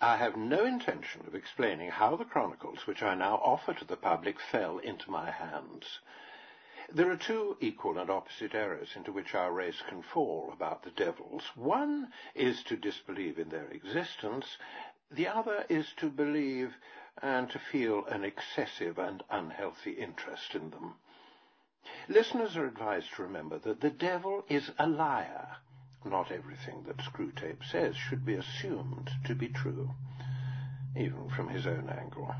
I have no intention of explaining how the chronicles which I now offer to the public fell into my hands. There are two equal and opposite errors into which our race can fall about the devils. One is to disbelieve in their existence, the other is to believe and to feel an excessive and unhealthy interest in them. Listeners are advised to remember that the devil is a liar. Not everything that Screwtape says should be assumed to be true, even from his own angle.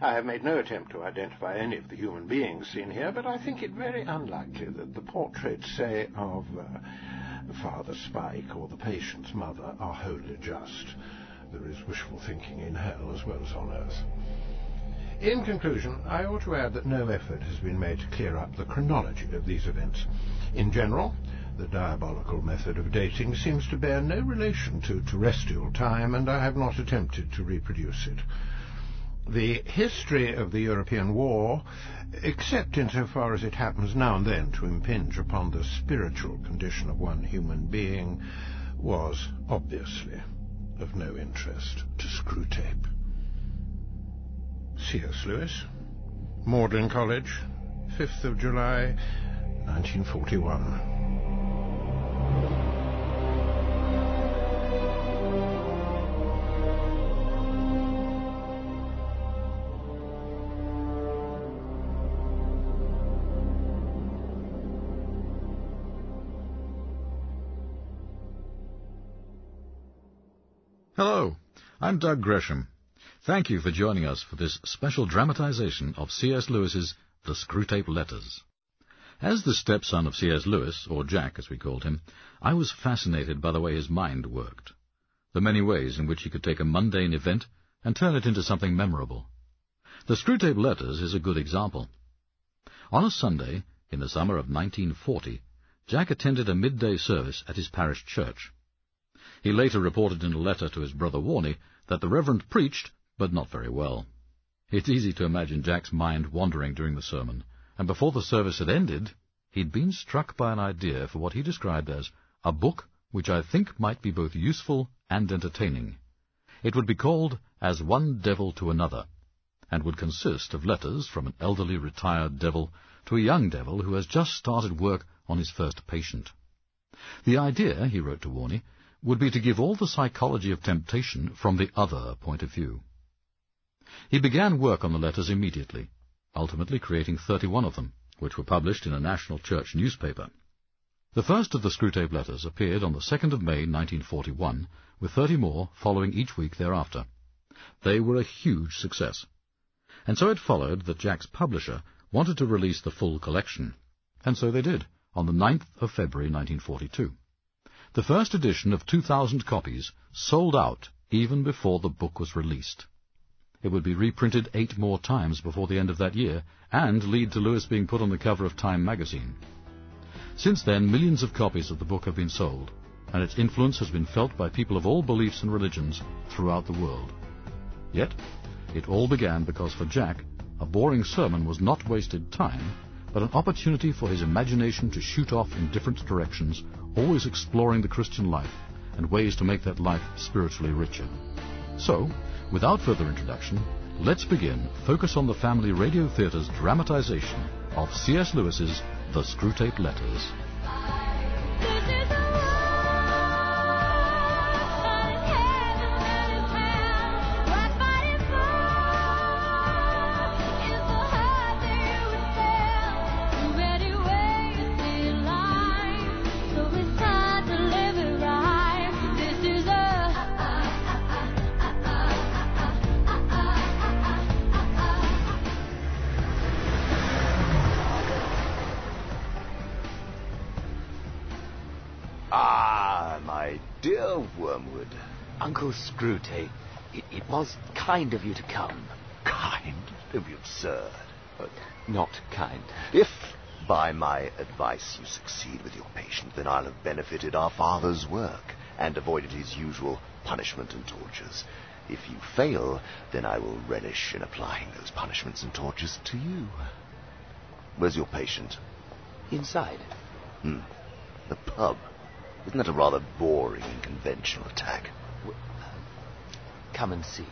I have made no attempt to identify any of the human beings seen here, but I think it very unlikely that the portraits, say, of uh, Father Spike or the patient's mother are wholly just. There is wishful thinking in hell as well as on earth. In conclusion, I ought to add that no effort has been made to clear up the chronology of these events. In general, the diabolical method of dating seems to bear no relation to terrestrial time, and I have not attempted to reproduce it. The history of the European war, except insofar as it happens now and then to impinge upon the spiritual condition of one human being, was obviously of no interest to Screwtape. C.S. Lewis, Magdalen College, 5th of July, 1941. Hello, I'm Doug Gresham. Thank you for joining us for this special dramatization of C.S. Lewis's The Screwtape Letters. As the stepson of C.S. Lewis, or Jack as we called him, I was fascinated by the way his mind worked, the many ways in which he could take a mundane event and turn it into something memorable. The Screwtape Letters is a good example. On a Sunday, in the summer of 1940, Jack attended a midday service at his parish church. He later reported in a letter to his brother Warnie that the Reverend preached but not very well. It's easy to imagine Jack's mind wandering during the sermon, and before the service had ended, he'd been struck by an idea for what he described as a book which I think might be both useful and entertaining. It would be called As One Devil to Another, and would consist of letters from an elderly retired devil to a young devil who has just started work on his first patient. The idea, he wrote to Warnie, would be to give all the psychology of temptation from the other point of view. He began work on the letters immediately, ultimately creating 31 of them, which were published in a national church newspaper. The first of the Screwtape letters appeared on the 2nd of May 1941, with 30 more following each week thereafter. They were a huge success. And so it followed that Jack's publisher wanted to release the full collection. And so they did, on the 9th of February 1942. The first edition of 2,000 copies sold out even before the book was released. It would be reprinted eight more times before the end of that year, and lead to Lewis being put on the cover of Time magazine. Since then, millions of copies of the book have been sold, and its influence has been felt by people of all beliefs and religions throughout the world. Yet, it all began because for Jack, a boring sermon was not wasted time, but an opportunity for his imagination to shoot off in different directions, always exploring the Christian life and ways to make that life spiritually richer. So, Without further introduction, let's begin Focus on the Family Radio Theatre's dramatization of C.S. Lewis's The Screwtape Letters. Was kind of you to come. Kind? Don't be absurd. Uh, not kind. If by my advice you succeed with your patient, then I'll have benefited our father's work and avoided his usual punishment and tortures. If you fail, then I will relish in applying those punishments and tortures to you. Where's your patient? Inside. Hmm. The pub. Isn't that a rather boring and conventional attack? Come and see.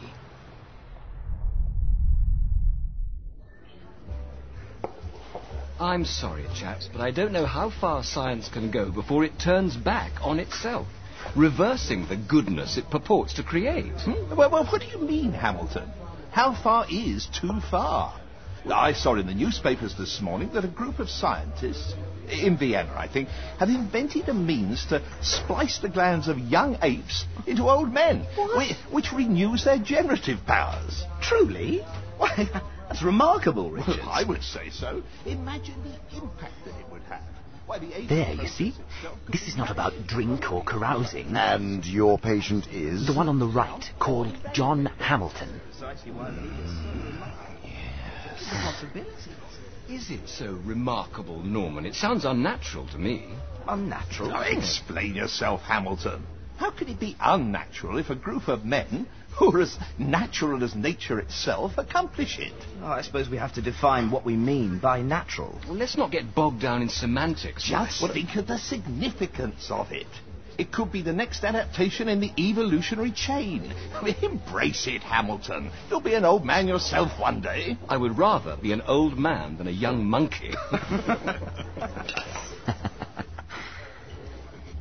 I'm sorry, chaps, but I don't know how far science can go before it turns back on itself, reversing the goodness it purports to create. Hmm? Well, well, what do you mean, Hamilton? How far is too far? I saw in the newspapers this morning that a group of scientists, in Vienna, I think, have invented a means to splice the glands of young apes into old men, which, which renews their generative powers. Truly? Why, that's remarkable, Richard. Well, I would say so. Imagine the impact that it would have. Why, the aging There, you see? This is not about drink or carousing. And your patient is? The one on the right, called John Hamilton. Precisely why we need It's a possibility. Is it so remarkable, Norman? It sounds unnatural to me. Unnatural. Now, explain yourself, Hamilton. How can it be unnatural if a group of men who are as natural as nature itself accomplish it? Oh, I suppose we have to define what we mean by natural. Well, let's not get bogged down in semantics. Just think of the significance of it. It could be the next adaptation in the evolutionary chain. Embrace it, Hamilton. You'll be an old man yourself one day. I would rather be an old man than a young monkey.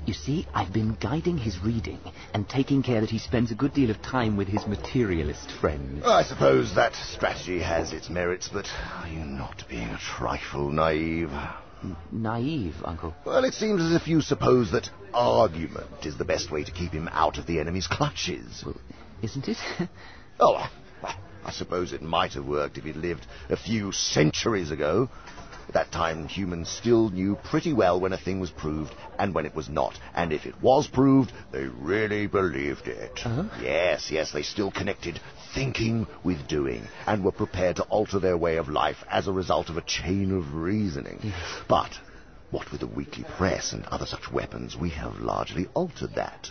You see, I've been guiding his reading and taking care that he spends a good deal of time with his materialist friends. I suppose that strategy has its merits, but are you not being a trifle naive? Naive, Uncle. Well, it seems as if you suppose that argument is the best way to keep him out of the enemy's clutches. Well, Isn't it? Oh, I- suppose it might have worked if he'd lived a few centuries ago. At that time, humans still knew pretty well when a thing was proved and when it was not. And if it was proved, they really believed it. Uh-huh. Yes, yes, they still connected thinking with doing and were prepared to alter their way of life as a result of a chain of reasoning. But what with the weekly press and other such weapons, we have largely altered that.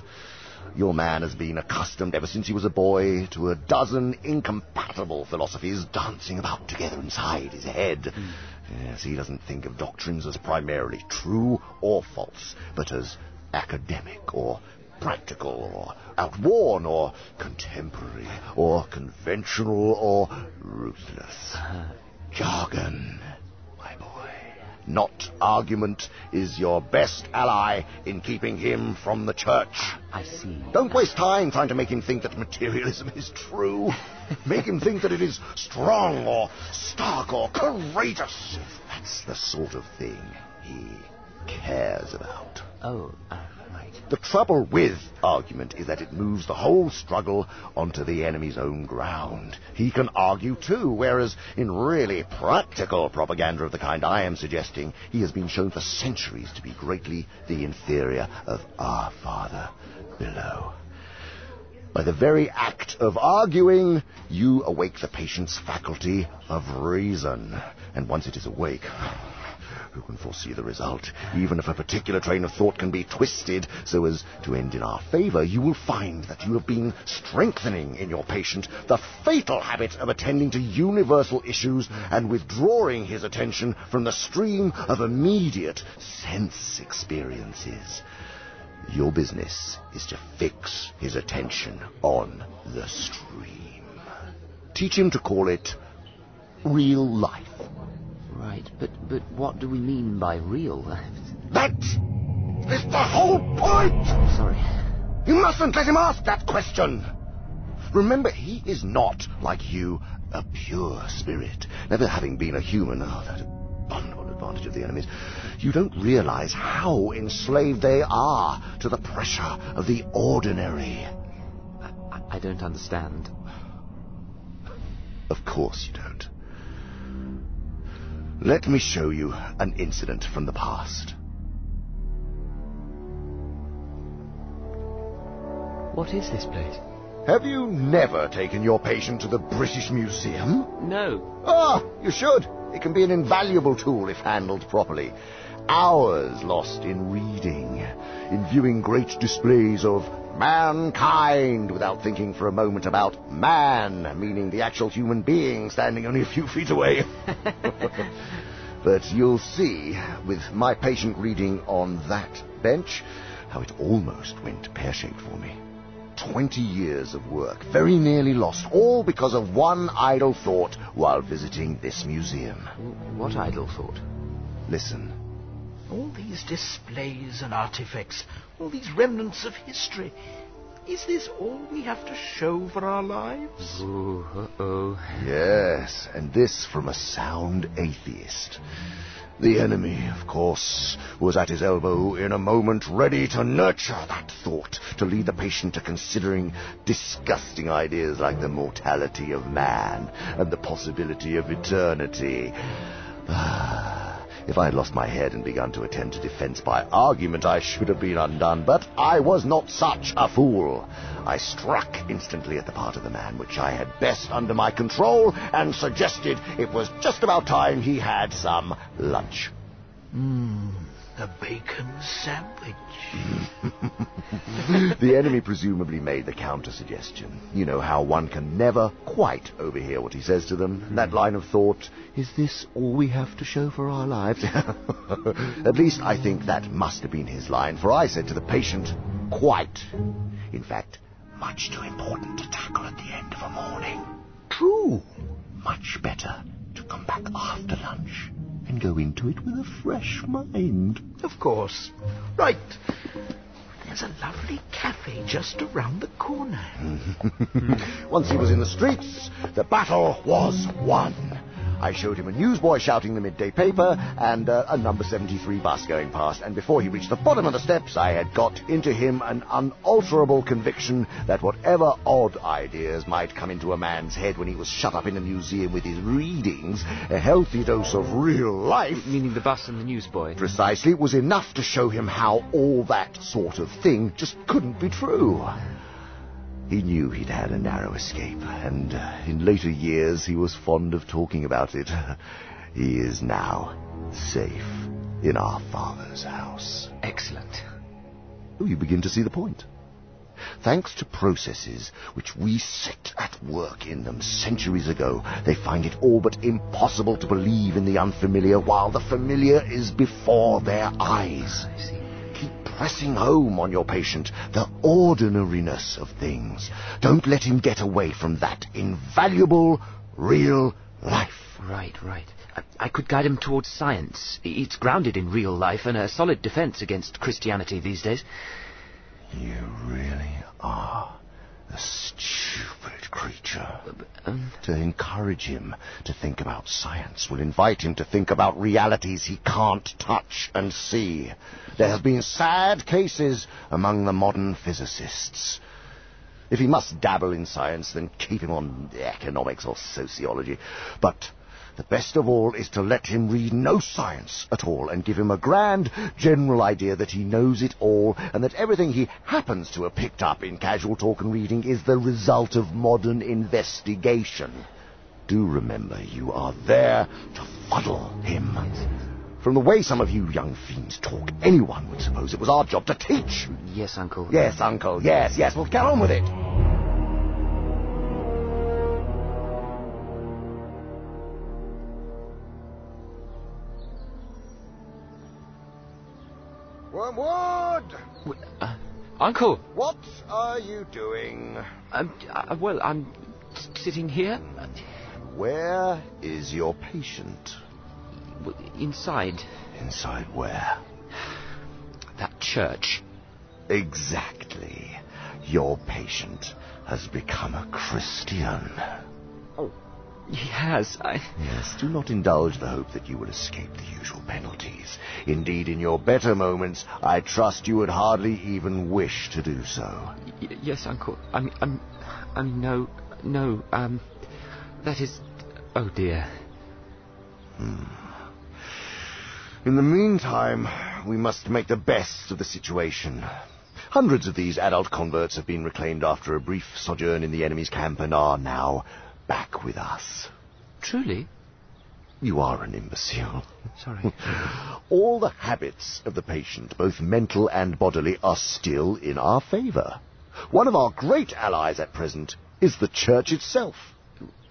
Your man has been accustomed ever since he was a boy to a dozen incompatible philosophies dancing about together inside his head. Hmm. Yes, he doesn't think of doctrines as primarily true or false, but as academic or practical or outworn or contemporary or conventional or ruthless. Jargon, my boy. Not argument is your best ally in keeping him from the church. I see. Don't waste time trying to make him think that materialism is true. make him think that it is strong or stark or courageous. That's the sort of thing he cares about. Oh, uh. The trouble with argument is that it moves the whole struggle onto the enemy's own ground. He can argue too, whereas in really practical propaganda of the kind I am suggesting, he has been shown for centuries to be greatly the inferior of our Father below. By the very act of arguing, you awake the patient's faculty of reason. And once it is awake, who can foresee the result? Even if a particular train of thought can be twisted so as to end in our favor, you will find that you have been strengthening in your patient the fatal habit of attending to universal issues and withdrawing his attention from the stream of immediate sense experiences. Your business is to fix his attention on the stream. Teach him to call it real life. Right, but but what do we mean by real? That is the whole point! Sorry. You mustn't let him ask that question. Remember, he is not, like you, a pure spirit. Never having been a human, oh, that abominable advantage of the enemies, you don't realize how enslaved they are to the pressure of the ordinary. I, I don't understand. Of course you don't. Let me show you an incident from the past. What is this place? Have you never taken your patient to the British Museum? No. Ah, you should. It can be an invaluable tool if handled properly. Hours lost in reading, in viewing great displays of mankind without thinking for a moment about man, meaning the actual human being standing only a few feet away. but you'll see, with my patient reading on that bench, how it almost went pear-shaped for me. 20 years of work, very nearly lost, all because of one idle thought while visiting this museum. What idle thought? Listen. All these displays and artifacts, all these remnants of history. Is this all we have to show for our lives? Ooh, uh-oh. Yes, and this from a sound atheist. The enemy, of course, was at his elbow in a moment ready to nurture that thought, to lead the patient to considering disgusting ideas like the mortality of man and the possibility of eternity. Ah, if I had lost my head and begun to attempt to defense by argument, I should have been undone, but I was not such a fool. I struck instantly at the part of the man which I had best under my control and suggested it was just about time he had some lunch. Hmm, a bacon sandwich. the enemy presumably made the counter suggestion. You know how one can never quite overhear what he says to them. Hmm. That line of thought, is this all we have to show for our lives? At least I think that must have been his line, for I said to the patient, quite. In fact, much too important to tackle at the end of a morning. True. Much better to come back after lunch and go into it with a fresh mind. Of course. Right. There's a lovely cafe just around the corner. Once he was in the streets, the battle was won. I showed him a newsboy shouting the midday paper and uh, a number 73 bus going past, and before he reached the bottom of the steps, I had got into him an unalterable conviction that whatever odd ideas might come into a man's head when he was shut up in a museum with his readings, a healthy dose of real life Meaning the bus and the newsboy. precisely was enough to show him how all that sort of thing just couldn't be true. He knew he'd had a narrow escape, and uh, in later years he was fond of talking about it. He is now safe in our father's house. Excellent. Oh, you begin to see the point. Thanks to processes which we set at work in them centuries ago, they find it all but impossible to believe in the unfamiliar while the familiar is before their eyes. I see. Keep pressing home on your patient the ordinariness of things. Don't let him get away from that invaluable real life. Right, right. I, I could guide him towards science. It's grounded in real life and a solid defense against Christianity these days. You really are a stupid creature. Um, To encourage him to think about science will invite him to think about realities he can't touch and see. There have been sad cases among the modern physicists. If he must dabble in science, then keep him on economics or sociology. But the best of all is to let him read no science at all and give him a grand general idea that he knows it all and that everything he happens to have picked up in casual talk and reading is the result of modern investigation. Do remember, you are there to fuddle him. From the way some of you young fiends talk, anyone would suppose it was our job to teach. yes, Uncle. Yes, Uncle, yes, yes, well, get on with it. Uncle! What are you doing? Um, uh, well, I'm sitting here. Where is your patient? Inside Inside where? that church. Exactly. Your patient has become a Christian. He has. I. Yes, do not indulge the hope that you will escape the usual penalties. Indeed, in your better moments, I trust you would hardly even wish to do so. Y- yes, Uncle. I mean, um, I mean, no, no. Um, that is. Oh dear. In the meantime, we must make the best of the situation. Hundreds of these adult converts have been reclaimed after a brief sojourn in the enemy's camp and are now back with us. Truly. You are an imbecile. Sorry. All the habits of the patient, both mental and bodily, are still in our favor. One of our great allies at present is the church itself.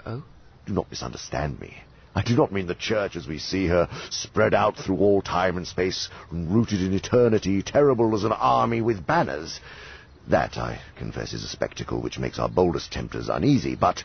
Oh. Do not misunderstand me. I do not mean the church as we see her, spread out through all time and space, rooted in eternity, terrible as an army with banners. That, I confess, is a spectacle which makes our boldest tempters uneasy, but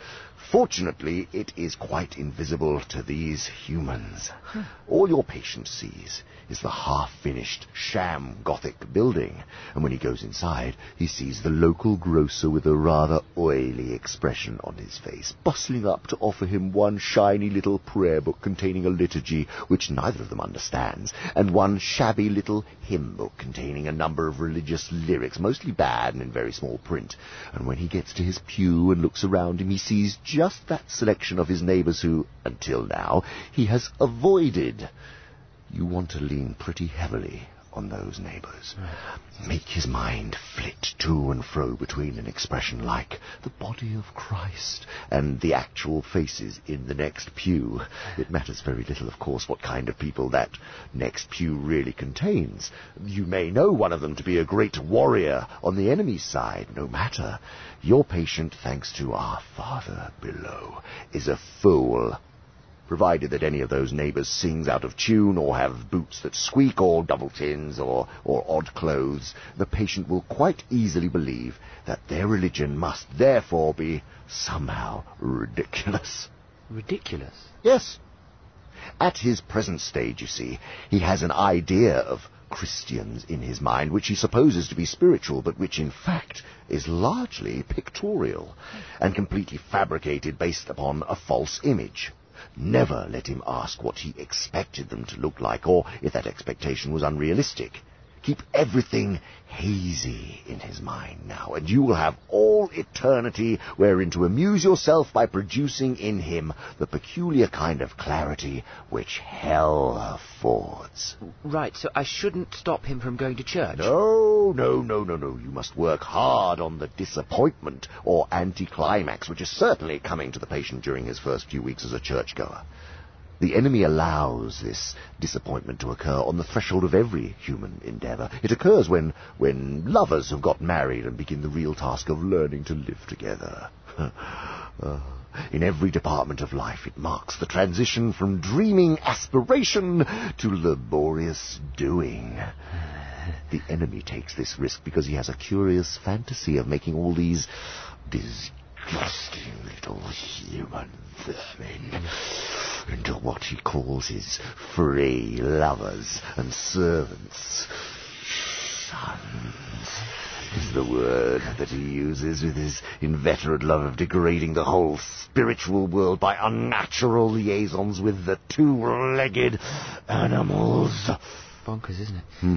fortunately it is quite invisible to these humans. Hmm. All your patient sees is the half-finished sham Gothic building, and when he goes inside, he sees the local grocer with a rather oily expression on his face, bustling up to offer him one shiny little prayer book containing a liturgy which neither of them understands, and one shabby little hymn book containing a number of religious lyrics, mostly bad and in very small print. And when he gets to his pew and looks around him, he sees just that selection of his neighbours who, until now, he has avoided. You want to lean pretty heavily on those neighbours. Make his mind flit to and fro between an expression like the body of Christ and the actual faces in the next pew. It matters very little, of course, what kind of people that next pew really contains. You may know one of them to be a great warrior on the enemy's side, no matter. Your patient, thanks to our Father below, is a fool provided that any of those neighbours sings out of tune or have boots that squeak or double chins or, or odd clothes, the patient will quite easily believe that their religion must therefore be somehow ridiculous. Ridiculous. Yes. At his present stage, you see, he has an idea of Christians in his mind, which he supposes to be spiritual, but which in fact is largely pictorial and completely fabricated based upon a false image. Never let him ask what he expected them to look like, or if that expectation was unrealistic. Keep everything hazy in his mind now, and you will have all eternity wherein to amuse yourself by producing in him the peculiar kind of clarity which hell affords. Right, so I shouldn't stop him from going to church. No, no, no, no, no. You must work hard on the disappointment or anticlimax, which is certainly coming to the patient during his first few weeks as a churchgoer. The enemy allows this disappointment to occur on the threshold of every human endeavour. It occurs when, when lovers have got married and begin the real task of learning to live together. Uh, in every department of life, it marks the transition from dreaming aspiration to laborious doing. The enemy takes this risk because he has a curious fantasy of making all these disgusting little human vermin into what he calls his free lovers and servants. Sons is the word that he uses with his inveterate love of degrading the whole spiritual world by unnatural liaisons with the two-legged animals. Bonkers, isn't it? Hmm.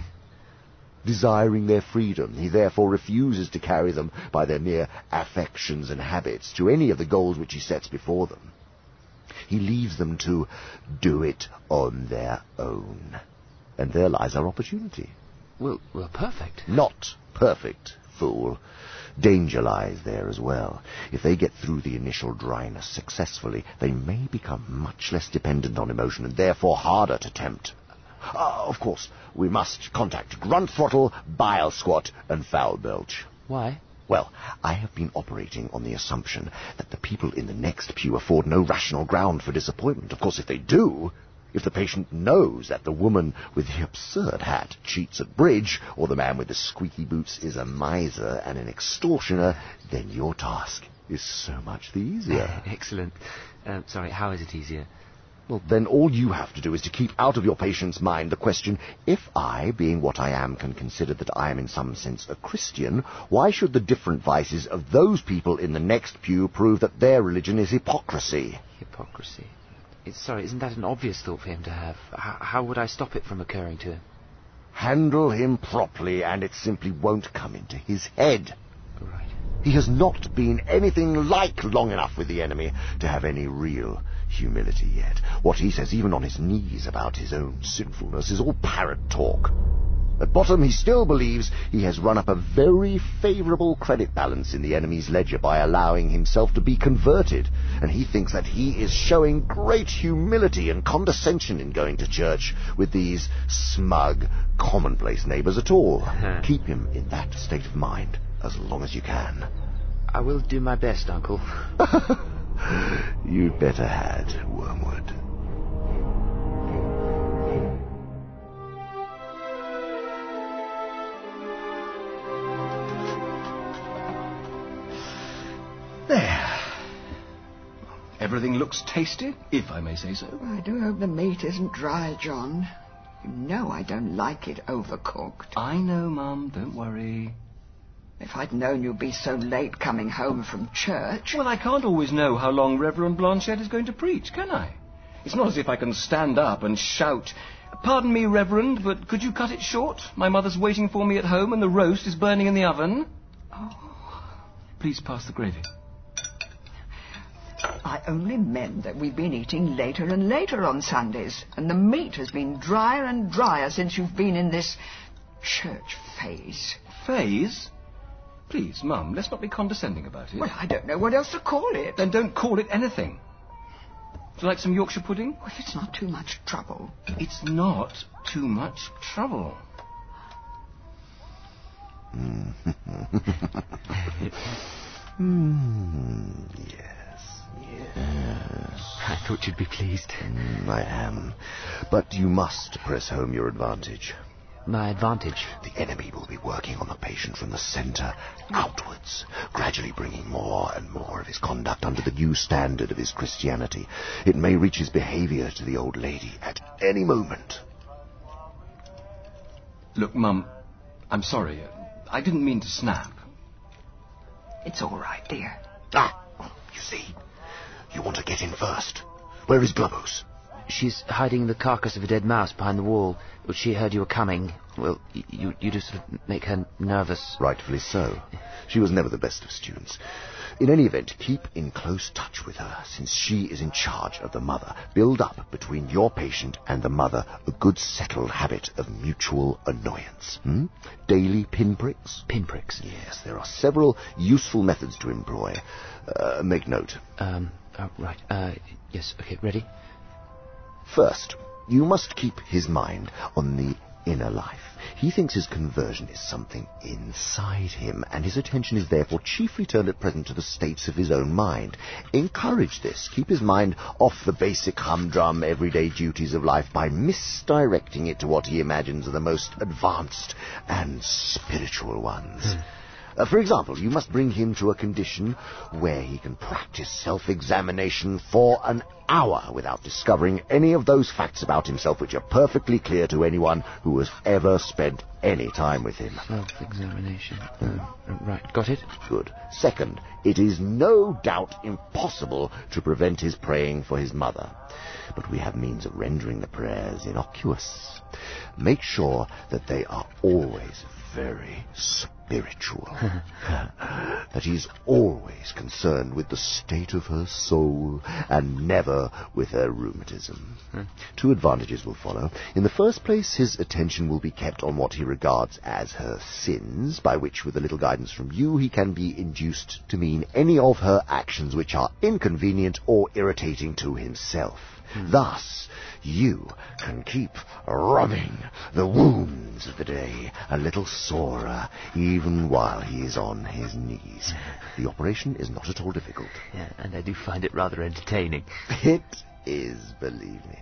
Desiring their freedom, he therefore refuses to carry them by their mere affections and habits to any of the goals which he sets before them. He leaves them to do it on their own. And there lies our opportunity. Well, well, perfect. Not perfect, fool. Danger lies there as well. If they get through the initial dryness successfully, they may become much less dependent on emotion and therefore harder to tempt. Uh, of course, we must contact Grunt Throttle, Bile Squat, and Foul Belch. Why? Well, I have been operating on the assumption that the people in the next pew afford no rational ground for disappointment. Of course, if they do, if the patient knows that the woman with the absurd hat cheats at bridge, or the man with the squeaky boots is a miser and an extortioner, then your task is so much the easier. Excellent. Uh, sorry, how is it easier? Well, then all you have to do is to keep out of your patient's mind the question, if I, being what I am, can consider that I am in some sense a Christian, why should the different vices of those people in the next pew prove that their religion is hypocrisy? Hypocrisy. It's, sorry, isn't that an obvious thought for him to have? H- how would I stop it from occurring to him? Handle him properly, and it simply won't come into his head. Right. He has not been anything like long enough with the enemy to have any real humility yet. What he says, even on his knees, about his own sinfulness is all parrot talk. At bottom, he still believes he has run up a very favourable credit balance in the enemy's ledger by allowing himself to be converted, and he thinks that he is showing great humility and condescension in going to church with these smug, commonplace neighbours at all. Uh-huh. Keep him in that state of mind as long as you can. I will do my best, Uncle. You'd better had, Wormwood. There. Everything looks tasty, if I may say so. I do hope the meat isn't dry, John. You know I don't like it overcooked. I know, Mum. Don't worry. If I'd known you'd be so late coming home from church. Well, I can't always know how long Reverend Blanchette is going to preach, can I? It's not as if I can stand up and shout, Pardon me, Reverend, but could you cut it short? My mother's waiting for me at home and the roast is burning in the oven. Oh, Please pass the gravy. I only meant that we've been eating later and later on Sundays, and the meat has been drier and drier since you've been in this church phase. Phase? Please, Mum, let's not be condescending about it. Well, I don't know what else to call it. Then don't call it anything. Would you like some Yorkshire pudding? Well, if it's not too much trouble. It's not too much trouble. Hmm, yes, yes. I thought you'd be pleased. Mm, I am. But you must press home your advantage. My advantage. The enemy will be working on the patient from the center outwards, gradually bringing more and more of his conduct under the new standard of his Christianity. It may reach his behavior to the old lady at any moment. Look, Mum, I'm sorry. I didn't mean to snap. It's all right, dear. Ah, you see, you want to get in first. Where is Glubose? She's hiding the carcass of a dead mouse behind the wall. She heard you were coming. Well, you, you just sort of make her nervous. Rightfully so. She was never the best of students. In any event, keep in close touch with her, since she is in charge of the mother. Build up between your patient and the mother a good settled habit of mutual annoyance. Hmm? Daily pinpricks? Pinpricks. Yes, there are several useful methods to employ. Uh, make note. Um, oh, right. Uh, yes, okay, ready? First, you must keep his mind on the inner life. He thinks his conversion is something inside him, and his attention is therefore chiefly turned at present to the states of his own mind. Encourage this. Keep his mind off the basic humdrum everyday duties of life by misdirecting it to what he imagines are the most advanced and spiritual ones. Hmm. Uh, for example, you must bring him to a condition where he can practice self-examination for an hour without discovering any of those facts about himself which are perfectly clear to anyone who has ever spent any time with him. Self-examination. Uh, right, got it? Good. Second, it is no doubt impossible to prevent his praying for his mother. But we have means of rendering the prayers innocuous. Make sure that they are always very spiritual. that he's always concerned with the state of her soul and never with her rheumatism. Hmm. Two advantages will follow. In the first place, his attention will be kept on what he regards as her sins, by which, with a little guidance from you, he can be induced to mean any of her actions which are inconvenient or irritating to himself. Hmm. Thus, you can keep rubbing the wounds of the day a little sorer, even while he is on his knees. The operation is not at all difficult. Yeah, and I do find it rather entertaining. It is, believe me.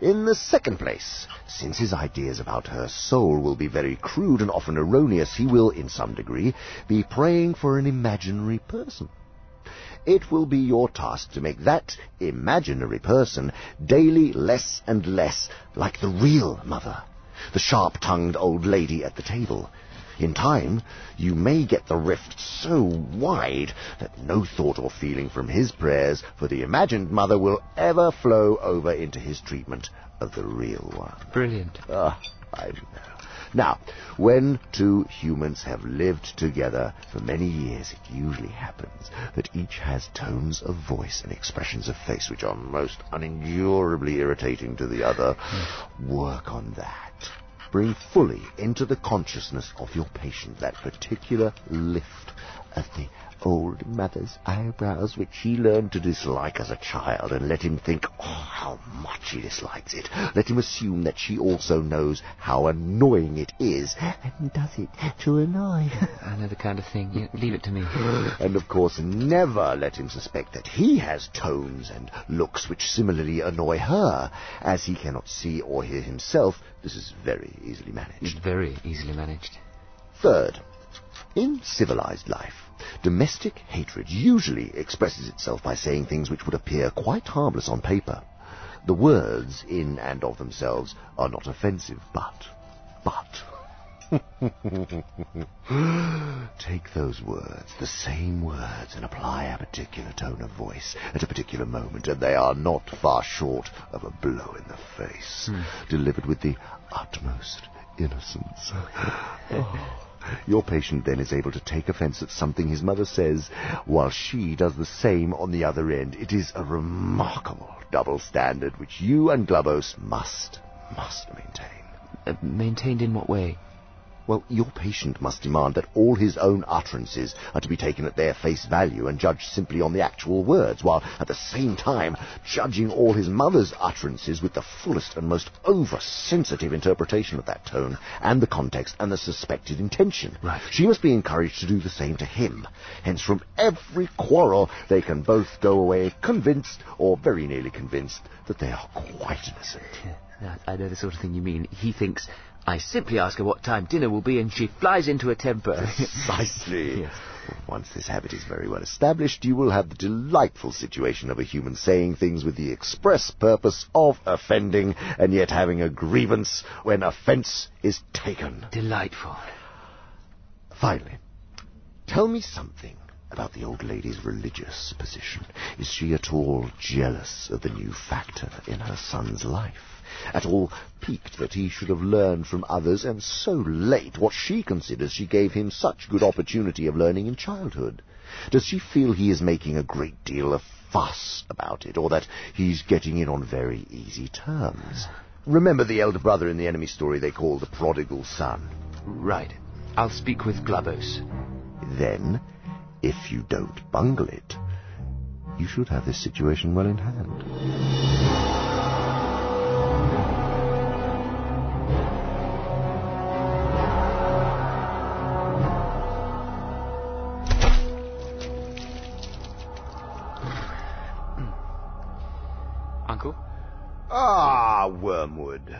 In the second place, since his ideas about her soul will be very crude and often erroneous, he will, in some degree, be praying for an imaginary person. It will be your task to make that imaginary person daily less and less like the real mother, the sharp-tongued old lady at the table. In time, you may get the rift so wide that no thought or feeling from his prayers for the imagined mother will ever flow over into his treatment of the real one. Brilliant. Ah, I know. Now, when two humans have lived together for many years, it usually happens that each has tones of voice and expressions of face which are most unendurably irritating to the other. Work on that. Bring fully into the consciousness of your patient that particular lift of the old mother's eyebrows which he learned to dislike as a child and let him think oh, how much he dislikes it. Let him assume that she also knows how annoying it is and does it to annoy. I know the kind of thing. Yeah, leave it to me. and of course never let him suspect that he has tones and looks which similarly annoy her. As he cannot see or hear himself, this is very easily managed. Very easily managed. Third, In civilized life, domestic hatred usually expresses itself by saying things which would appear quite harmless on paper. The words, in and of themselves, are not offensive, but, but, Take those words, the same words, and apply a particular tone of voice at a particular moment, and they are not far short of a blow in the face, hmm. delivered with the utmost innocence. Oh. Your patient then is able to take offense at something his mother says, while she does the same on the other end. It is a remarkable double standard which you and Glubose must, must maintain. Uh, maintained in what way? Well, your patient must demand that all his own utterances are to be taken at their face value and judged simply on the actual words, while at the same time judging all his mother's utterances with the fullest and most over-sensitive interpretation of that tone and the context and the suspected intention. Right. She must be encouraged to do the same to him. Hence, from every quarrel, they can both go away convinced, or very nearly convinced, that they are quite innocent. I know the sort of thing you mean. He thinks, I simply ask her what time dinner will be and she flies into a temper. Precisely. Yes. Once this habit is very well established, you will have the delightful situation of a human saying things with the express purpose of offending, and yet having a grievance when offence is taken. Delightful. Finally, tell me something about the old lady's religious position. Is she at all jealous of the new factor in her son's life? At all piqued that he should have learned from others, and so late, what she considers she gave him such good opportunity of learning in childhood? Does she feel he is making a great deal of fuss about it, or that he's getting in on very easy terms? Remember the elder brother in the enemy story they call the prodigal son? Right. I'll speak with Glubose. Then, if you don't bungle it, you should have this situation well in hand.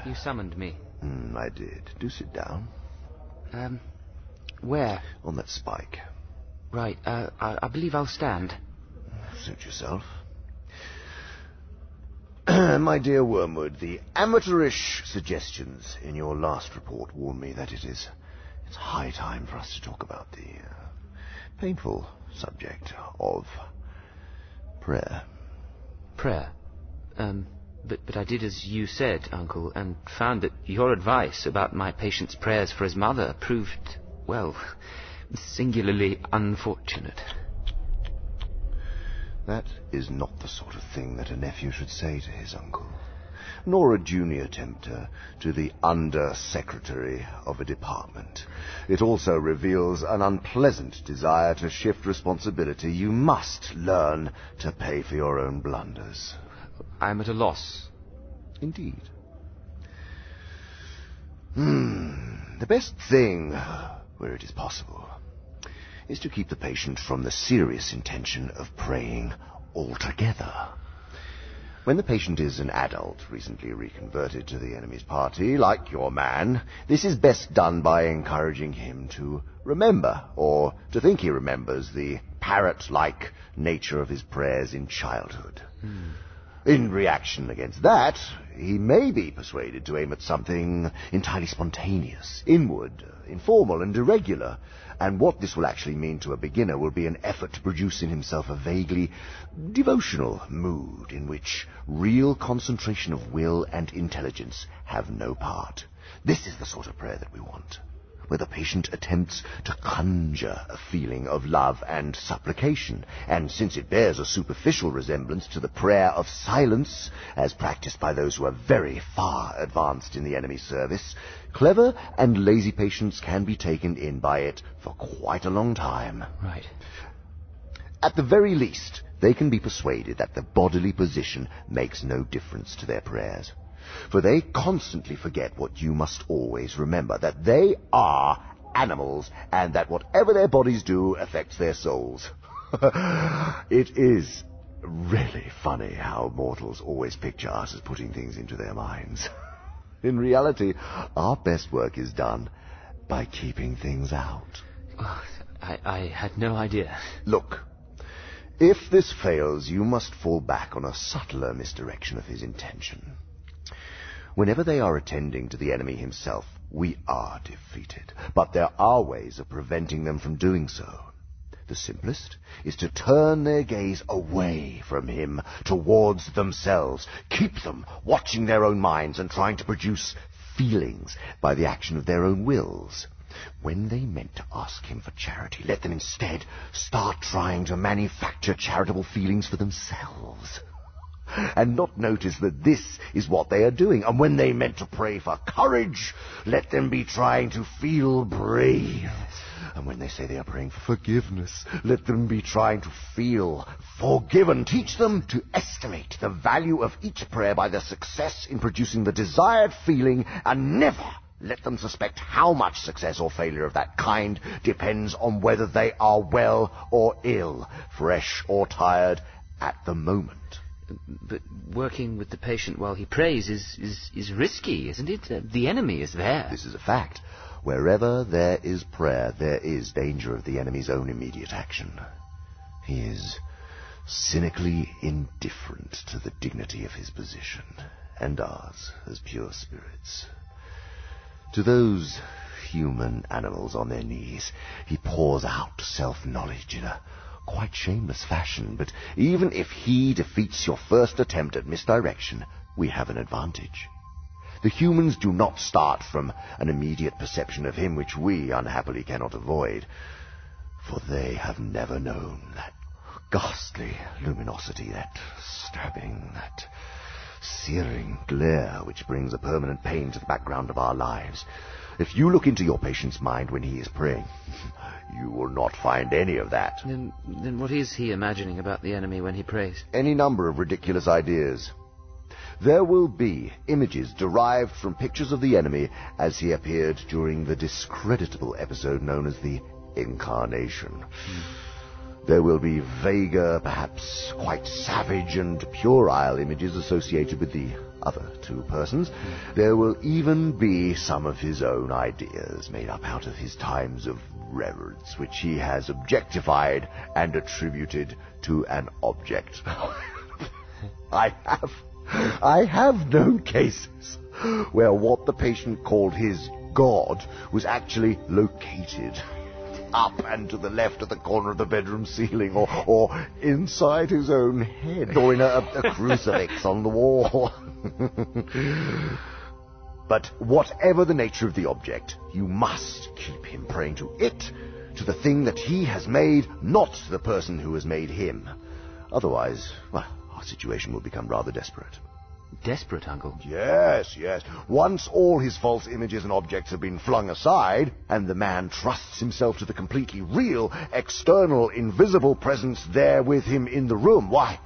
You summoned me. Mm, I did. Do sit down. Um, where? On that spike. Right, uh, I, I believe I'll stand. Suit yourself. My dear Wormwood, the amateurish suggestions in your last report warn me that it is it's high time for us to talk about the uh, painful subject of prayer. Prayer. Um, but, but I did as you said, Uncle, and found that your advice about my patient's prayers for his mother proved, well, singularly unfortunate. That is not the sort of thing that a nephew should say to his uncle, nor a junior tempter to the under-secretary of a department. It also reveals an unpleasant desire to shift responsibility. You must learn to pay for your own blunders. I'm at a loss. Indeed. Hmm. The best thing, where it is possible, is to keep the patient from the serious intention of praying altogether. When the patient is an adult, recently reconverted to the enemy's party, like your man, this is best done by encouraging him to remember, or to think he remembers, the parrot-like nature of his prayers in childhood. In reaction against that, he may be persuaded to aim at something entirely spontaneous, inward, informal, and irregular. And what this will actually mean to a beginner will be an effort to produce in himself a vaguely devotional mood in which real concentration of will and intelligence have no part. This is the sort of prayer that we want where the patient attempts to conjure a feeling of love and supplication, and since it bears a superficial resemblance to the prayer of silence, as practiced by those who are very far advanced in the enemy's service, clever and lazy patients can be taken in by it for quite a long time. Right. At the very least, they can be persuaded that the bodily position makes no difference to their prayers. For they constantly forget what you must always remember, that they are animals, and that whatever their bodies do affects their souls. it is really funny how mortals always picture us as putting things into their minds. In reality, our best work is done by keeping things out. Oh, I, I had no idea. Look, if this fails, you must fall back on a subtler misdirection of his intention. Whenever they are attending to the enemy himself, we are defeated. But there are ways of preventing them from doing so. The simplest is to turn their gaze away from him towards themselves. Keep them watching their own minds and trying to produce feelings by the action of their own wills. When they meant to ask him for charity, let them instead start trying to manufacture charitable feelings for themselves. And not notice that this is what they are doing. And when they meant to pray for courage, let them be trying to feel brave. And when they say they are praying for forgiveness, let them be trying to feel forgiven. Teach them to estimate the value of each prayer by their success in producing the desired feeling and never let them suspect how much success or failure of that kind depends on whether they are well or ill, fresh or tired at the moment. But working with the patient while he prays is, is, is risky, isn't it? Uh, the enemy is there. This is a fact. Wherever there is prayer, there is danger of the enemy's own immediate action. He is cynically indifferent to the dignity of his position, and ours as pure spirits. To those human animals on their knees, he pours out self-knowledge in a quite shameless fashion, but even if he defeats your first attempt at misdirection, we have an advantage. The humans do not start from an immediate perception of him which we unhappily cannot avoid, for they have never known that ghastly luminosity, that stabbing, that searing glare which brings a permanent pain to the background of our lives. If you look into your patient's mind when he is praying, you will not find any of that. Then, then what is he imagining about the enemy when he prays? Any number of ridiculous ideas. There will be images derived from pictures of the enemy as he appeared during the discreditable episode known as the Incarnation. Hmm. There will be vaguer, perhaps quite savage and puerile images associated with the other two persons. There will even be some of his own ideas made up out of his times of reverence, which he has objectified and attributed to an object. I have, I have known cases where what the patient called his God was actually located up and to the left of the corner of the bedroom ceiling, or, or inside his own head, or in a, a crucifix on the wall. but whatever the nature of the object, you must keep him praying to it, to the thing that he has made, not to the person who has made him. Otherwise, well, our situation will become rather desperate. Desperate, Uncle. Yes, yes. Once all his false images and objects have been flung aside, and the man trusts himself to the completely real, external, invisible presence there with him in the room, why,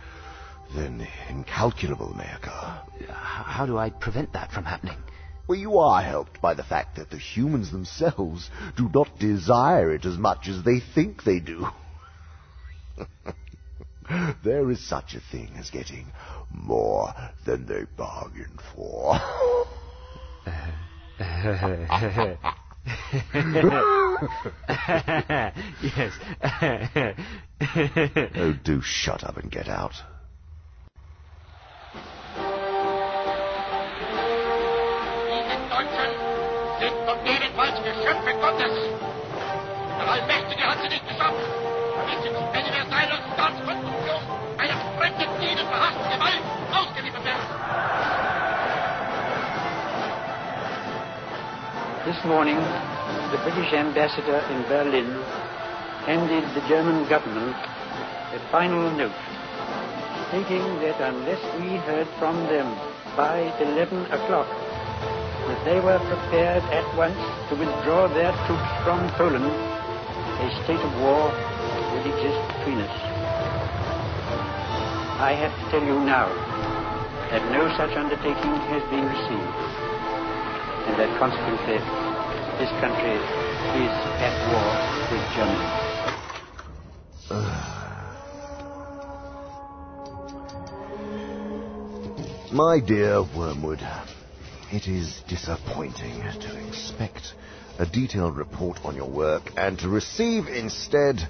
then incalculable may occur. How do I prevent that from happening? Well, you are helped by the fact that the humans themselves do not desire it as much as they think they do. there is such a thing as getting more than they bargained for. yes. oh, do shut up and get out. Diese Deutschen sind von ebenfalls Geschöpfe Gottes. Der Allmächtige hat sie nicht geschaffen, damit sie zum universalen Staatskonstruktion Gewalt ausgeliefert werden. This morning, the British ambassador in Berlin handed the German government a final note stating that unless we heard from them by 11 o'clock, that they were prepared at once to withdraw their troops from Poland, a state of war would exist between us. I have to tell you now that no such undertaking has been received and that consequently this country is at war with Germany. My dear Wormwood, it is disappointing to expect a detailed report on your work and to receive instead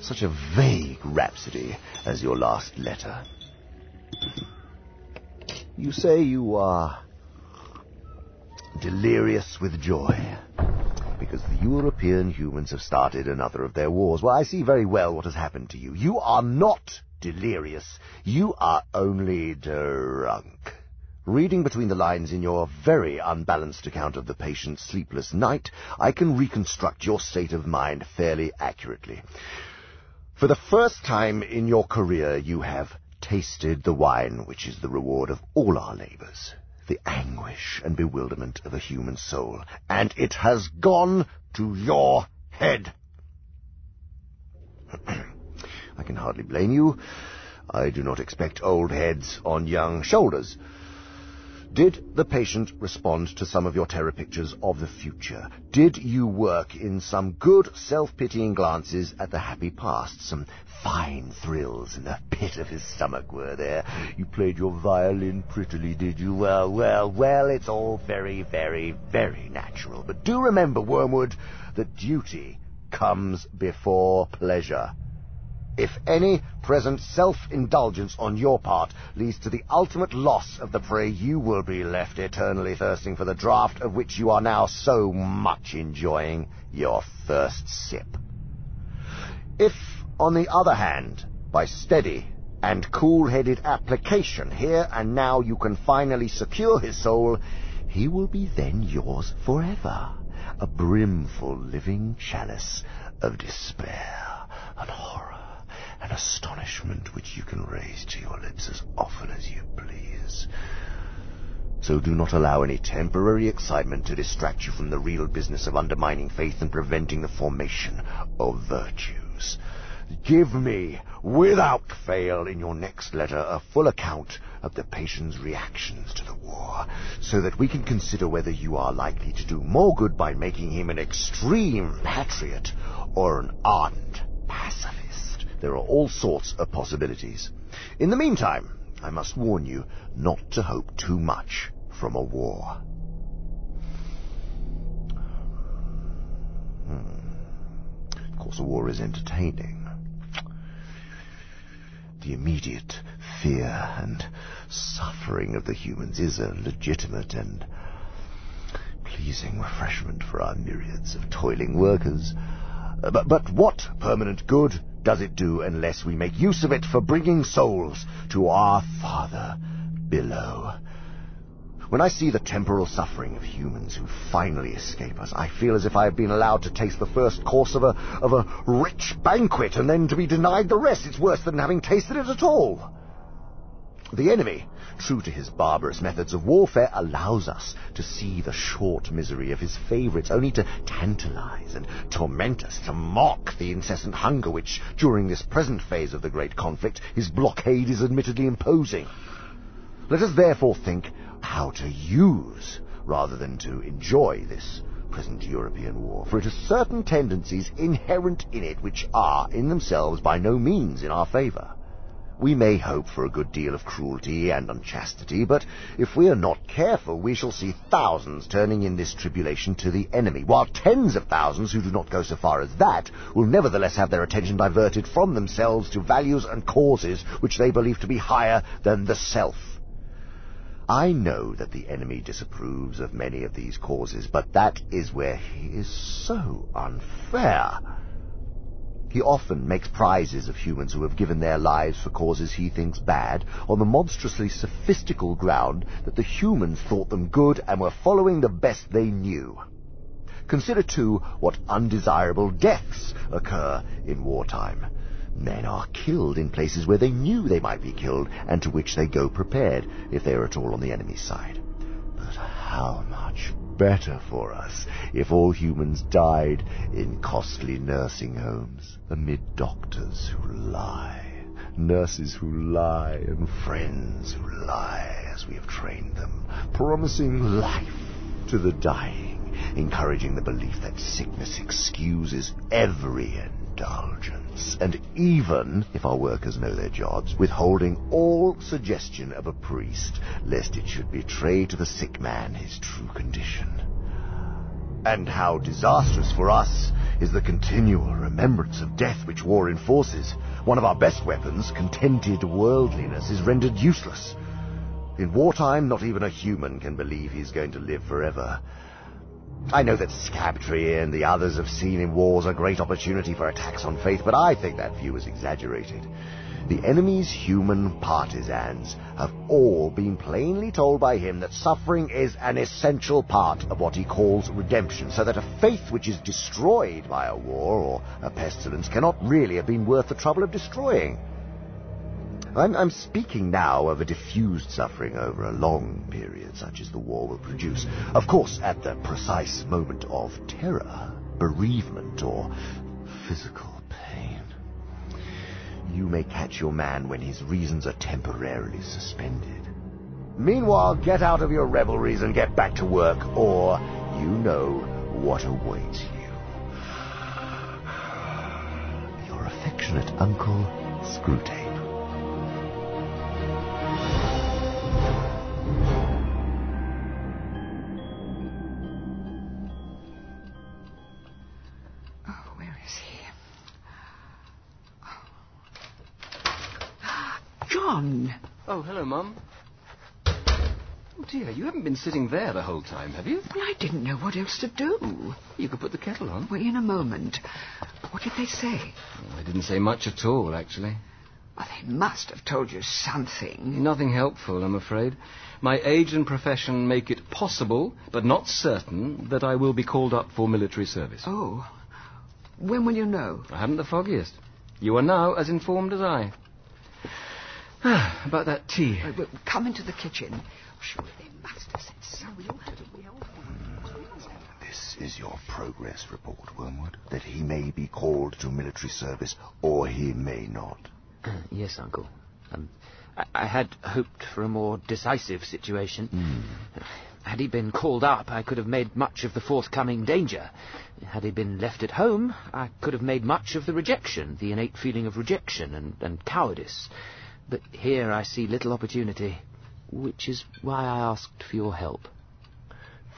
such a vague rhapsody as your last letter. You say you are delirious with joy because the European humans have started another of their wars. Well, I see very well what has happened to you. You are not delirious. You are only drunk. Reading between the lines in your very unbalanced account of the patient's sleepless night, I can reconstruct your state of mind fairly accurately. For the first time in your career, you have tasted the wine which is the reward of all our labors, the anguish and bewilderment of a human soul, and it has gone to your head. I can hardly blame you. I do not expect old heads on young shoulders. Did the patient respond to some of your terror pictures of the future? Did you work in some good self-pitying glances at the happy past? Some fine thrills in the pit of his stomach were there? You played your violin prettily, did you? Well, well, well, it's all very, very, very natural. But do remember, Wormwood, that duty comes before pleasure. If any present self-indulgence on your part leads to the ultimate loss of the prey, you will be left eternally thirsting for the draught of which you are now so much enjoying your first sip. If, on the other hand, by steady and cool-headed application here and now you can finally secure his soul, he will be then yours forever, a brimful living chalice of despair and horror and astonishment which you can raise to your lips as often as you please. So do not allow any temporary excitement to distract you from the real business of undermining faith and preventing the formation of virtues. Give me, without fail, in your next letter, a full account of the patient's reactions to the war, so that we can consider whether you are likely to do more good by making him an extreme patriot or an ardent pacifist. There are all sorts of possibilities. In the meantime, I must warn you not to hope too much from a war. Hmm. Of course, a war is entertaining. The immediate fear and suffering of the humans is a legitimate and pleasing refreshment for our myriads of toiling workers. Uh, but, but what permanent good does it do unless we make use of it for bringing souls to our Father below? When I see the temporal suffering of humans who finally escape us, I feel as if I have been allowed to taste the first course of a, of a rich banquet and then to be denied the rest. It's worse than having tasted it at all. The enemy, true to his barbarous methods of warfare, allows us to see the short misery of his favorites, only to tantalize and torment us, to mock the incessant hunger which, during this present phase of the great conflict, his blockade is admittedly imposing. Let us therefore think how to use, rather than to enjoy this present European war, for it has certain tendencies inherent in it which are, in themselves, by no means in our favour. We may hope for a good deal of cruelty and unchastity, but if we are not careful, we shall see thousands turning in this tribulation to the enemy, while tens of thousands who do not go so far as that will nevertheless have their attention diverted from themselves to values and causes which they believe to be higher than the self. I know that the enemy disapproves of many of these causes, but that is where he is so unfair. He often makes prizes of humans who have given their lives for causes he thinks bad, on the monstrously sophistical ground that the humans thought them good and were following the best they knew. Consider, too, what undesirable deaths occur in wartime. Men are killed in places where they knew they might be killed, and to which they go prepared, if they are at all on the enemy's side. But how much better for us if all humans died in costly nursing homes amid doctors who lie, nurses who lie, and friends who lie as we have trained them, promising life to the dying, encouraging the belief that sickness excuses every indulgence, and even, if our workers know their jobs, withholding all suggestion of a priest, lest it should betray to the sick man his true condition. And how disastrous for us is the continual remembrance of death which war enforces. One of our best weapons, contented worldliness, is rendered useless. In wartime, not even a human can believe he's going to live forever. I know that Scabtree and the others have seen in wars a great opportunity for attacks on faith, but I think that view is exaggerated. The enemy's human partisans have all been plainly told by him that suffering is an essential part of what he calls redemption, so that a faith which is destroyed by a war or a pestilence cannot really have been worth the trouble of destroying. I'm, I'm, speaking now of a diffused suffering over a long period, such as the war will produce. Of course, at the precise moment of terror, bereavement, or physical pain. You may catch your man when his reasons are temporarily suspended. Meanwhile, get out of your revelries and get back to work, or you know what awaits you. Your affectionate uncle, Screwtape. John! Oh, hello, Mum. Oh, dear, you haven't been sitting there the whole time, have you? Well, I didn't know what else to do. You could put the kettle on. Well, in a moment. What did they say? Oh, they didn't say much at all, actually. Well, they must have told you something. Nothing helpful, I'm afraid. My age and profession make it possible, but not certain, that I will be called up for military service. Oh. When will you know? I haven't the foggiest. You are now as informed as I. About that tea. Uh, well, come into the kitchen. Surely they must have said something. This is your progress report, Wormwood. That he may be called to military service, or he may not. yes, Uncle. Um, I, I had hoped for a more decisive situation. Mm. Had he been called up, I could have made much of the forthcoming danger. Had he been left at home, I could have made much of the rejection, the innate feeling of rejection and, and cowardice. But here I see little opportunity, which is why I asked for your help.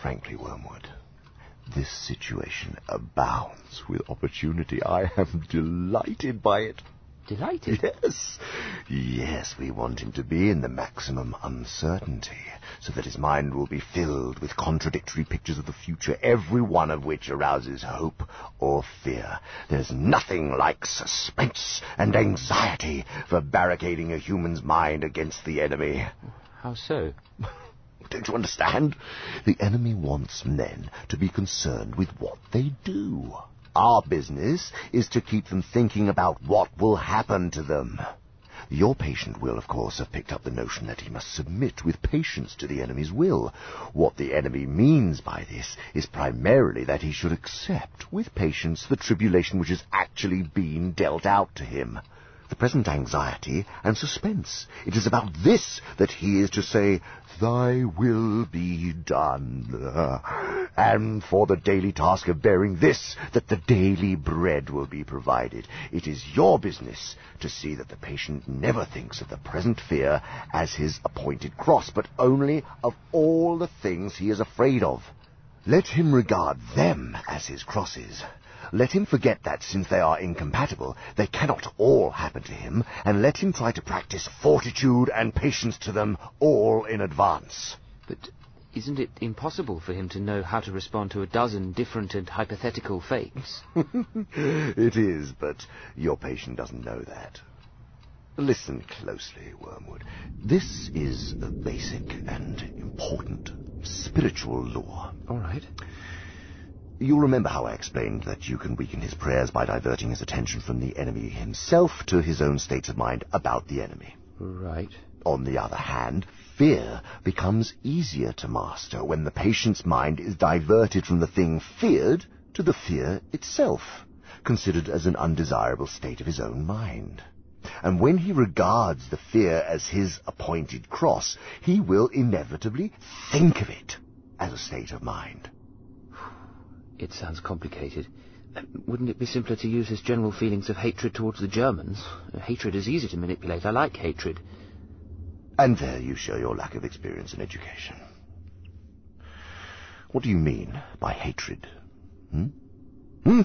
Frankly, Wormwood, this situation abounds with opportunity. I am delighted by it. Delighted? Yes. Yes, we want him to be in the maximum uncertainty, so that his mind will be filled with contradictory pictures of the future, every one of which arouses hope or fear. There's nothing like suspense and anxiety for barricading a human's mind against the enemy. How so? Don't you understand? The enemy wants men to be concerned with what they do. Our business is to keep them thinking about what will happen to them. Your patient will, of course, have picked up the notion that he must submit with patience to the enemy's will. What the enemy means by this is primarily that he should accept with patience the tribulation which has actually been dealt out to him. The present anxiety and suspense. It is about this that he is to say, Thy will be done. And for the daily task of bearing this, that the daily bread will be provided. It is your business to see that the patient never thinks of the present fear as his appointed cross, but only of all the things he is afraid of. Let him regard them as his crosses. Let him forget that since they are incompatible, they cannot all happen to him, and let him try to practice fortitude and patience to them all in advance. But isn't it impossible for him to know how to respond to a dozen different and hypothetical fates? it is, but your patient doesn't know that. Listen closely, Wormwood. This is a basic and important spiritual law. All right. You'll remember how I explained that you can weaken his prayers by diverting his attention from the enemy himself to his own states of mind about the enemy. Right. On the other hand, fear becomes easier to master when the patient's mind is diverted from the thing feared to the fear itself, considered as an undesirable state of his own mind. And when he regards the fear as his appointed cross, he will inevitably think of it as a state of mind. It sounds complicated. Uh, Wouldn't it be simpler to use his general feelings of hatred towards the Germans? Uh, Hatred is easy to manipulate. I like hatred. And there you show your lack of experience and education. What do you mean by hatred? Hmm? Hmm?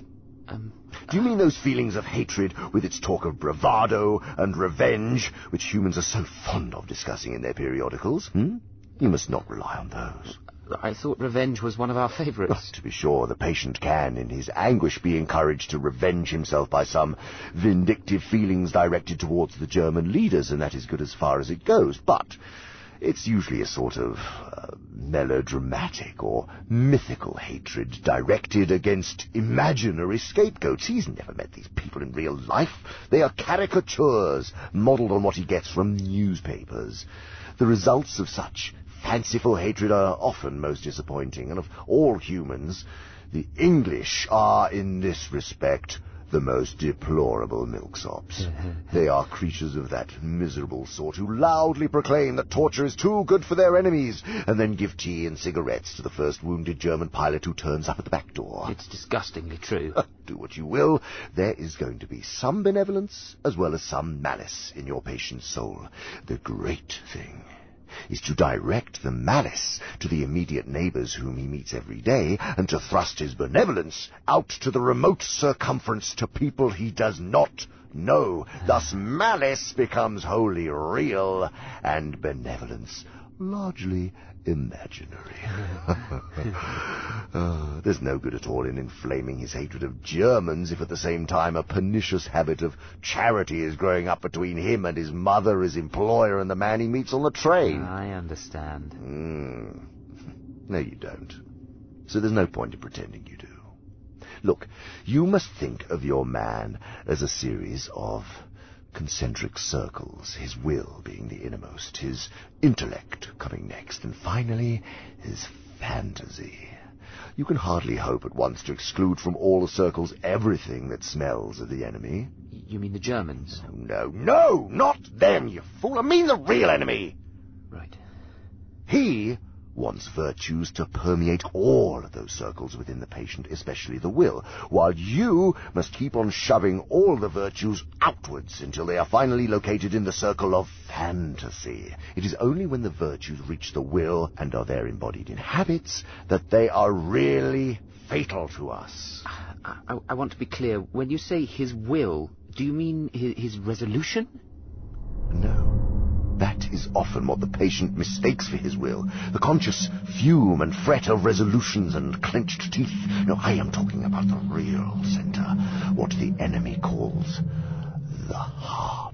Um, Do you mean those feelings of hatred with its talk of bravado and revenge, which humans are so fond of discussing in their periodicals? Hmm? You must not rely on those. I thought revenge was one of our favourites. To be sure, the patient can, in his anguish, be encouraged to revenge himself by some vindictive feelings directed towards the German leaders, and that is good as far as it goes. But it's usually a sort of uh, melodramatic or mythical hatred directed against imaginary scapegoats. He's never met these people in real life. They are caricatures modelled on what he gets from newspapers. The results of such fanciful hatred are often most disappointing, and of all humans, the English are, in this respect, the most deplorable milksops. they are creatures of that miserable sort who loudly proclaim that torture is too good for their enemies, and then give tea and cigarettes to the first wounded German pilot who turns up at the back door. It's disgustingly true. Do what you will, there is going to be some benevolence as well as some malice in your patient's soul. The great thing is to direct the malice to the immediate neighbours whom he meets every day, and to thrust his benevolence out to the remote circumference to people he does not know. Thus malice becomes wholly real, and benevolence largely imaginary. Uh, there's no good at all in inflaming his hatred of Germans if at the same time a pernicious habit of charity is growing up between him and his mother, his employer, and the man he meets on the train. I understand. Mm. No, you don't. So there's no point in pretending you do. Look, you must think of your man as a series of concentric circles, his will being the innermost, his intellect coming next, and finally his fantasy. You can hardly hope at once to exclude from all the circles everything that smells of the enemy. You mean the Germans? No, no, not them, you fool. I mean the real enemy. Right. He wants virtues to permeate all of those circles within the patient, especially the will, while you must keep on shoving all the virtues outwards until they are finally located in the circle of fantasy. It is only when the virtues reach the will and are there embodied in habits that they are really fatal to us. I, I, I want to be clear. When you say his will, do you mean his, his resolution? No. That is often what the patient mistakes for his will. The conscious fume and fret of resolutions and clenched teeth. No, I am talking about the real center. What the enemy calls the heart.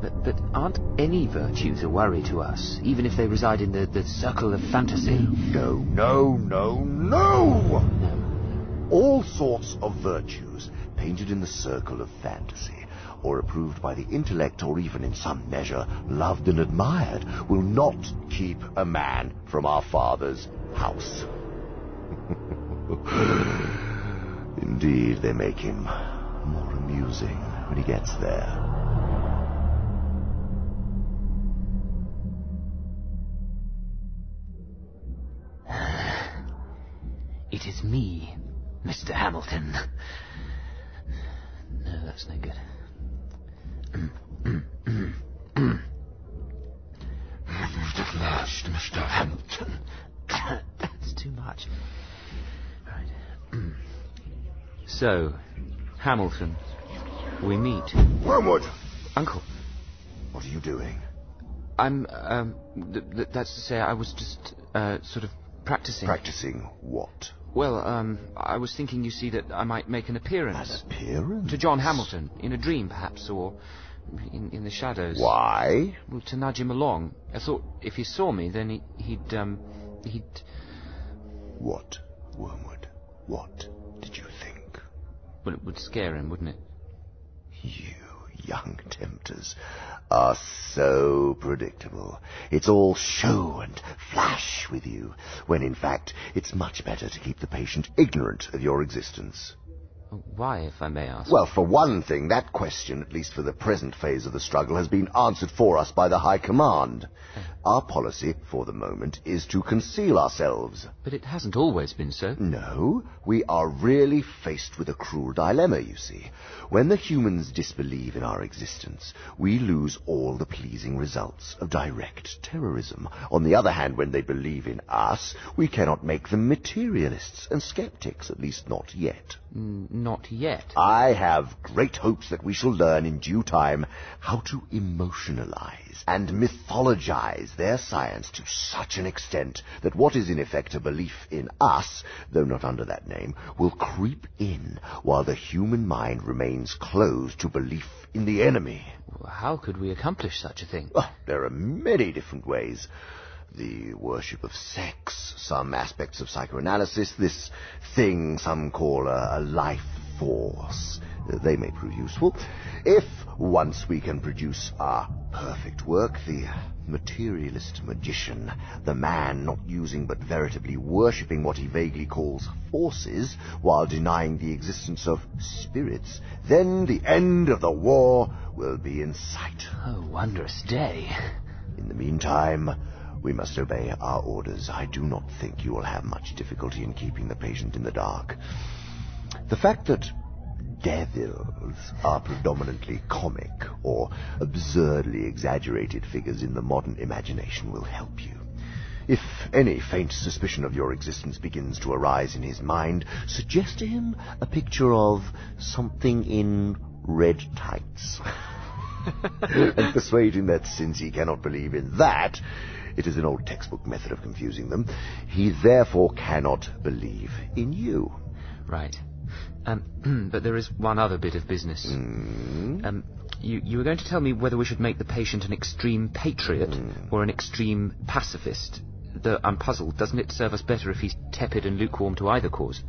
But, but aren't any virtues a worry to us, even if they reside in the, the circle of fantasy? No, no, no, no! All sorts of virtues painted in the circle of fantasy or approved by the intellect, or even in some measure loved and admired, will not keep a man from our Father's house. Indeed, they make him more amusing when he gets there. It is me, Mr. Hamilton. No, that's no good. Mr. Hamilton. That's too much. Right. so, Hamilton, we meet. Wormwood! Uncle, What are you doing? I'm, um, th- th- that's to say, I was just, uh, sort of practicing. Practicing what? well, um, I was thinking, you see, that I might make an appearance. An appearance? To John Hamilton, in a dream, perhaps, or in, in the shadows. Why? Well, to nudge him along. I thought if he saw me, then he, he'd, um, he'd... What, Wormwood? What did you think? Well, it would scare him, wouldn't it? You young tempters are so predictable. It's all show and flash with you, when in fact it's much better to keep the patient ignorant of your existence. Why, if I may ask? Well, for one thing, that question, at least for the present phase of the struggle, has been answered for us by the High Command. Our policy, for the moment, is to conceal ourselves. But it hasn't always been so. No, we are really faced with a cruel dilemma, you see. When the humans disbelieve in our existence, we lose all the pleasing results of direct terrorism. On the other hand, when they believe in us, we cannot make them materialists and skeptics, at least not yet. Mm, not yet. I have great hopes that we shall learn in due time how to emotionalize and mythologize their science to such an extent that what is in effect a belief in us, though not under that name, will creep in while the human mind remains closed to belief in the enemy. How could we accomplish such a thing? Well, there are many different ways the worship of sex, some aspects of psychoanalysis, this thing some call a, a, life force. They may prove useful. If once we can produce our perfect work, the materialist magician, the man not using but veritably worshipping what he vaguely calls forces, while denying the existence of spirits, then the end of the war will be in sight. Oh, wondrous day. In the meantime, we must obey our orders. I do not think you will have much difficulty in keeping the patient in the dark. The fact that devils are predominantly comic or absurdly exaggerated figures in the modern imagination will help you. If any faint suspicion of your existence begins to arise in his mind, suggest to him a picture of something in red tights. and persuade him that since he cannot believe in that, it is an old textbook method of confusing them. He therefore cannot believe in you. Right. Um, but there is one other bit of business. Mm. Um, you, you were going to tell me whether we should make the patient an extreme patriot Mm. or an extreme pacifist. Though I'm puzzled. Doesn't it serve us better if he's tepid and lukewarm to either cause?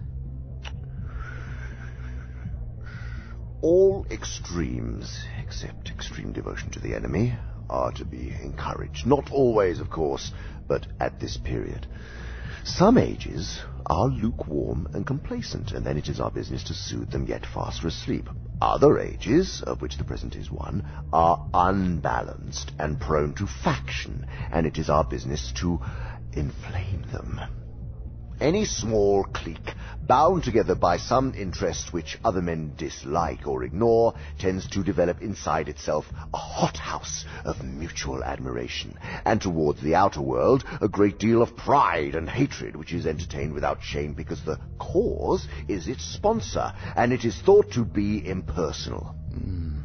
All extremes, except extreme devotion to the enemy, are to be encouraged. Not always, of course, but at this period. Some ages are lukewarm and complacent, and then it is our business to soothe them yet faster asleep. Other ages, of which the present is one, are unbalanced and prone to faction, and it is our business to inflame them. Any small clique, bound together by some interest which other men dislike or ignore, tends to develop inside itself a hothouse of mutual admiration, and towards the outer world a great deal of pride and hatred which is entertained without shame because the cause is its sponsor, and it is thought to be impersonal. Hmm.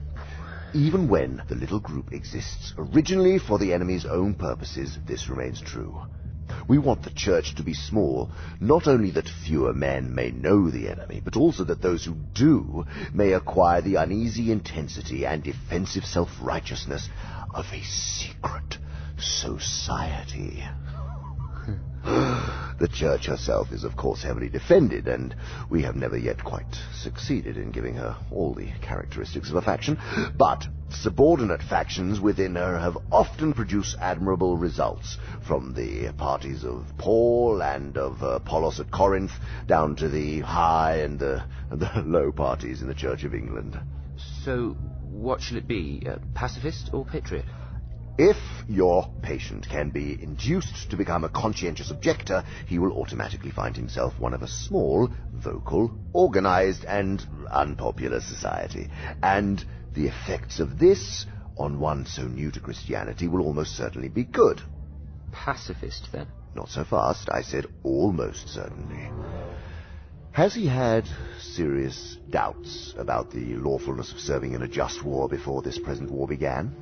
Even when the little group exists originally for the enemy's own purposes, this remains true. We want the church to be small, not only that fewer men may know the enemy, but also that those who do may acquire the uneasy intensity and defensive self-righteousness of a secret society. The church herself is, of course, heavily defended, and we have never yet quite succeeded in giving her all the characteristics of a faction. But subordinate factions within her have often produced admirable results, from the parties of Paul and of uh, Apollos at Corinth, down to the high and the, the low parties in the Church of England. So, what shall it be? Uh, pacifist or patriot? If your patient can be induced to become a conscientious objector, he will automatically find himself one of a small, vocal, organized, and unpopular society. And the effects of this on one so new to Christianity will almost certainly be good. Pacifist, then? Not so fast, I said almost certainly. Has he had serious doubts about the lawfulness of serving in a just war before this present war began?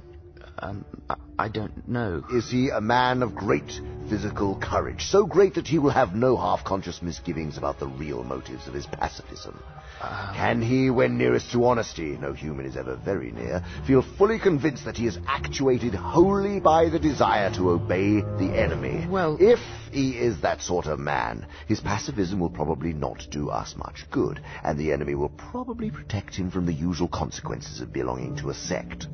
Um, I, I don't know. Is he a man of great physical courage, so great that he will have no half-conscious misgivings about the real motives of his pacifism? Can he, when nearest to honesty, no human is ever very near, feel fully convinced that he is actuated wholly by the desire to obey the enemy? Well- if he is that sort of man, his pacifism will probably not do us much good, and the enemy will probably protect him from the usual consequences of belonging to a sect.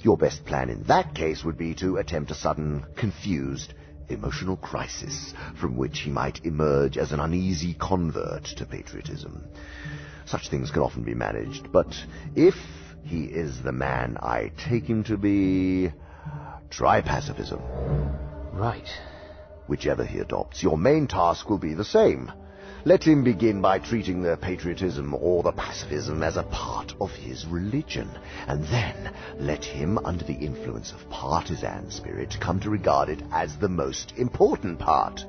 Your best plan in that case would be to attempt a sudden, confused, emotional crisis from which he might emerge as an uneasy convert to patriotism. Such things can often be managed, but if he is the man I take him to be, try pacifism. Right. Whichever he adopts, your main task will be the same. Let him begin by treating the patriotism or the pacifism as a part of his religion, and then let him, under the influence of partisan spirit, come to regard it as the most important part.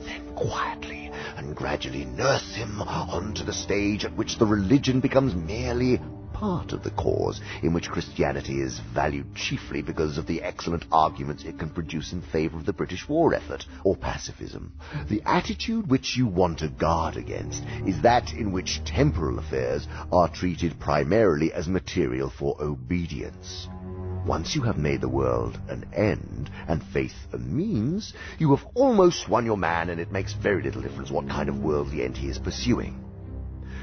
Then quietly and gradually nurse him onto the stage at which the religion becomes merely part of the cause, in which Christianity is valued chiefly because of the excellent arguments it can produce in favor of the British war effort, or pacifism. The attitude which you want to guard against is that in which temporal affairs are treated primarily as material for obedience. Once you have made the world an end, and faith a means, you have almost won your man, and it makes very little difference what kind of worldly end he is pursuing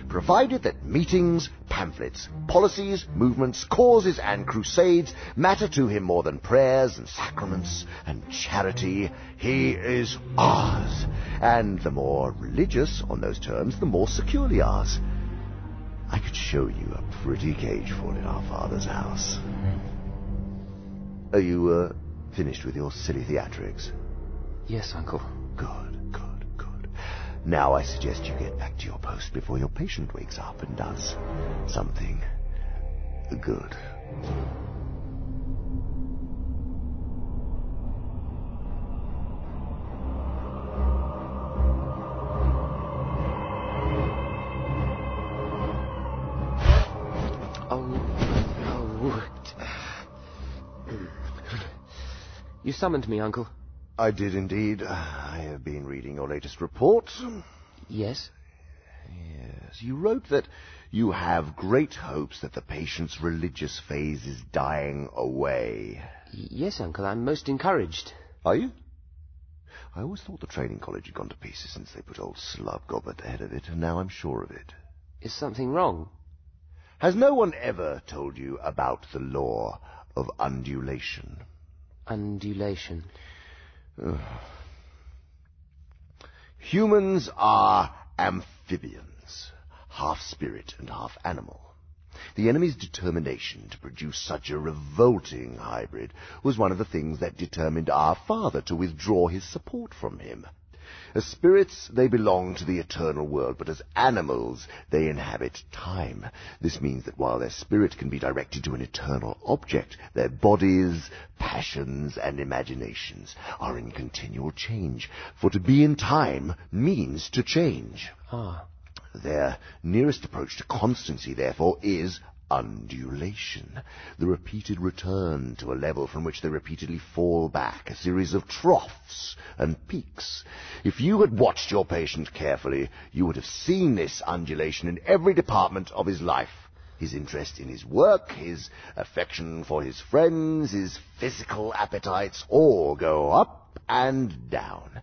provided that meetings, pamphlets, policies, movements, causes, and crusades matter to him more than prayers and sacraments and charity, he is ours. And the more religious on those terms, the more securely ours. I could show you a pretty cage full in our father's house. Are you, uh, finished with your silly theatrics? Yes, Uncle. Good, good, good. Now I suggest you get back to your post before your patient wakes up and does something good. You summoned me, Uncle. I did indeed. I have been reading your latest report. Yes? Yes, you wrote that you have great hopes that the patient's religious phase is dying away. Y- yes, Uncle. I'm most encouraged. Are you? I always thought the training college had gone to pieces since they put old Slubgob at the head of it, and now I'm sure of it. Is something wrong? Has no one ever told you about the law of undulation? Undulation. Humans are amphibians, half spirit and half animal. The enemy's determination to produce such a revolting hybrid was one of the things that determined our father to withdraw his support from him. As spirits, they belong to the eternal world, but as animals, they inhabit time. This means that while their spirit can be directed to an eternal object, their bodies, passions, and imaginations are in continual change. For to be in time means to change. Ah. Their nearest approach to constancy, therefore, is undulation, the repeated return to a level from which they repeatedly fall back, a series of troughs and peaks. If you had watched your patient carefully, you would have seen this undulation in every department of his life. His interest in his work, his affection for his friends, his physical appetites all go up and down.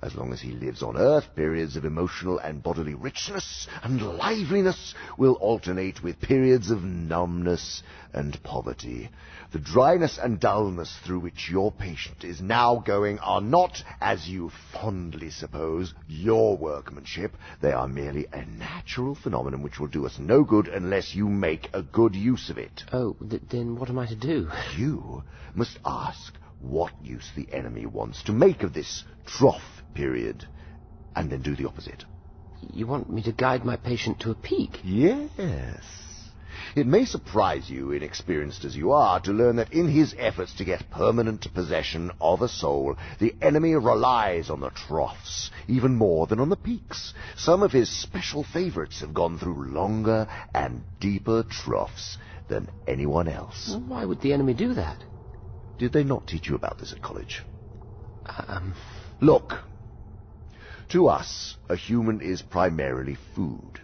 As long as he lives on earth, periods of emotional and bodily richness and liveliness will alternate with periods of numbness and poverty. The dryness and dullness through which your patient is now going are not, as you fondly suppose, your workmanship. They are merely a natural phenomenon which will do us no good unless you make a good use of it. Oh, th- then what am I to do? You must ask what use the enemy wants to make of this trough period, and then do the opposite. You want me to guide my patient to a peak? Yes. It may surprise you, inexperienced as you are, to learn that in his efforts to get permanent possession of a soul, the enemy relies on the troughs even more than on the peaks. Some of his special favorites have gone through longer and deeper troughs than anyone else. Why would the enemy do that? Did they not teach you about this at college? Um, Look, to us, a human is primarily food.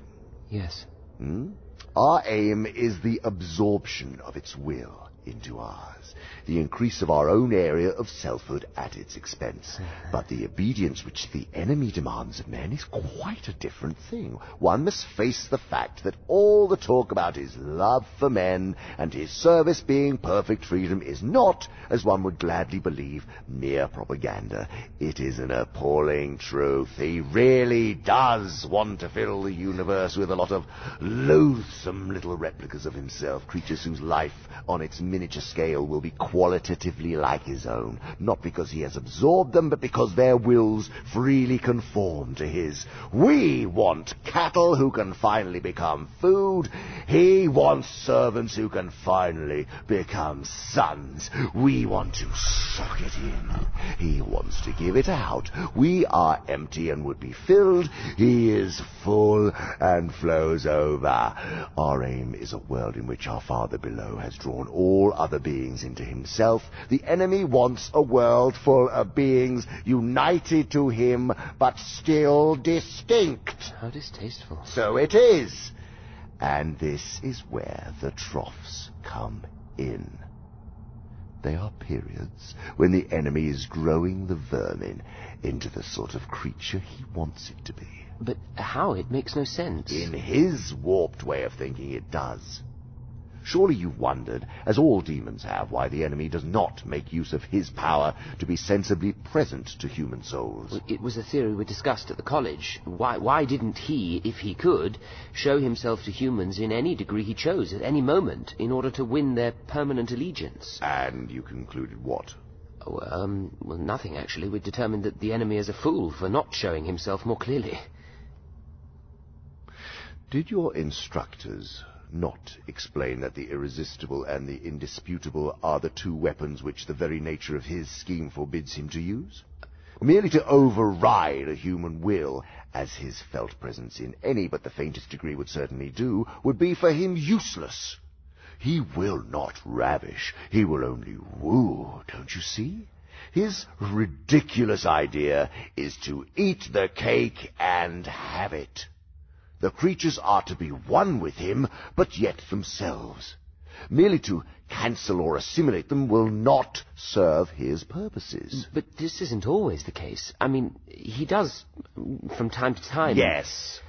yes. Hmm? Our aim is the absorption of its will into ours, the increase of our own area of selfhood at its expense. But the obedience which the enemy demands of men is quite a different thing. One must face the fact that all the talk about his love for men and his service being perfect freedom is not, as one would gladly believe, mere propaganda. It is an appalling truth. He really does want to fill the universe with a lot of loathsome little replicas of himself, creatures whose life on its miniature scale will be qualitatively like his own, not because he has absorbed them, but because their wills freely conform to his. We want cattle who can finally become food. He wants servants who can finally become sons. We want to suck it in. He wants to give it out. We are empty and would be filled. He is full and flows over. Our aim is a world in which our Father below has drawn all other beings into himself. The enemy wants a world full of beings united to him, but still distinct. How distasteful. So it is. And this is where the troughs come in. They are periods when the enemy is growing the vermin into the sort of creature he wants it to be. But how? It makes no sense. In his warped way of thinking, it does. Surely you've wondered, as all demons have, why the enemy does not make use of his power to be sensibly present to human souls. It was a theory we discussed at the college. Why, why didn't he, if he could, show himself to humans in any degree he chose, at any moment, in order to win their permanent allegiance? And you concluded what? Oh, um, well, nothing, actually. We determined that the enemy is a fool for not showing himself more clearly. Did your instructors not explain that the irresistible and the indisputable are the two weapons which the very nature of his scheme forbids him to use? Merely to override a human will, as his felt presence in any but the faintest degree would certainly do, would be for him useless. He will not ravish, he will only woo, don't you see? His ridiculous idea is to eat the cake and have it. The creatures are to be one with him, but yet themselves. Merely to cancel or assimilate them will not serve his purposes. But this isn't always the case. I mean, he does, from time to time... Yes.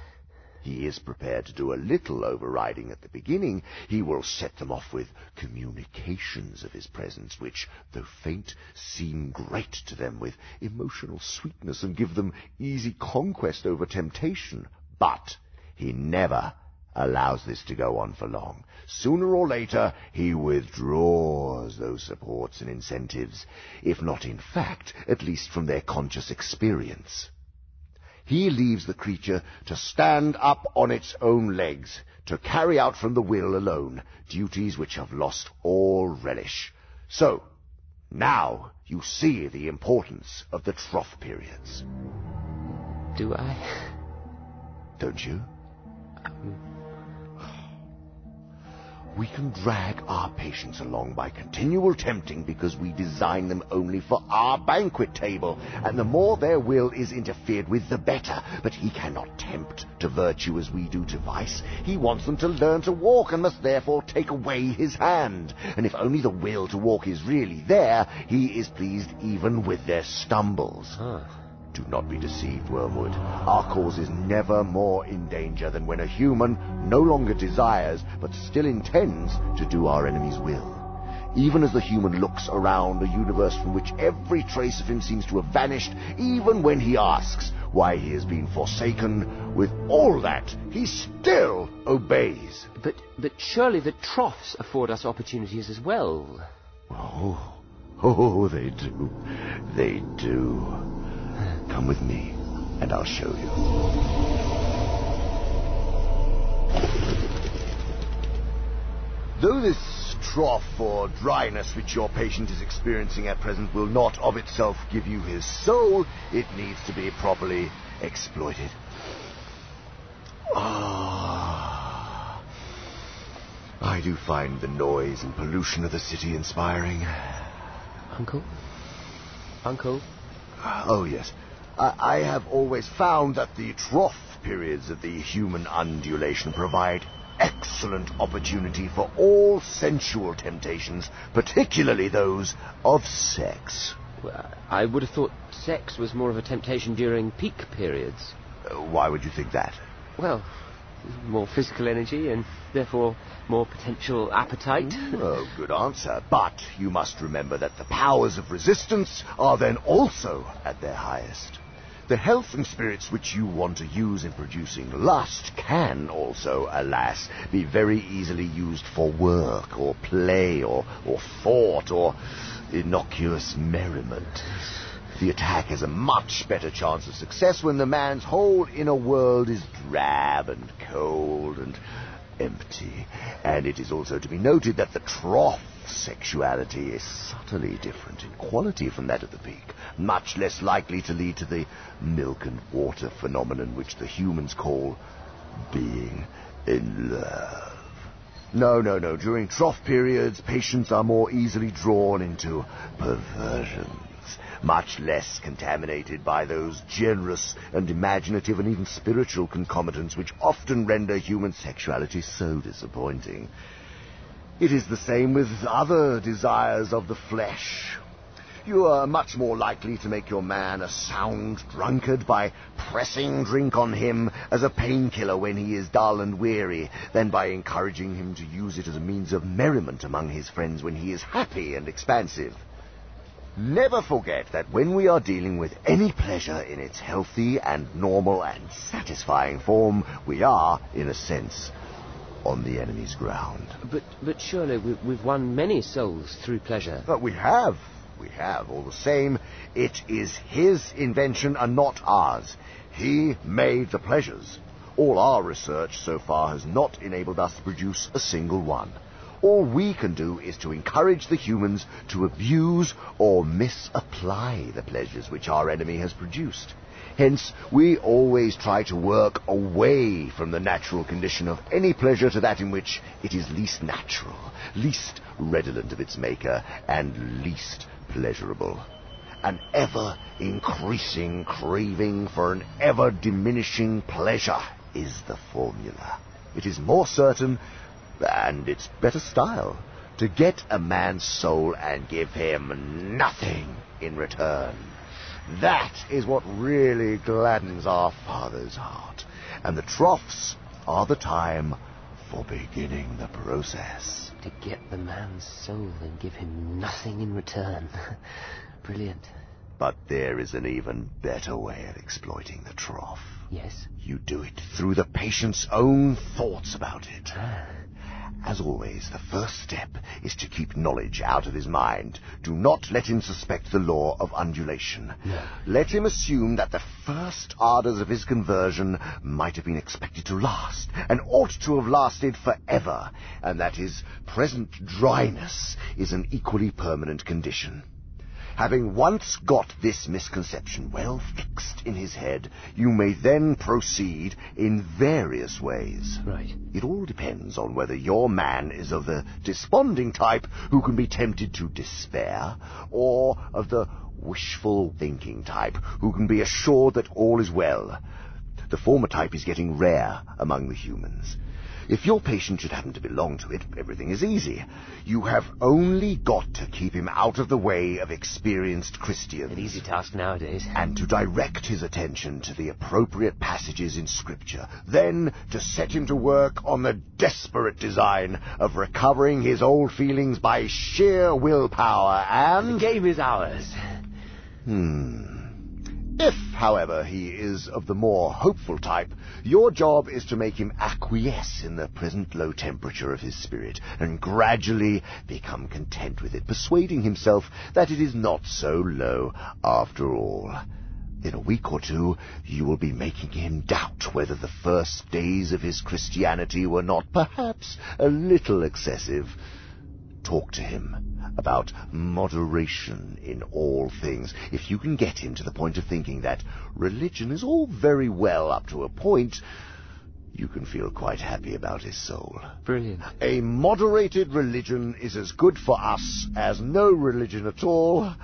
He is prepared to do a little overriding at the beginning. He will set them off with communications of his presence, which, though faint, seem great to them with emotional sweetness and give them easy conquest over temptation. But he never allows this to go on for long. Sooner or later, he withdraws those supports and incentives, if not in fact, at least from their conscious experience. He leaves the creature to stand up on its own legs, to carry out from the will alone duties which have lost all relish. So, now you see the importance of the trough periods. Do I? Don't you? We can drag our patients along by continual tempting because we design them only for our banquet table, and the more their will is interfered with, the better. But he cannot tempt to virtue as we do to vice. He wants them to learn to walk and must therefore take away his hand. And if only the will to walk is really there, he is pleased even with their stumbles. Huh. Do not be deceived, Wormwood. Our cause is never more in danger than when a human no longer desires, but still intends to do our enemy's will. Even as the human looks around a universe from which every trace of him seems to have vanished, even when he asks why he has been forsaken, with all that, he still obeys. But, but surely the troughs afford us opportunities as well. Oh, oh, they do. They do. Come with me, and I'll show you. Though this trough or dryness which your patient is experiencing at present will not of itself give you his soul, it needs to be properly exploited. Ah, I do find the noise and pollution of the city inspiring. Uncle? Uncle? Oh, yes. I, I have always found that the trough periods of the human undulation provide excellent opportunity for all sensual temptations, particularly those of sex. Well, I would have thought sex was more of a temptation during peak periods. Uh, why would you think that? Well, more physical energy and therefore more potential appetite. Oh, good answer. But you must remember that the powers of resistance are then also at their highest. The health and spirits which you want to use in producing lust can also, alas, be very easily used for work or play or, or thought or innocuous merriment. The attack has a much better chance of success when the man's whole inner world is drab and cold and empty. And it is also to be noted that the trough sexuality is subtly different in quality from that of the peak, much less likely to lead to the milk and water phenomenon which the humans call being in love. No, no, no. During trough periods, patients are more easily drawn into perversions, much less contaminated by those generous and imaginative and even spiritual concomitants which often render human sexuality so disappointing. It is the same with other desires of the flesh. You are much more likely to make your man a sound drunkard by pressing drink on him as a painkiller when he is dull and weary than by encouraging him to use it as a means of merriment among his friends when he is happy and expansive. Never forget that when we are dealing with any pleasure in its healthy and normal and satisfying form, we are, in a sense, on the enemy's ground. But, but surely we, we've won many souls through pleasure. But we have. We have. All the same, it is his invention and not ours. He made the pleasures. All our research so far has not enabled us to produce a single one. All we can do is to encourage the humans to abuse or misapply the pleasures which our enemy has produced. Hence, we always try to work away from the natural condition of any pleasure to that in which it is least natural, least redolent of its maker, and least pleasurable. An ever increasing craving for an ever diminishing pleasure is the formula. It is more certain, and it's better style, to get a man's soul and give him nothing in return. That is what really gladdens our Father's heart, and the troughs are the time for beginning the process. To get the man's soul and give him nothing in return. Brilliant. But there is an even better way of exploiting the trough. Yes? You do it through the patient's own thoughts about it. Ah. As always, the first step is to keep knowledge out of his mind. Do not let him suspect the law of undulation. No. Let him assume that the first ardors of his conversion might have been expected to last, and ought to have lasted forever, and that his present dryness is an equally permanent condition. Having once got this misconception well fixed in his head, you may then proceed in various ways. Right. It all depends on whether your man is of the desponding type who can be tempted to despair, or of the wishful thinking type who can be assured that all is well. The former type is getting rare among the humans. If your patient should happen to belong to it, everything is easy. You have only got to keep him out of the way of experienced Christians. An easy task nowadays. And to direct his attention to the appropriate passages in Scripture. Then to set him to work on the desperate design of recovering his old feelings by sheer willpower and... The game is ours. Hmm. If, however, he is of the more hopeful type, your job is to make him acquiesce in the present low temperature of his spirit, and gradually become content with it, persuading himself that it is not so low after all. In a week or two, you will be making him doubt whether the first days of his Christianity were not perhaps a little excessive. Talk to him about moderation in all things. If you can get him to the point of thinking that religion is all very well up to a point, you can feel quite happy about his soul. Brilliant. A moderated religion is as good for us as no religion at all,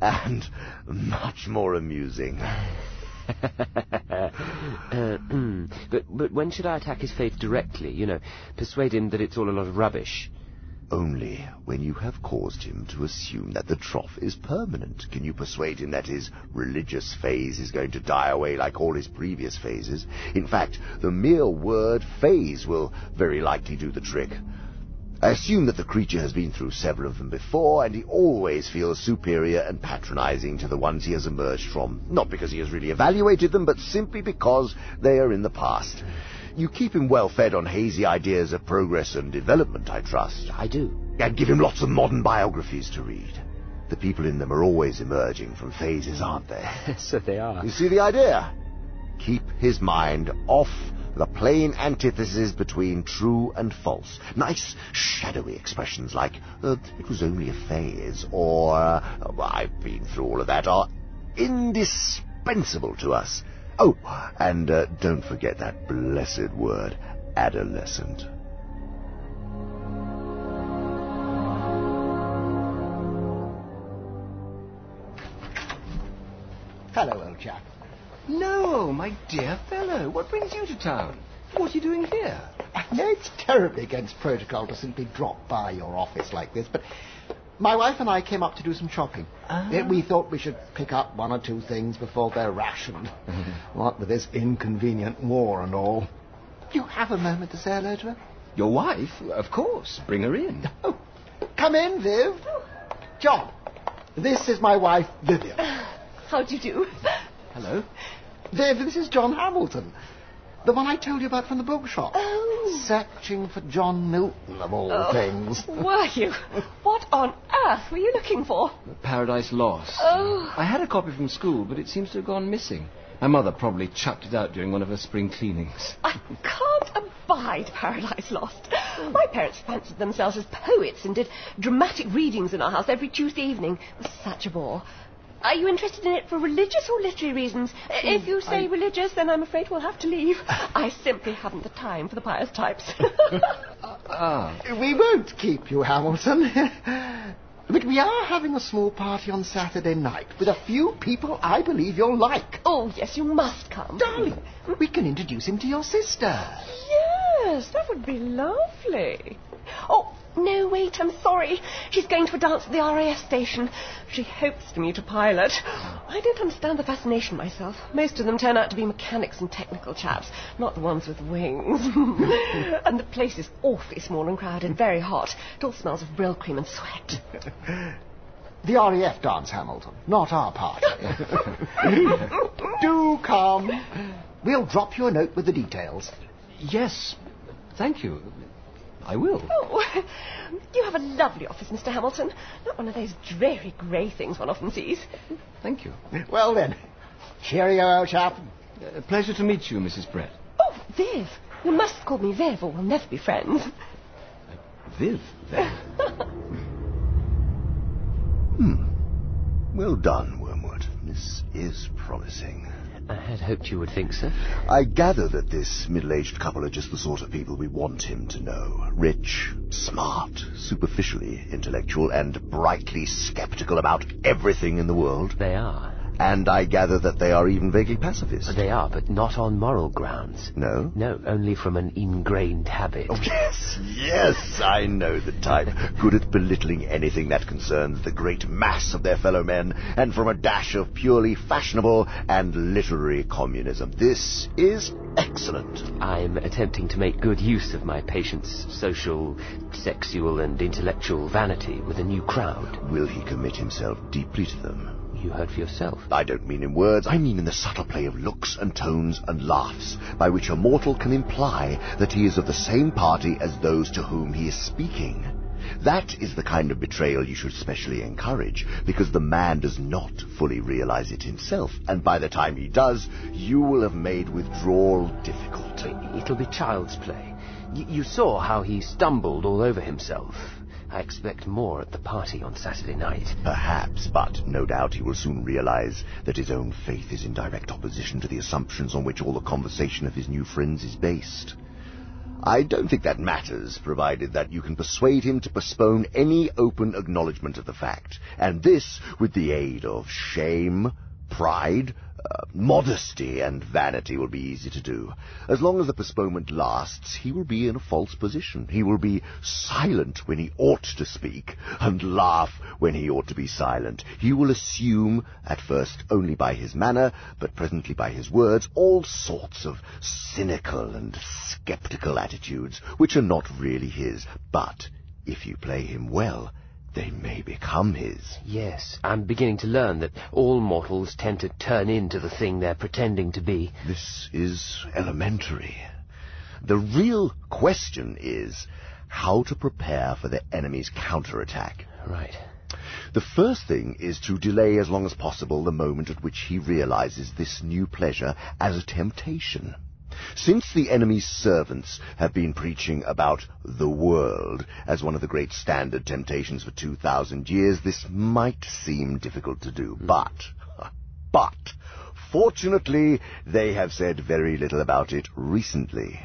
and much more amusing. uh, but but when should I attack his faith directly? You know, persuade him that it's all a lot of rubbish. Only when you have caused him to assume that the trough is permanent can you persuade him that his religious phase is going to die away like all his previous phases. In fact, the mere word phase will very likely do the trick. I assume that the creature has been through several of them before, and he always feels superior and patronizing to the ones he has emerged from. Not because he has really evaluated them, but simply because they are in the past. You keep him well fed on hazy ideas of progress and development, I trust. I do. And give him lots of modern biographies to read. The people in them are always emerging from phases, aren't they? so they are. You see the idea? Keep his mind off the plain antithesis between true and false. Nice, shadowy expressions like, uh, it was only a phase, or, uh, I've been through all of that, are indispensable to us. Oh, and uh, don't forget that blessed word, adolescent. Hello, old chap. No, my dear fellow. What brings you to town? What are you doing here? I know it's terribly against protocol to simply drop by your office like this, but my wife and I came up to do some shopping. Ah. We thought we should pick up one or two things before they're rationed. what with this inconvenient war and all. Do you have a moment to say hello to her? Your wife? Of course. Bring her in. Oh, come in, Viv. John, this is my wife, Vivian. How do you do? Hello. Viv, this is John Hamilton. The one I told you about from the bookshop. Oh. Searching for John Milton, of all Oh, things. Were you? What on earth were you looking for? Paradise Lost. Oh. I had a copy from school, but it seems to have gone missing. My mother probably chucked it out during one of her spring cleanings. I can't abide Paradise Lost. My parents fancied themselves as poets and did dramatic readings in our house every Tuesday evening. It was such a bore. Are you interested in it for religious or literary reasons? If you say I- religious, then I'm afraid we'll have to leave. I simply haven't the time for the pious types. Ah. We won't keep you, Hamilton. but we are having a small party on Saturday night with a few people I believe you'll like. oh, yes, you must come. Darling, we can introduce him to your sister. Yes, that would be lovely. Oh, no, wait, I'm sorry. She's going to a dance at the RAF station. She hopes for me to pilot. I don't understand the fascination myself. Most of them turn out to be mechanics and technical chaps, not the ones with wings. and the place is awfully small and crowded, very hot. It all smells of Brylcreem and sweat. The RAF dance, Hamilton, not our party. Do come. We'll drop you a note with the details. Yes. Thank you. I will. Oh, you have a lovely office, Mr. Hamilton. Not one of those dreary grey things one often sees. Thank you. Well then, cheerio, old chap. Uh, pleasure to meet you, Mrs. Brett. Oh, Viv. You must call me Viv, or we'll never be friends. Viv, then. Well done, Wormwood. This is promising. I had hoped you would think so. I gather that this middle-aged couple are just the sort of people we want him to know. Rich, smart, superficially intellectual, and brightly skeptical about everything in the world. They are. And I gather that they are even vaguely pacifist. They are, but not on moral grounds. No? No, only from an ingrained habit. Oh, yes, yes, I know the type. Good at belittling anything that concerns the great mass of their fellow men, and from a dash of purely fashionable and literary communism. This is excellent. I'm attempting to make good use of my patient's social, sexual, and intellectual vanity with a new crowd. Will he commit himself deeply to them? You heard for yourself. I don't mean in words, I mean in the subtle play of looks and tones and laughs, by which a mortal can imply that he is of the same party as those to whom he is speaking. That is the kind of betrayal you should specially encourage, because the man does not fully realize it himself, and by the time he does, you will have made withdrawal difficult. It'll be child's play. Y- you saw how he stumbled all over himself. I expect more at the party on Saturday night. Perhaps, but no doubt he will soon realize that his own faith is in direct opposition to the assumptions on which all the conversation of his new friends is based. I don't think that matters, provided that you can persuade him to postpone any open acknowledgement of the fact, and this with the aid of shame, pride, uh, modesty, and vanity will be easy to do. As long as the postponement lasts, he will be in a false position. He will be silent when he ought to speak, and laugh when he ought to be silent. He will assume, at first only by his manner, but presently by his words, all sorts of cynical and skeptical attitudes, which are not really his, but If you play him well, they may become his. Yes, I'm beginning to learn that all mortals tend to turn into the thing they're pretending to be. This is elementary. The real question is how to prepare for the enemy's counterattack. Right. The first thing is to delay as long as possible the moment at which he realizes this new pleasure as a temptation. Since the enemy's servants have been preaching about the world as one of the great standard temptations for 2,000 years, this might seem difficult to do. Hmm. But, but, fortunately, they have said very little about it recently.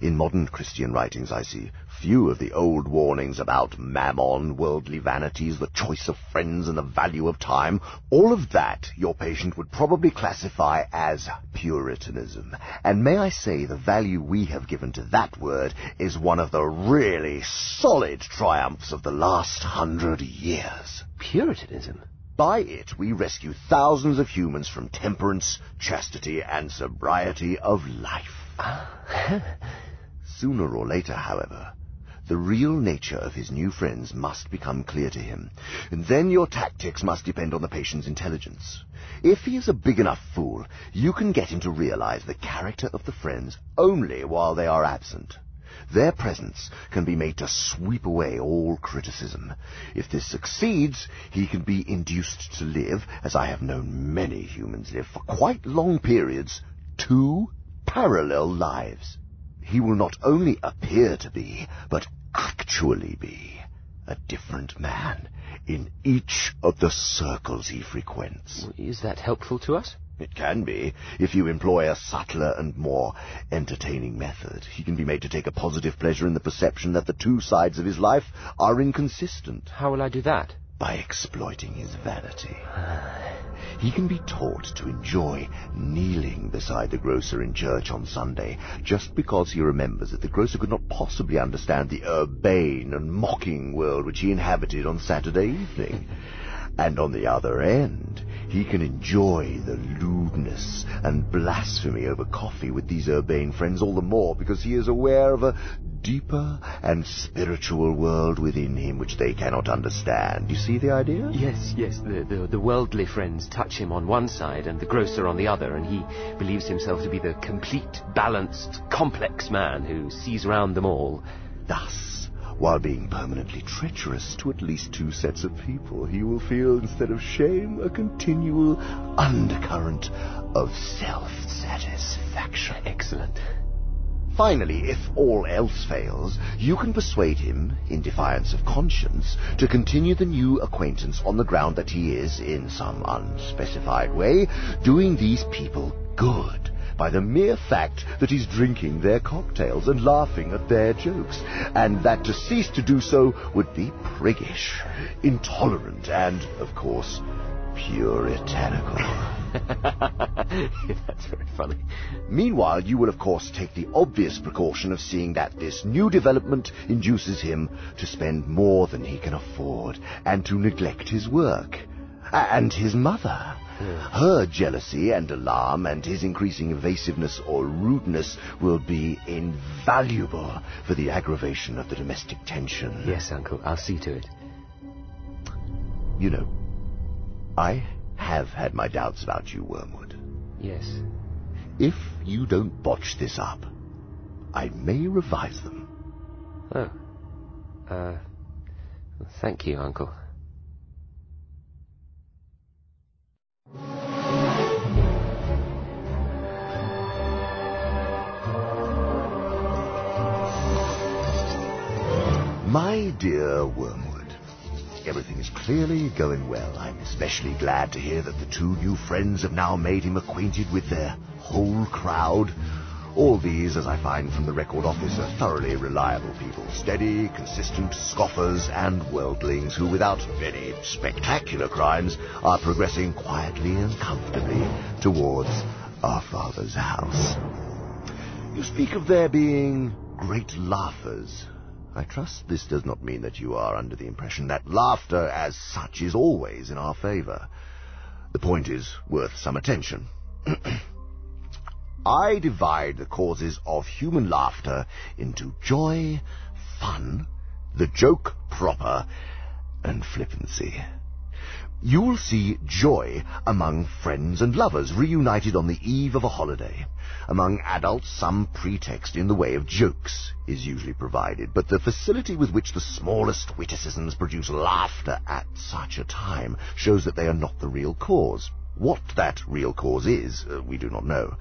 In modern Christian writings, I see few of the old warnings about mammon, worldly vanities, the choice of friends, and the value of time. All of that your patient would probably classify as Puritanism. And may I say, the value we have given to that word is one of the really solid triumphs of the last hundred years. Puritanism? By it, we rescue thousands of humans from temperance, chastity, and sobriety of life. Ah. Sooner or later, however, the real nature of his new friends must become clear to him, and then your tactics must depend on the patient's intelligence. If he is a big enough fool, you can get him to realize the character of the friends only while they are absent. Their presence can be made to sweep away all criticism. If this succeeds, he can be induced to live, as I have known many humans live for quite long periods, two parallel lives. He will not only appear to be, but actually be, a different man in each of the circles he frequents. Is that helpful to us? It can be, if you employ a subtler and more entertaining method. He can be made to take a positive pleasure in the perception that the two sides of his life are inconsistent. How will I do that? By exploiting his vanity. He can be taught to enjoy kneeling beside the grocer in church on Sunday just because he remembers that the grocer could not possibly understand the urbane and mocking world which he inhabited on Saturday evening. And on the other end, he can enjoy the lewdness and blasphemy over coffee with these urbane friends all the more because he is aware of a deeper and spiritual world within him which they cannot understand. You see the idea? Yes, yes. The, the, the worldly friends touch him on one side and the grocer on the other, and he believes himself to be the complete, balanced, complex man who sees round them all. Thus, while being permanently treacherous to at least two sets of people, he will feel, instead of shame, a continual undercurrent of self-satisfaction. Excellent. Finally, if all else fails, you can persuade him, in defiance of conscience, to continue the new acquaintance on the ground that he is, in some unspecified way, doing these people good by the mere fact that he's drinking their cocktails and laughing at their jokes, and that to cease to do so would be priggish, intolerant, and, of course, puritanical. That's very funny. Meanwhile, you will of course take the obvious precaution of seeing that this new development induces him to spend more than he can afford, and to neglect his work. And his mother. Her jealousy and alarm and his increasing evasiveness or rudeness will be invaluable for the aggravation of the domestic tension. Yes, Uncle, I'll see to it. You know, I have had my doubts about you, Wormwood. Yes. If you don't botch this up, I may revise them. Oh. Uh. Thank you, Uncle. My dear Wormwood, everything is clearly going well. I'm especially glad to hear that the two new friends have now made him acquainted with their whole crowd. All these, as I find from the record office, are thoroughly reliable people, steady, consistent scoffers and worldlings who, without any spectacular crimes, are progressing quietly and comfortably towards our Father's house. You speak of there being great laughers. I trust this does not mean that you are under the impression that laughter as such is always in our favor. The point is worth some attention. I divide the causes of human laughter into joy, fun, the joke proper, and flippancy. You'll see joy among friends and lovers reunited on the eve of a holiday. Among adults, some pretext in the way of jokes is usually provided, but the facility with which the smallest witticisms produce laughter at such a time shows that they are not the real cause. What that real cause is, uh, we do not know.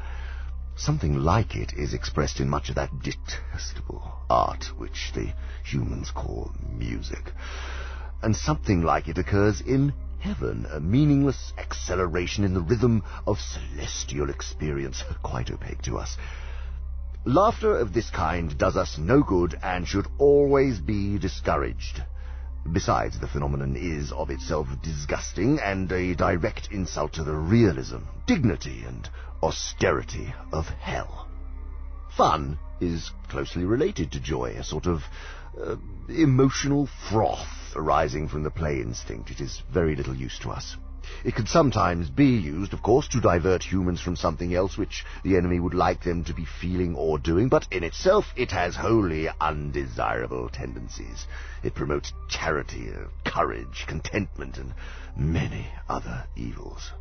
Something like it is expressed in much of that detestable art which the humans call music. And something like it occurs in heaven, a meaningless acceleration in the rhythm of celestial experience, quite opaque to us. Laughter of this kind does us no good and should always be discouraged. Besides, the phenomenon is of itself disgusting and a direct insult to the realism, dignity, and austerity of hell. Fun is closely related to joy, a sort of uh, emotional froth arising from the play instinct. It is very little use to us. It can sometimes be used, of course, to divert humans from something else which the enemy would like them to be feeling or doing, but in itself it has wholly undesirable tendencies. It promotes charity, courage, contentment, and many other evils.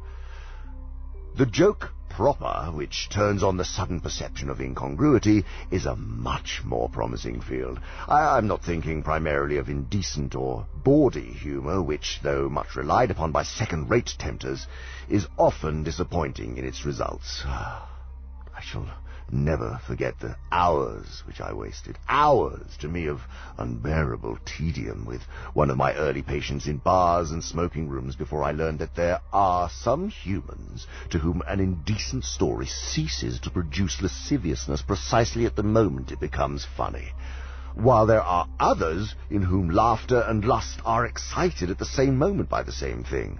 The joke proper, which turns on the sudden perception of incongruity, is a much more promising field. I, am not thinking primarily of indecent or bawdy humour, which, though much relied upon by second-rate tempters, is often disappointing in its results. I shall never forget the hours which I wasted, hours to me of unbearable tedium with one of my early patients in bars and smoking rooms before I learned that there are some humans to whom an indecent story ceases to produce lasciviousness precisely at the moment it becomes funny while there are others in whom laughter and lust are excited at the same moment by the same thing.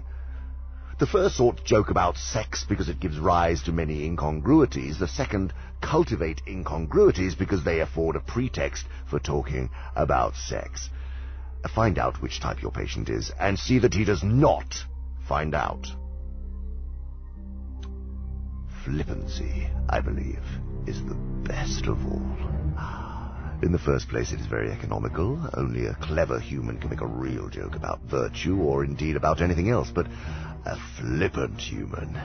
The first sort joke about sex because it gives rise to many incongruities. The second cultivate incongruities because they afford a pretext for talking about sex. Find out which type your patient is and see that he does not find out. Flippancy, I believe, is the best of all. In the first place, it is very economical. Only a clever human can make a real joke about virtue or indeed about anything else, but a flippant human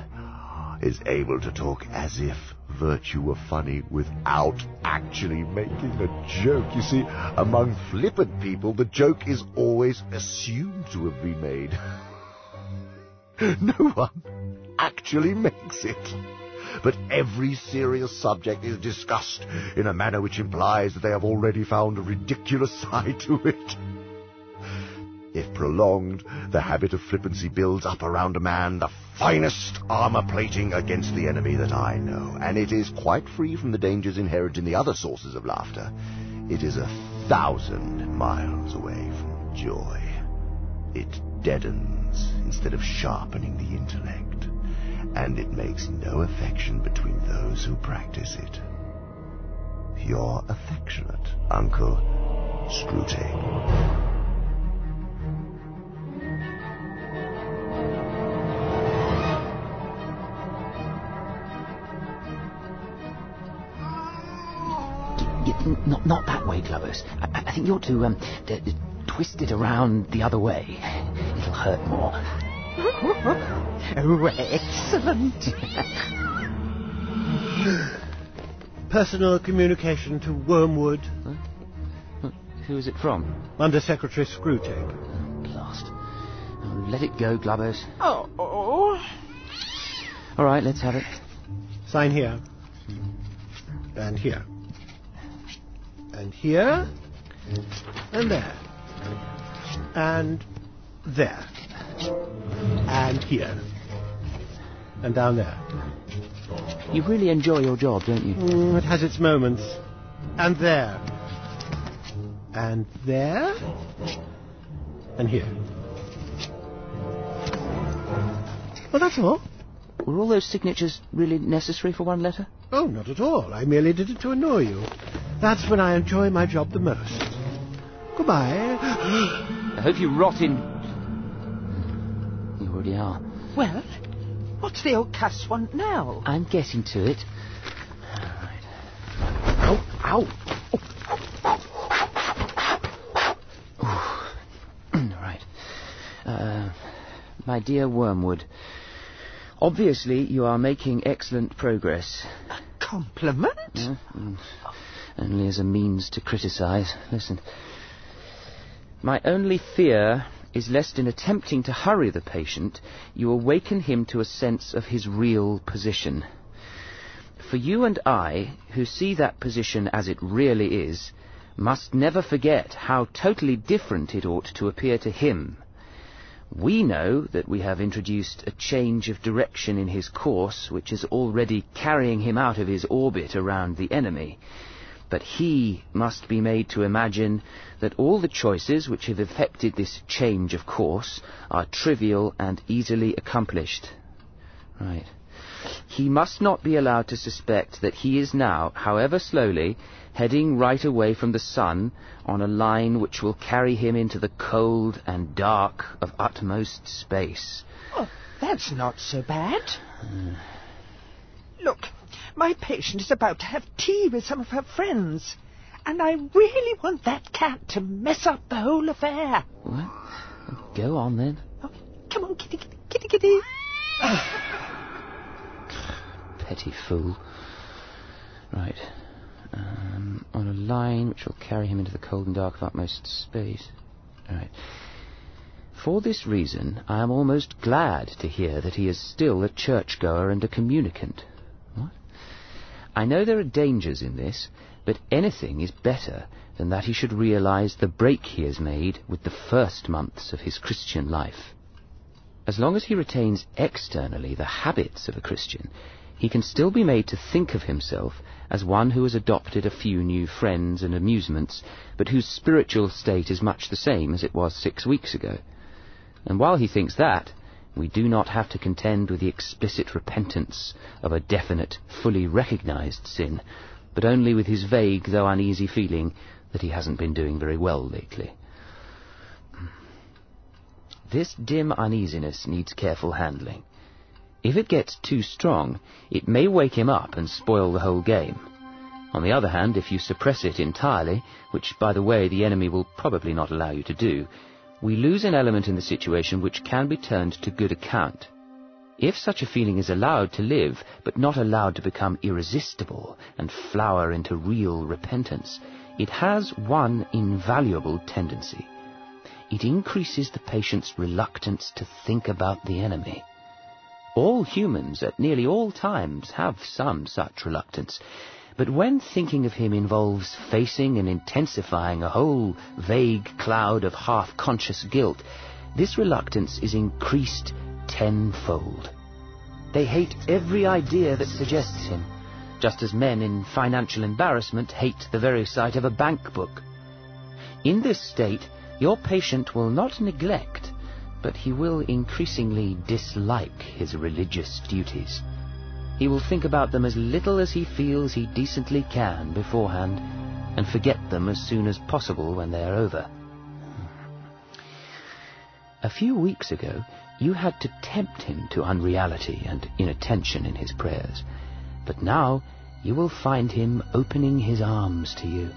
is able to talk as if virtue were funny without actually making a joke. You see, among flippant people, the joke is always assumed to have been made. no one actually makes it. But every serious subject is discussed in a manner which implies that they have already found a ridiculous side to it. If prolonged, the habit of flippancy builds up around a man the finest armor plating against the enemy that I know, and it is quite free from the dangers inherent in the other sources of laughter. It is a thousand miles away from joy. It deadens instead of sharpening the intellect, and it makes no affection between those who practice it. Your affectionate Uncle Screwtape. Not, not that way, Glubose. I, I think you ought to um, d- d- twist it around the other way. It'll hurt more. oh, excellent. Personal communication to Wormwood. Huh? Who is it from? Under Secretary Screwtape. Blast. Oh, let it go, Glubose. Oh. oh. All right, let's have it. Sign here. And here and here, and there, and there, and here, and down there. You really enjoy your job, don't you? Mm, it has its moments. And there, and there, and here. Well, that's all. Were all those signatures really necessary for one letter? Oh, not at all. I merely did it to annoy you. That's when I enjoy my job the most. Goodbye. I hope you rot in. You already are. Well, what's the old cuss want now? I'm getting to it. All right. Ow, ow. Right. My dear Wormwood, obviously you are making excellent progress. A compliment? Yeah? Mm only as a means to criticize. Listen. My only fear is lest in attempting to hurry the patient, you awaken him to a sense of his real position. For you and I, who see that position as it really is, must never forget how totally different it ought to appear to him. We know that we have introduced a change of direction in his course, which is already carrying him out of his orbit around the enemy. But he must be made to imagine that all the choices which have effected this change of course are trivial and easily accomplished. Right. He must not be allowed to suspect that he is now, however slowly, heading right away from the sun on a line which will carry him into the cold and dark of utmost space. Oh, that's not so bad. Uh. Look, my patient is about to have tea with some of her friends, and I really want that cat to mess up the whole affair. What? Go on then. Come on, kitty, kitty, kitty, kitty. Petty fool. Right. Um, on a line which will carry him into the cold and dark of utmost space. Right. For this reason, I am almost glad to hear that he is still a churchgoer and a communicant. I know there are dangers in this, but anything is better than that he should realize the break he has made with the first months of his Christian life. As long as he retains externally the habits of a Christian, he can still be made to think of himself as one who has adopted a few new friends and amusements, but whose spiritual state is much the same as it was six weeks ago. And while he thinks that, we do not have to contend with the explicit repentance of a definite, fully recognized sin, but only with his vague though uneasy feeling that he hasn't been doing very well lately. This dim uneasiness needs careful handling. If it gets too strong, it may wake him up and spoil the whole game. On the other hand, if you suppress it entirely, which, by the way, the enemy will probably not allow you to do, we lose an element in the situation which can be turned to good account. If such a feeling is allowed to live, but not allowed to become irresistible and flower into real repentance, it has one invaluable tendency. It increases the patient's reluctance to think about the enemy. All humans at nearly all times have some such reluctance, but when thinking of him involves facing and intensifying a whole vague cloud of half-conscious guilt, this reluctance is increased tenfold. They hate every idea that suggests him, just as men in financial embarrassment hate the very sight of a bank book. In this state, your patient will not neglect, but he will increasingly dislike his religious duties. He will think about them as little as he feels he decently can beforehand, and forget them as soon as possible when they are over. A few weeks ago, you had to tempt him to unreality and inattention in his prayers, but now you will find him opening his arms to you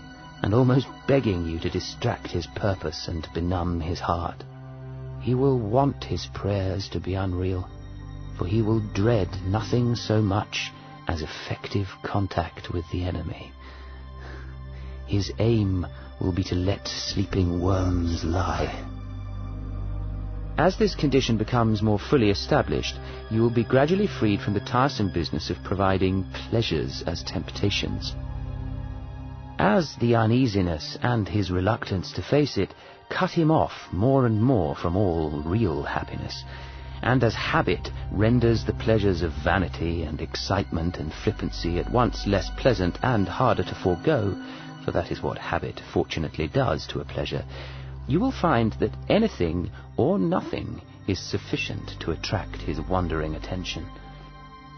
and almost begging you to distract his purpose and benumb his heart. He will want his prayers to be unreal, for he will dread nothing so much as effective contact with the enemy. His aim will be to let sleeping worms lie. As this condition becomes more fully established, you will be gradually freed from the tiresome business of providing pleasures as temptations. As the uneasiness and his reluctance to face it cut him off more and more from all real happiness, and as habit renders the pleasures of vanity and excitement and flippancy at once less pleasant and harder to forego, for that is what habit fortunately does to a pleasure, you will find that anything or nothing is sufficient to attract his wandering attention.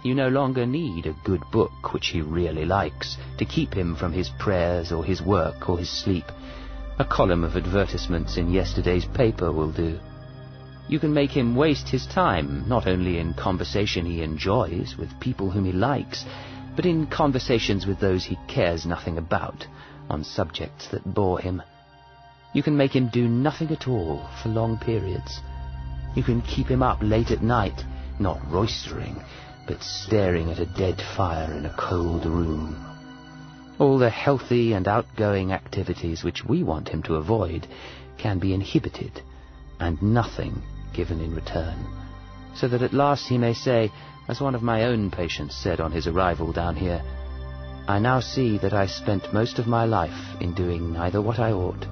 You no longer need a good book which he really likes to keep him from his prayers or his work or his sleep. A column of advertisements in yesterday's paper will do. You can make him waste his time not only in conversation he enjoys with people whom he likes, but in conversations with those he cares nothing about, on subjects that bore him. You can make him do nothing at all for long periods. You can keep him up late at night, not roistering, but staring at a dead fire in a cold room. All the healthy and outgoing activities which we want him to avoid can be inhibited, and nothing given in return, so that at last he may say, as one of my own patients said on his arrival down here, I now see that I spent most of my life in doing neither what I ought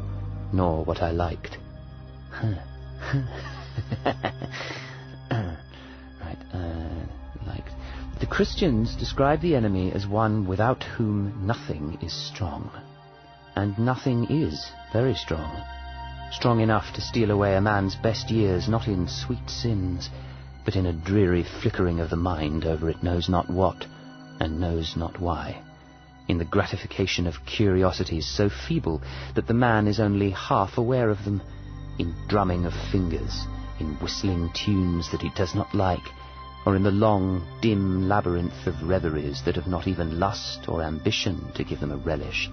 nor what I liked. right, uh, liked. The Christians describe the enemy as one without whom nothing is strong. And nothing is very strong. Strong enough to steal away a man's best years, not in sweet sins, but in a dreary flickering of the mind over it knows not what, and knows not why. In the gratification of curiosities so feeble that the man is only half aware of them, in drumming of fingers, in whistling tunes that he does not like, or in the long, dim labyrinth of reveries that have not even lust or ambition to give them a relish,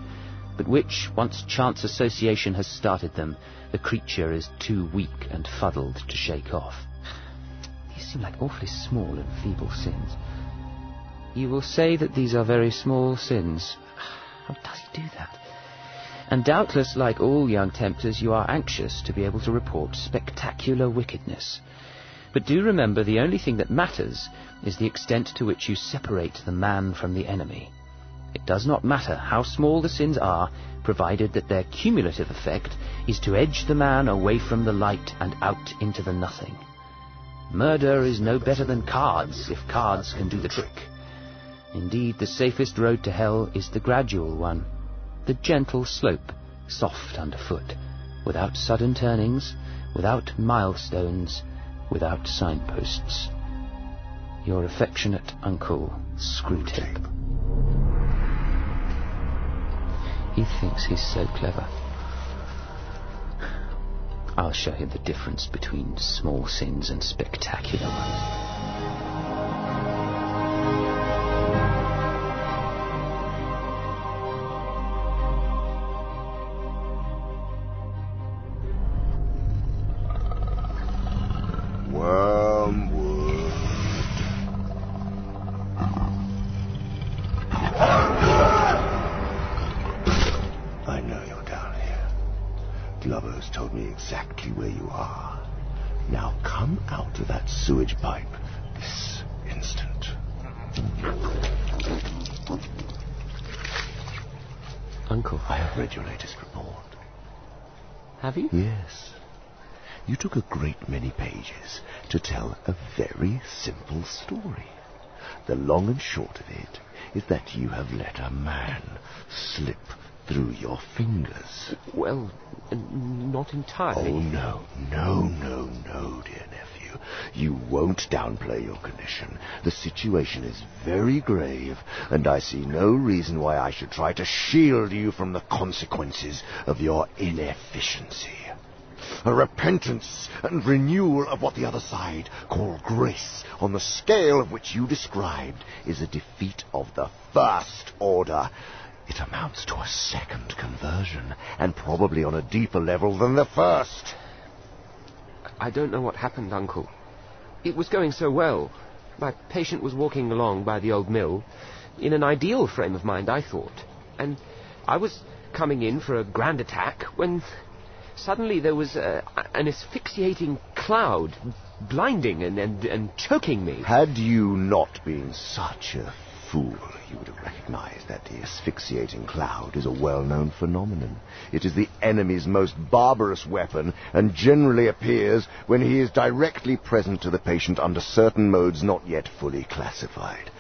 but which, once chance association has started them, the creature is too weak and fuddled to shake off. These seem like awfully small and feeble sins. You will say that these are very small sins. How does he do that? And doubtless, like all young tempters, you are anxious to be able to report spectacular wickedness. But do remember the only thing that matters is the extent to which you separate the man from the enemy. It does not matter how small the sins are, provided that their cumulative effect is to edge the man away from the light and out into the nothing. Murder is no better than cards, if cards can do the trick. Indeed, the safest road to hell is the gradual one, the gentle slope, soft underfoot, without sudden turnings, without milestones, without signposts. Your affectionate uncle, Screwtape. He thinks he's so clever. I'll show him the difference between small sins and spectacular ones. Have you? Yes. You took a great many pages to tell a very simple story. The long and short of it is that you have let a man slip through your fingers. Well, n- not entirely. Oh, no, no, no, no, dear nephew. You won't downplay your condition. The situation is very grave, and I see no reason why I should try to shield you from the consequences of your inefficiency. A repentance and renewal of what the other side call grace, on the scale of which you described, is a defeat of the first order. It amounts to a second conversion, and probably on a deeper level than the first. I don't know what happened, Uncle. It was going so well. My patient was walking along by the old mill, in an ideal frame of mind, I thought. And I was coming in for a grand attack when suddenly there was uh, an asphyxiating cloud, blinding and, and, and choking me. Had you not been such a fool, you would have recognized that the asphyxiating cloud is a well-known phenomenon. It is the enemy's most barbarous weapon and generally appears when he is directly present to the patient under certain modes not yet fully classified.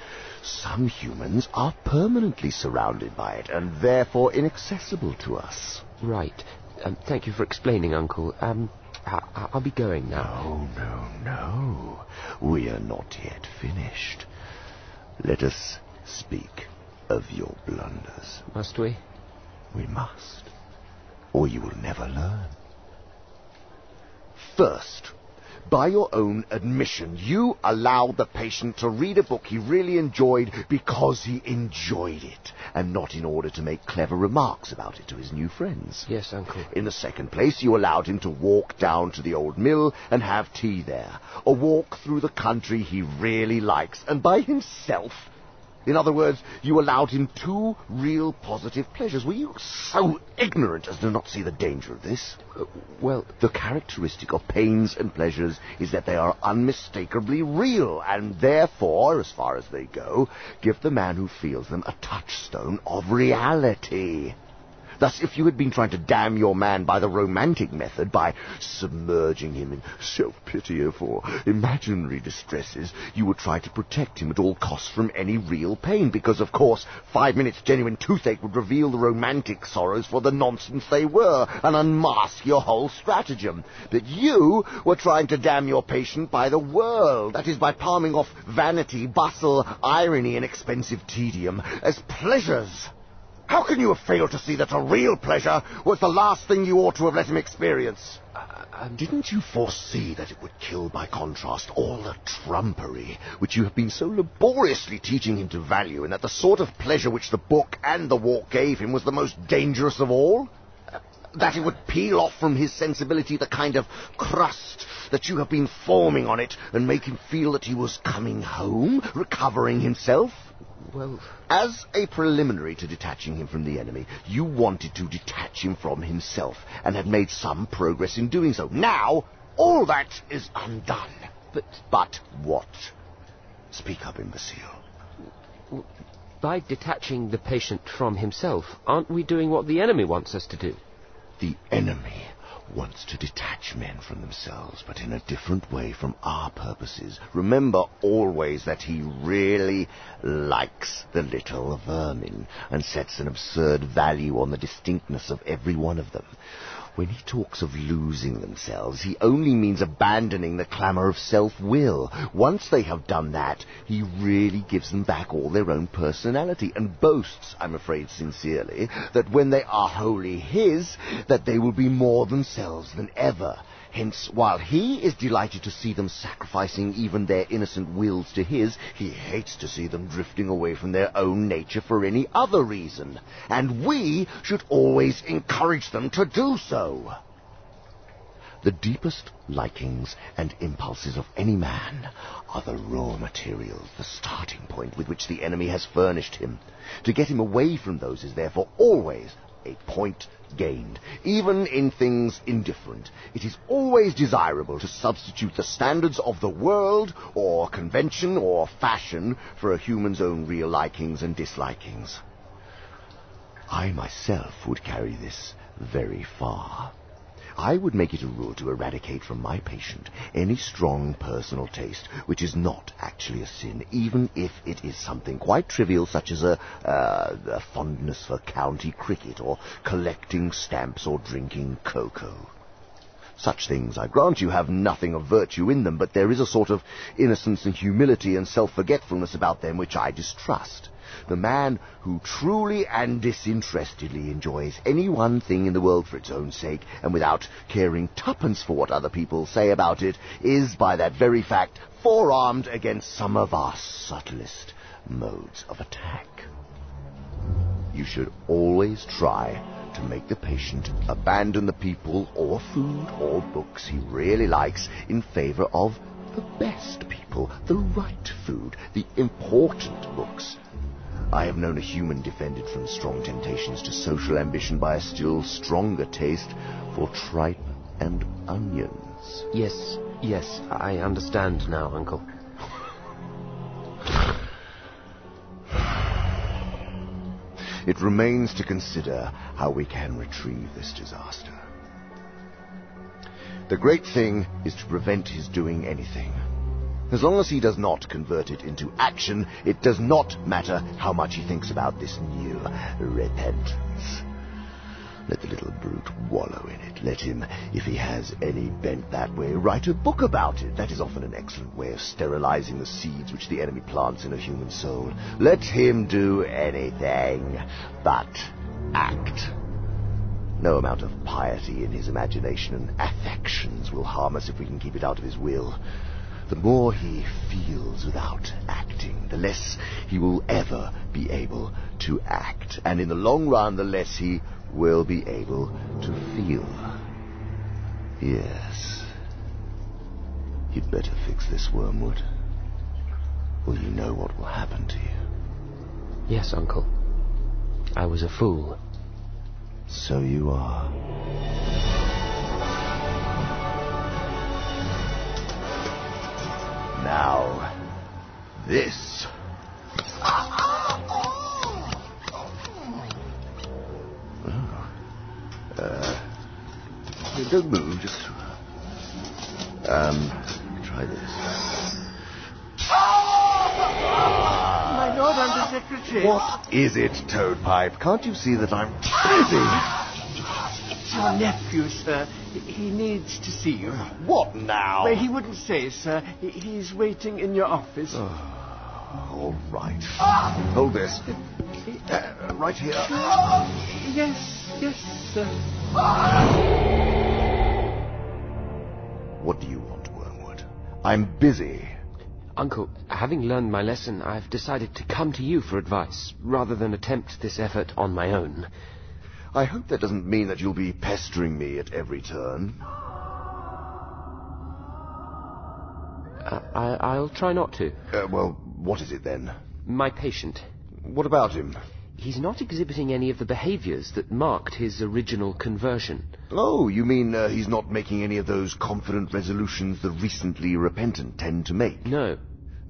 Some humans are permanently surrounded by it and therefore inaccessible to us. Right. Um, thank you for explaining, Uncle. Um, I- I'll be going now. No, no, no. We are not yet finished. Let us speak of your blunders. Must we? We must. Or you will never learn. First, by your own admission, you allowed the patient to read a book he really enjoyed because he enjoyed it, and not in order to make clever remarks about it to his new friends. Yes, Uncle. In the second place, you allowed him to walk down to the old mill and have tea there, a walk through the country he really likes, and by himself. In other words, you allowed him two real positive pleasures. Were you so ignorant as to not see the danger of this? Uh, well, the characteristic of pains and pleasures is that they are unmistakably real, and therefore, as far as they go, give the man who feels them a touchstone of reality. Thus, if you had been trying to damn your man by the romantic method, by submerging him in self-pity for imaginary distresses, you would try to protect him at all costs from any real pain, because, of course, five minutes genuine toothache would reveal the romantic sorrows for the nonsense they were, and unmask your whole stratagem. But you were trying to damn your patient by the world, that is, by palming off vanity, bustle, irony, and expensive tedium as pleasures. How can you have failed to see that a real pleasure was the last thing you ought to have let him experience? Uh, didn't you foresee that it would kill by contrast all the trumpery which you have been so laboriously teaching him to value, and that the sort of pleasure which the book and the walk gave him was the most dangerous of all? Uh, that it would peel off from his sensibility the kind of crust that you have been forming on it, and make him feel that he was coming home, recovering himself? Well, as a preliminary to detaching him from the enemy, you wanted to detach him from himself, and had made some progress in doing so. Now, all that is undone. But... But what? Speak up, imbecile. By detaching the patient from himself, aren't we doing what the enemy wants us to do? The enemy wants to detach men from themselves, but in a different way from our purposes. Remember always that he really likes the little vermin, and sets an absurd value on the distinctness of every one of them. When he talks of losing themselves, he only means abandoning the clamour of self-will. Once they have done that, he really gives them back all their own personality, and boasts, I'm afraid sincerely, that when they are wholly his, that they will be more themselves than ever. Hence, while he is delighted to see them sacrificing even their innocent wills to his, he hates to see them drifting away from their own nature for any other reason. And we should always encourage them to do so. The deepest likings and impulses of any man are the raw materials, the starting point with which the enemy has furnished him. To get him away from those is therefore always a point gained. Even in things indifferent, it is always desirable to substitute the standards of the world, or convention, or fashion, for a human's own real likings and dislikings. I myself would carry this very far. I would make it a rule to eradicate from my patient any strong personal taste which is not actually a sin, even if it is something quite trivial such as a, uh, a fondness for county cricket or collecting stamps or drinking cocoa. Such things, I grant you, have nothing of virtue in them, but there is a sort of innocence and humility and self-forgetfulness about them which I distrust. The man who truly and disinterestedly enjoys any one thing in the world for its own sake, and without caring twopence for what other people say about it, is, by that very fact, forearmed against some of our subtlest modes of attack. You should always try to make the patient abandon the people or food or books he really likes in favor of the best people, the right food, the important books. I have known a human defended from strong temptations to social ambition by a still stronger taste for tripe and onions. Yes, yes, I understand now, Uncle. It remains to consider how we can retrieve this disaster. The great thing is to prevent his doing anything. As long as he does not convert it into action, it does not matter how much he thinks about this new repentance. Let the little brute wallow in it. Let him, if he has any bent that way, write a book about it. That is often an excellent way of sterilizing the seeds which the enemy plants in a human soul. Let him do anything but act. No amount of piety in his imagination and affections will harm us if we can keep it out of his will. The more he feels without acting, the less he will ever be able to act. And in the long run, the less he will be able to feel. Yes. You'd better fix this, Wormwood. Or you know what will happen to you. Yes, Uncle. I was a fool. So you are. Now, this. Uh, don't move, just. Um, try this. My Lord Under Secretary. What is it, Toadpipe? Can't you see that I'm busy? It's your nephew, sir. He- He needs to see you. What now? Well, he wouldn't say, sir. He's waiting in your office. Oh, All right. Hold this. Uh, right here. Yes, yes, sir. What do you want, Wormwood? I'm busy. Uncle, having learned my lesson, I've decided to come to you for advice, rather than attempt this effort on my own. I hope that doesn't mean that you'll be pestering me at every turn. Uh, I, I'll try not to. Uh, well, what is it then? My patient. What about him? He's not exhibiting any of the behaviors that marked his original conversion. Oh, you mean uh, he's not making any of those confident resolutions the recently repentant tend to make? No.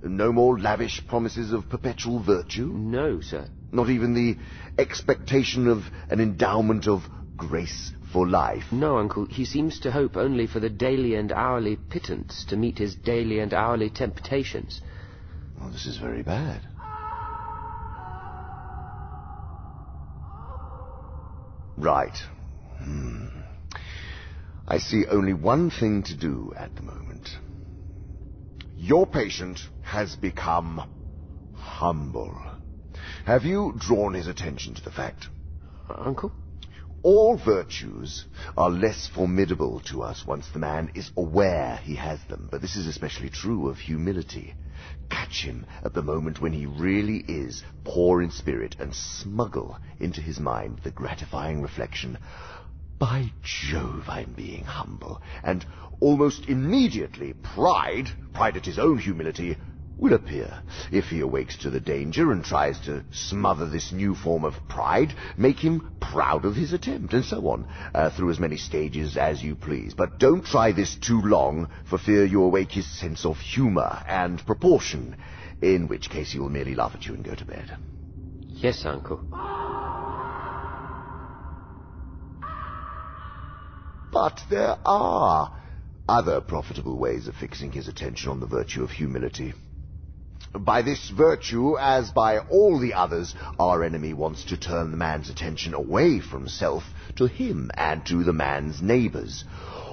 No more lavish promises of perpetual virtue? No, sir. Not even the expectation of an endowment of grace for life? No, Uncle. He seems to hope only for the daily and hourly pittance to meet his daily and hourly temptations. Well, this is very bad. Right. Hmm. I see only one thing to do at the moment. Your patient has become humble. Have you drawn his attention to the fact? Uh, uncle? All virtues are less formidable to us once the man is aware he has them, but this is especially true of humility. Catch him at the moment when he really is poor in spirit and smuggle into his mind the gratifying reflection, by Jove, I'm being humble. And almost immediately, pride, pride at his own humility, will appear. If he awakes to the danger and tries to smother this new form of pride, make him proud of his attempt, and so on, uh, through as many stages as you please. But don't try this too long, for fear you awake his sense of humour and proportion, in which case he will merely laugh at you and go to bed. Yes, Uncle. But there are other profitable ways of fixing his attention on the virtue of humility. By this virtue, as by all the others, our enemy wants to turn the man's attention away from self to him and to the man's neighbours.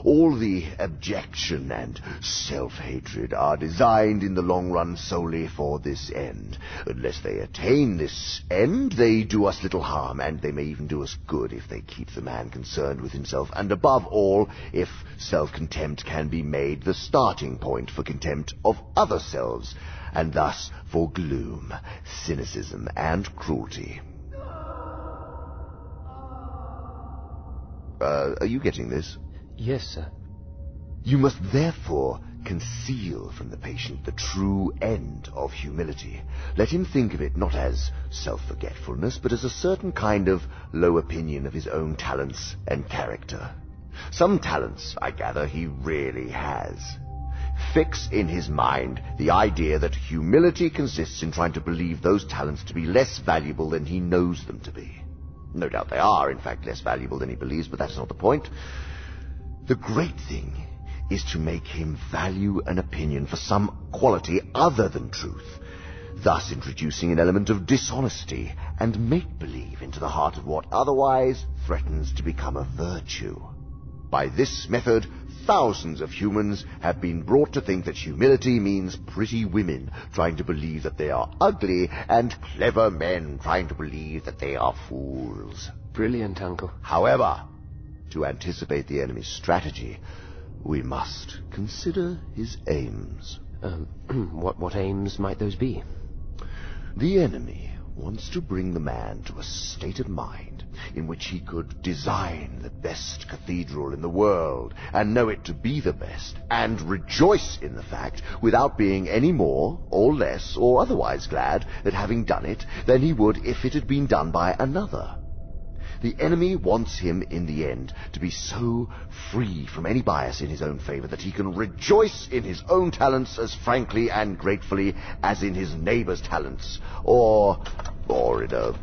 All the abjection and self-hatred are designed in the long run solely for this end. Unless they attain this end, they do us little harm, and they may even do us good if they keep the man concerned with himself, and above all, if self-contempt can be made the starting point for contempt of other selves, and thus for gloom, cynicism, and cruelty. Uh, are you getting this? Yes, sir. You must therefore conceal from the patient the true end of humility. Let him think of it not as self-forgetfulness, but as a certain kind of low opinion of his own talents and character. Some talents, I gather, he really has. Fix in his mind the idea that humility consists in trying to believe those talents to be less valuable than he knows them to be. No doubt they are, in fact, less valuable than he believes, but that's not the point. The great thing is to make him value an opinion for some quality other than truth, thus introducing an element of dishonesty and make-believe into the heart of what otherwise threatens to become a virtue. By this method, thousands of humans have been brought to think that humility means pretty women trying to believe that they are ugly and clever men trying to believe that they are fools. Brilliant, Uncle. However, To anticipate the enemy's strategy, we must consider his aims. Um, what, what aims might those be? The enemy wants to bring the man to a state of mind in which he could design the best cathedral in the world and know it to be the best and rejoice in the fact without being any more or less or otherwise glad at having done it than he would if it had been done by another. The enemy wants him in the end to be so free from any bias in his own favor that he can rejoice in his own talents as frankly and gratefully as in his neighbor's talents, or, or in a,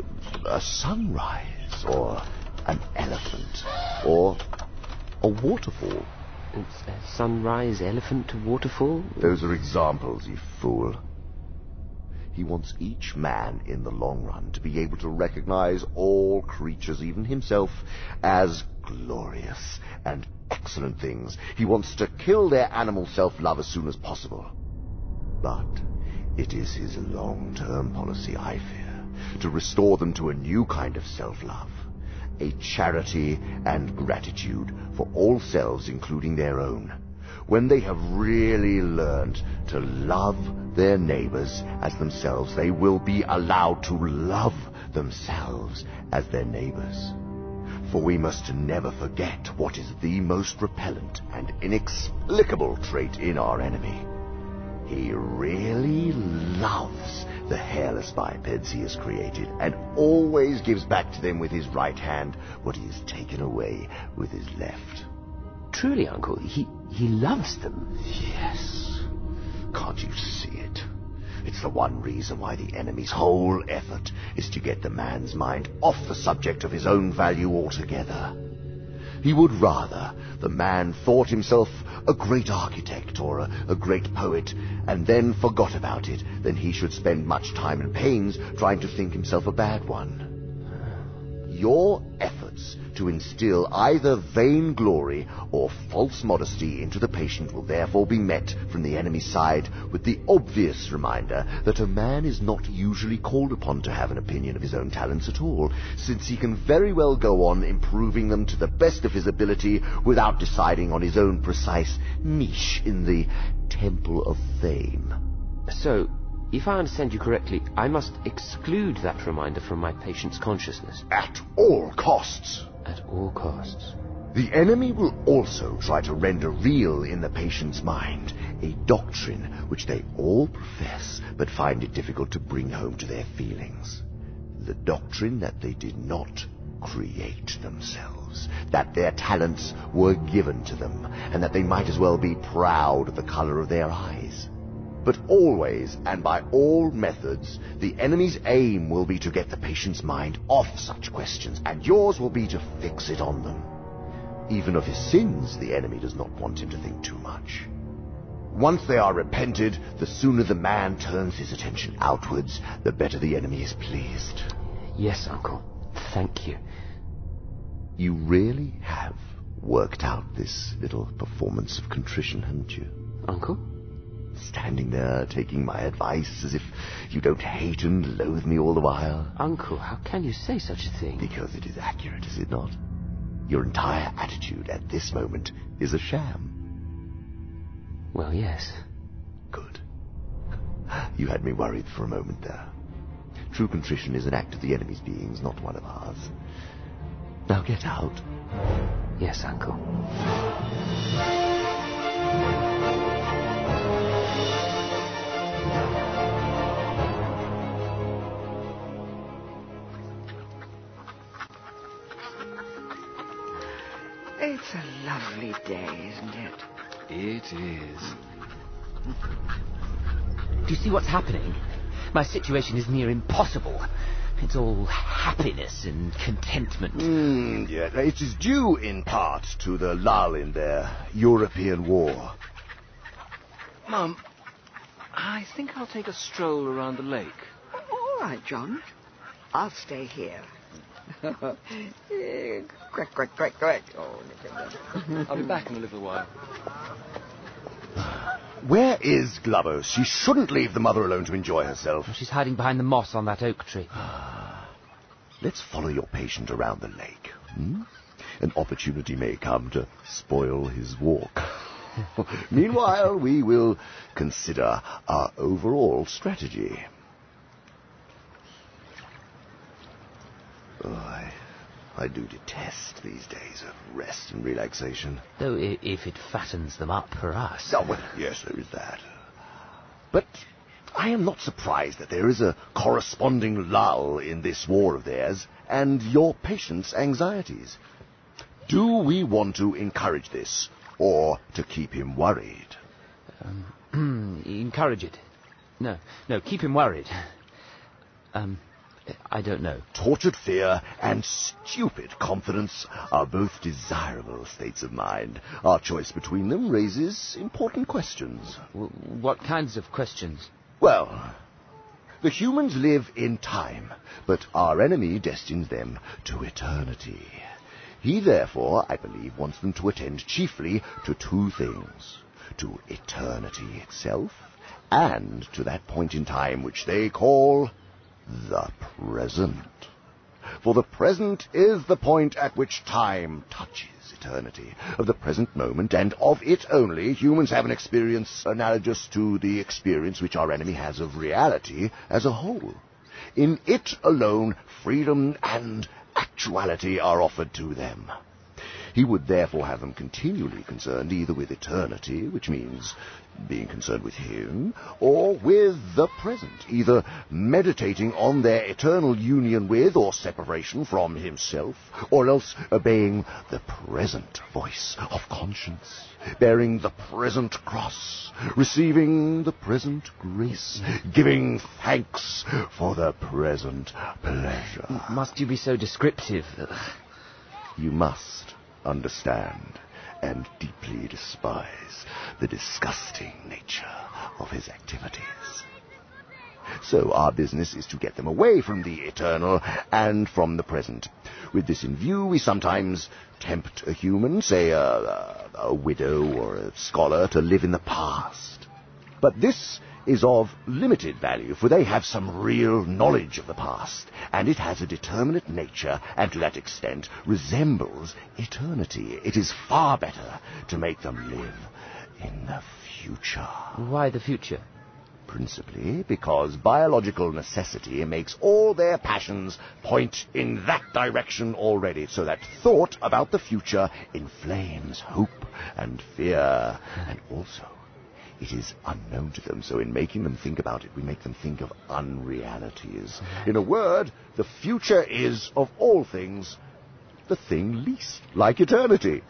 a sunrise, or an elephant, or a waterfall. It's a sunrise, elephant, to waterfall? Those are examples, you fool. He wants each man in the long run to be able to recognize all creatures, even himself, as glorious and excellent things. He wants to kill their animal self-love as soon as possible. But it is his long-term policy, I fear, to restore them to a new kind of self-love. A charity and gratitude for all selves, including their own when they have really learned to love their neighbors as themselves, they will be allowed to love themselves as their neighbors. For we must never forget what is the most repellent and inexplicable trait in our enemy. He really loves the hairless bipeds he has created and always gives back to them with his right hand what he has taken away with his left. Truly, Uncle, he, he loves them. Yes. Can't you see it? It's the one reason why the enemy's whole effort is to get the man's mind off the subject of his own value altogether. He would rather the man thought himself a great architect or a, a, great poet and then forgot about it than he should spend much time and pains trying to think himself a bad one. Your efforts to instill either vainglory or false modesty into the patient will therefore be met from the enemy's side with the obvious reminder that a man is not usually called upon to have an opinion of his own talents at all, since he can very well go on improving them to the best of his ability without deciding on his own precise niche in the temple of fame. So, if I understand you correctly, I must exclude that reminder from my patient's consciousness. At all costs. At all costs. The enemy will also try to render real in the patient's mind a doctrine which they all profess but find it difficult to bring home to their feelings. The doctrine that they did not create themselves, that their talents were given to them, and that they might as well be proud of the color of their eyes. But always and by all methods, the enemy's aim will be to get the patient's mind off such questions, and yours will be to fix it on them. Even of his sins, the enemy does not want him to think too much. Once they are repented, the sooner the man turns his attention outwards, the better the enemy is pleased. Yes, Uncle. Thank you. You really have worked out this little performance of contrition, haven't you? Uncle? Standing there taking my advice as if you don't hate and loathe me all the while. Uncle, how can you say such a thing? Because it is accurate, is it not? Your entire attitude at this moment is a sham. Well, yes. Good. You had me worried for a moment there. True contrition is an act of the enemy's beings, not one of ours. Now get out. Yes, Uncle. It's a lovely day, isn't it? It is. Do you see what's happening? My situation is near impossible. It's all happiness and contentment. Mm, yeah, it is due in part to the lull in their European war. Mum, I think I'll take a stroll around the lake. All right, John. I'll stay here. quack, quack, quack, quack. Oh, I'll be back in a little while. Where is Glubose? She shouldn't leave the mother alone to enjoy herself. She's hiding behind the moss on that oak tree. Let's follow your patient around the lake. Hmm? An opportunity may come to spoil his walk. Meanwhile, we will consider our overall strategy. Oh, I, I do detest these days of rest and relaxation. Though i- if it fattens them up for us. Oh, well, yes, there is that. But I am not surprised that there is a corresponding lull in this war of theirs and your patient's anxieties. Do we want to encourage this or to keep him worried? Um, encourage it. No, no, keep him worried. Um, I don't know. Tortured fear and stupid confidence are both desirable states of mind. Our choice between them raises important questions. What kinds of questions? Well, the humans live in time, but our enemy destines them to eternity. He therefore, I believe, wants them to attend chiefly to two things. To eternity itself, and to that point in time which they call the present. For the present is the point at which time touches eternity. Of the present moment, and of it only, humans have an experience analogous to the experience which our enemy has of reality as a whole. In it alone, freedom and actuality are offered to them. He would therefore have them continually concerned either with eternity, which means being concerned with him, or with the present, either meditating on their eternal union with or separation from himself, or else obeying the present voice of conscience, bearing the present cross, receiving the present grace, giving thanks for the present pleasure. Must you be so descriptive? You must understand and deeply despise the disgusting nature of his activities. So our business is to get them away from the eternal and from the present. With this in view, we sometimes tempt a human, say a, a, a widow or a scholar, to live in the past. But this is of limited value, for they have some real knowledge of the past, and it has a determinate nature, and to that extent resembles eternity. It is far better to make them live in the future. Why the future? Principally because biological necessity makes all their passions point in that direction already, so that thought about the future inflames hope and fear, and also it is unknown to them, so in making them think about it, we make them think of unrealities. Mm-hmm. In a word, the future is, of all things, the thing least like eternity.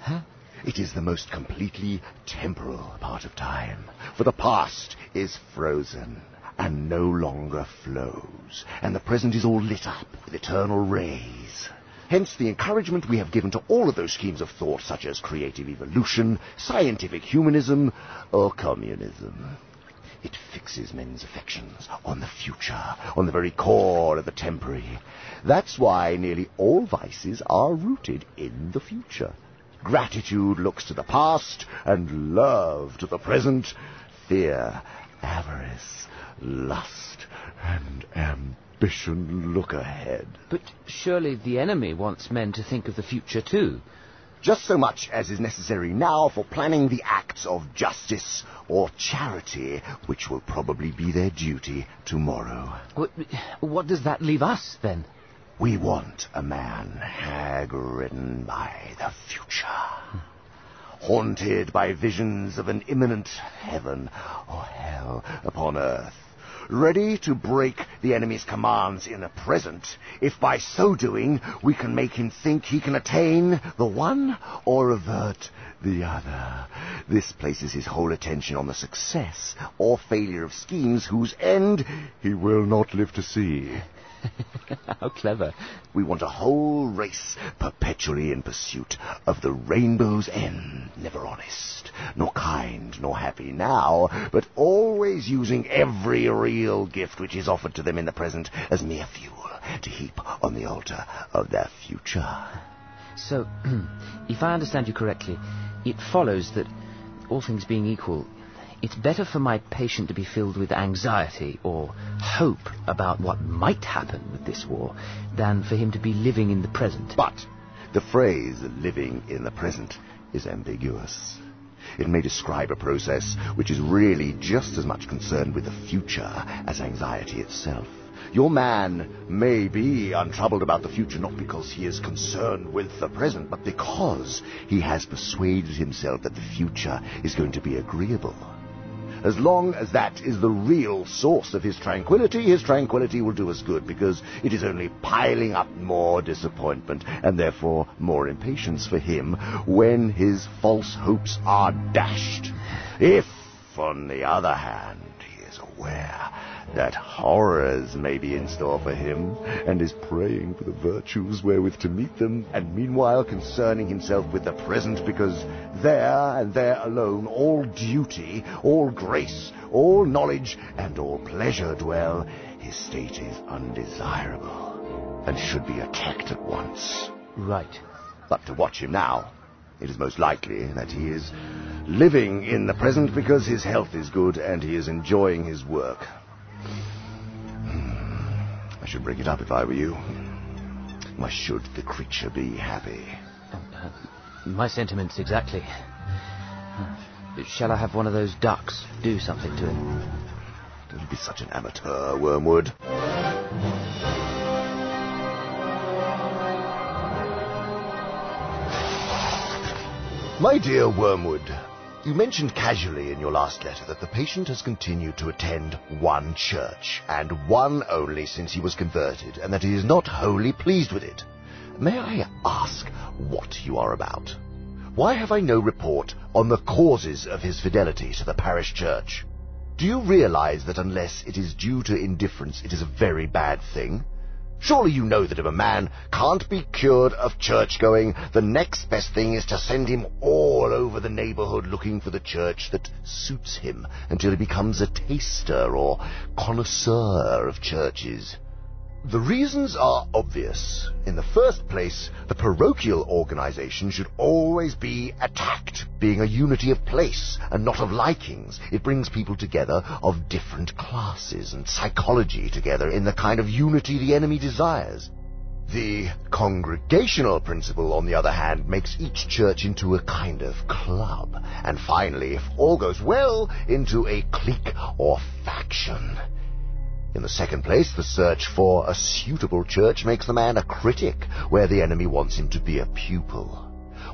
It is the most completely temporal part of time, for the past is frozen and no longer flows, and the present is all lit up with eternal rays. Hence the encouragement we have given to all of those schemes of thought, such as creative evolution, scientific humanism, or communism. It fixes men's affections on the future, on the very core of the temporary. That's why nearly all vices are rooted in the future. Gratitude looks to the past, and love to the present. Fear, avarice, lust, and ambition look ahead. But surely the enemy wants men to think of the future too. Just so much as is necessary now for planning the acts of justice or charity, which will probably be their duty tomorrow. What, what does that leave us, then? We want a man hag-ridden by the future. Haunted by visions of an imminent heaven or hell upon earth. Ready to break the enemy's commands in the present, if by so doing we can make him think he can attain the one or avert the other. This places his whole attention on the success or failure of schemes whose end he will not live to see. How clever. We want a whole race perpetually in pursuit of the rainbow's end, never honest, nor kind, nor happy now, but always using every real gift which is offered to them in the present as mere fuel to heap on the altar of their future. So, if I understand you correctly, it follows that, all things being equal, it's better for my patient to be filled with anxiety or hope about what might happen with this war than for him to be living in the present. But The phrase living in the present is ambiguous. It may describe a process which is really just as much concerned with the future as anxiety itself. Your man may be untroubled about the future not because he is concerned with the present, but because he has persuaded himself that the future is going to be agreeable. As long as that is the real source of his tranquility, his tranquility will do us good because it is only piling up more disappointment and therefore more impatience for him when his false hopes are dashed. If, on the other hand, he is aware that horrors may be in store for him, and is praying for the virtues wherewith to meet them, and meanwhile concerning himself with the present, because there and there alone all duty, all grace, all knowledge, and all pleasure dwell, his state is undesirable, and should be attacked at once. Right. But to watch him now, it is most likely that he is living in the present because his health is good and he is enjoying his work. I should break it up if I were you. Why should the creature be happy? Uh, my sentiments exactly. Uh, shall I have one of those ducks do something to him? Don't be such an amateur, Wormwood. My dear Wormwood, you mentioned casually in your last letter that the patient has continued to attend one church, and one only since he was converted, and that he is not wholly pleased with it. May I ask what you are about? Why have I no report on the causes of his fidelity to the parish church? Do you realize that unless it is due to indifference, it is a very bad thing? Surely you know that if a man can't be cured of church-going, the next best thing is to send him all over the neighborhood looking for the church that suits him until he becomes a taster or connoisseur of churches. The reasons are obvious. In the first place, the parochial organization should always be attacked, being a unity of place and not of likings. It brings people together of different classes and psychology together in the kind of unity the enemy desires. The congregational principle, on the other hand, makes each church into a kind of club, and finally, if all goes well, into a clique or faction. In the second place, the search for a suitable church makes the man a critic, where the enemy wants him to be a pupil.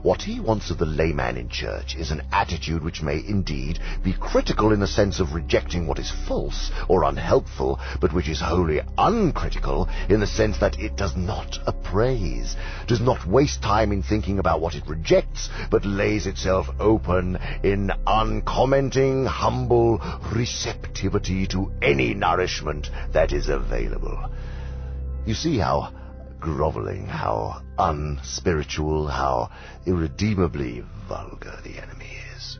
What he wants of the layman in church is an attitude which may indeed be critical in the sense of rejecting what is false or unhelpful, but which is wholly uncritical in the sense that it does not appraise, does not waste time in thinking about what it rejects, but lays itself open in uncommenting, humble receptivity to any nourishment that is available. You see how groveling, how unspiritual, how irredeemably vulgar the enemy is.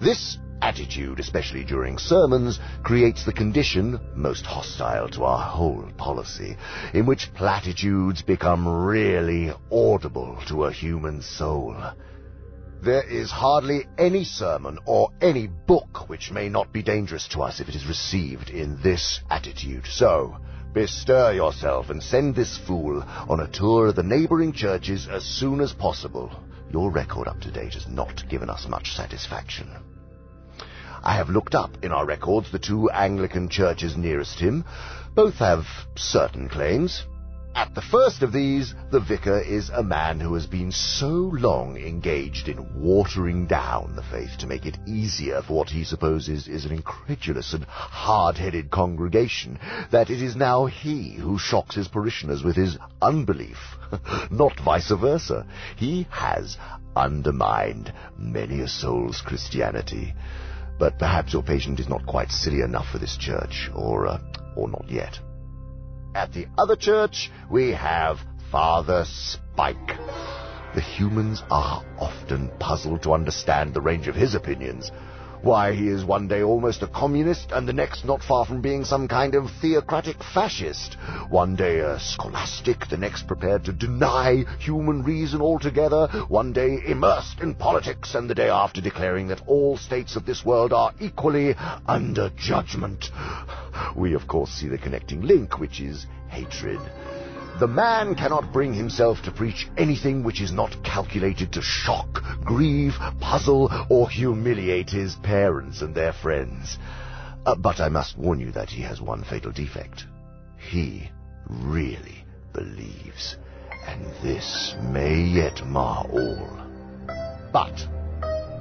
This attitude, especially during sermons, creates the condition, most hostile to our whole policy, in which platitudes become really audible to a human soul. There is hardly any sermon or any book which may not be dangerous to us if it is received in this attitude. So, bestir yourself and send this fool on a tour of the neighboring churches as soon as possible. Your record up to date has not given us much satisfaction. I have looked up in our records the two Anglican churches nearest him. Both have certain claims. At the first of these, the vicar is a man who has been so long engaged in watering down the faith to make it easier for what he supposes is an incredulous and hard-headed congregation, that it is now he who shocks his parishioners with his unbelief, not vice versa. He has undermined many a soul's Christianity. But perhaps your patient is not quite silly enough for this church, or, uh, or not yet. At the other church, we have Father Spike. The humans are often puzzled to understand the range of his opinions. Why, he is one day almost a communist, and the next not far from being some kind of theocratic fascist. One day a scholastic, the next prepared to deny human reason altogether, one day immersed in politics, and the day after declaring that all states of this world are equally under judgment. We, of course, see the connecting link, which is hatred. The man cannot bring himself to preach anything which is not calculated to shock, grieve, puzzle, or humiliate his parents and their friends. Uh, but I must warn you that he has one fatal defect. He really believes, and this may yet mar all. But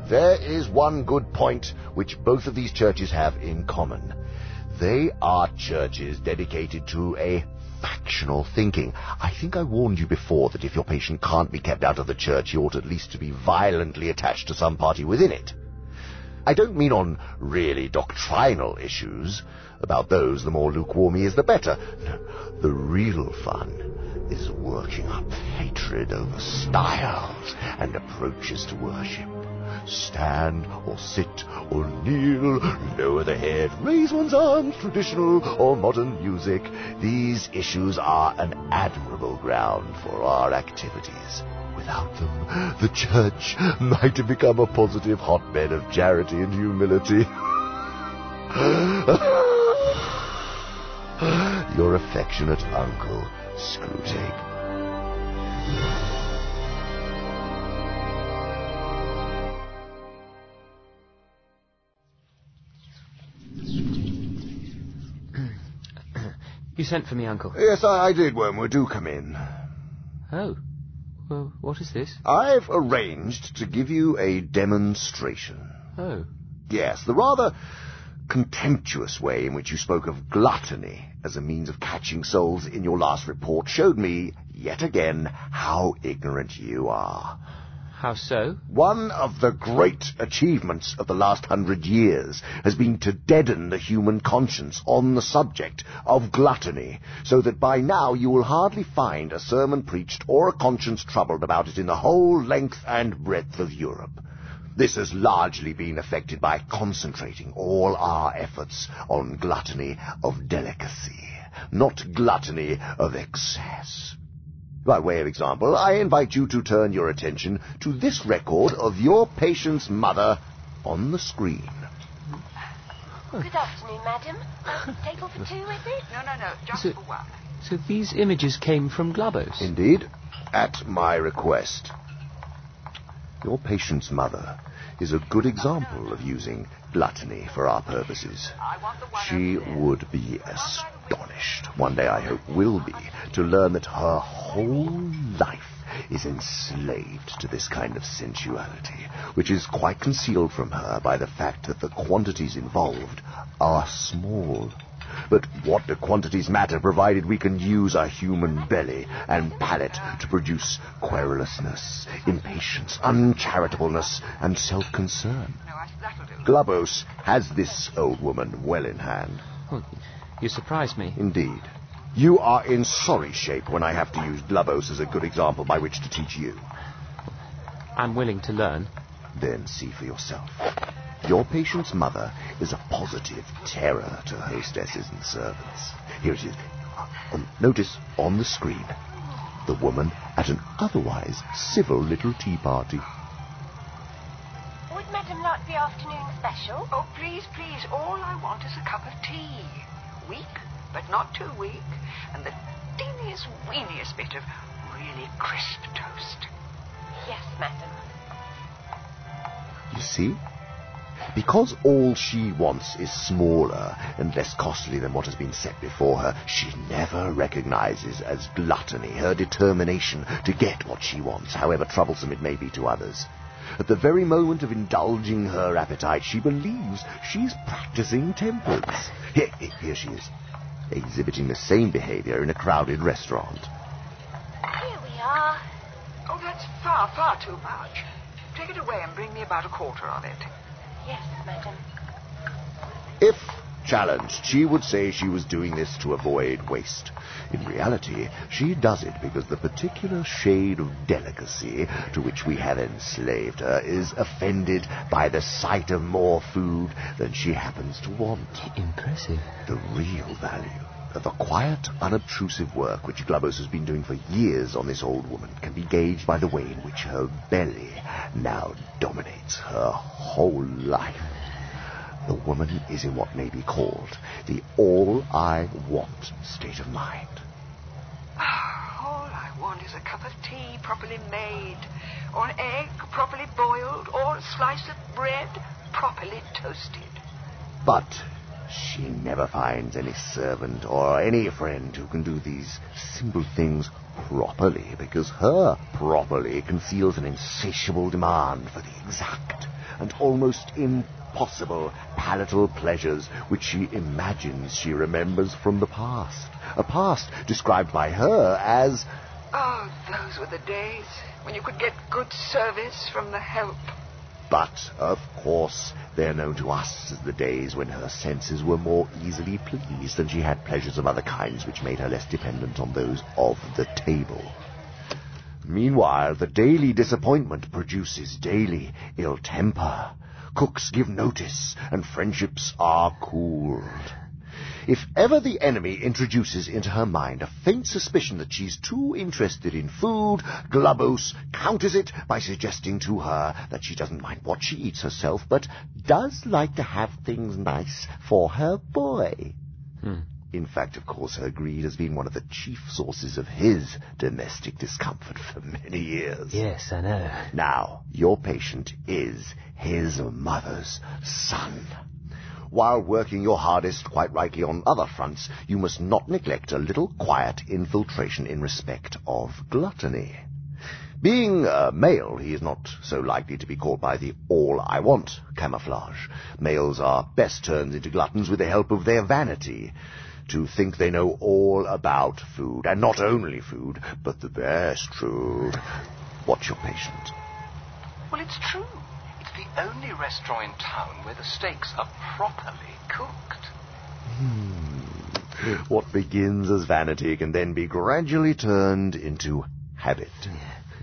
there is one good point which both of these churches have in common. They are churches dedicated to a factional thinking. I think I warned you before that if your patient can't be kept out of the church, he ought at least to be violently attached to some party within it. I don't mean on really doctrinal issues. About those, the more lukewarm he is, the better. No, the real fun is working up hatred over styles and approaches to worship. Stand or sit or kneel, lower the head, raise one's arms, traditional or modern music. These issues are an admirable ground for our activities. Without them, the church might have become a positive hotbed of charity and humility. Your affectionate uncle, Screwtape. You sent for me, Uncle. Yes, I, I did, Wormwood. Do come in. Oh. Well, what is this? I've arranged to give you a demonstration. Oh. Yes, the rather contemptuous way in which you spoke of gluttony as a means of catching souls in your last report showed me, yet again, how ignorant you are. How so? One of the great achievements of the last hundred years has been to deaden the human conscience on the subject of gluttony, so that by now you will hardly find a sermon preached or a conscience troubled about it in the whole length and breadth of Europe. This has largely been effected by concentrating all our efforts on gluttony of delicacy, not gluttony of excess. By way of example, I invite you to turn your attention to this record of your patient's mother on the screen. Good afternoon, madam. Table for two, is it? No, no, no, just So- for one. So these images came from Glubose? Indeed, at my request. Your patient's mother is a good example of using gluttony for our purposes. She would be astonished, one day I hope will be, to learn that her whole life is enslaved to this kind of sensuality, which is quite concealed from her by the fact that the quantities involved are small. But what do quantities matter provided we can use our human belly and palate to produce querulousness, impatience, uncharitableness, and self-concern? Glubose has this old woman well in hand. You surprise me. Indeed. You are in sorry shape when I have to use Glubose as a good example by which to teach you. I'm willing to learn. Then see for yourself. Your patient's mother is a positive terror to hostesses and servants. Here it is. Um, notice on the screen the woman at an otherwise civil little tea party. Would madam like the afternoon special? Oh, please, please, all I want is a cup of tea. Weak, but not too weak. And the teeniest, weeniest bit of really crisp toast. Yes, madam. You see? Because all she wants is smaller and less costly than what has been set before her, she never recognizes as gluttony her determination to get what she wants, however troublesome it may be to others. At the very moment of indulging her appetite, she believes she's practicing temperance. Here, here here she is, exhibiting the same behavior in a crowded restaurant. Here we are. Oh, that's far, far too much. Take it away and bring me about a quarter of it. Yes, madam. If challenged, she would say she was doing this to avoid waste. In reality, she does it because the particular shade of delicacy to which we have enslaved her is offended by the sight of more food than she happens to want. Impressive. The real value of the quiet, unobtrusive work which Glubose has been doing for years on this old woman can be gauged by the way in which her belly now dominates her whole life. The woman is in what may be called the all I want state of mind. Ah, all I want is a cup of tea properly made, or an egg properly boiled, or a slice of bread properly toasted. But she never finds any servant or any friend who can do these simple things properly, because her properly conceals an insatiable demand for the exact and almost impossible palatal pleasures which she imagines she remembers from the past. A past described by her as Oh, those were the days when you could get good service from the help. But, of course, they're known to us as the days when her senses were more easily pleased and she had pleasures of other kinds which made her less dependent on those of the table. Meanwhile, the daily disappointment produces daily ill temper. Cooks give notice, and friendships are cooled. If ever the enemy introduces into her mind a faint suspicion that she's too interested in food, Glubose counters it by suggesting to her that she doesn't mind what she eats herself, but does like to have things nice for her boy. Hmm. In fact, of course, her greed has been one of the chief sources of his domestic discomfort for many years. Yes, I know. Now, your patient is his mother's son. While working your hardest, quite rightly, on other fronts, you must not neglect a little quiet infiltration in respect of gluttony. Being a male, he is not so likely to be caught by the all I want camouflage. Males are best turned into gluttons with the help of their vanity. To think they know all about food, and not only food, but the best food. What's your patient? Well, it's true. It's the only restaurant in town where the steaks are properly cooked. Hmm. What begins as vanity can then be gradually turned into habit.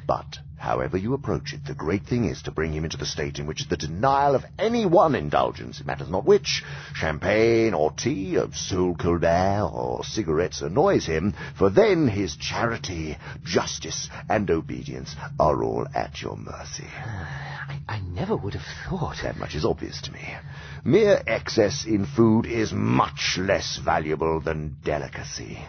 But, however you approach it, the great thing is to bring him into the state in which the denial of any one indulgence, it matters not which, champagne or tea, or Sole Colbert or cigarettes, annoys him, for then his charity, justice, and obedience are all at your mercy. I, I never would have thought. That much is obvious to me. Mere excess in food is much less valuable than delicacy.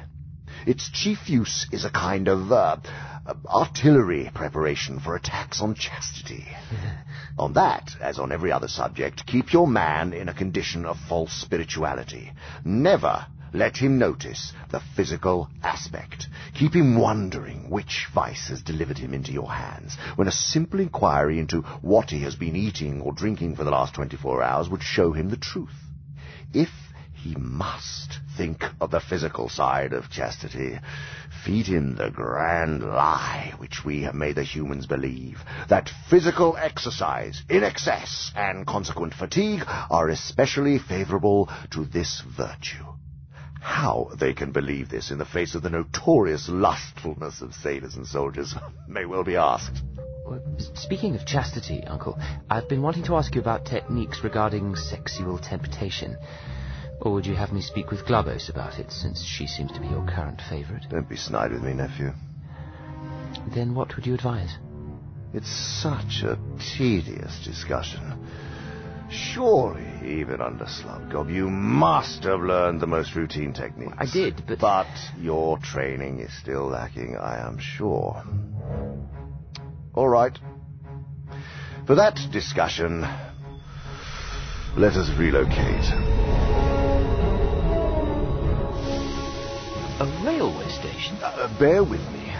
Its chief use is a kind of uh, uh, artillery preparation for attacks on chastity. on that, as on every other subject, keep your man in a condition of false spirituality. Never let him notice the physical aspect. Keep him wondering which vice has delivered him into your hands, when a simple inquiry into what he has been eating or drinking for the last 24 hours would show him the truth. If he must think of the physical side of chastity. Feed him the grand lie which we have made the humans believe, that physical exercise in excess and consequent fatigue are especially favorable to this virtue. How they can believe this in the face of the notorious lustfulness of sailors and soldiers may well be asked. Speaking of chastity, Uncle, I've been wanting to ask you about techniques regarding sexual temptation. Or would you have me speak with Glubose about it, since she seems to be your current favourite? Don't be snide with me, nephew. Then what would you advise? It's such a tedious discussion. Surely, even under Slubgob, you must have learned the most routine techniques. I did, but... But your training is still lacking, I am sure. All right. For that discussion, let us relocate. A railway station? Uh, bear with me.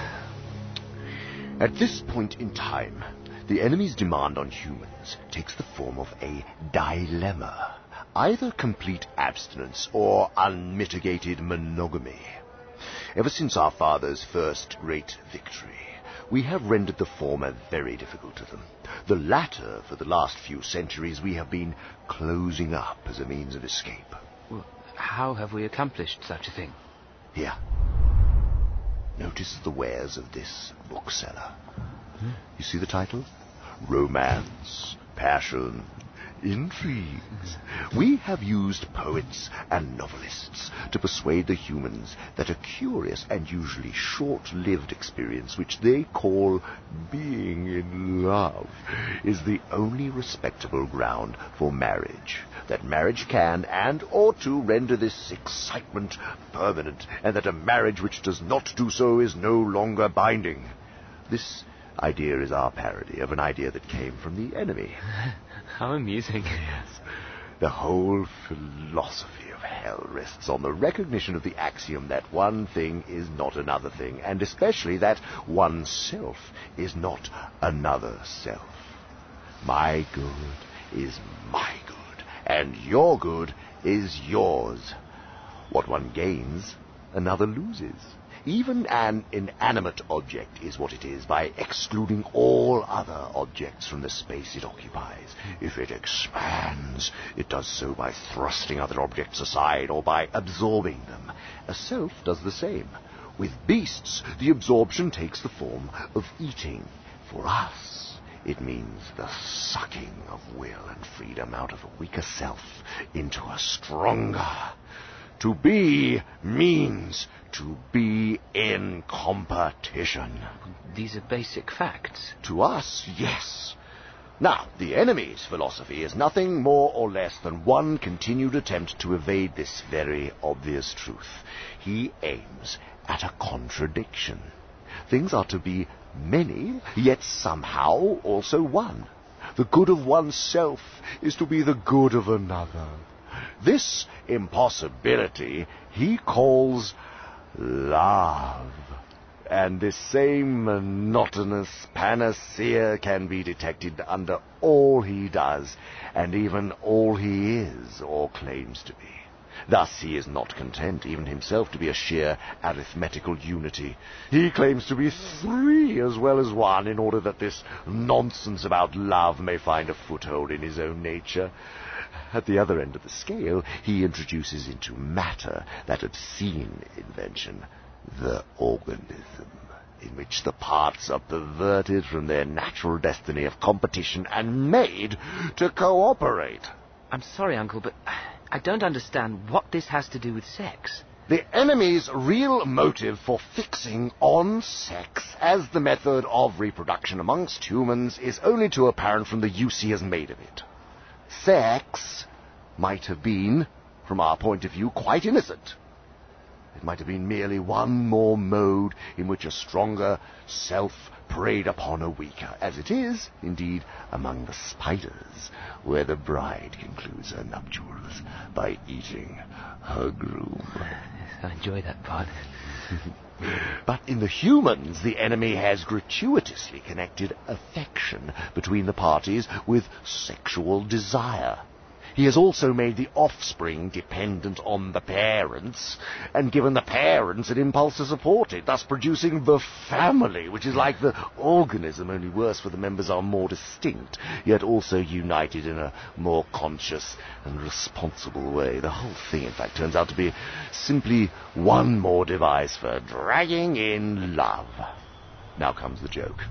At this point in time, the enemy's demand on humans takes the form of a dilemma. Either complete abstinence or unmitigated monogamy. Ever since our father's first great victory, we have rendered the former very difficult to them. The latter, for the last few centuries, we have been closing up as a means of escape. Well, how have we accomplished such a thing? Here. Notice the wares of this bookseller. You see the title? Romance, passion, intrigues. We have used poets and novelists to persuade the humans that a curious and usually short-lived experience which they call being in love is the only respectable ground for marriage. That marriage can and ought to render this excitement permanent, and that a marriage which does not do so is no longer binding. This idea is our parody of an idea that came from the enemy. How amusing. Yes. The whole philosophy of hell rests on the recognition of the axiom that one thing is not another thing, and especially that oneself is not another self. My good is my good, and your good is yours. What one gains, another loses. Even an inanimate object is what it is by excluding all other objects from the space it occupies. If it expands, it does so by thrusting other objects aside or by absorbing them. A self does the same. With beasts, the absorption takes the form of eating. For us, it means the sucking of will and freedom out of a weaker self into a stronger. To be means to be in competition. These are basic facts. To us, yes. Now, the enemy's philosophy is nothing more or less than one continued attempt to evade this very obvious truth. He aims at a contradiction. Things are to be many, yet somehow also one. The good of oneself is to be the good of another. This impossibility he calls love. And this same monotonous panacea can be detected under all he does, and even all he is or claims to be. Thus he is not content, even himself, to be a sheer arithmetical unity. He claims to be three as well as one, in order that this nonsense about love may find a foothold in his own nature. At the other end of the scale, he introduces into matter that obscene invention, the organism, in which the parts are perverted from their natural destiny of competition and made to cooperate. I'm sorry, Uncle, but I don't understand what this has to do with sex. The enemy's real motive for fixing on sex as the method of reproduction amongst humans is only too apparent from the use he has made of it. Sex might have been, from our point of view, quite innocent. It might have been merely one more mode in which a stronger self preyed upon a weaker, as it is, indeed, among the spiders, where the bride concludes her nuptials by eating her groom. I enjoy that part. But in the humans, the enemy has gratuitously connected affection between the parties with sexual desire. He has also made the offspring dependent on the parents and given the parents an impulse to support it, thus producing the family, which is like the organism, only worse for the members are more distinct, yet also united in a more conscious and responsible way. The whole thing, in fact, turns out to be simply one more device for dragging in love. Now comes the joke.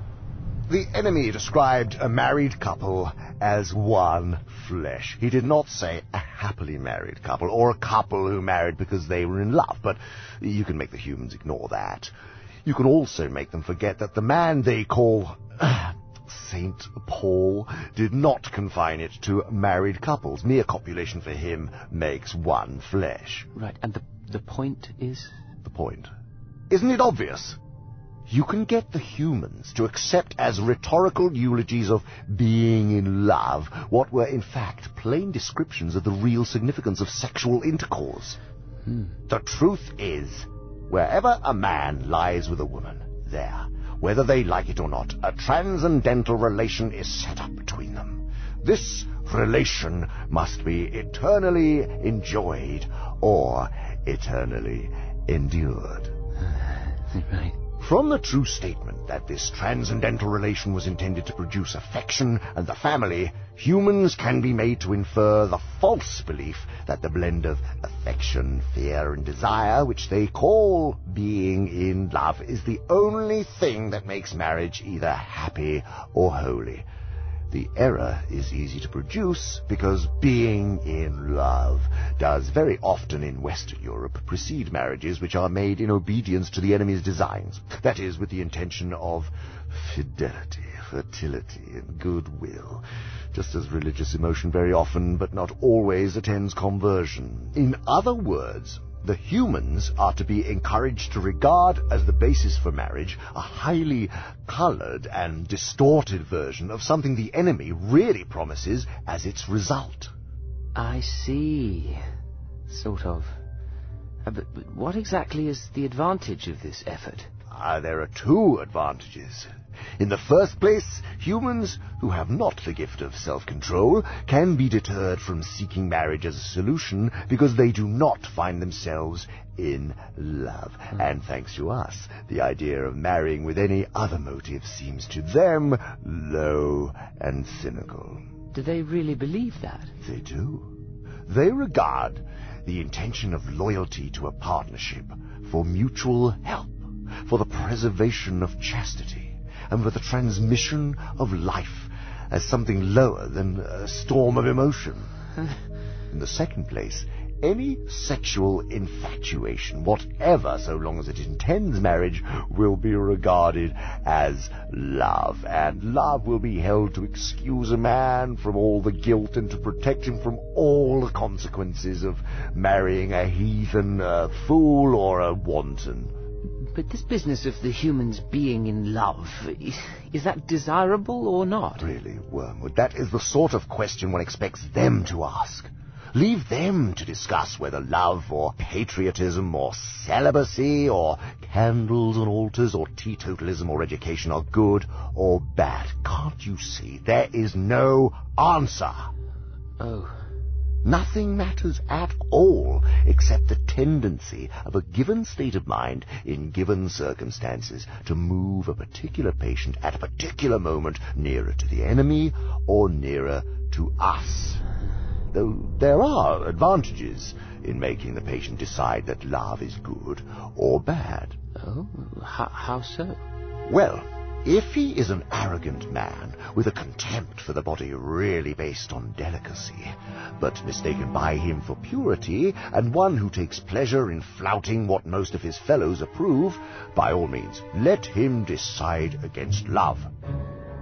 The enemy described a married couple as one flesh. He did not say a happily married couple or a couple who married because they were in love, but you can make the humans ignore that. You can also make them forget that the man they call Saint Paul did not confine it to married couples. Mere copulation for him makes one flesh. Right, and the, the point is? The point. Isn't it obvious? You can get the humans to accept as rhetorical eulogies of being in love what were in fact plain descriptions of the real significance of sexual intercourse. Hmm. The truth is, wherever a man lies with a woman, there, whether they like it or not, a transcendental relation is set up between them. This relation must be eternally enjoyed or eternally endured. right. From the true statement that this transcendental relation was intended to produce affection and the family, humans can be made to infer the false belief that the blend of affection, fear, and desire, which they call being in love, is the only thing that makes marriage either happy or holy. The error is easy to produce because being in love does very often in Western Europe precede marriages which are made in obedience to the enemy's designs. That is, with the intention of fidelity, fertility, and goodwill. Just as religious emotion very often, but not always, attends conversion. In other words, the humans are to be encouraged to regard as the basis for marriage a highly colored and distorted version of something the enemy really promises as its result. I see. Sort of. Uh, but, but what exactly is the advantage of this effort? Ah, there are two advantages. In the first place, humans who have not the gift of self-control can be deterred from seeking marriage as a solution because they do not find themselves in love. And thanks to us, the idea of marrying with any other motive seems to them low and cynical. Do they really believe that? They do. They regard the intention of loyalty to a partnership for mutual help, for the preservation of chastity, and for the transmission of life as something lower than a storm of emotion. In the second place, any sexual infatuation, whatever, so long as it intends marriage, will be regarded as love, and love will be held to excuse a man from all the guilt and to protect him from all the consequences of marrying a heathen, a fool, or a wanton. But this business of the humans being in love, is, that desirable or not? Really, Wormwood, that is the sort of question one expects them to ask. Leave them to discuss whether love or patriotism or celibacy or candles on altars or teetotalism or education are good or bad. Can't you see? There is no answer. Oh. Nothing matters at all except the tendency of a given state of mind in given circumstances to move a particular patient at a particular moment nearer to the enemy or nearer to us. Though there are advantages in making the patient decide that love is good or bad. Oh, how, how so? Well, if he is an arrogant man with a contempt for the body really based on delicacy, but mistaken by him for purity, and one who takes pleasure in flouting what most of his fellows approve, by all means, let him decide against love.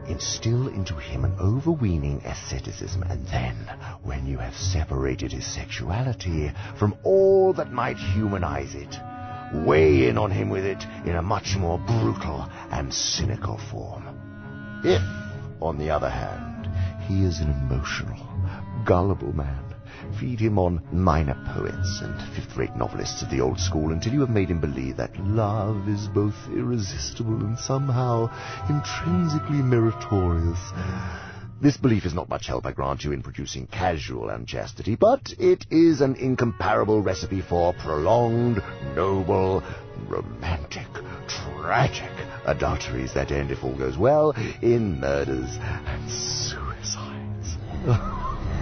Instill into him an overweening asceticism, and then, when you have separated his sexuality from all that might humanize it, weigh in on him with it in a much more brutal and cynical form. If, on the other hand, he is an emotional, gullible man, feed him on minor poets and fifth-rate novelists of the old school until you have made him believe that love is both irresistible and somehow intrinsically meritorious. This belief is not much help, I grant you, in producing casual unchastity, but it is an incomparable recipe for prolonged, noble, romantic, tragic adulteries that end, if all goes well, in murders and suicides.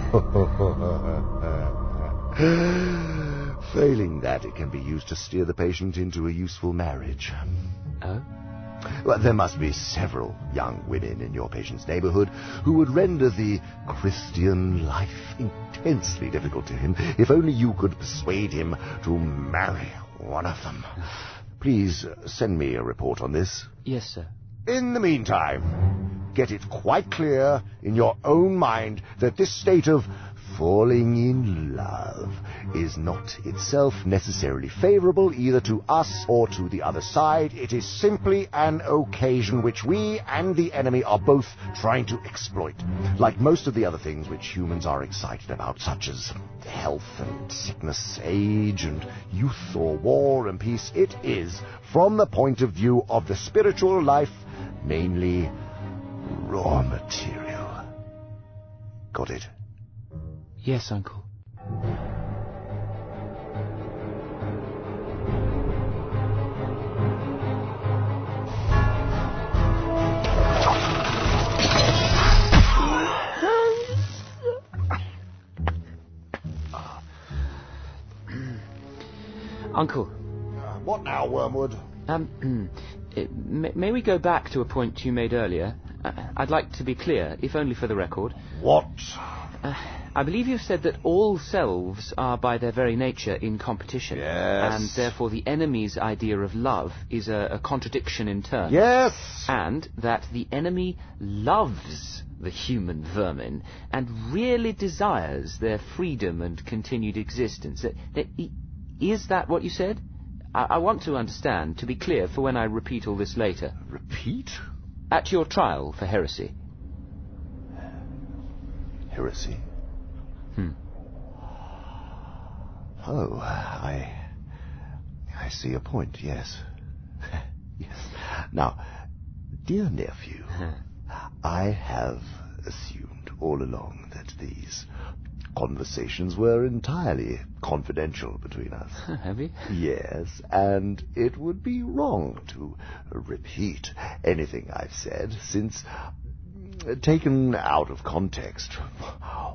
Failing that, it can be used to steer the patient into a useful marriage. Oh? Well, there must be several young women in your patient's neighborhood who would render the Christian life intensely difficult to him if only you could persuade him to marry one of them. Please send me a report on this. Yes, sir. In the meantime, get it quite clear in your own mind that this state of falling in love is not itself necessarily favorable either to us or to the other side. It is simply an occasion which we and the enemy are both trying to exploit. Like most of the other things which humans are excited about, such as health and sickness, age and youth or war and peace, it is, from the point of view of the spiritual life, mainly raw material. Got it? Yes, Uncle. Uncle. Uh, what now, Wormwood? Um, may, may we go back to a point you made earlier? Uh, I'd like to be clear, if only for the record. What? Uh, I believe you've said that all selves are by their very nature in competition. Yes. And therefore the enemy's idea of love is a, a contradiction in terms. Yes. And that the enemy loves the human vermin and really desires their freedom and continued existence. That, is that what you said? I, I want to understand, to be clear, for when I repeat all this later. Repeat? At your trial for heresy. Heresy? Hmm. Oh, I. I see a point, yes. yes. Now, dear nephew, I have assumed all along that these conversations were entirely confidential between us. Have you? Yes, and it would be wrong to repeat anything I've said, since, taken out of context,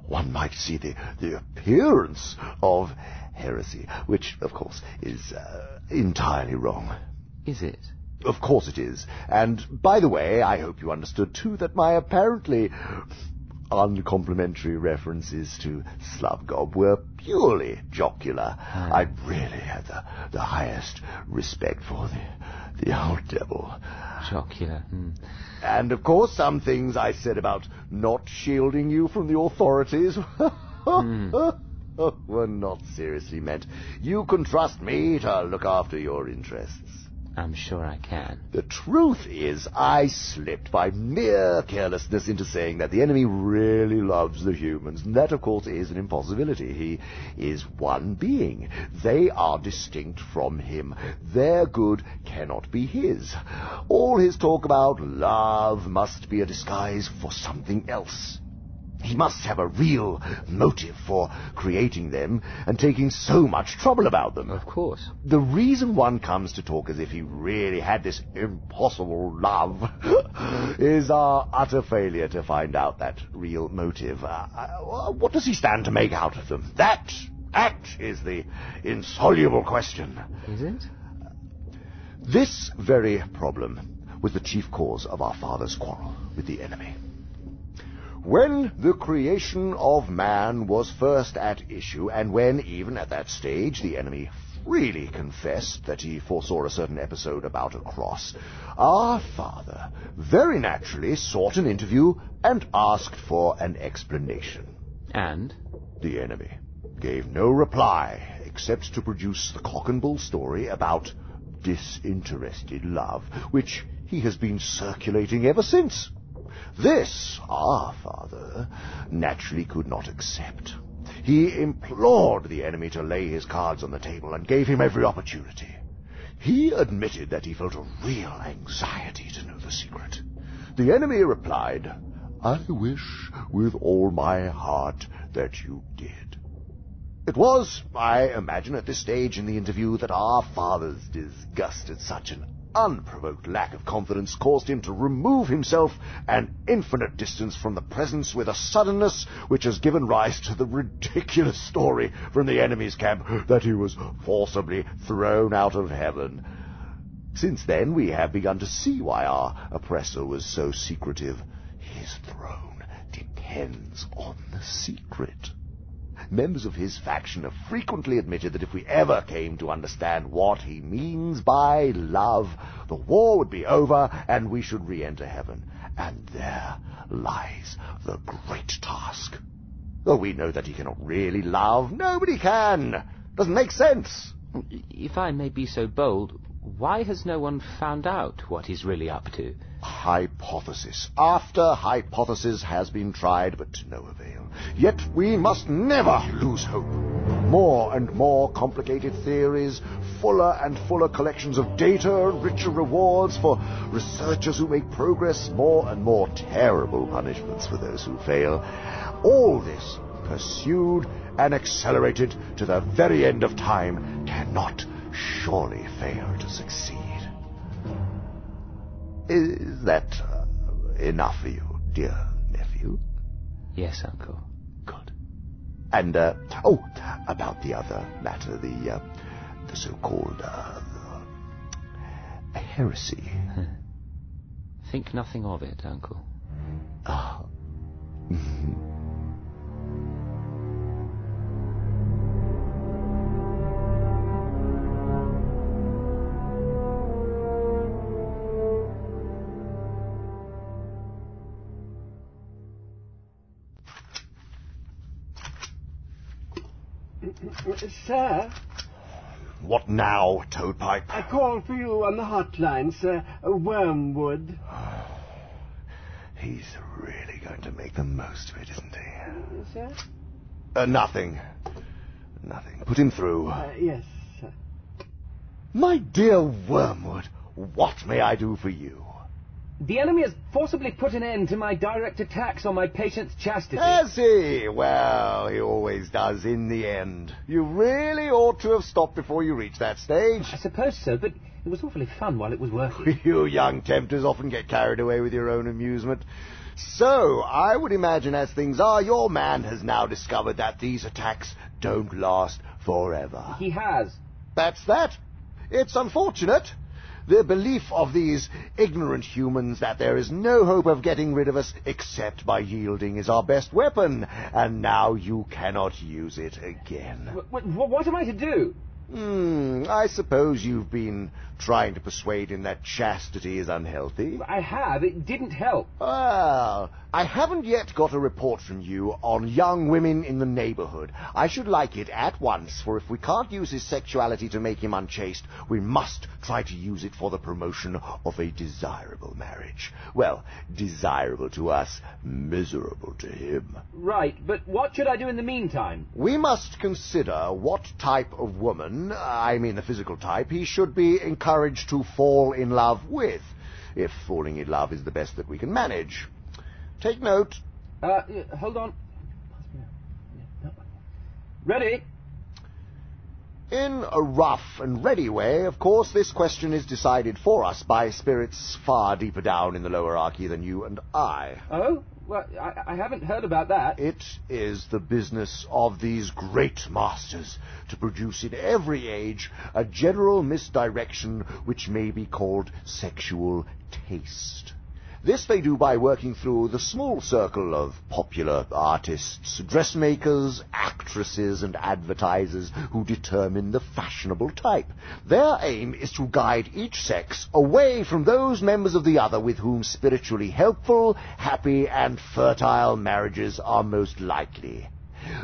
one might see the, the appearance of heresy, which, of course, is uh, entirely wrong. Is it? Of course it is. And, by the way, I hope you understood, too, that my apparently uncomplimentary references to Slubgob were purely jocular. I really had the, the highest respect for the, the old devil. Jocular. Hmm. And, of course, some things I said about not shielding you from the authorities were not seriously meant. You can trust me to look after your interests. I'm sure I can. The truth is, I slipped by mere carelessness into saying that the enemy really loves the humans. And that, of course, is an impossibility. He is one being. They are distinct from him. Their good cannot be his. All his talk about love must be a disguise for something else. He must have a real motive for creating them and taking so much trouble about them. Of course. The reason one comes to talk as if he really had this impossible love is our utter failure to find out that real motive. Uh, uh, what does he stand to make out of them? That, that is the insoluble question. Is it? This very problem was the chief cause of our father's quarrel with the enemy. When the creation of man was first at issue, and when, even at that stage, the enemy freely confessed that he foresaw a certain episode about a cross, our father very naturally sought an interview and asked for an explanation. And? The enemy gave no reply except to produce the cock and bull story about disinterested love, which he has been circulating ever since. This our father naturally could not accept. He implored the enemy to lay his cards on the table and gave him every opportunity. He admitted that he felt a real anxiety to know the secret. The enemy replied, I wish with all my heart that you did. It was, I imagine, at this stage in the interview that our father's disgust at such an unprovoked lack of confidence caused him to remove himself an infinite distance from the presence with a suddenness which has given rise to the ridiculous story from the enemy's camp that he was forcibly thrown out of heaven. Since then, we have begun to see why our oppressor was so secretive. His throne depends on the secret. Members of his faction have frequently admitted that if we ever came to understand what he means by love, the war would be over and we should re-enter heaven. And there lies the great task. Though we know that he cannot really love, nobody can. Doesn't make sense. If I may be so bold, why has no one found out what he's really up to? Hypothesis after hypothesis has been tried, but to no avail. Yet we must never lose hope. More and more complicated theories, fuller and fuller collections of data, richer rewards for researchers who make progress, more and more terrible punishments for those who fail. All this, pursued and accelerated to the very end of time, cannot surely fail to succeed. Is that uh, enough for you, dear nephew? Yes, uncle. Good. And, uh, oh, about the other matter, the, uh, the so-called, uh, heresy. Think nothing of it, uncle. Ah. Sir, What now, Toadpipe? I called for you on the hotline, sir. Wormwood. He's really going to make the most of it, isn't he? Sir? Uh, nothing. Nothing. Put him through. Uh, yes, sir. My dear Wormwood, what may I do for you? The enemy has forcibly put an end to my direct attacks on my patient's chastity. Has he? Well, he always does in the end. You really ought to have stopped before you reached that stage. I suppose so, but it was awfully fun while it was working. you young tempters often get carried away with your own amusement. So, I would imagine as things are, your man has now discovered that these attacks don't last forever. He has. That's that. It's unfortunate. The belief of these ignorant humans that there is no hope of getting rid of us except by yielding is our best weapon, and now you cannot use it again. What, what am I to do? Hmm, I suppose you've been trying to persuade him that chastity is unhealthy. I have. It didn't help. Well, I haven't yet got a report from you on young women in the neighborhood. I should like it at once, for if we can't use his sexuality to make him unchaste, we must try to use it for the promotion of a desirable marriage. Well, desirable to us, miserable to him. Right, but what should I do in the meantime? We must consider what type of woman, I mean the physical type, he should be encouraged to fall in love with, if falling in love is the best that we can manage. Take note. Uh, hold on. Ready? In a rough and ready way, of course, this question is decided for us by spirits far deeper down in the lowerarchy than you and I. Oh? Well, I, I haven't heard about that. It is the business of these great masters to produce in every age a general misdirection which may be called sexual taste. This they do by working through the small circle of popular artists, dressmakers, actresses, and advertisers who determine the fashionable type. Their aim is to guide each sex away from those members of the other with whom spiritually helpful, happy, and fertile marriages are most likely.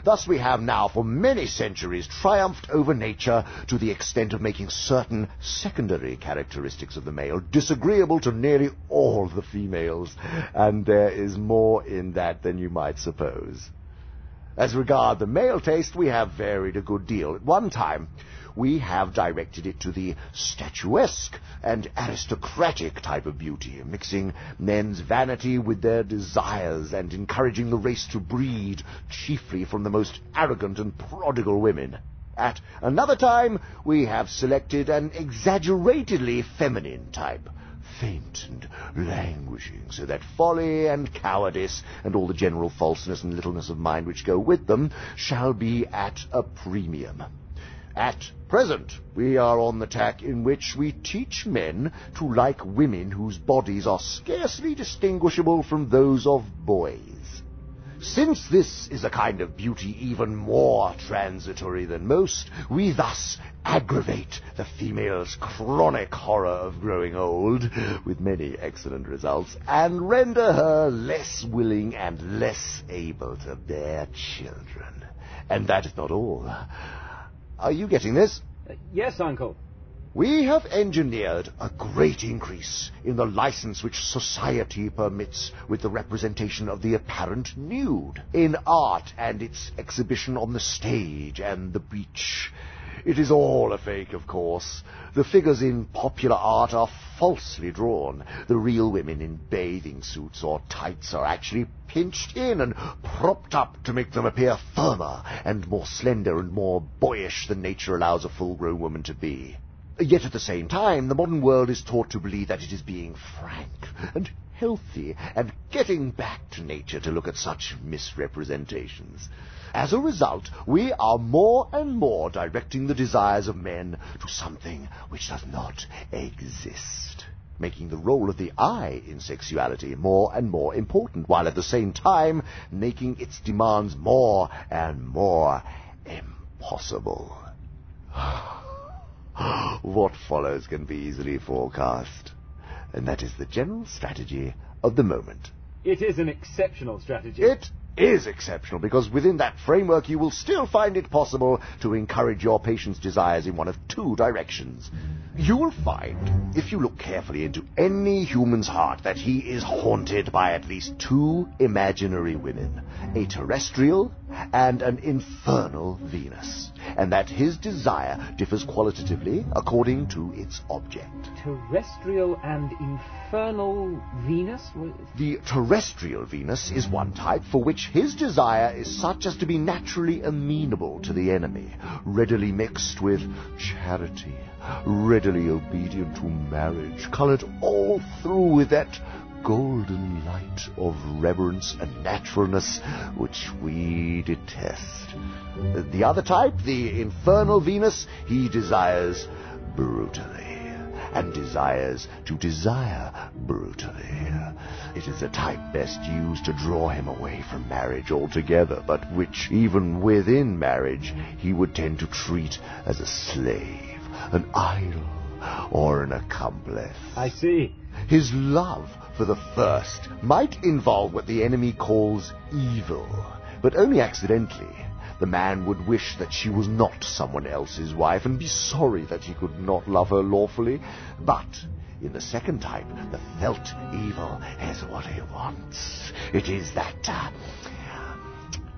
Thus we have now for many centuries triumphed over nature to the extent of making certain secondary characteristics of the male disagreeable to nearly all the females, and there is more in that than you might suppose. As regard the male taste, we have varied a good deal. At one time, we have directed it to the statuesque and aristocratic type of beauty, mixing men's vanity with their desires and encouraging the race to breed chiefly from the most arrogant and prodigal women. At another time, we have selected an exaggeratedly feminine type, faint and languishing, so that folly and cowardice and all the general falseness and littleness of mind which go with them shall be at a premium. At present, we are on the tack in which we teach men to like women whose bodies are scarcely distinguishable from those of boys. Since this is a kind of beauty even more transitory than most, we thus aggravate the female's chronic horror of growing old, with many excellent results, and render her less willing and less able to bear children. And that is not all. Are you getting this? Uh, yes, Uncle. We have engineered a great increase in the license which society permits with the representation of the apparent nude in art and its exhibition on the stage and the beach. It is all a fake, of course. The figures in popular art are falsely drawn. The real women in bathing suits or tights are actually pinched in and propped up to make them appear firmer and more slender and more boyish than nature allows a full-grown woman to be. Yet at the same time, the modern world is taught to believe that it is being frank and healthy and getting back to nature to look at such misrepresentations. As a result, we are more and more directing the desires of men to something which does not exist. making the role of the I in sexuality more and more important, while at the same time making its demands more and more impossible. what follows can be easily forecast, and that is the general strategy of the moment. It is an exceptional strategy. It is exceptional because within that framework you will still find it possible to encourage your patient's desires in one of two directions. You will find, if you look carefully into any human's heart, that he is haunted by at least two imaginary women, a terrestrial and an infernal Venus, and that his desire differs qualitatively according to its object. Terrestrial and infernal Venus? The terrestrial Venus is one type for which his desire is such as to be naturally amenable to the enemy, readily mixed with charity, readily obedient to marriage, colored all through with that golden light of reverence and naturalness which we detest. The other type, the infernal Venus, he desires brutally and desires to desire brutally. It is a type best used to draw him away from marriage altogether, but which, even within marriage, he would tend to treat as a slave, an idol, or an accomplice. I see. His love for the first might involve what the enemy calls evil, but only accidentally. The man would wish that she was not someone else's wife and be sorry that he could not love her lawfully. But in the second type, the felt evil is what he wants. It is that uh,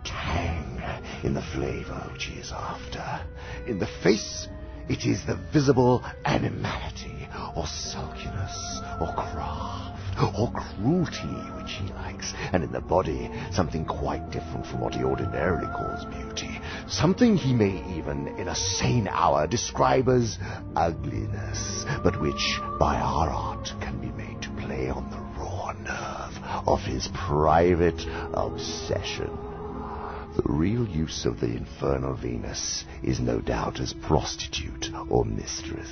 tang in the flavor which he is after. In the face, it is the visible animality, or sulkiness, or craft, or cruelty which he likes. And in the body, something quite different from what he ordinarily calls beauty. Something he may even, in a sane hour, describe as ugliness, but which, by our art, can be made to play on the raw nerve of his private obsession. The real use of the infernal Venus is no doubt as prostitute or mistress.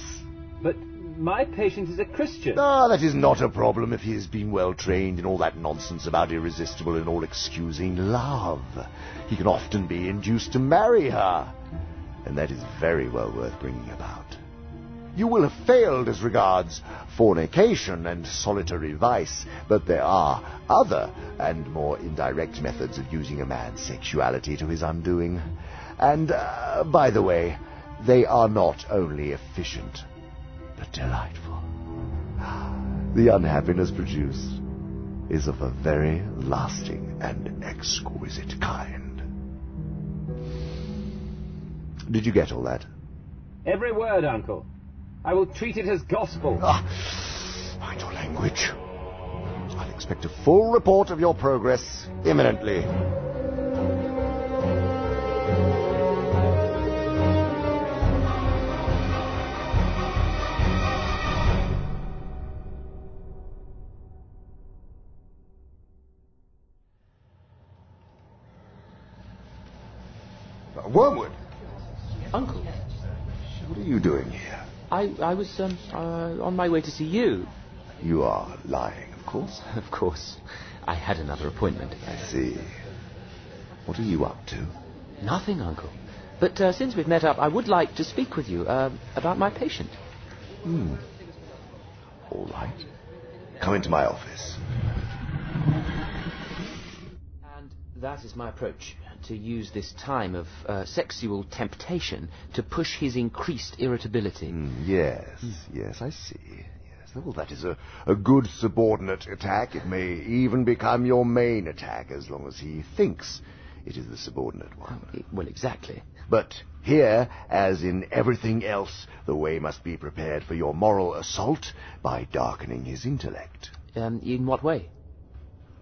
But my patient is a Christian. Ah, that is not a problem if he has been well trained in all that nonsense about irresistible and all excusing love. He can often be induced to marry her, and that is very well worth bringing about. You will have failed as regards fornication and solitary vice, but there are other and more indirect methods of using a man's sexuality to his undoing. And, uh, by the way, they are not only efficient, but delightful. The unhappiness produced is of a very lasting and exquisite kind. Did you get all that? Every word, Uncle. I will treat it as gospel. Ah, mind your language. I'll expect a full report of your progress imminently. Wormwood, Uncle, what are you doing here? I, I was um, uh, on my way to see you. You are lying, of course. Of course. I had another appointment. I see. What are you up to? Nothing, Uncle. But uh, since we've met up, I would like to speak with you uh, about my patient. Hmm. All right. Come into my office. And that is my approach to use this time of uh, sexual temptation to push his increased irritability. Hmm, yes, yes, I see. Yes. Well, that is a, a good subordinate attack. It may even become your main attack as long as he thinks it is the subordinate one. Well, exactly. But here, as in everything else, the way must be prepared for your moral assault by darkening his intellect. Um, in what way?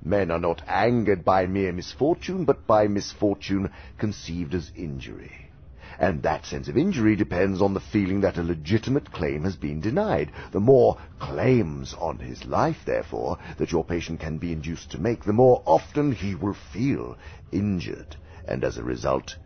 Men are not angered by mere misfortune, but by misfortune conceived as injury. And that sense of injury depends on the feeling that a legitimate claim has been denied. The more claims on his life, therefore, that your patient can be induced to make, the more often he will feel injured, and as a result,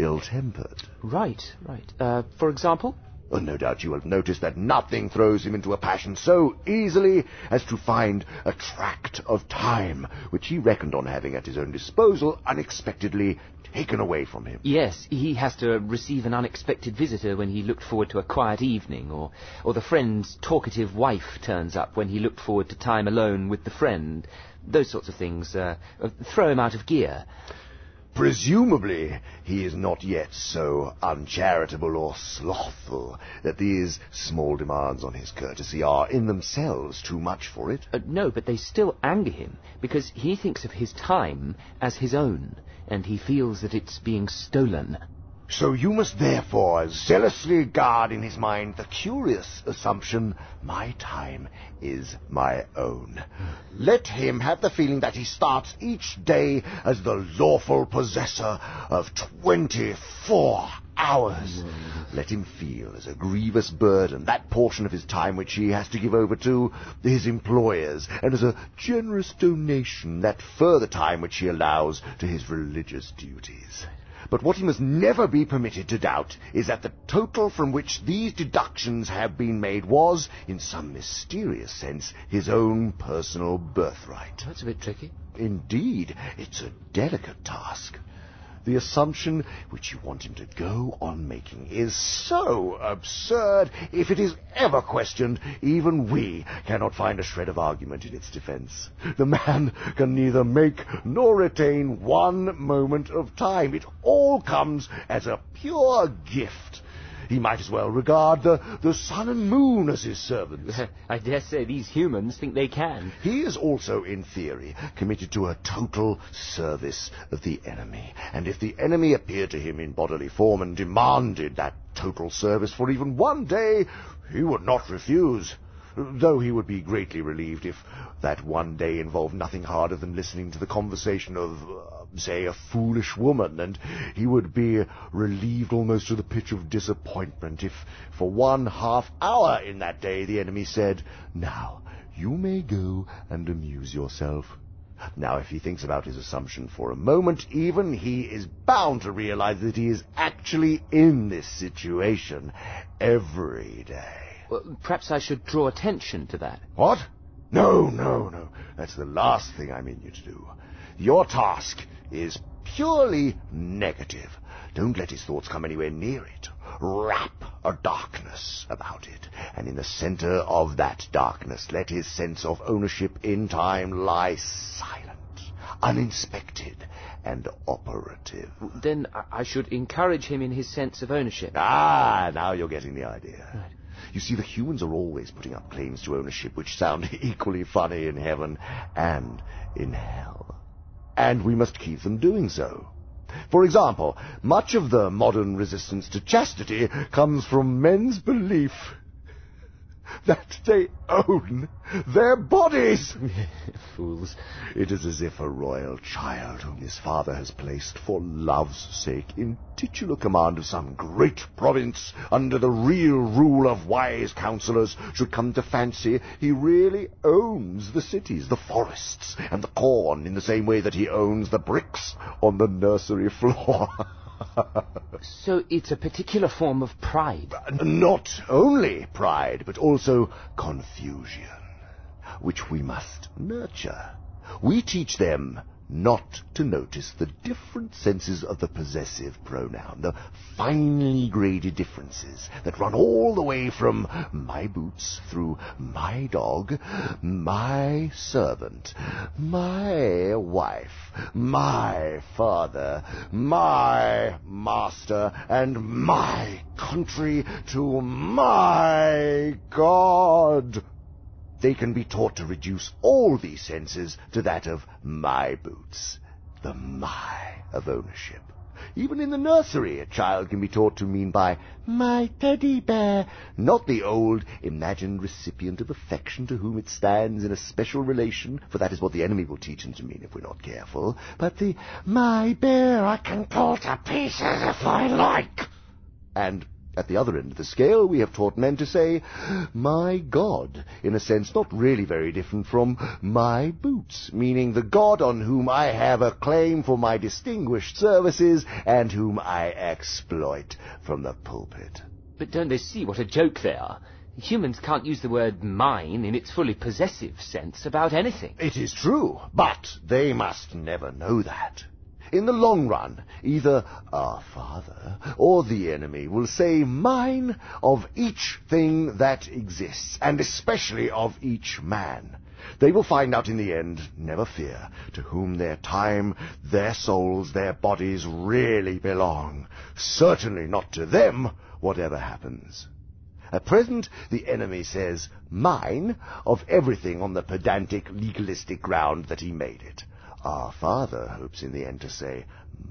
ill-tempered. Right, right. Uh, for example? Oh, no doubt you have noticed that nothing throws him into a passion so easily as to find a tract of time, which he reckoned on having at his own disposal, unexpectedly taken away from him. Yes, he has to receive an unexpected visitor when he looked forward to a quiet evening, or, or the friend's talkative wife turns up when he looked forward to time alone with the friend. Those sorts of things uh, uh, throw him out of gear. Presumably, he is not yet so uncharitable or slothful that these small demands on his courtesy are in themselves too much for it. Uh, no, but they still anger him, because he thinks of his time as his own, and he feels that it's being stolen. So you must therefore zealously guard in his mind the curious assumption, my time is my own. Let him have the feeling that he starts each day as the lawful possessor of twenty-four hours. Let him feel as a grievous burden that portion of his time which he has to give over to his employers, and as a generous donation that further time which he allows to his religious duties. But what he must never be permitted to doubt is that the total from which these deductions have been made was, in some mysterious sense, his own personal birthright. That's a bit tricky. Indeed, it's a delicate task. The assumption which you want him to go on making is so absurd, if it is ever questioned, even we cannot find a shred of argument in its defense. The man can neither make nor retain one moment of time. It all comes as a pure gift. He might as well regard the, the sun and moon as his servants. I dare say these humans think they can. He is also, in theory, committed to a total service of the enemy. And if the enemy appeared to him in bodily form and demanded that total service for even one day, he would not refuse. Though he would be greatly relieved if that one day involved nothing harder than listening to the conversation of, uh, Um, say, a foolish woman, and he would be relieved almost to the pitch of disappointment if, for one half hour in that day, the enemy said, Now, you may go and amuse yourself. Now, if he thinks about his assumption for a moment, even he is bound to realize that he is actually in this situation every day. Well, perhaps I should draw attention to that. What? No, no, no. That's the last thing I mean you to do. Your task is purely negative. Don't let his thoughts come anywhere near it. Wrap a darkness about it, and in the center of that darkness let his sense of ownership in time lie silent, uninspected, and operative. Then I should encourage him in his sense of ownership. Ah, now you're getting the idea. Right. You see, the humans are always putting up claims to ownership which sound equally funny in heaven and in hell. And we must keep them doing so. For example, much of the modern resistance to chastity comes from men's belief that they own their bodies. Fools. It is as if a royal child whom his father has placed for love's sake in titular command of some great province under the real rule of wise counselors should come to fancy he really owns the cities, the forests, and the corn in the same way that he owns the bricks on the nursery floor. so it's a particular form of pride? Uh, not only pride, but also confusion, which we must nurture. We teach them not to notice the different senses of the possessive pronoun, the finely graded differences that run all the way from my boots through my dog, my servant, my wife, my father, my master, and my country to my God they can be taught to reduce all these senses to that of my boots, the my of ownership. Even in the nursery, a child can be taught to mean by my teddy bear, not the old imagined recipient of affection to whom it stands in a special relation, for that is what the enemy will teach him to mean if we're not careful, but the my bear I can pull to pieces if I like. And at the other end of the scale, we have taught men to say, my God, in a sense not really very different from my boots, meaning the God on whom I have a claim for my distinguished services and whom I exploit from the pulpit. But don't they see what a joke they are? Humans can't use the word mine in its fully possessive sense about anything. It is true, but they must never know that. In the long run, either our father or the enemy will say mine of each thing that exists, and especially of each man. They will find out in the end, never fear, to whom their time, their souls, their bodies really belong. Certainly not to them, whatever happens. At present, the enemy says mine of everything on the pedantic, legalistic ground that he made it. Our Father hopes in the end to say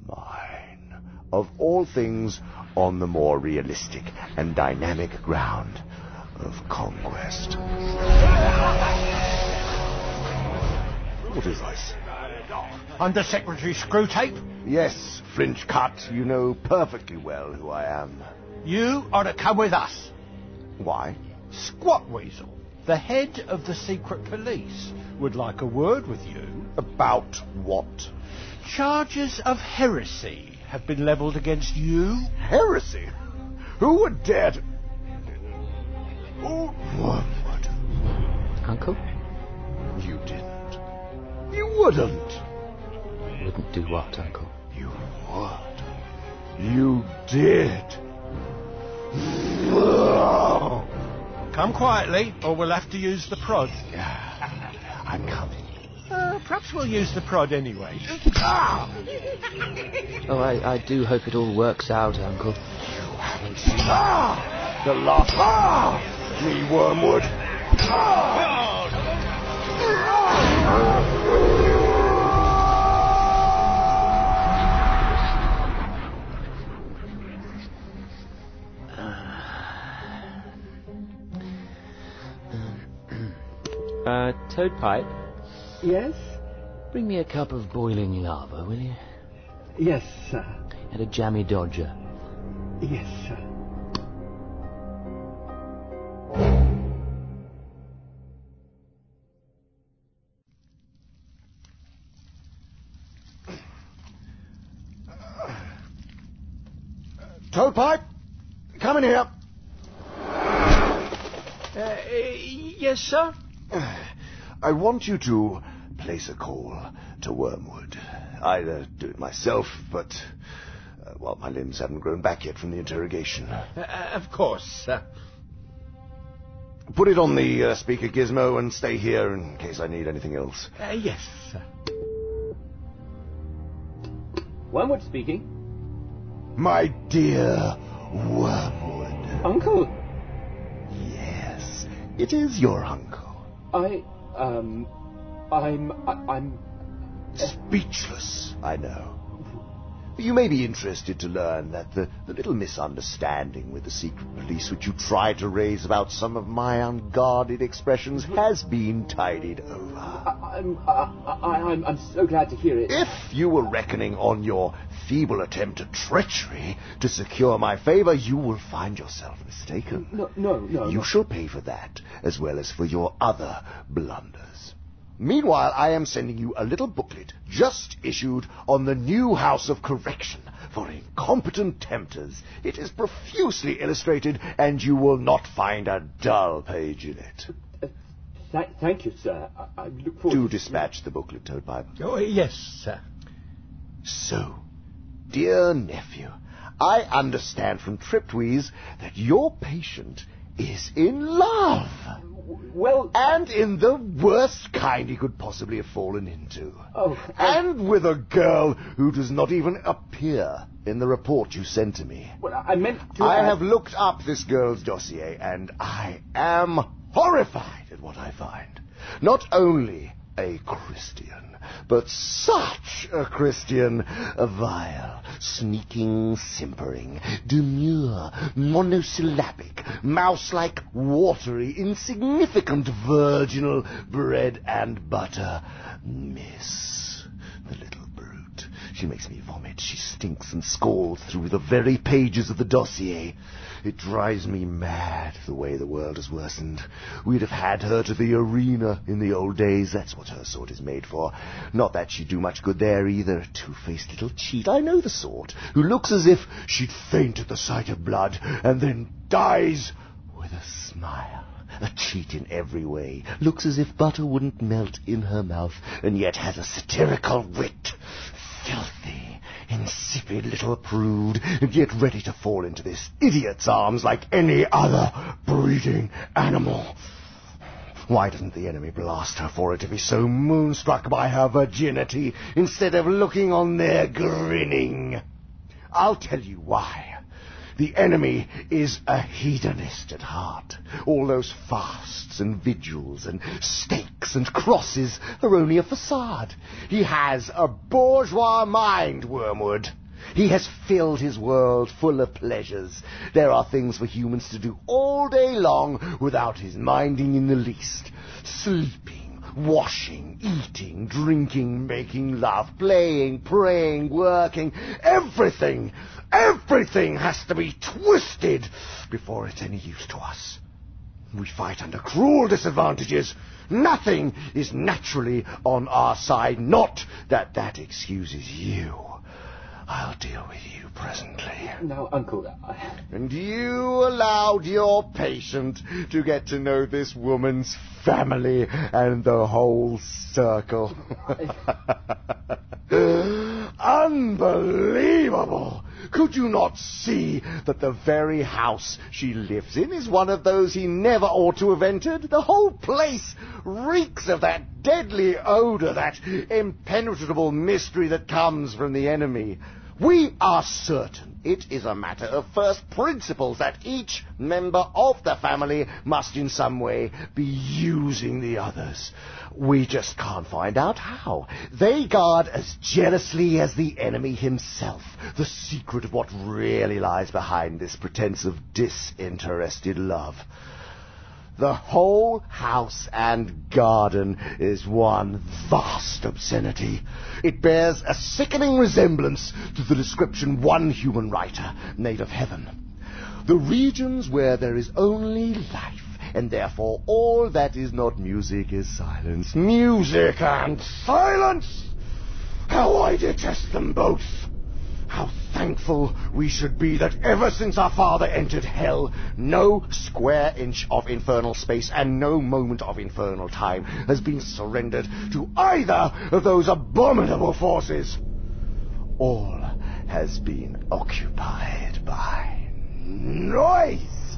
mine of all things on the more realistic and dynamic ground of conquest. What is this? Under Secretary Screwtape? Yes, French cut, you know perfectly well who I am. You are to come with us. Why? Squat Weasel, the head of the secret police, would like a word with you. About what? Charges of heresy have been levelled against you. Heresy? Who would dare to... Wormwood. Uncle? You didn't. You wouldn't. Wouldn't do what, Uncle? You would. You did. Come quietly, or we'll have to use the prod. I'm coming. Uh, perhaps we'll use the prod anyway. Oh, I, I do hope it all works out, Uncle. you haven't Ah! The last. Ah! Me, Wormwood. Uh, Toadpipe? Yes? Bring me a cup of boiling lava, will you? Yes, sir. And a jammy dodger. Yes, sir. I want you to place a call to Wormwood. Either do it myself, but, uh, well, my limbs haven't grown back yet from the interrogation. Uh, of course, sir. Put it on the uh, speaker gizmo and stay here in case I need anything else. Uh, yes, sir. Wormwood speaking. My dear Wormwood. Uncle. Yes, it is your uncle. I, um, I'm, I, I'm... Speechless, I know. You may be interested to learn that the, the little misunderstanding with the secret police which you tried to raise about some of my unguarded expressions has been tidied over. I'm, I, I, I'm, I'm so glad to hear it. If you were reckoning on your feeble attempt at treachery to secure my favor, you will find yourself mistaken. No, no, no. You shall pay for that, as well as for your other blunders. Meanwhile, I am sending you a little booklet just issued on the new House of Correction for incompetent tempters. It is profusely illustrated, and you will not find a dull page in it. Th- thank you, sir. I, I look forward Do to... dispatch the booklet, Toadpipe. Oh, yes, sir. So, dear nephew, I understand from Triptweeze that your patient is in love. Well... And in the worst kind he could possibly have fallen into. Oh. And with a girl who does not even appear in the report you sent to me. Well, I meant to... I have looked up this girl's dossier, and I am horrified at what I find. Not only a Christian, but such a Christian, a vile, sneaking, simpering, demure, monosyllabic, mouse-like, watery, insignificant, virginal bread and butter miss. The little. She makes me vomit. She stinks and scalds through the very pages of the dossier. It drives me mad the way the world has worsened. We'd have had her to the arena in the old days. That's what her sort is made for. Not that she'd do much good there either. Two-faced little cheat. I know the sort. Who looks as if she'd faint at the sight of blood and then dies with a smile. A cheat in every way. Looks as if butter wouldn't melt in her mouth, and yet has a satirical wit. Filthy, insipid little prude, yet ready to fall into this idiot's arms like any other breeding animal. Why doesn't the enemy blast her for it to be so moonstruck by her virginity instead of looking on there grinning? I'll tell you why. The enemy is a hedonist at heart. All those fasts and vigils and stakes and crosses are only a facade. He has a bourgeois mind, Wormwood. He has filled his world full of pleasures. There are things for humans to do all day long without his minding in the least. Sleeping, washing, eating, drinking, making love, playing, praying, working, everything, everything has to be twisted before it's any use to us. We fight under cruel disadvantages. Nothing is naturally on our side. Not that that excuses you. I'll deal with you presently. Now, Uncle, I... And you allowed your patient to get to know this woman's family and the whole circle. Unbelievable! Could you not see that the very house she lives in is one of those he never ought to have entered? The whole place reeks of that deadly odor, that impenetrable mystery that comes from the enemy. We are certain it is a matter of first principles that each member of the family must in some way be using the others. We just can't find out how. They guard as jealously as the enemy himself the secret of what really lies behind this pretense of disinterested love. The whole house and garden is one vast obscenity. It bears a sickening resemblance to the description one human writer made of heaven. The regions where there is only life, and therefore all that is not music is silence. Music and silence! How I detest them both! How thankful we should be that ever since our father entered hell, no square inch of infernal space and no moment of infernal time has been surrendered to either of those abominable forces. All has been occupied by noise.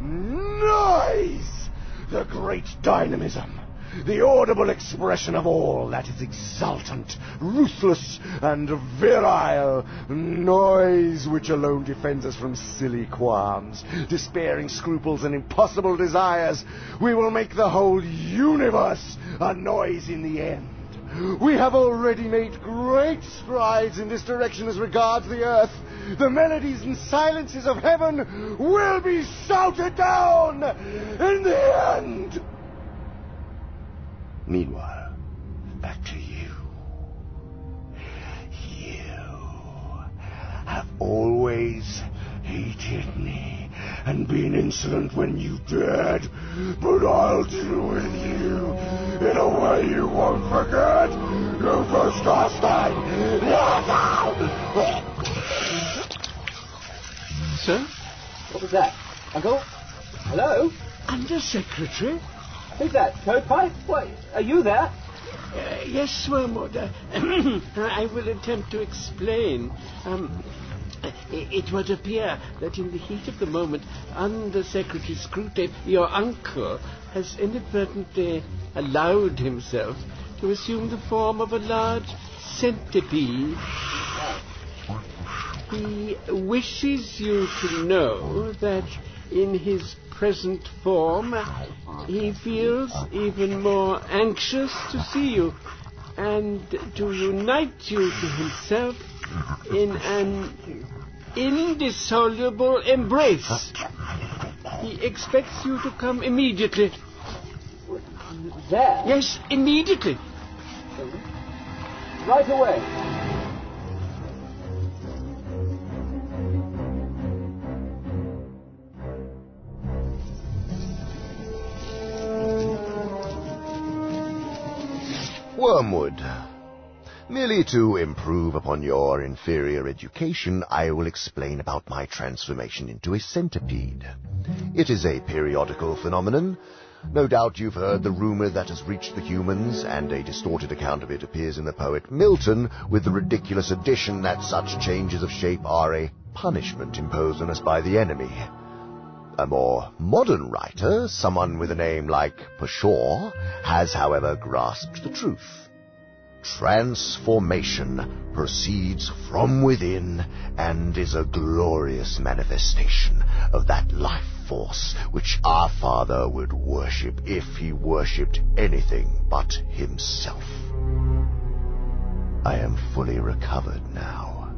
Noise! The great dynamism the audible expression of all that is exultant, ruthless, and virile, noise which alone defends us from silly qualms, despairing scruples, and impossible desires. We will make the whole universe a noise in the end. We have already made great strides in this direction as regards the earth. The melodies and silences of heaven will be shouted down in the end. Meanwhile, back to you. You have always hated me and been insolent when you dared, but I'll deal with you in a way you won't forget. You first last time. Sir? What was that? Uncle? Hello? Undersecretary? Who's that? Toadpipe? What? Are you there? Uh, yes, Wormwood. I will attempt to explain. Um, it, it would appear that in the heat of the moment, Under Secretary Screwtape, your uncle, has inadvertently allowed himself to assume the form of a large centipede. He wishes you to know that in his present form, he feels even more anxious to see you and to unite you to himself in an indissoluble embrace. He expects you to come immediately. There? Yes, immediately. Right away. Wormwood. Merely to improve upon your inferior education, I will explain about my transformation into a centipede. It is a periodical phenomenon. No doubt you've heard the rumor that has reached the humans, and a distorted account of it appears in the poet Milton, with the ridiculous addition that such changes of shape are a punishment imposed on us by the enemy. A more modern writer, someone with a name like Pshaw, has, however, grasped the truth. Transformation proceeds from within and is a glorious manifestation of that life force which our Father would worship if he worshipped anything but himself. I am fully recovered now,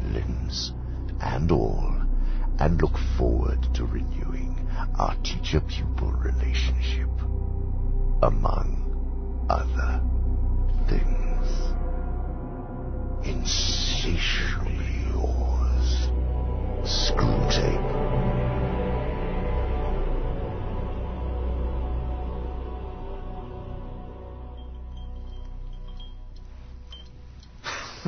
limbs and all, and look forward to renewing our teacher-pupil relationship, among other things. Insatiably yours, Screwtape.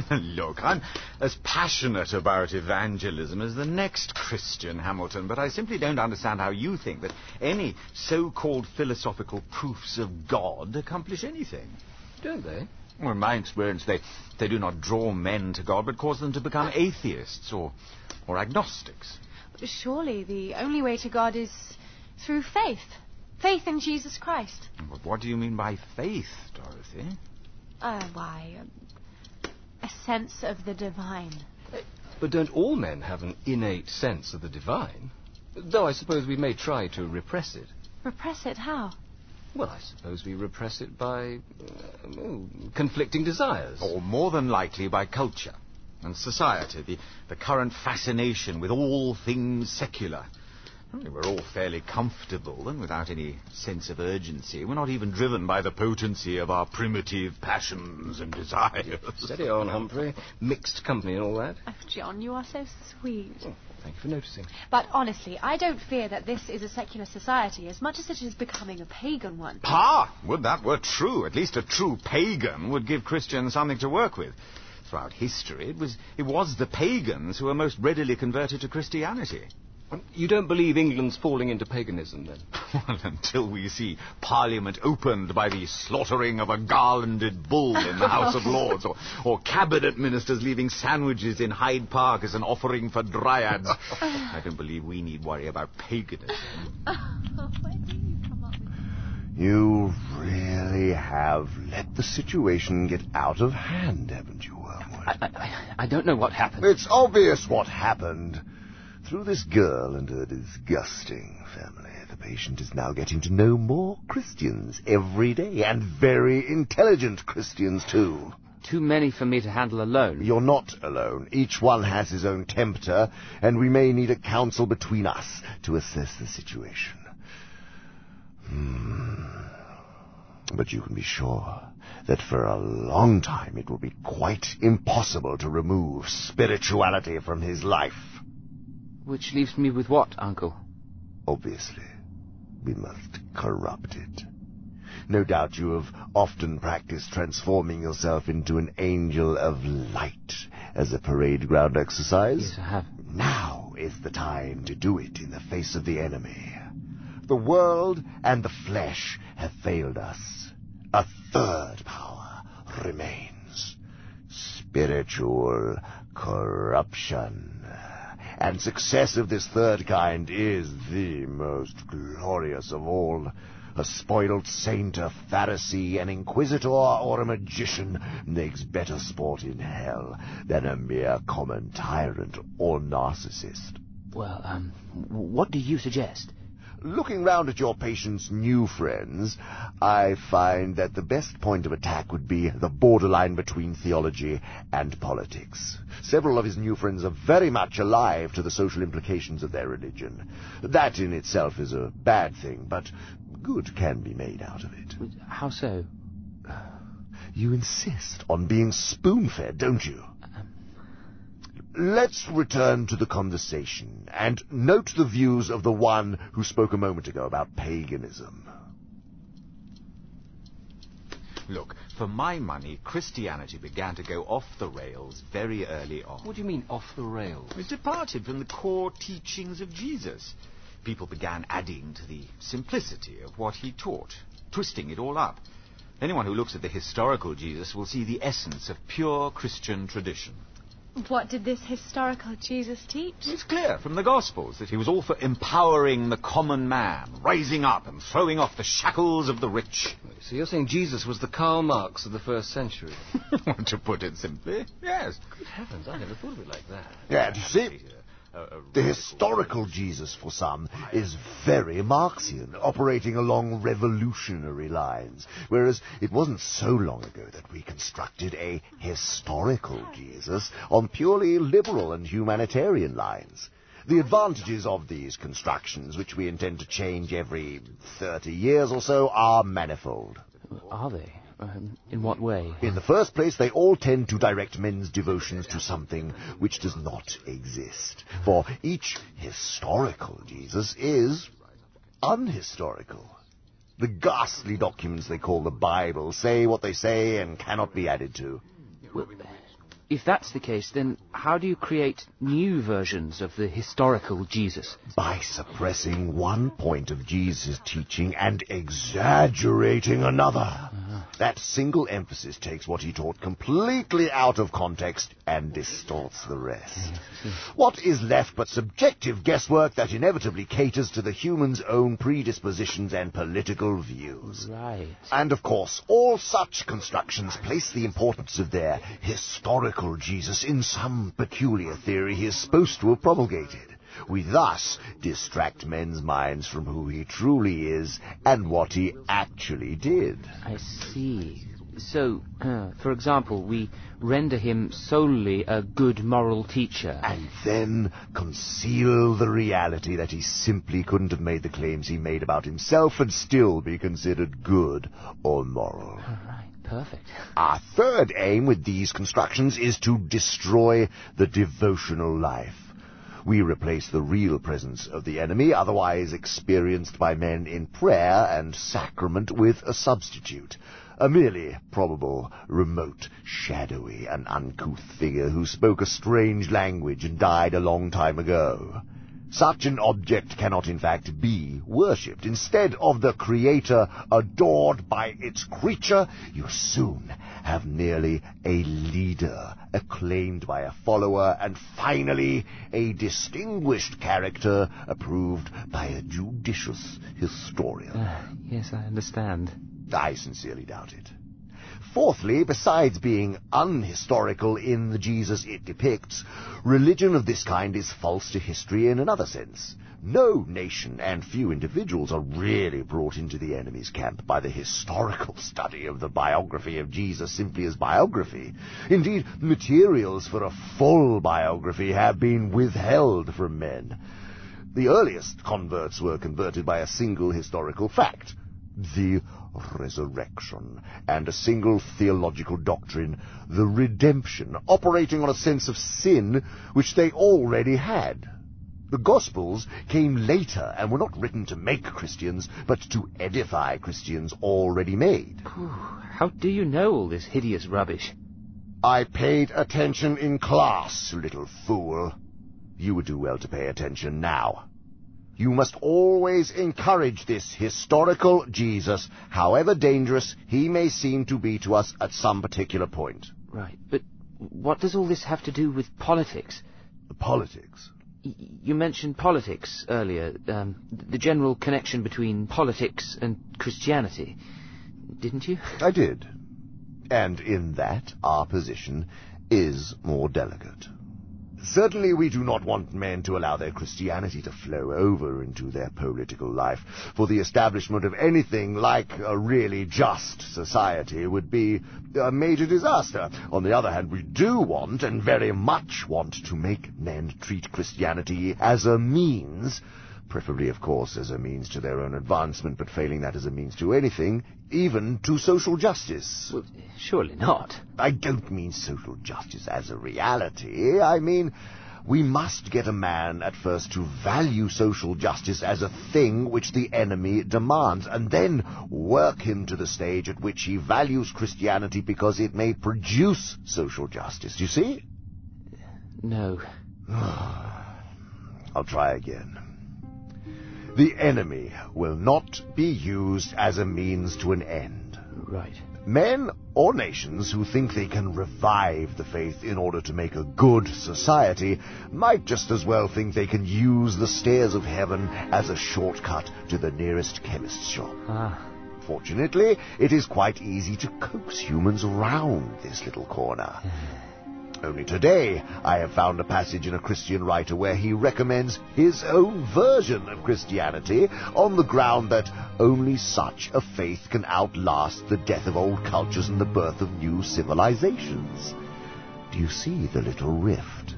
Look, I'm as passionate about evangelism as the next Christian, Hamilton, but I simply don't understand how you think that any so-called philosophical proofs of God accomplish anything. Don't they? Well, in my experience, they, they do not draw men to God, but cause them to become atheists or, or agnostics. Surely the only way to God is through faith. Faith in Jesus Christ. But what do you mean by faith, Dorothy? Uh, why, um, a sense of the divine. But don't all men have an innate sense of the divine? Though I suppose we may try to repress it. Repress it how? Well, I suppose we repress it by uh, oh, conflicting desires. Or more than likely by culture and society, the, the current fascination with all things secular. I mean, we're all fairly comfortable and without any sense of urgency. We're not even driven by the potency of our primitive passions and desires. Steady on, Humphrey. Mixed company and all that. Oh, John, you are so sweet. Oh, thank you for noticing. But honestly, I don't fear that this is a secular society as much as it is becoming a pagan one. Ah, would that were true. At least a true pagan would give Christians something to work with. Throughout history, it was, it was the pagans who were most readily converted to Christianity. Um, you don't believe England's falling into paganism, then? well, until we see Parliament opened by the slaughtering of a garlanded bull in the House of Lords, or, or cabinet ministers leaving sandwiches in Hyde Park as an offering for dryads, I don't believe we need worry about paganism. You really have let the situation get out of hand, haven't you, Wormwood? I, I, I don't know what happened. It's obvious what happened. Through this girl and her disgusting family, the patient is now getting to know more Christians every day, and very intelligent Christians, too. Too many for me to handle alone. You're not alone. Each one has his own tempter, and we may need a council between us to assess the situation. Hmm. But you can be sure that for a long time it will be quite impossible to remove spirituality from his life. Which leaves me with what, Uncle? Obviously, we must corrupt it. No doubt you have often practiced transforming yourself into an angel of light as a parade ground exercise. Yes, I have. Now is the time to do it in the face of the enemy. The world and the flesh have failed us. A third power remains. Spiritual corruption. And success of this third kind is the most glorious of all. A spoiled saint, a Pharisee, an inquisitor, or a magician makes better sport in hell than a mere common tyrant or narcissist. Well, um, what do you suggest? Looking round at your patient's new friends, I find that the best point of attack would be the borderline between theology and politics. Several of his new friends are very much alive to the social implications of their religion. That in itself is a bad thing, but good can be made out of it. How so? You insist on being spoon-fed, don't you? Let's return to the conversation and note the views of the one who spoke a moment ago about paganism. Look, for my money, Christianity began to go off the rails very early on. What do you mean, off the rails? It departed from the core teachings of Jesus. People began adding to the simplicity of what he taught, twisting it all up. Anyone who looks at the historical Jesus will see the essence of pure Christian tradition. What did this historical Jesus teach? It's clear from the Gospels that he was all for empowering the common man, rising up and throwing off the shackles of the rich. So you're saying Jesus was the Karl Marx of the first century? to put it simply, yes. Good heavens, I never thought of it like that. Yeah, do you see? The historical Jesus, for some, is very Marxian, operating along revolutionary lines, whereas it wasn't so long ago that we constructed a historical Jesus on purely liberal and humanitarian lines. The advantages of these constructions, which we intend to change every 30 years or so, are manifold. Are they? Um, in what way? In the first place, they all tend to direct men's devotions to something which does not exist. For each historical Jesus is unhistorical. The ghastly documents they call the Bible say what they say and cannot be added to. Well, if that's the case, then how do you create new versions of the historical Jesus? By suppressing one point of Jesus' teaching and exaggerating another. Uh-huh. That single emphasis takes what he taught completely out of context and distorts the rest. what is left but subjective guesswork that inevitably caters to the human's own predispositions and political views? Right. And of course, all such constructions place the importance of their historical Jesus in some peculiar theory he is supposed to have promulgated. We thus distract men's minds from who he truly is and what he actually did. I see. So, uh, for example, we render him solely a good moral teacher. And then conceal the reality that he simply couldn't have made the claims he made about himself and still be considered good or moral. Right. Perfect. Our third aim with these constructions is to destroy the devotional life. We replace the real presence of the enemy, otherwise experienced by men in prayer and sacrament, with a substitute. A merely probable, remote, shadowy, and uncouth figure who spoke a strange language and died a long time ago. Such an object cannot in fact be worshipped. Instead of the Creator adored by its creature, you soon have merely a leader acclaimed by a follower, and finally a distinguished character approved by a judicious historian. Uh, yes, I understand. I sincerely doubt it. Fourthly, besides being unhistorical in the Jesus it depicts, religion of this kind is false to history in another sense. No nation and few individuals are really brought into the enemy's camp by the historical study of the biography of Jesus simply as biography. Indeed, materials for a full biography have been withheld from men. The earliest converts were converted by a single historical fact the resurrection, and a single theological doctrine, the redemption, operating on a sense of sin which they already had. The Gospels came later and were not written to make Christians, but to edify Christians already made. How do you know all this hideous rubbish? I paid attention in class, little fool. You would do well to pay attention now. You must always encourage this historical Jesus, however dangerous he may seem to be to us at some particular point. Right, but what does all this have to do with politics? Politics? Y you mentioned politics earlier, um, the general connection between politics and Christianity, didn't you? I did. And in that, our position is more delicate. Certainly we do not want men to allow their Christianity to flow over into their political life, for the establishment of anything like a really just society would be a major disaster. On the other hand, we do want, and very much want, to make men treat Christianity as a means preferably, of course, as a means to their own advancement, but failing that as a means to anything, even to social justice. Well, surely not. I don't mean social justice as a reality. I mean We must get a man at first to value social justice as a thing which the enemy demands, and then work him to the stage at which he values Christianity because it may produce social justice. Do you see? No. I'll try again. The enemy will not be used as a means to an end. Right. Men or nations who think they can revive the faith in order to make a good society might just as well think they can use the stairs of heaven as a shortcut to the nearest chemist's shop. Ah. Fortunately, it is quite easy to coax humans around this little corner. Only today I have found a passage in a Christian writer where he recommends his own version of Christianity on the ground that only such a faith can outlast the death of old cultures and the birth of new civilizations. Do you see the little rift?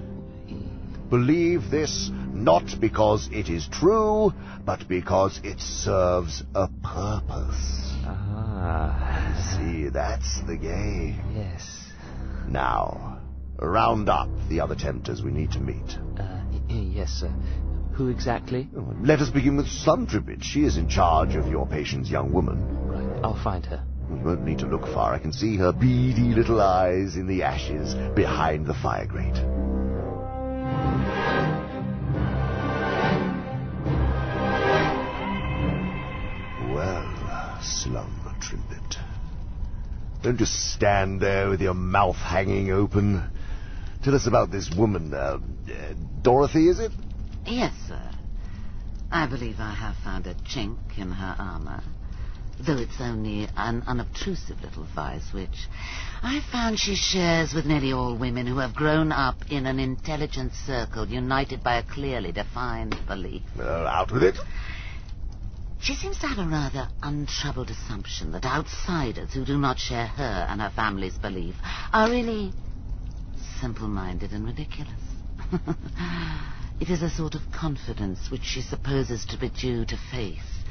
Believe this not because it is true, but because it serves a purpose. Ah. See, that's the game. Yes. Now, round up the other tempters we need to meet. Uh, yes, sir. Who exactly? Let us begin with Slumtrimpet. She is in charge of your patient's young woman. Right. I'll find her. You won't need to look far. I can see her beady little eyes in the ashes behind the fire grate. Well, Slum Trimbit. Don't just stand there with your mouth hanging open. Tell us about this woman, uh, uh, Dorothy, is it? Yes, sir. I believe I have found a chink in her armor, though it's only an unobtrusive little vice which I found she shares with nearly all women who have grown up in an intelligent circle united by a clearly defined belief. Well, out with it. She seems to have a rather untroubled assumption that outsiders who do not share her and her family's belief are really simple-minded and ridiculous. it is a sort of confidence which she supposes to be due to faith,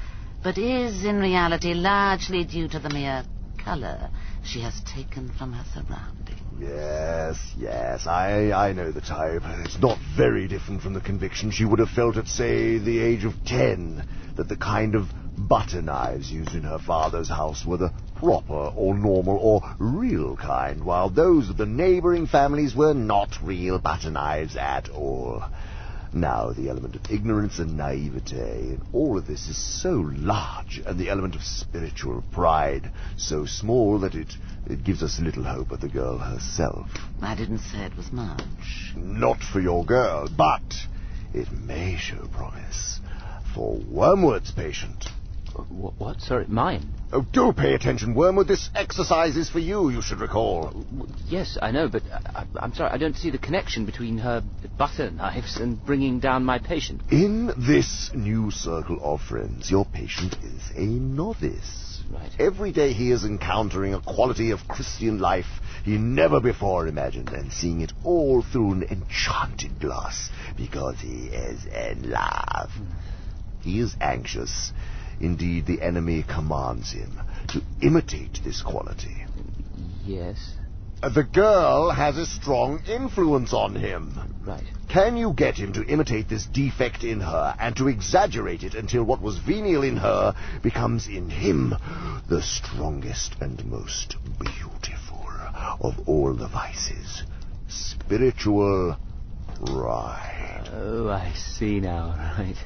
but is in reality largely due to the mere color she has taken from her surroundings. Yes, yes, I, I know the type. It's not very different from the conviction she would have felt at, say, the age of ten, that the kind of butter knives used in her father's house were the proper or normal or real kind, while those of the neighboring families were not real butter knives at all. Now, the element of ignorance and naivete in all of this is so large, and the element of spiritual pride so small that it, it gives us little hope of the girl herself. I didn't say it was much. Not for your girl, but it may show promise for Wormwood's patient. What? what? Sorry, mine? Oh, do pay attention, Wormwood. This exercise is for you, you should recall. Yes, I know, but uh, I, I'm sorry, I don't see the connection between her butter knives and bringing down my patient. In this new circle of friends, your patient is a novice. Right. Every day he is encountering a quality of Christian life he never before imagined and seeing it all through an enchanted glass because he is in love. Hmm. He is anxious. Indeed, the enemy commands him to imitate this quality. Yes. Uh, the girl has a strong influence on him. Right. Can you get him to imitate this defect in her and to exaggerate it until what was venial in her becomes in him the strongest and most beautiful of all the vices? Spiritual pride. Oh, I see now, right.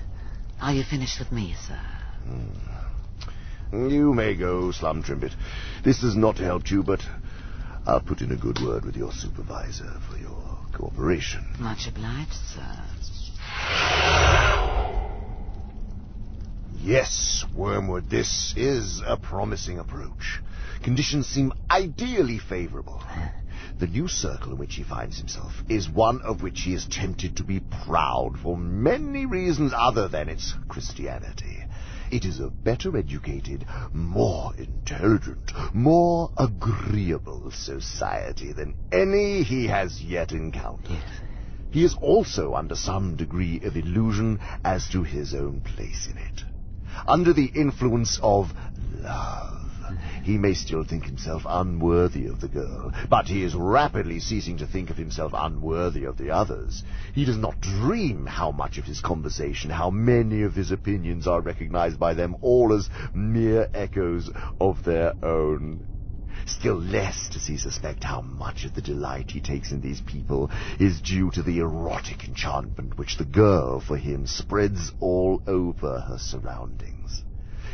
Are you finished with me, sir? Mm. You may go, Slumtrimpet. This has not helped you, but I'll put in a good word with your supervisor for your cooperation. Much obliged, sir. Yes, Wormwood, this is a promising approach. Conditions seem ideally favorable. The new circle in which he finds himself is one of which he is tempted to be proud for many reasons other than its Christianity. It is a better educated, more intelligent, more agreeable society than any he has yet encountered. He is also under some degree of illusion as to his own place in it. Under the influence of love, He may still think himself unworthy of the girl, but he is rapidly ceasing to think of himself unworthy of the others. He does not dream how much of his conversation, how many of his opinions are recognized by them all as mere echoes of their own. Still less does he suspect how much of the delight he takes in these people is due to the erotic enchantment which the girl, for him, spreads all over her surroundings.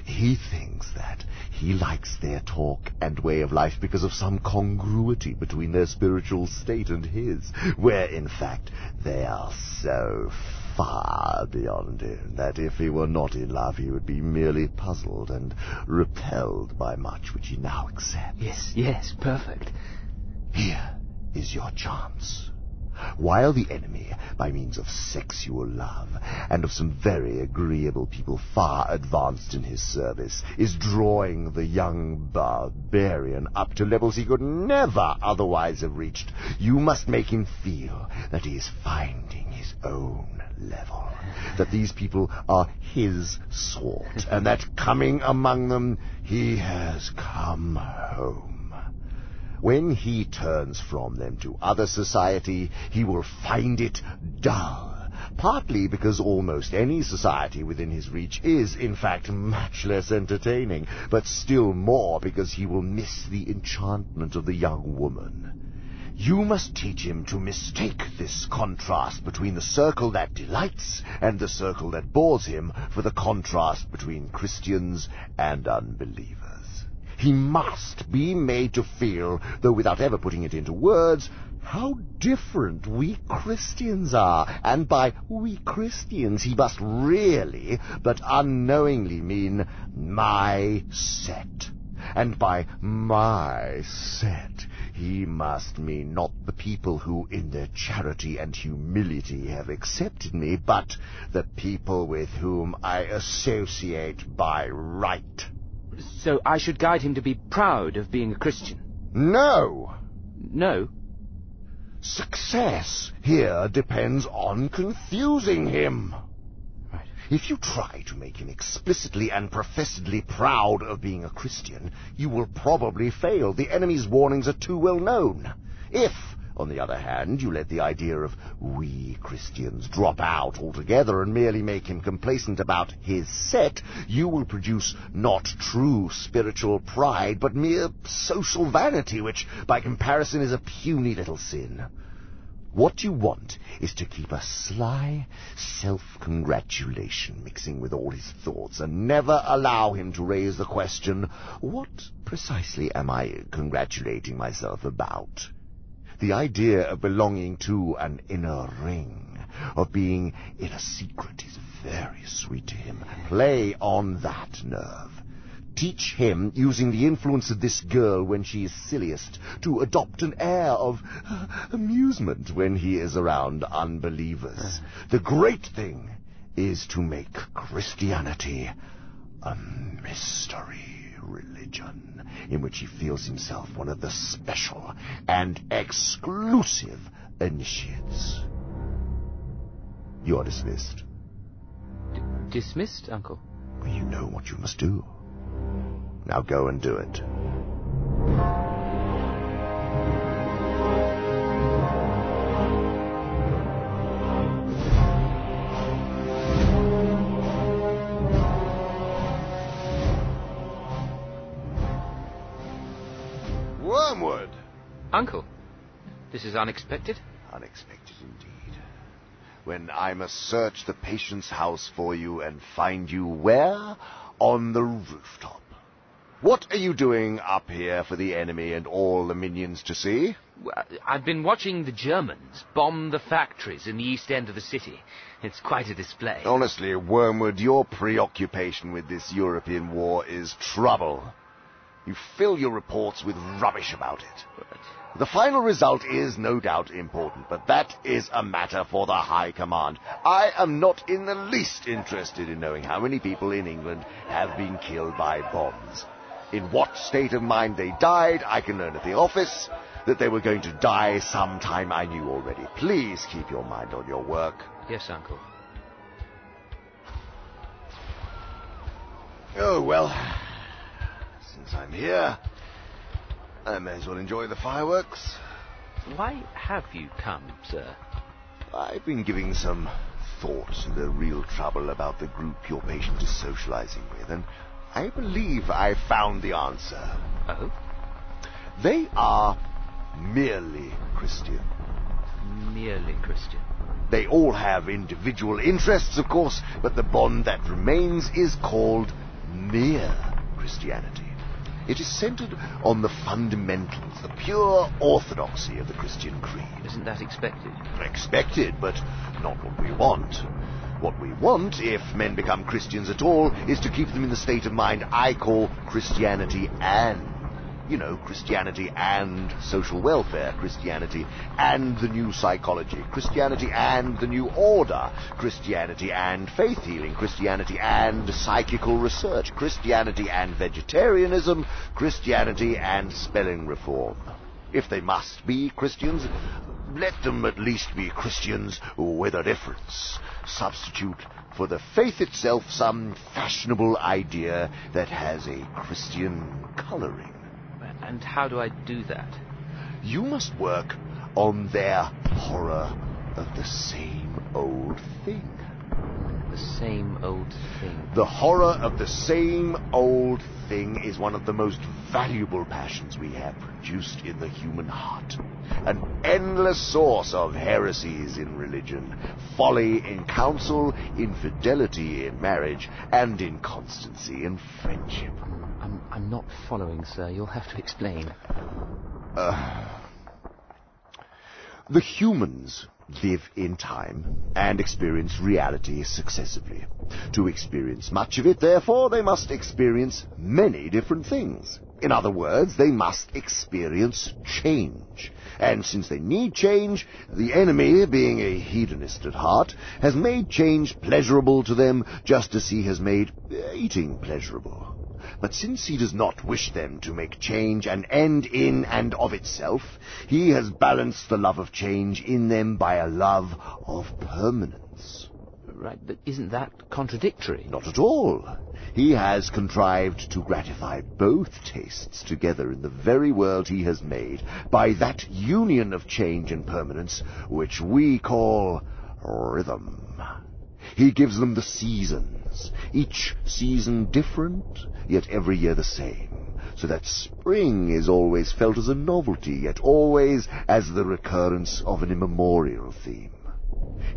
He thinks that he likes their talk and way of life because of some congruity between their spiritual state and his, where in fact they are so far beyond him that if he were not in love he would be merely puzzled and repelled by much which he now accepts. Yes, yes, perfect. Here is your chance. While the enemy, by means of sexual love, and of some very agreeable people far advanced in his service, is drawing the young barbarian up to levels he could never otherwise have reached, you must make him feel that he is finding his own level, that these people are his sort, and that coming among them, he has come home. When he turns from them to other society, he will find it dull, partly because almost any society within his reach is, in fact, much less entertaining, but still more because he will miss the enchantment of the young woman. You must teach him to mistake this contrast between the circle that delights and the circle that bores him for the contrast between Christians and unbelievers. He must be made to feel, though without ever putting it into words, how different we Christians are. And by we Christians he must really, but unknowingly mean my set. And by my set, he must mean not the people who in their charity and humility have accepted me, but the people with whom I associate by right. So I should guide him to be proud of being a Christian? No! No? Success here depends on confusing him. Right. If you try to make him explicitly and professedly proud of being a Christian, you will probably fail. The enemy's warnings are too well known. If, on the other hand, you let the idea of we Christians drop out altogether and merely make him complacent about his set, you will produce not true spiritual pride, but mere social vanity, which, by comparison, is a puny little sin. What you want is to keep a sly self-congratulation mixing with all his thoughts, and never allow him to raise the question, what precisely am I congratulating myself about? The idea of belonging to an inner ring, of being in a secret, is very sweet to him. Play on that nerve. Teach him, using the influence of this girl when she is silliest, to adopt an air of uh, amusement when he is around unbelievers. The great thing is to make Christianity a mystery religion in which he feels himself one of the special and exclusive initiates. You are dismissed. D- dismissed, Uncle? Well, You know what you must do. Now go and do it. Uncle, this is unexpected. Unexpected indeed. When I must search the patient's house for you and find you where? On the rooftop. What are you doing up here for the enemy and all the minions to see? Well, I've been watching the Germans bomb the factories in the east end of the city. It's quite a display. Honestly, Wormwood, your preoccupation with this European war is trouble. You fill your reports with rubbish about it. The final result is no doubt important, but that is a matter for the High Command. I am not in the least interested in knowing how many people in England have been killed by bombs. In what state of mind they died, I can learn at the office. That they were going to die sometime I knew already. Please keep your mind on your work. Yes, Uncle. Oh, well, since I'm here, I may as well enjoy the fireworks. Why have you come, sir? I've been giving some thought to the real trouble about the group your patient is socializing with, and I believe I found the answer. Oh? They are merely Christian. Merely Christian. They all have individual interests, of course, but the bond that remains is called mere Christianity. It is centered on the fundamentals, the pure orthodoxy of the Christian creed. Isn't that expected? Expected, but not what we want. What we want, if men become Christians at all, is to keep them in the state of mind I call Christianity and you know, Christianity and social welfare, Christianity and the new psychology, Christianity and the new order, Christianity and faith healing, Christianity and psychical research, Christianity and vegetarianism, Christianity and spelling reform. If they must be Christians, let them at least be Christians with a difference. Substitute for the faith itself some fashionable idea that has a Christian coloring. And how do I do that? You must work on their horror of the same old thing. The same old thing. The horror of the same old thing is one of the most valuable passions we have produced in the human heart. An endless source of heresies in religion, folly in counsel, infidelity in marriage, and inconstancy in friendship. I'm, I'm not following, sir. You'll have to explain. Uh, the humans live in time and experience reality successively. To experience much of it, therefore, they must experience many different things. In other words, they must experience change. And since they need change, the enemy, being a hedonist at heart, has made change pleasurable to them just as he has made eating pleasurable. But since he does not wish them to make change an end in and of itself, he has balanced the love of change in them by a love of permanence. Right, but isn't that contradictory? Not at all. He has contrived to gratify both tastes together in the very world he has made by that union of change and permanence which we call rhythm. He gives them the seasons, each season different, yet every year the same, so that spring is always felt as a novelty, yet always as the recurrence of an immemorial theme.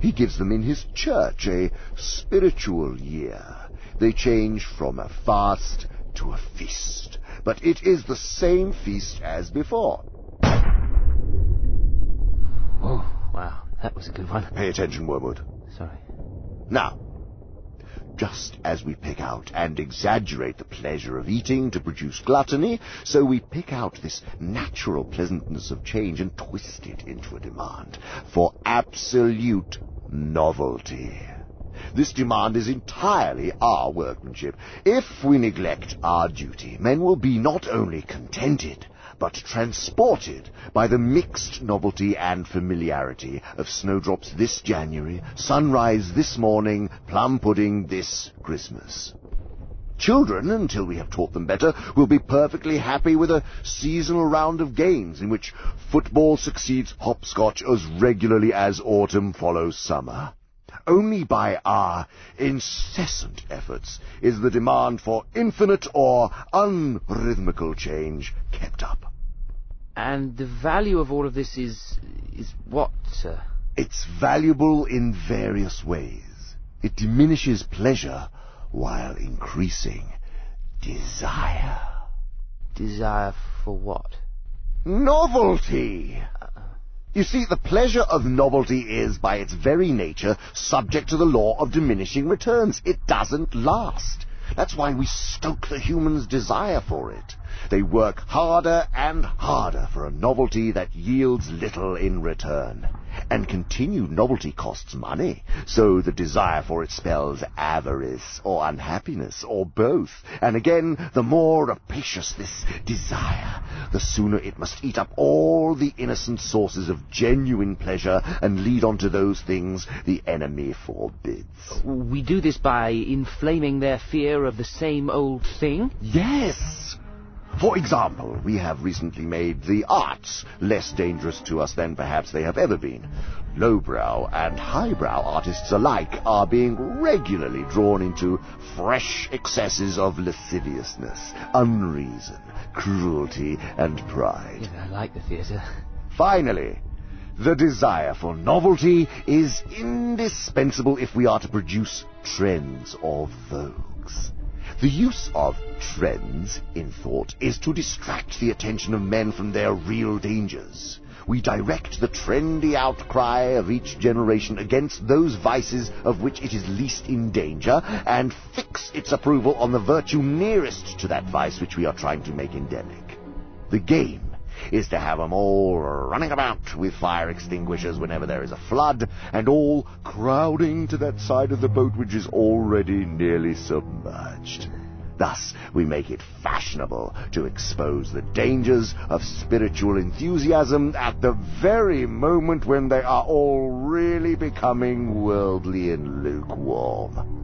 He gives them in his church a spiritual year. They change from a fast to a feast, but it is the same feast as before. Oh, wow, that was a good one. Pay attention, Wormwood. Sorry. Now, just as we pick out and exaggerate the pleasure of eating to produce gluttony, so we pick out this natural pleasantness of change and twist it into a demand for absolute novelty. This demand is entirely our workmanship. If we neglect our duty, men will be not only contented, but transported by the mixed novelty and familiarity of snowdrops this January, sunrise this morning, plum pudding this Christmas. Children, until we have taught them better, will be perfectly happy with a seasonal round of games in which football succeeds hopscotch as regularly as autumn follows summer. Only by our incessant efforts is the demand for infinite or unrhythmical change kept up. And the value of all of this is... is what, sir? It's valuable in various ways. It diminishes pleasure while increasing desire. Desire for what? Novelty! Uh-uh. You see, the pleasure of novelty is, by its very nature, subject to the law of diminishing returns. It doesn't last. That's why we stoke the human's desire for it. They work harder and harder for a novelty that yields little in return. And continued novelty costs money, so the desire for it spells avarice or unhappiness or both. And again, the more rapacious this desire, the sooner it must eat up all the innocent sources of genuine pleasure and lead on to those things the enemy forbids. We do this by inflaming their fear of the same old thing? Yes! For example, we have recently made the arts less dangerous to us than perhaps they have ever been. Lowbrow and highbrow artists alike are being regularly drawn into fresh excesses of lasciviousness, unreason, cruelty, and pride. Yeah, I like the theatre. Finally, the desire for novelty is indispensable if we are to produce trends or vogues. The use of trends in thought is to distract the attention of men from their real dangers. We direct the trendy outcry of each generation against those vices of which it is least in danger, and fix its approval on the virtue nearest to that vice which we are trying to make endemic. The game is to have 'em all running about with fire extinguishers whenever there is a flood, and all crowding to that side of the boat which is already nearly submerged. Thus, we make it fashionable to expose the dangers of spiritual enthusiasm at the very moment when they are all really becoming worldly and lukewarm.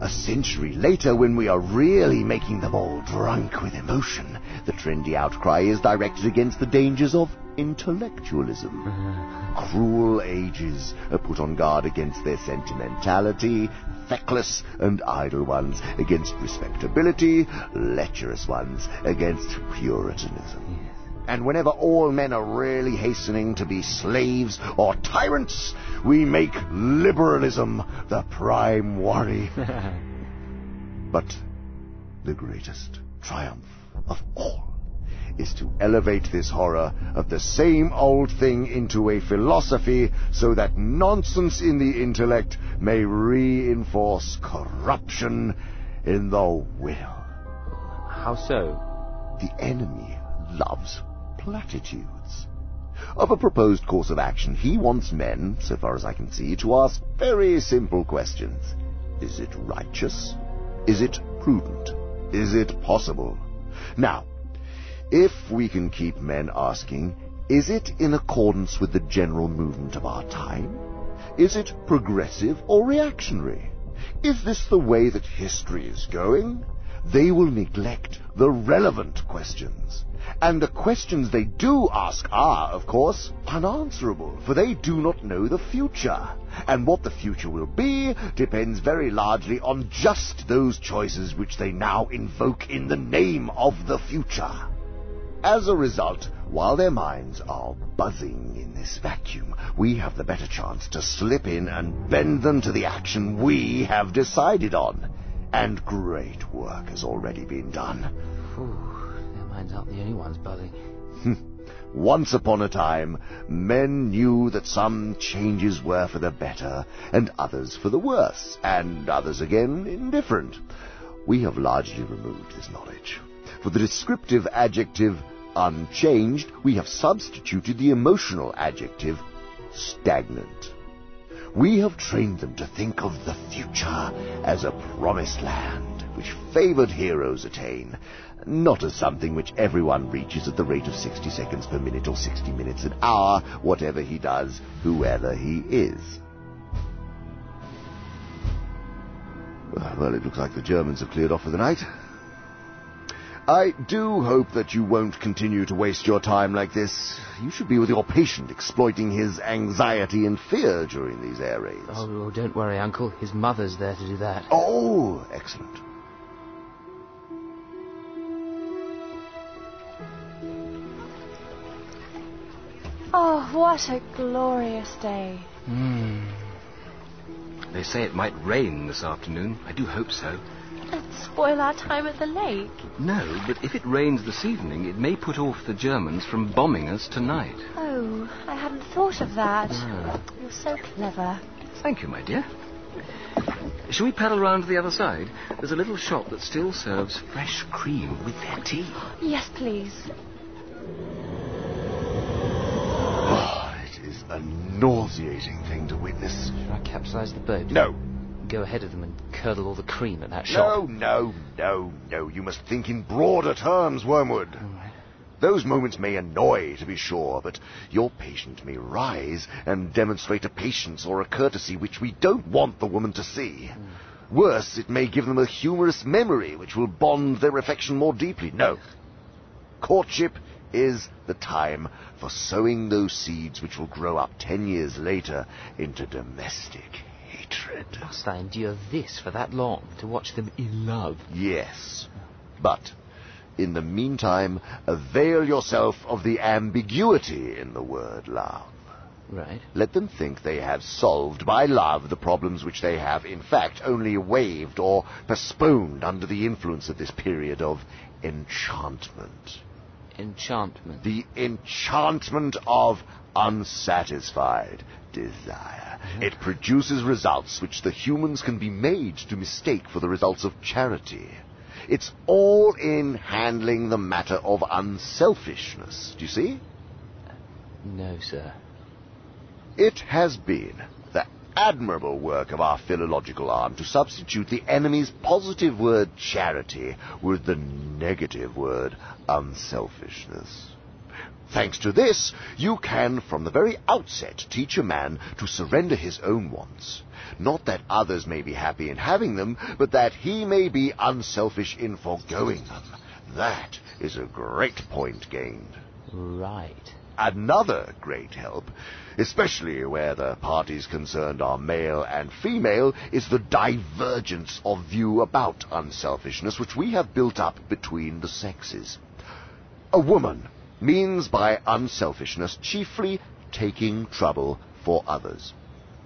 A century later, when we are really making them all drunk with emotion, the trendy outcry is directed against the dangers of intellectualism. Cruel ages are put on guard against their sentimentality, feckless and idle ones against respectability, lecherous ones against puritanism. And whenever all men are really hastening to be slaves or tyrants, we make liberalism the prime worry. but the greatest triumph of all is to elevate this horror of the same old thing into a philosophy so that nonsense in the intellect may reinforce corruption in the will. How so? The enemy loves platitudes. Of a proposed course of action, he wants men, so far as I can see, to ask very simple questions. Is it righteous? Is it prudent? Is it possible? Now, if we can keep men asking, is it in accordance with the general movement of our time? Is it progressive or reactionary? Is this the way that history is going? They will neglect the relevant questions. And the questions they do ask are, of course, unanswerable, for they do not know the future. And what the future will be depends very largely on just those choices which they now invoke in the name of the future. As a result, while their minds are buzzing in this vacuum, we have the better chance to slip in and bend them to the action we have decided on. And great work has already been done. Aren't the only ones buzzing. Once upon a time, men knew that some changes were for the better, and others for the worse, and others again indifferent. We have largely removed this knowledge. For the descriptive adjective unchanged, we have substituted the emotional adjective stagnant. We have trained them to think of the future as a promised land which favored heroes attain, not as something which everyone reaches at the rate of 60 seconds per minute or 60 minutes an hour, whatever he does, whoever he is. Ah, well, it looks like the Germans have cleared off for the night. I do hope that you won't continue to waste your time like this. You should be with your patient, exploiting his anxiety and fear during these air raids. Oh, don't worry, Uncle. His mother's there to do that. Oh, excellent. Oh, what a glorious day. Hmm. They say it might rain this afternoon. I do hope so. That'd spoil our time at the lake. No, but if it rains this evening, it may put off the Germans from bombing us tonight. Oh, I hadn't thought of that. Ah. You're so clever. Thank you, my dear. Shall we paddle round to the other side? There's a little shop that still serves fresh cream with their tea. Yes, please. A nauseating thing to witness. Should I capsize the boat? No. Go ahead of them and curdle all the cream at that shop. No, no, no, no. You must think in broader terms, Wormwood. Those moments may annoy, to be sure, but your patient may rise and demonstrate a patience or a courtesy which we don't want the woman to see. Hmm. Worse, it may give them a humorous memory which will bond their affection more deeply. No. Courtship is the time for sowing those seeds which will grow up ten years later into domestic hatred. Must I endure this for that long, to watch them in love? Yes. But, in the meantime, avail yourself of the ambiguity in the word love. Right. Let them think they have solved by love the problems which they have, in fact, only waived or postponed under the influence of this period of enchantment. Enchantment. The enchantment of unsatisfied desire. Mm-hmm. It produces results which the humans can be made to mistake for the results of charity. It's all in handling the matter of unselfishness. Do you see? No, sir. It has been admirable work of our philological arm to substitute the enemy's positive word charity with the negative word unselfishness. Thanks to this, you can from the very outset teach a man to surrender his own wants. Not that others may be happy in having them, but that he may be unselfish in foregoing them. That is a great point gained. Right. Another great help, especially where the parties concerned are male and female, is the divergence of view about unselfishness which we have built up between the sexes. A woman means by unselfishness chiefly taking trouble for others.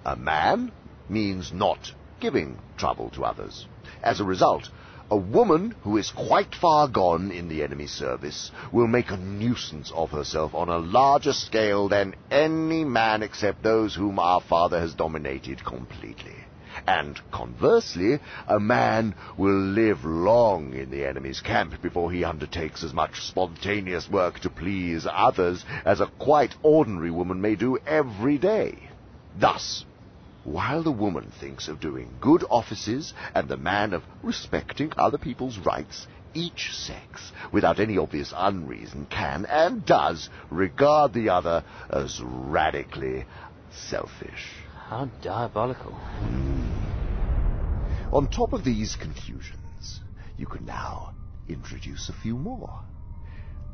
A man means not giving trouble to others. As a result, a woman who is quite far gone in the enemy's service will make a nuisance of herself on a larger scale than any man except those whom our father has dominated completely. And conversely, a man will live long in the enemy's camp before he undertakes as much spontaneous work to please others as a quite ordinary woman may do every day. Thus, while the woman thinks of doing good offices and the man of respecting other people's rights, each sex, without any obvious unreason, can and does regard the other as radically selfish. How diabolical. Hmm. On top of these confusions, you can now introduce a few more.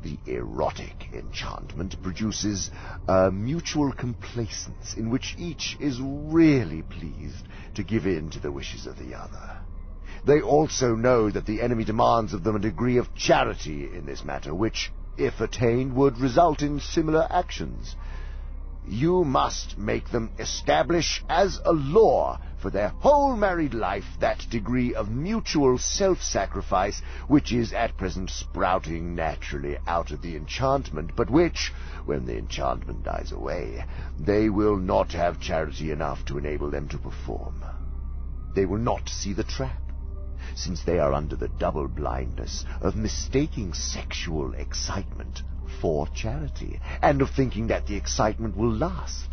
The erotic enchantment produces a mutual complacence in which each is really pleased to give in to the wishes of the other. They also know that the enemy demands of them a degree of charity in this matter, which, if attained, would result in similar actions. You must make them establish as a law for their whole married life that degree of mutual self-sacrifice which is at present sprouting naturally out of the enchantment, but which, when the enchantment dies away, they will not have charity enough to enable them to perform. They will not see the trap, since they are under the double blindness of mistaking sexual excitement for charity, and of thinking that the excitement will last.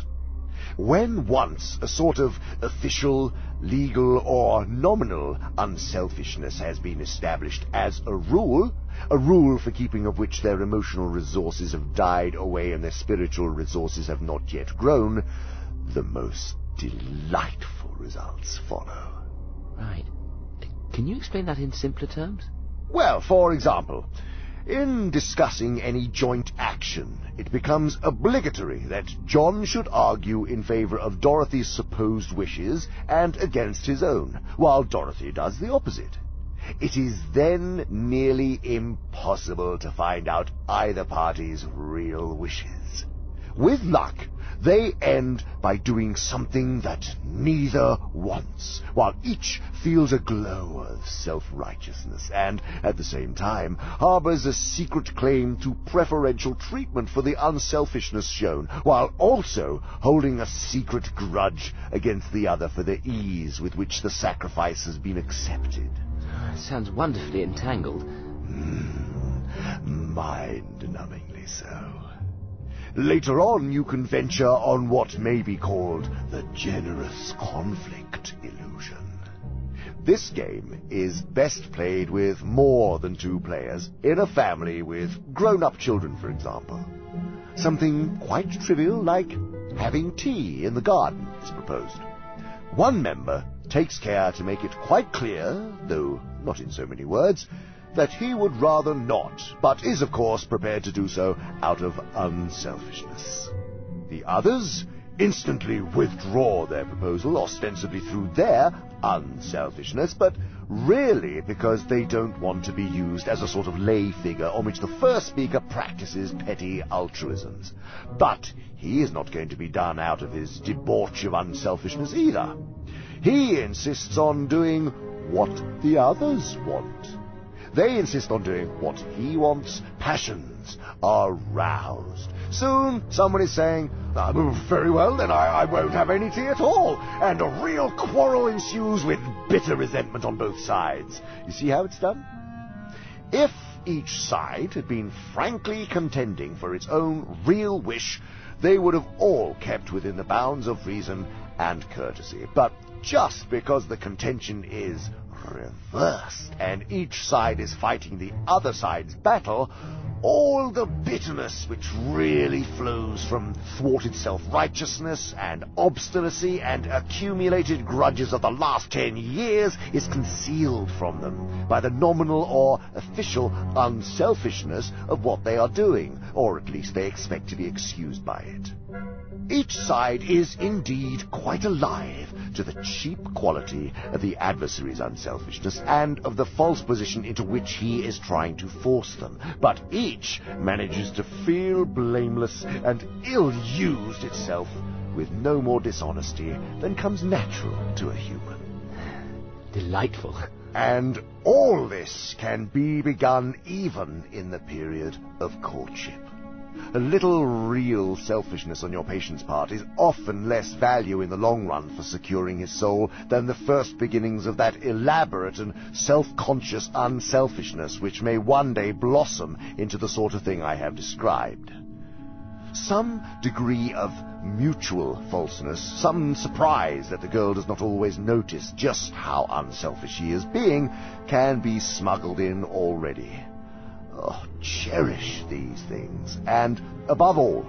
When once a sort of official, legal, or nominal unselfishness has been established as a rule, a rule for keeping of which their emotional resources have died away and their spiritual resources have not yet grown, the most delightful results follow. Right. Can you explain that in simpler terms? Well, for example, in discussing any joint action, it becomes obligatory that John should argue in favor of Dorothy's supposed wishes and against his own, while Dorothy does the opposite. It is then nearly impossible to find out either party's real wishes. With luck, they end by doing something that neither wants, while each feels a glow of self-righteousness and, at the same time, harbors a secret claim to preferential treatment for the unselfishness shown, while also holding a secret grudge against the other for the ease with which the sacrifice has been accepted. Ah, sounds wonderfully entangled. Hmm. Mind-numbingly so. Later on, you can venture on what may be called the generous conflict illusion. This game is best played with more than two players, in a family with grown-up children, for example. Something quite trivial like having tea in the garden is proposed. One member takes care to make it quite clear, though not in so many words, that he would rather not, but is of course prepared to do so out of unselfishness. The others instantly withdraw their proposal, ostensibly through their unselfishness, but really because they don't want to be used as a sort of lay figure on which the first speaker practices petty altruisms. But he is not going to be done out of his debauch of unselfishness either. He insists on doing what the others want. They insist on doing what he wants. Passions are roused. Soon, someone is saying, "Ah, very well, then I, I won't have any tea at all. And a real quarrel ensues with bitter resentment on both sides. You see how it's done? If each side had been frankly contending for its own real wish, they would have all kept within the bounds of reason and courtesy. But just because the contention is reversed and each side is fighting the other side's battle, all the bitterness which really flows from thwarted self-righteousness and obstinacy and accumulated grudges of the last ten years is concealed from them by the nominal or official unselfishness of what they are doing, or at least they expect to be excused by it. Each side is indeed quite alive to the cheap quality of the adversary's unselfishness and of the false position into which he is trying to force them, but each manages to feel blameless and ill-used itself with no more dishonesty than comes natural to a human. Delightful. And all this can be begun even in the period of courtship. A little real selfishness on your patient's part is often less value in the long run for securing his soul than the first beginnings of that elaborate and self-conscious unselfishness which may one day blossom into the sort of thing I have described. Some degree of mutual falseness, some surprise that the girl does not always notice just how unselfish she is being, can be smuggled in already. Oh, cherish these things, and above all,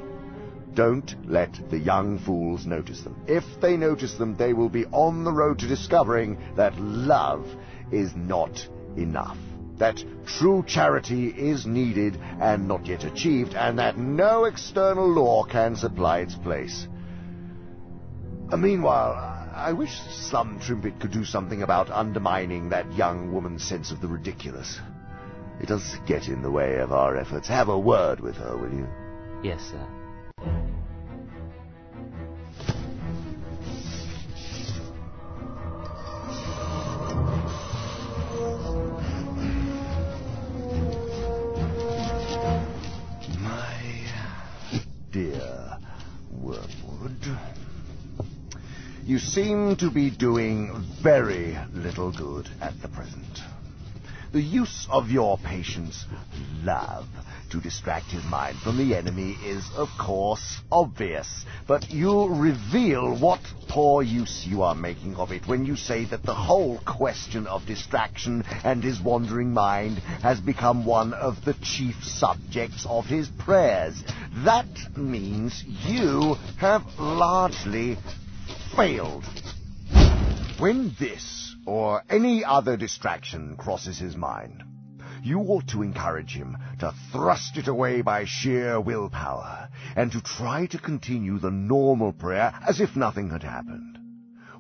don't let the young fools notice them. If they notice them, they will be on the road to discovering that love is not enough. That true charity is needed and not yet achieved, and that no external law can supply its place. Uh, meanwhile, I wish Slumtrimpet could do something about undermining that young woman's sense of the ridiculous. It does get in the way of our efforts. Have a word with her, will you? Yes, sir. My dear Wormwood, you seem to be doing very little good at the present. The use of your patient's love to distract his mind from the enemy is, of course, obvious, but you reveal what poor use you are making of it when you say that the whole question of distraction and his wandering mind has become one of the chief subjects of his prayers. That means you have largely failed. When this or any other distraction crosses his mind, you ought to encourage him to thrust it away by sheer willpower and to try to continue the normal prayer as if nothing had happened.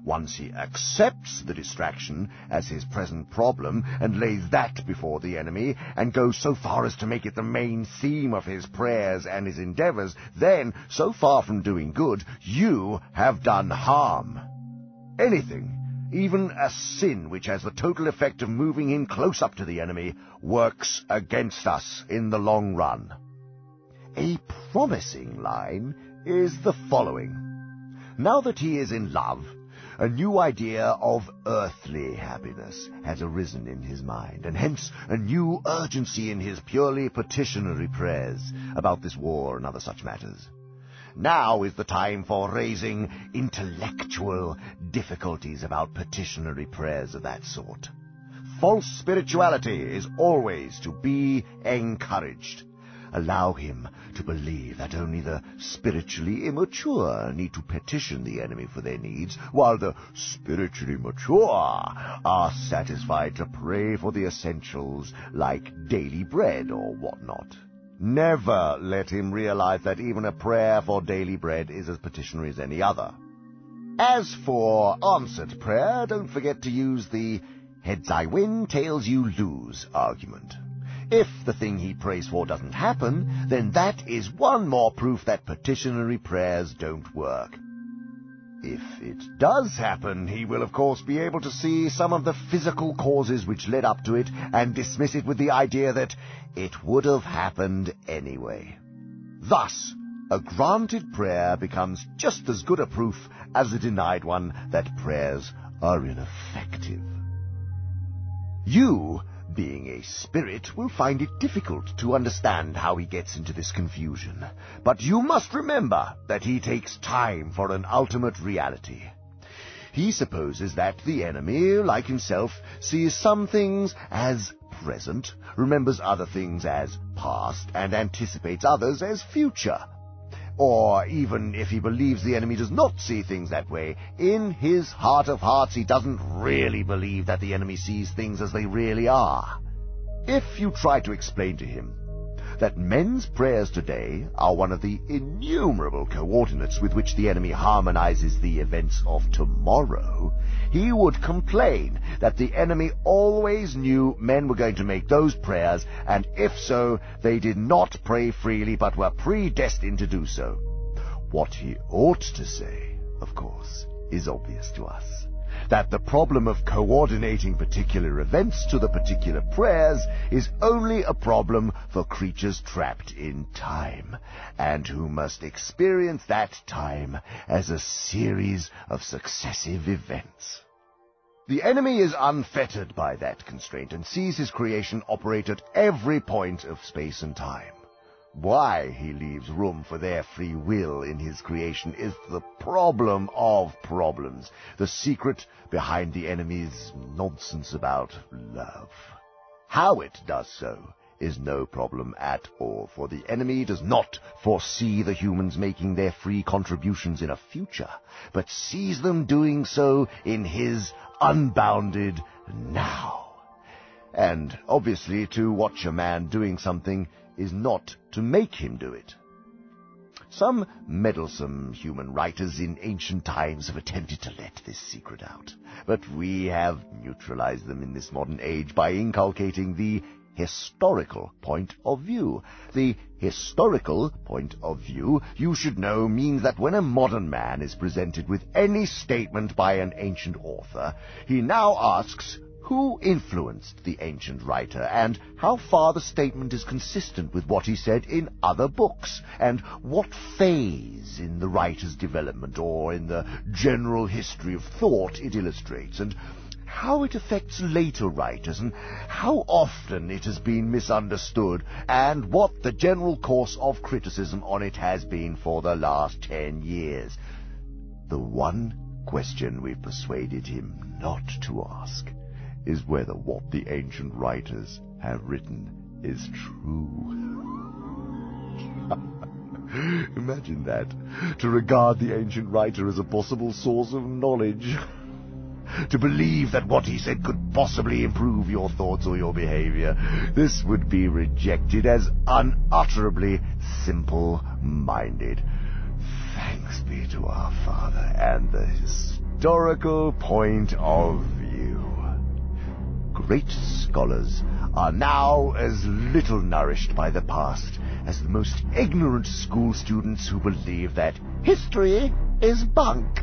Once he accepts the distraction as his present problem and lays that before the enemy and goes so far as to make it the main theme of his prayers and his endeavors, then, so far from doing good, you have done harm. Anything even a sin which has the total effect of moving him close up to the enemy, works against us in the long run. A promising line is the following. Now that he is in love, a new idea of earthly happiness has arisen in his mind, and hence a new urgency in his purely petitionary prayers about this war and other such matters. Now is the time for raising intellectual difficulties about petitionary prayers of that sort. False spirituality is always to be encouraged. allow him to believe that only the spiritually immature need to petition the enemy for their needs, while the spiritually mature are satisfied to pray for the essentials like daily bread or whatnot. Never let him realize that even a prayer for daily bread is as petitionary as any other. As for answered prayer, don't forget to use the heads I win, tails you lose argument. If the thing he prays for doesn't happen, then that is one more proof that petitionary prayers don't work. If it does happen, he will of course be able to see some of the physical causes which led up to it and dismiss it with the idea that it would have happened anyway. Thus, a granted prayer becomes just as good a proof as a denied one that prayers are ineffective. You, being a spirit, will find it difficult to understand how he gets into this confusion. But you must remember that he takes time for an ultimate reality. He supposes that the enemy, like himself, sees some things as present, remembers other things as past, and anticipates others as future. Or even if he believes the enemy does not see things that way, in his heart of hearts he doesn't really believe that the enemy sees things as they really are. If you try to explain to him that men's prayers today are one of the innumerable coordinates with which the enemy harmonizes the events of tomorrow, he would complain that the enemy always knew men were going to make those prayers, and if so, they did not pray freely but were predestined to do so. What he ought to say, of course, is obvious to us that the problem of coordinating particular events to the particular prayers is only a problem for creatures trapped in time, and who must experience that time as a series of successive events. The enemy is unfettered by that constraint and sees his creation operate at every point of space and time. Why he leaves room for their free will in his creation is the problem of problems, the secret behind the enemy's nonsense about love. How it does so is no problem at all, for the enemy does not foresee the humans making their free contributions in a future, but sees them doing so in his unbounded now. And obviously to watch a man doing something is not to make him do it. Some meddlesome human writers in ancient times have attempted to let this secret out, but we have neutralized them in this modern age by inculcating the historical point of view. The historical point of view, you should know, means that when a modern man is presented with any statement by an ancient author, he now asks, who influenced the ancient writer, and how far the statement is consistent with what he said in other books, and what phase in the writer's development or in the general history of thought it illustrates, and how it affects later writers, and how often it has been misunderstood, and what the general course of criticism on it has been for the last ten years. The one question we've persuaded him not to ask is whether what the ancient writers have written is true. Imagine that. To regard the ancient writer as a possible source of knowledge. To believe that what he said could possibly improve your thoughts or your behavior. This would be rejected as unutterably simple-minded. Thanks be to our Father and the historical point of view great scholars are now as little nourished by the past as the most ignorant school students who believe that history is bunk.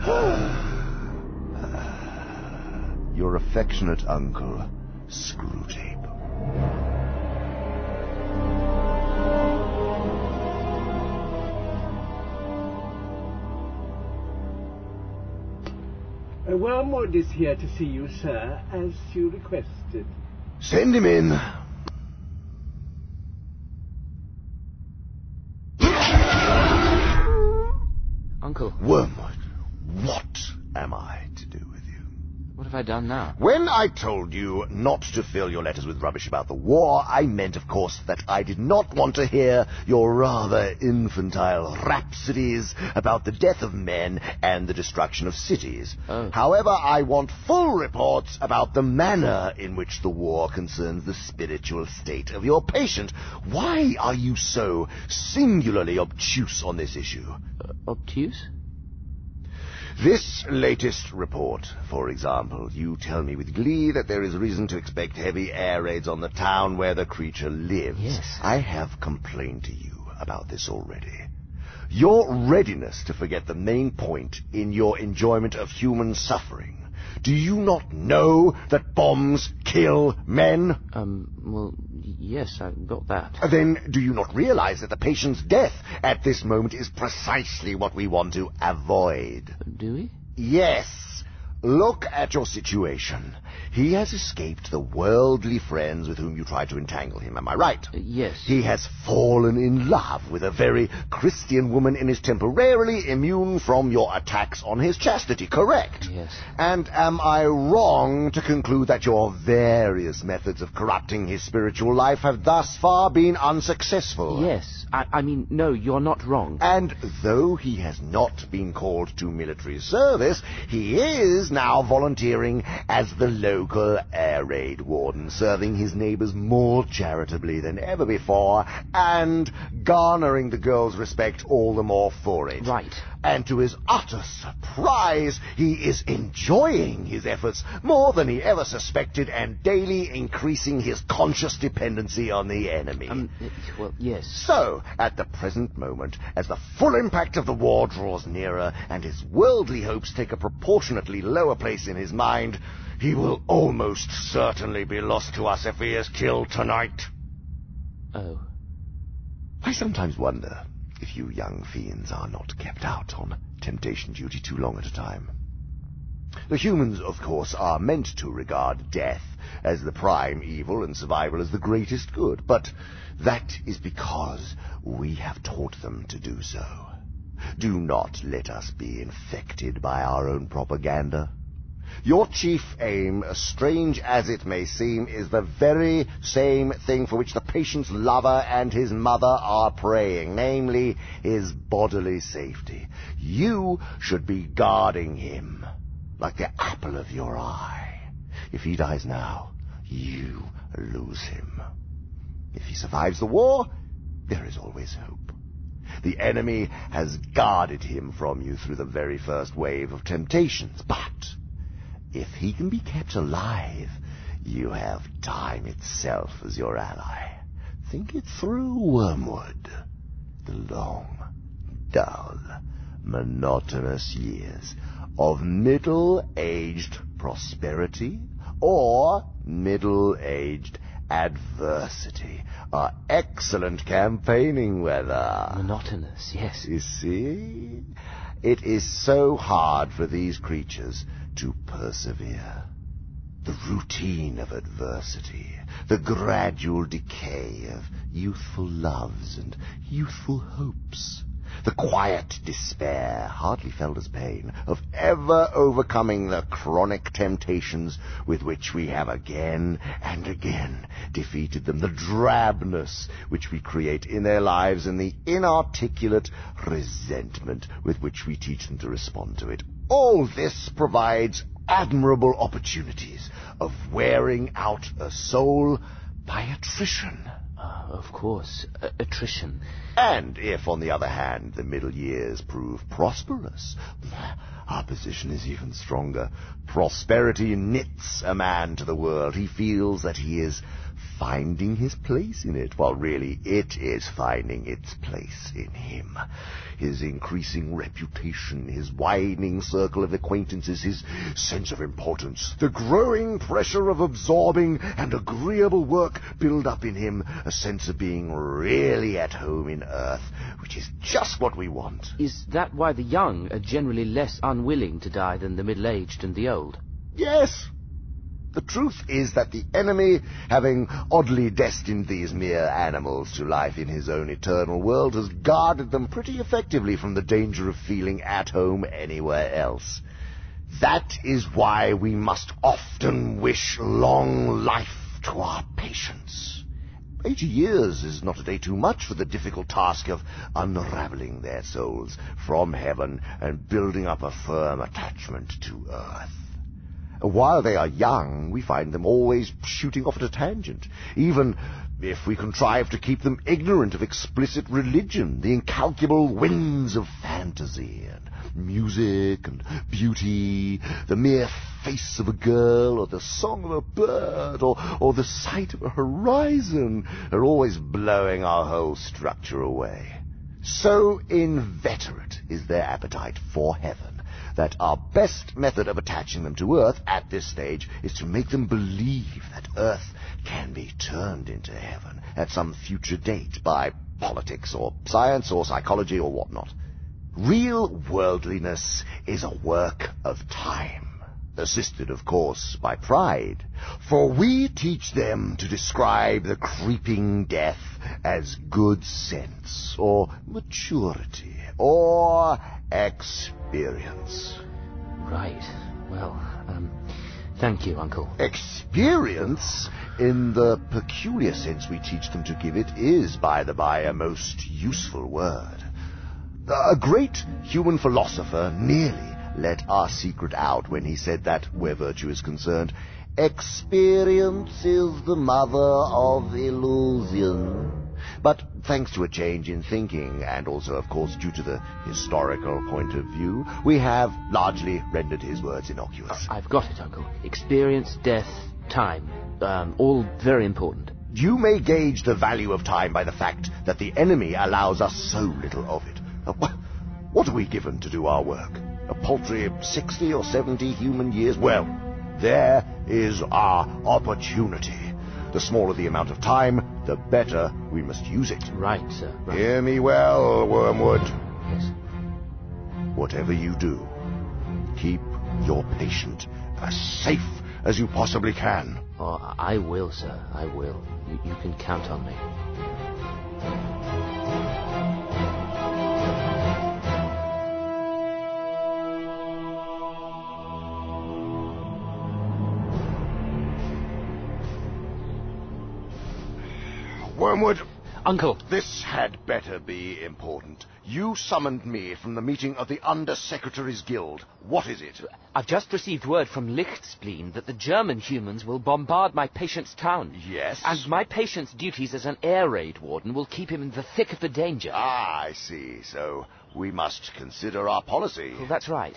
Your affectionate uncle, Screwtape. Uh, Wormwood is here to see you, sir, as you requested. Send him in. Uncle. Wormwood, what am I to do with you? What have I done now? When I told you not to fill your letters with rubbish about the war, I meant, of course, that I did not want to hear your rather infantile rhapsodies about the death of men and the destruction of cities. Oh. However, I want full reports about the manner in which the war concerns the spiritual state of your patient. Why are you so singularly obtuse on this issue? Uh, obtuse? This latest report, for example, you tell me with glee that there is reason to expect heavy air raids on the town where the creature lives. Yes. I have complained to you about this already. Your readiness to forget the main point in your enjoyment of human suffering. Do you not know that bombs kill men? Um, well, yes, I got that. Then do you not realize that the patient's death at this moment is precisely what we want to avoid? Do we? Yes. Look at your situation. He has escaped the worldly friends with whom you tried to entangle him, am I right? Uh, yes. He has fallen in love with a very Christian woman and is temporarily immune from your attacks on his chastity, correct? Yes. And am I wrong to conclude that your various methods of corrupting his spiritual life have thus far been unsuccessful? Yes. I, I mean, no, you're not wrong. And though he has not been called to military service, he is now volunteering as the local air raid warden, serving his neighbors more charitably than ever before, and garnering the girl's respect all the more for it. Right. And to his utter surprise, he is enjoying his efforts more than he ever suspected and daily increasing his conscious dependency on the enemy. Um, well, yes. So, at the present moment, as the full impact of the war draws nearer and his worldly hopes take a proportionately lower place in his mind, he will almost certainly be lost to us if he is killed tonight. Oh. I sometimes wonder if you young fiends are not kept out on temptation duty too long at a time. The humans, of course, are meant to regard death as the prime evil and survival as the greatest good, but that is because we have taught them to do so. Do not let us be infected by our own propaganda. Your chief aim, strange as it may seem, is the very same thing for which the patient's lover and his mother are praying, namely, his bodily safety. You should be guarding him like the apple of your eye. If he dies now, you lose him. If he survives the war, there is always hope. The enemy has guarded him from you through the very first wave of temptations, but if he can be kept alive, you have time itself as your ally. Think it through, Wormwood. The long, dull, monotonous years of middle-aged prosperity or middle-aged adversity are excellent campaigning weather. Monotonous, yes. You see? It is so hard for these creatures to persevere. The routine of adversity, the gradual decay of youthful loves and youthful hopes, the quiet despair, hardly felt as pain, of ever overcoming the chronic temptations with which we have again and again defeated them, the drabness which we create in their lives, and the inarticulate resentment with which we teach them to respond to it. All this provides admirable opportunities of wearing out a soul by attrition. Uh, of course, uh, attrition. And if, on the other hand, the middle years prove prosperous, our position is even stronger. Prosperity knits a man to the world. He feels that he is finding his place in it, while really it is finding its place in him. His increasing reputation, his widening circle of acquaintances, his sense of importance, the growing pressure of absorbing and agreeable work build up in him a sense of being really at home in earth, which is just what we want. Is that why the young are generally less unwilling to die than the middle-aged and the old? Yes, the truth is that the enemy, having oddly destined these mere animals to life in his own eternal world, has guarded them pretty effectively from the danger of feeling at home anywhere else. That is why we must often wish long life to our patients. Eighty years is not a day too much for the difficult task of unraveling their souls from heaven and building up a firm attachment to earth. While they are young, we find them always shooting off at a tangent, even if we contrive to keep them ignorant of explicit religion, the incalculable winds of fantasy and music and beauty, the mere face of a girl or the song of a bird or, or the sight of a horizon are always blowing our whole structure away. So inveterate is their appetite for heaven that our best method of attaching them to earth at this stage is to make them believe that earth can be turned into heaven at some future date by politics or science or psychology or whatnot. Real worldliness is a work of time, assisted, of course, by pride, for we teach them to describe the creeping death as good sense, or maturity, or experience. Right. Well, um, thank you, Uncle. Experience, in the peculiar sense we teach them to give it, is, by the by, a most useful word. A great human philosopher nearly let our secret out when he said that, where virtue is concerned, experience is the mother of illusion. But thanks to a change in thinking, and also, of course, due to the historical point of view, we have largely rendered his words innocuous. I've got it, Uncle. Experience, death, time. Um, all very important. You may gauge the value of time by the fact that the enemy allows us so little of it. Uh, What are we given to do our work? A paltry 60 or 70 human years? Well, there is our opportunity. The smaller the amount of time, the better we must use it. Right, sir. Right. Hear me well, Wormwood. Yes. Whatever you do, keep your patient as safe as you possibly can. Oh, I will, sir. I will. You, you can count on me. Wormwood. Uncle. This had better be important. You summoned me from the meeting of the Under-Secretaries Guild. What is it? I've just received word from Lichtspleen that the German humans will bombard my patient's town. Yes? And my patient's duties as an air raid warden will keep him in the thick of the danger. Ah, I see. So we must consider our policy. Well, that's right.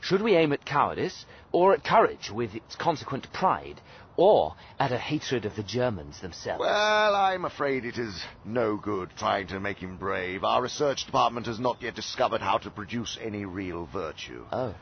Should we aim at cowardice, or at courage with its consequent pride, or at a hatred of the Germans themselves? Well, I'm afraid it is no good trying to make him brave. Our research department has not yet discovered how to produce any real virtue. Oh.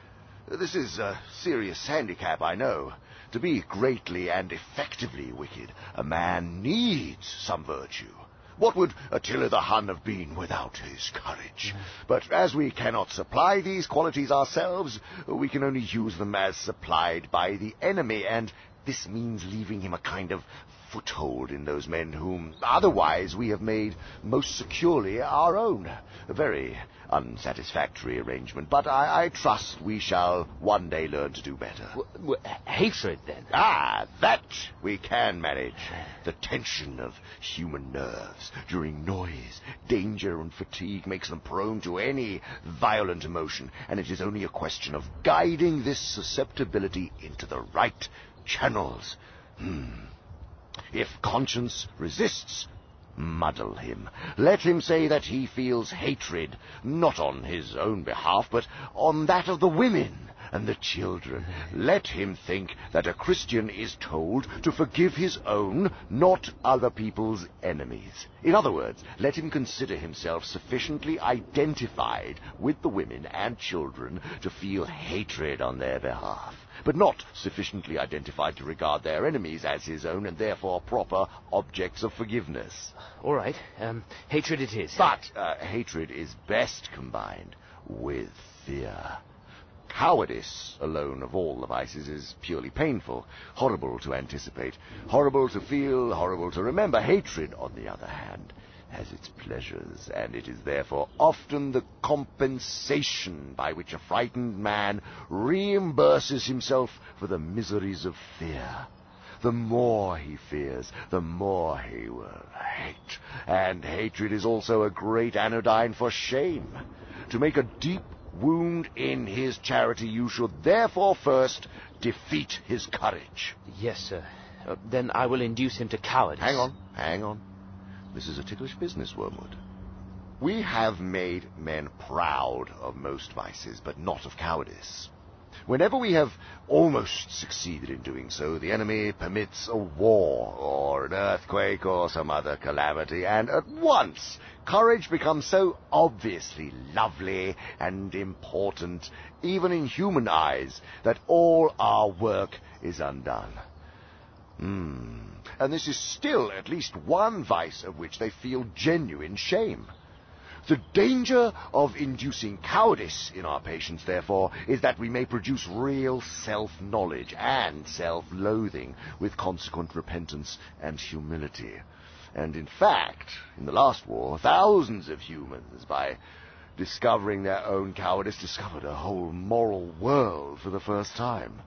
This is a serious handicap, I know. To be greatly and effectively wicked, a man needs some virtue. What would Attila the Hun have been without his courage? But as we cannot supply these qualities ourselves, we can only use them as supplied by the enemy, and this means leaving him a kind of foothold in those men whom otherwise we have made most securely our own. A very unsatisfactory arrangement, but I, I trust we shall one day learn to do better. W- hatred, then? Ah, that we can manage. The tension of human nerves during noise, danger, and fatigue makes them prone to any violent emotion, and it is only a question of guiding this susceptibility into the right channels. Hmm. If conscience resists, muddle him. Let him say that he feels hatred, not on his own behalf, but on that of the women and the children. Let him think that a Christian is told to forgive his own, not other people's enemies. In other words, let him consider himself sufficiently identified with the women and children to feel hatred on their behalf but not sufficiently identified to regard their enemies as his own and therefore proper objects of forgiveness. All right. Um, hatred it is. But uh, hatred is best combined with fear. Cowardice alone of all the vices is purely painful, horrible to anticipate, horrible to feel, horrible to remember. Hatred, on the other hand, has its pleasures, and it is therefore often the compensation by which a frightened man reimburses himself for the miseries of fear. The more he fears, the more he will hate. And hatred is also a great anodyne for shame. To make a deep wound in his charity, you should therefore first defeat his courage. Yes, sir. Uh, then I will induce him to cowardice. Hang on, hang on. This is a ticklish business, Wormwood. We have made men proud of most vices, but not of cowardice. Whenever we have almost succeeded in doing so, the enemy permits a war, or an earthquake, or some other calamity, and at once courage becomes so obviously lovely and important, even in human eyes, that all our work is undone. Hmm. And this is still at least one vice of which they feel genuine shame. The danger of inducing cowardice in our patients, therefore, is that we may produce real self-knowledge and self-loathing with consequent repentance and humility. And in fact, in the last war, thousands of humans, by discovering their own cowardice, discovered a whole moral world for the first time.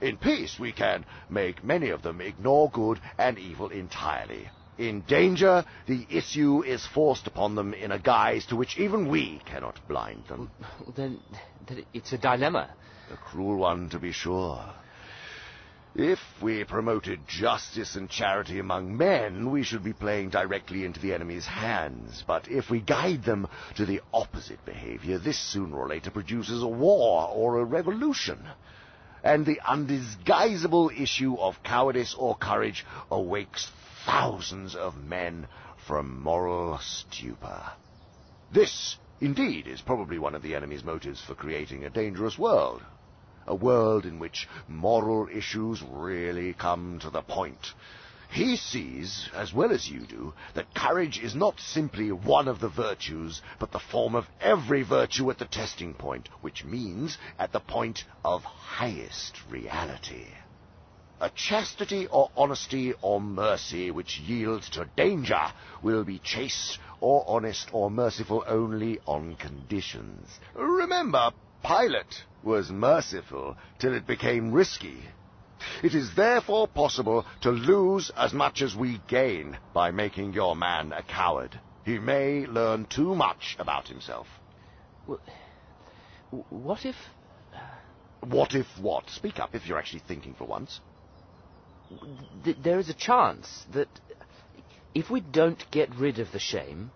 In peace, we can make many of them ignore good and evil entirely. In danger, the issue is forced upon them in a guise to which even we cannot blind them. Then, then it's a dilemma. A cruel one, to be sure. If we promoted justice and charity among men, we should be playing directly into the enemy's hands. But if we guide them to the opposite behavior, this sooner or later produces a war or a revolution. And the undisguisable issue of cowardice or courage awakes thousands of men from moral stupor. This, indeed, is probably one of the enemy's motives for creating a dangerous world. A world in which moral issues really come to the point. He sees, as well as you do, that courage is not simply one of the virtues, but the form of every virtue at the testing point, which means at the point of highest reality. A chastity or honesty or mercy which yields to danger will be chaste or honest or merciful only on conditions. Remember, Pilate was merciful till it became risky. It is therefore possible to lose as much as we gain by making your man a coward. He may learn too much about himself. Well, what if... Uh, what if what? Speak up if you're actually thinking for once there is a chance that if we don't get rid of the shame,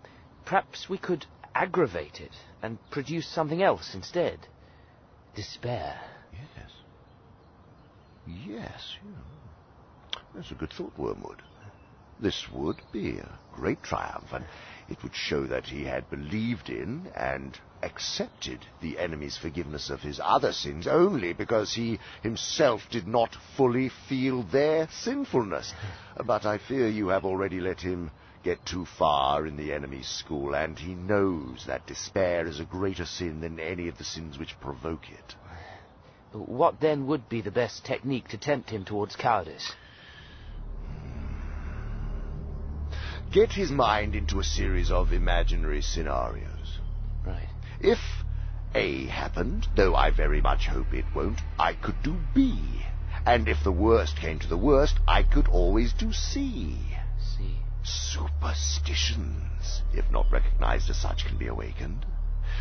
perhaps we could aggravate it and produce something else instead. Despair. Yes. Yes. That's a good thought, Wormwood. This would be a great triumph, and it would show that he had believed in and accepted the enemy's forgiveness of his other sins only because he himself did not fully feel their sinfulness. But I fear you have already let him get too far in the enemy's school, and he knows that despair is a greater sin than any of the sins which provoke it. What then would be the best technique to tempt him towards cowardice? Get his mind into a series of imaginary scenarios. Right. If A happened, though I very much hope it won't, I could do B. And if the worst came to the worst, I could always do C. C. Superstitions, if not recognized as such, can be awakened.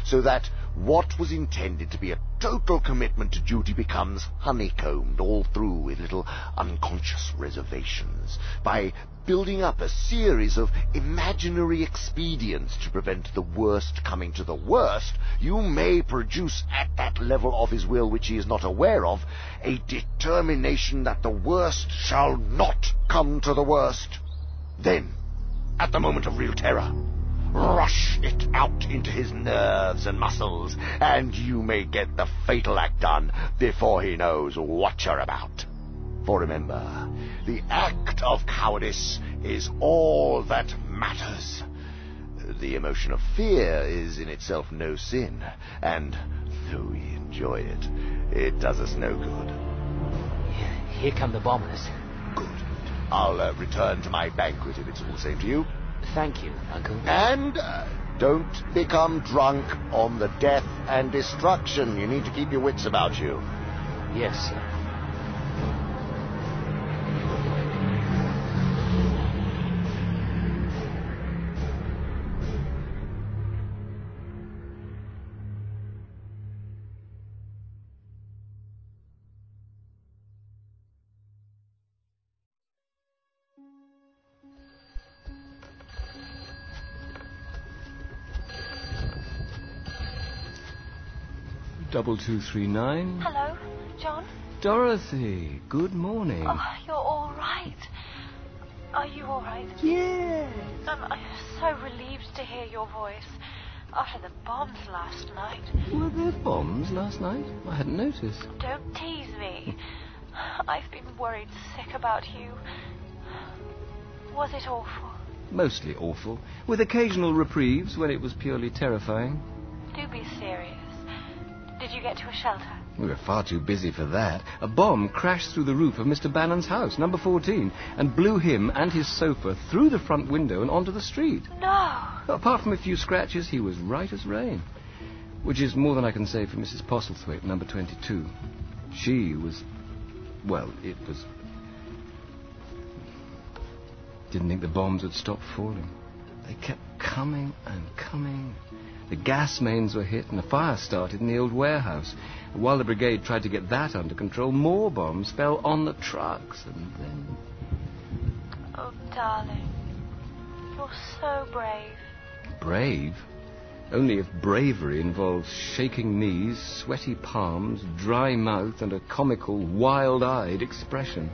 So that what was intended to be a total commitment to duty becomes honeycombed all through with little unconscious reservations by building up a series of imaginary expedients to prevent the worst coming to the worst, you may produce at that level of his will which he is not aware of a determination that the worst shall not come to the worst. Then, at the moment of real terror, rush it out into his nerves and muscles, and you may get the fatal act done before he knows what you're about. For remember, the act of cowardice is all that matters. The emotion of fear is in itself no sin, and though we enjoy it, it does us no good. Here come the bombers. Good. I'll uh, return to my banquet if it's all the same to you. Thank you, Uncle. And uh, don't become drunk on the death and destruction. You need to keep your wits about you. Yes, sir. Double two three nine. Hello, John? Dorothy, good morning. Oh, you're all right. Are you all right? Yes. I'm, I'm so relieved to hear your voice. After the bombs last night. Were there bombs last night? I hadn't noticed. Don't tease me. I've been worried sick about you. Was it awful? Mostly awful, with occasional reprieves when it was purely terrifying. Do be serious. Did you get to a shelter? We were far too busy for that. A bomb crashed through the roof of Mr. Bannon's house, number 14, and blew him and his sofa through the front window and onto the street. No. Apart from a few scratches, he was right as rain. Which is more than I can say for Mrs. Postlethwaite, number 22. She was. Well, it was. Didn't think the bombs would stop falling. They kept coming and coming. The gas mains were hit and a fire started in the old warehouse. While the brigade tried to get that under control, more bombs fell on the trucks and then. Oh, darling. You're so brave. Brave? Only if bravery involves shaking knees, sweaty palms, dry mouth, and a comical, wild eyed expression.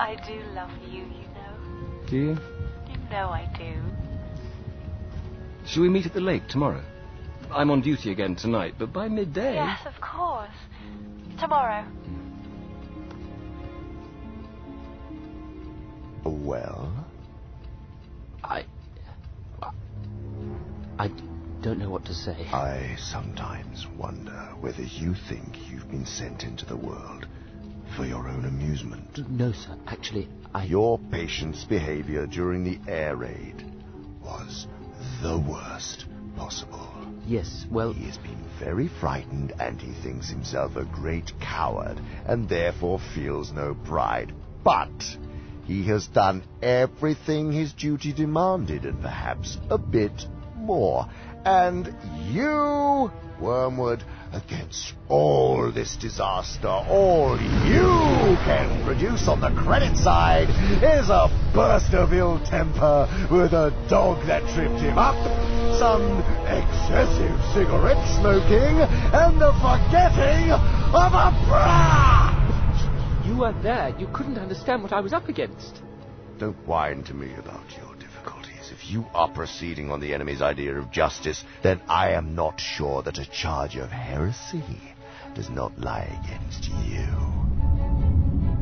I do love you, you know. Do you? You know I do. Shall we meet at the lake tomorrow? I'm on duty again tonight, but by midday. Yes, of course. Tomorrow. Well? I. I don't know what to say. I sometimes wonder whether you think you've been sent into the world for your own amusement. No, sir. Actually, I. Your patient's behavior during the air raid was the worst possible. Yes, well. He has been very frightened and he thinks himself a great coward and therefore feels no pride. But he has done everything his duty demanded and perhaps a bit more. And you, Wormwood, against all this disaster, all you can produce on the credit side is a burst of ill temper with a dog that tripped him up, some excessive cigarette smoking, and the forgetting of a bra! You weren't there. You couldn't understand what I was up against. Don't whine to me about your difficulties. If you are proceeding on the enemy's idea of justice, then I am not sure that a charge of heresy does not lie against you.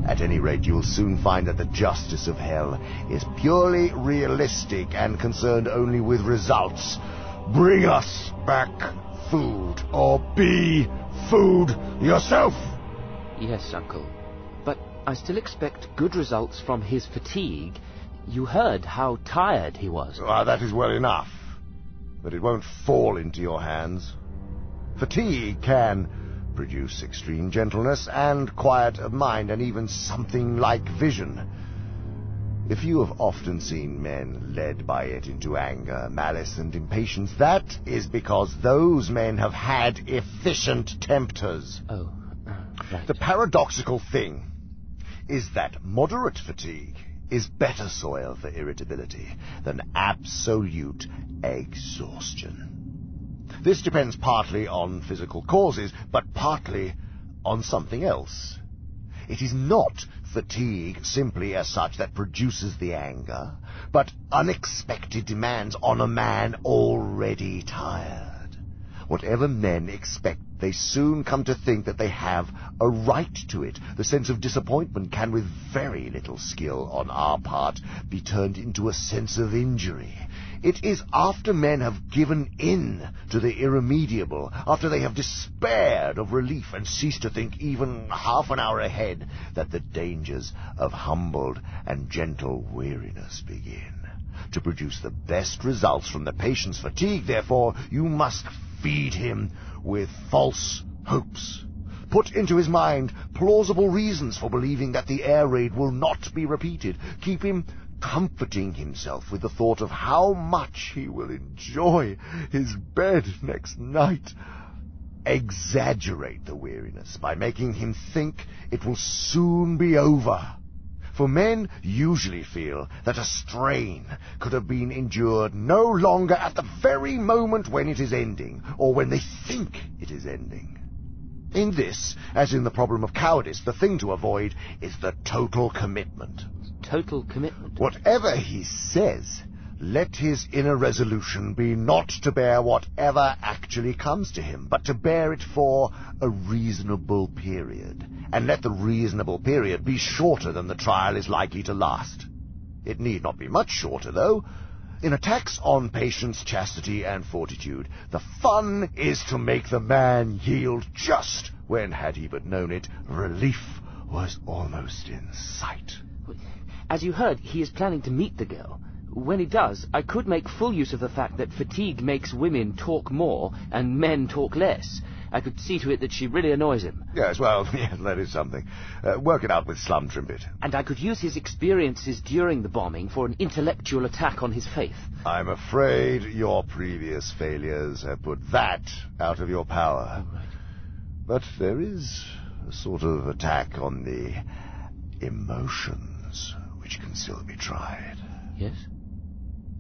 At any rate, you will soon find that the justice of hell is purely realistic and concerned only with results. Bring us back food, or be food yourself. Yes, Uncle. But I still expect good results from his fatigue. You heard how tired he was. Ah, that is well enough. But it won't fall into your hands. Fatigue can produce extreme gentleness and quiet of mind, and even something like vision. If you have often seen men led by it into anger, malice, and impatience, that is because those men have had efficient tempters. Oh, right. The paradoxical thing is that moderate fatigue is better soil for irritability than absolute exhaustion. This depends partly on physical causes, but partly on something else. It is not fatigue simply as such that produces the anger, but unexpected demands on a man already tired. Whatever men expect, they soon come to think that they have a right to it. The sense of disappointment can, with very little skill on our part, be turned into a sense of injury. It is after men have given in to the irremediable, after they have despaired of relief and ceased to think even half an hour ahead, that the dangers of humbled and gentle weariness begin. To produce the best results from the patient's fatigue, therefore, you must feed him with false hopes. Put into his mind plausible reasons for believing that the air raid will not be repeated. Keep him comforting himself with the thought of how much he will enjoy his bed next night. Exaggerate the weariness by making him think it will soon be over. For men usually feel that a strain could have been endured no longer at the very moment when it is ending, or when they think it is ending. In this, as in the problem of cowardice, the thing to avoid is the total commitment. Total commitment? Whatever he says, let his inner resolution be not to bear whatever actually comes to him, but to bear it for a reasonable period. And let the reasonable period be shorter than the trial is likely to last. It need not be much shorter, though. In attacks on patience, chastity, and fortitude, the fun is to make the man yield just when, had he but known it, relief was almost in sight. As you heard, he is planning to meet the girl. When he does, I could make full use of the fact that fatigue makes women talk more and men talk less. I could see to it that she really annoys him. Yes, well, yes, that is something. Uh, work it out with Slumtrimpet. And I could use his experiences during the bombing for an intellectual attack on his faith. I'm afraid your previous failures have put that out of your power. Oh, right. But there is a sort of attack on the emotions which can still be tried. Yes?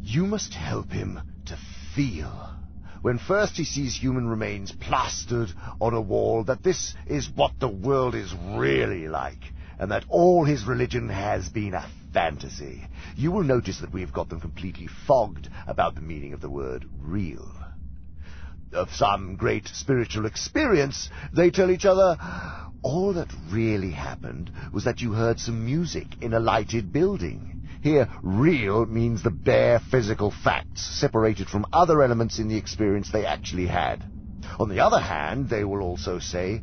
You must help him to feel when first he sees human remains plastered on a wall that this is what the world is really like, and that all his religion has been a fantasy. You will notice that we've got them completely fogged about the meaning of the word real. Of some great spiritual experience, they tell each other, all that really happened was that you heard some music in a lighted building. Here, real means the bare physical facts, separated from other elements in the experience they actually had. On the other hand, they will also say,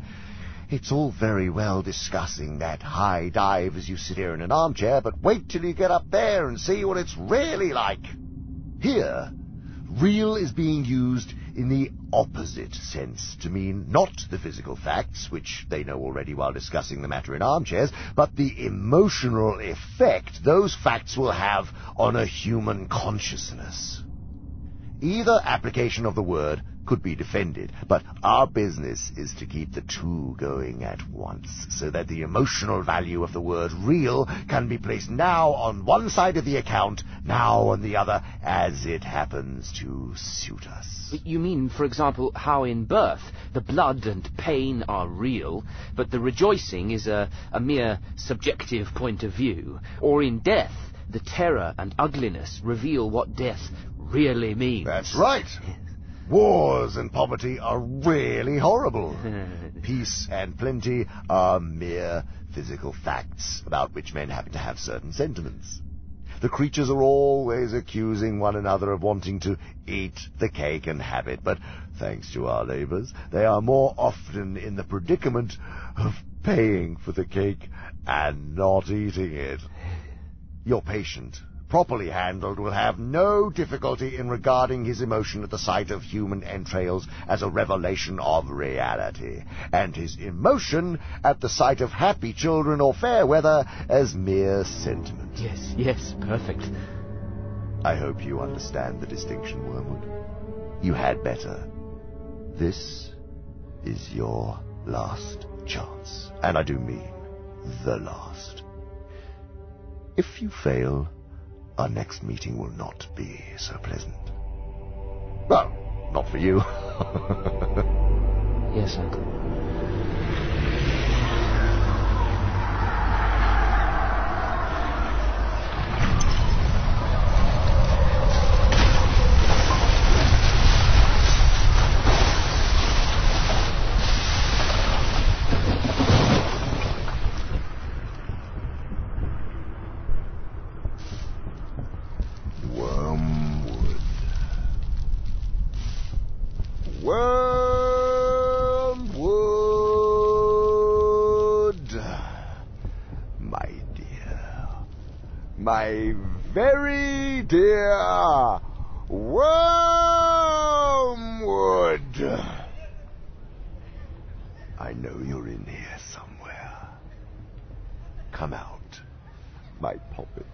it's all very well discussing that high dive as you sit here in an armchair, but wait till you get up there and see what it's really like. Here, real is being used in the opposite sense, to mean not the physical facts, which they know already while discussing the matter in armchairs, but the emotional effect those facts will have on a human consciousness. Either application of the word could be defended, but our business is to keep the two going at once, so that the emotional value of the word real can be placed now on one side of the account, now on the other, as it happens to suit us. You mean, for example, how in birth the blood and pain are real, but the rejoicing is a, a mere subjective point of view, or in death the terror and ugliness reveal what death really means. That's right. Wars and poverty are really horrible. Peace and plenty are mere physical facts about which men happen to have certain sentiments. The creatures are always accusing one another of wanting to eat the cake and have it, but thanks to our labors, they are more often in the predicament of paying for the cake and not eating it. Your patient, properly handled, will have no difficulty in regarding his emotion at the sight of human entrails as a revelation of reality, and his emotion at the sight of happy children or fair weather as mere sentiment. Yes, yes, perfect. I hope you understand the distinction, Wormwood. You had better. This is your last chance, and I do mean the last. If you fail, our next meeting will not be so pleasant. Well, not for you. yes, Uncle. Wormwood. Wormwood. My dear. My very dear Wormwood. I know you're in here somewhere. Come out, my poppet,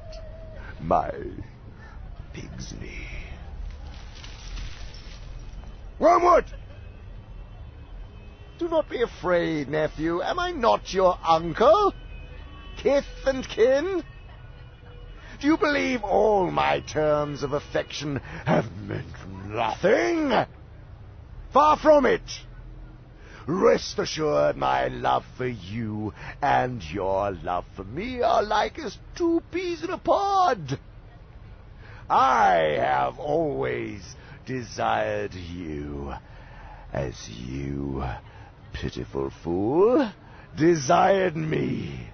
my pig's knee. Wormwood! Do not be afraid, nephew. Am I not your uncle? Kith and kin? Do you believe all my terms of affection have meant nothing? Far from it. Rest assured my love for you and your love for me are like as two peas in a pod. I have always desired you, as you, pitiful fool, desired me.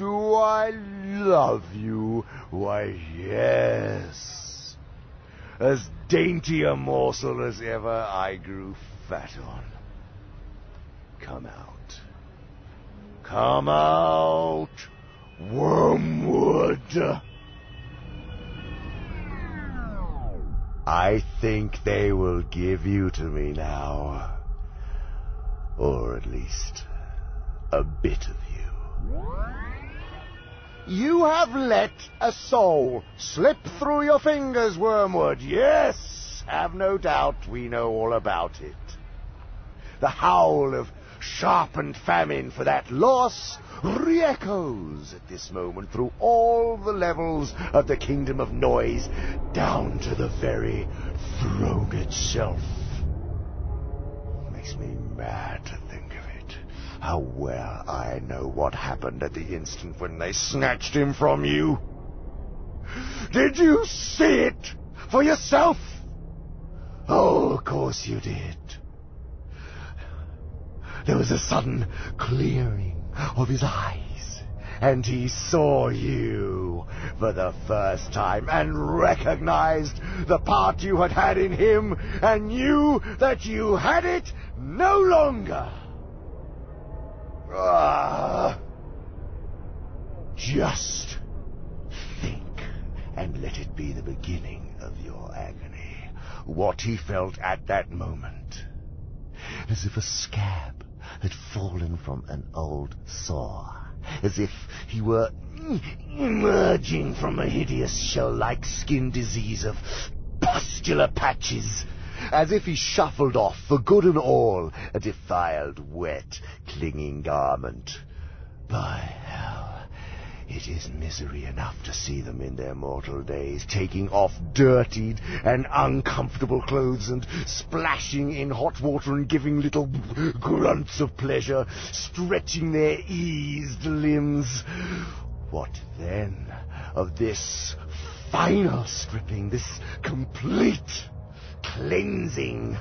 Do I love you? Why, yes. As dainty a morsel as ever I grew fat on. Come out. Come out, Wormwood. I think they will give you to me now. Or at least a bit of you. You have let a soul slip through your fingers, Wormwood. Yes, have no doubt we know all about it. The howl of sharpened famine for that loss re-echoes at this moment through all the levels of the kingdom of noise, down to the very throne itself. Makes me mad to. How well I know what happened at the instant when they snatched him from you. Did you see it for yourself? Oh, of course you did. There was a sudden clearing of his eyes, and he saw you for the first time and recognized the part you had had in him and knew that you had it no longer. Ah. Just think and let it be the beginning of your agony. What he felt at that moment. As if a scab had fallen from an old sore. As if he were emerging from a hideous shell-like skin disease of pustular patches. As if he shuffled off for good and all a defiled, wet, clinging garment. By hell, it is misery enough to see them in their mortal days, taking off dirtied and uncomfortable clothes and splashing in hot water and giving little grunts of pleasure, stretching their eased limbs. What then of this final stripping, this complete cleansing?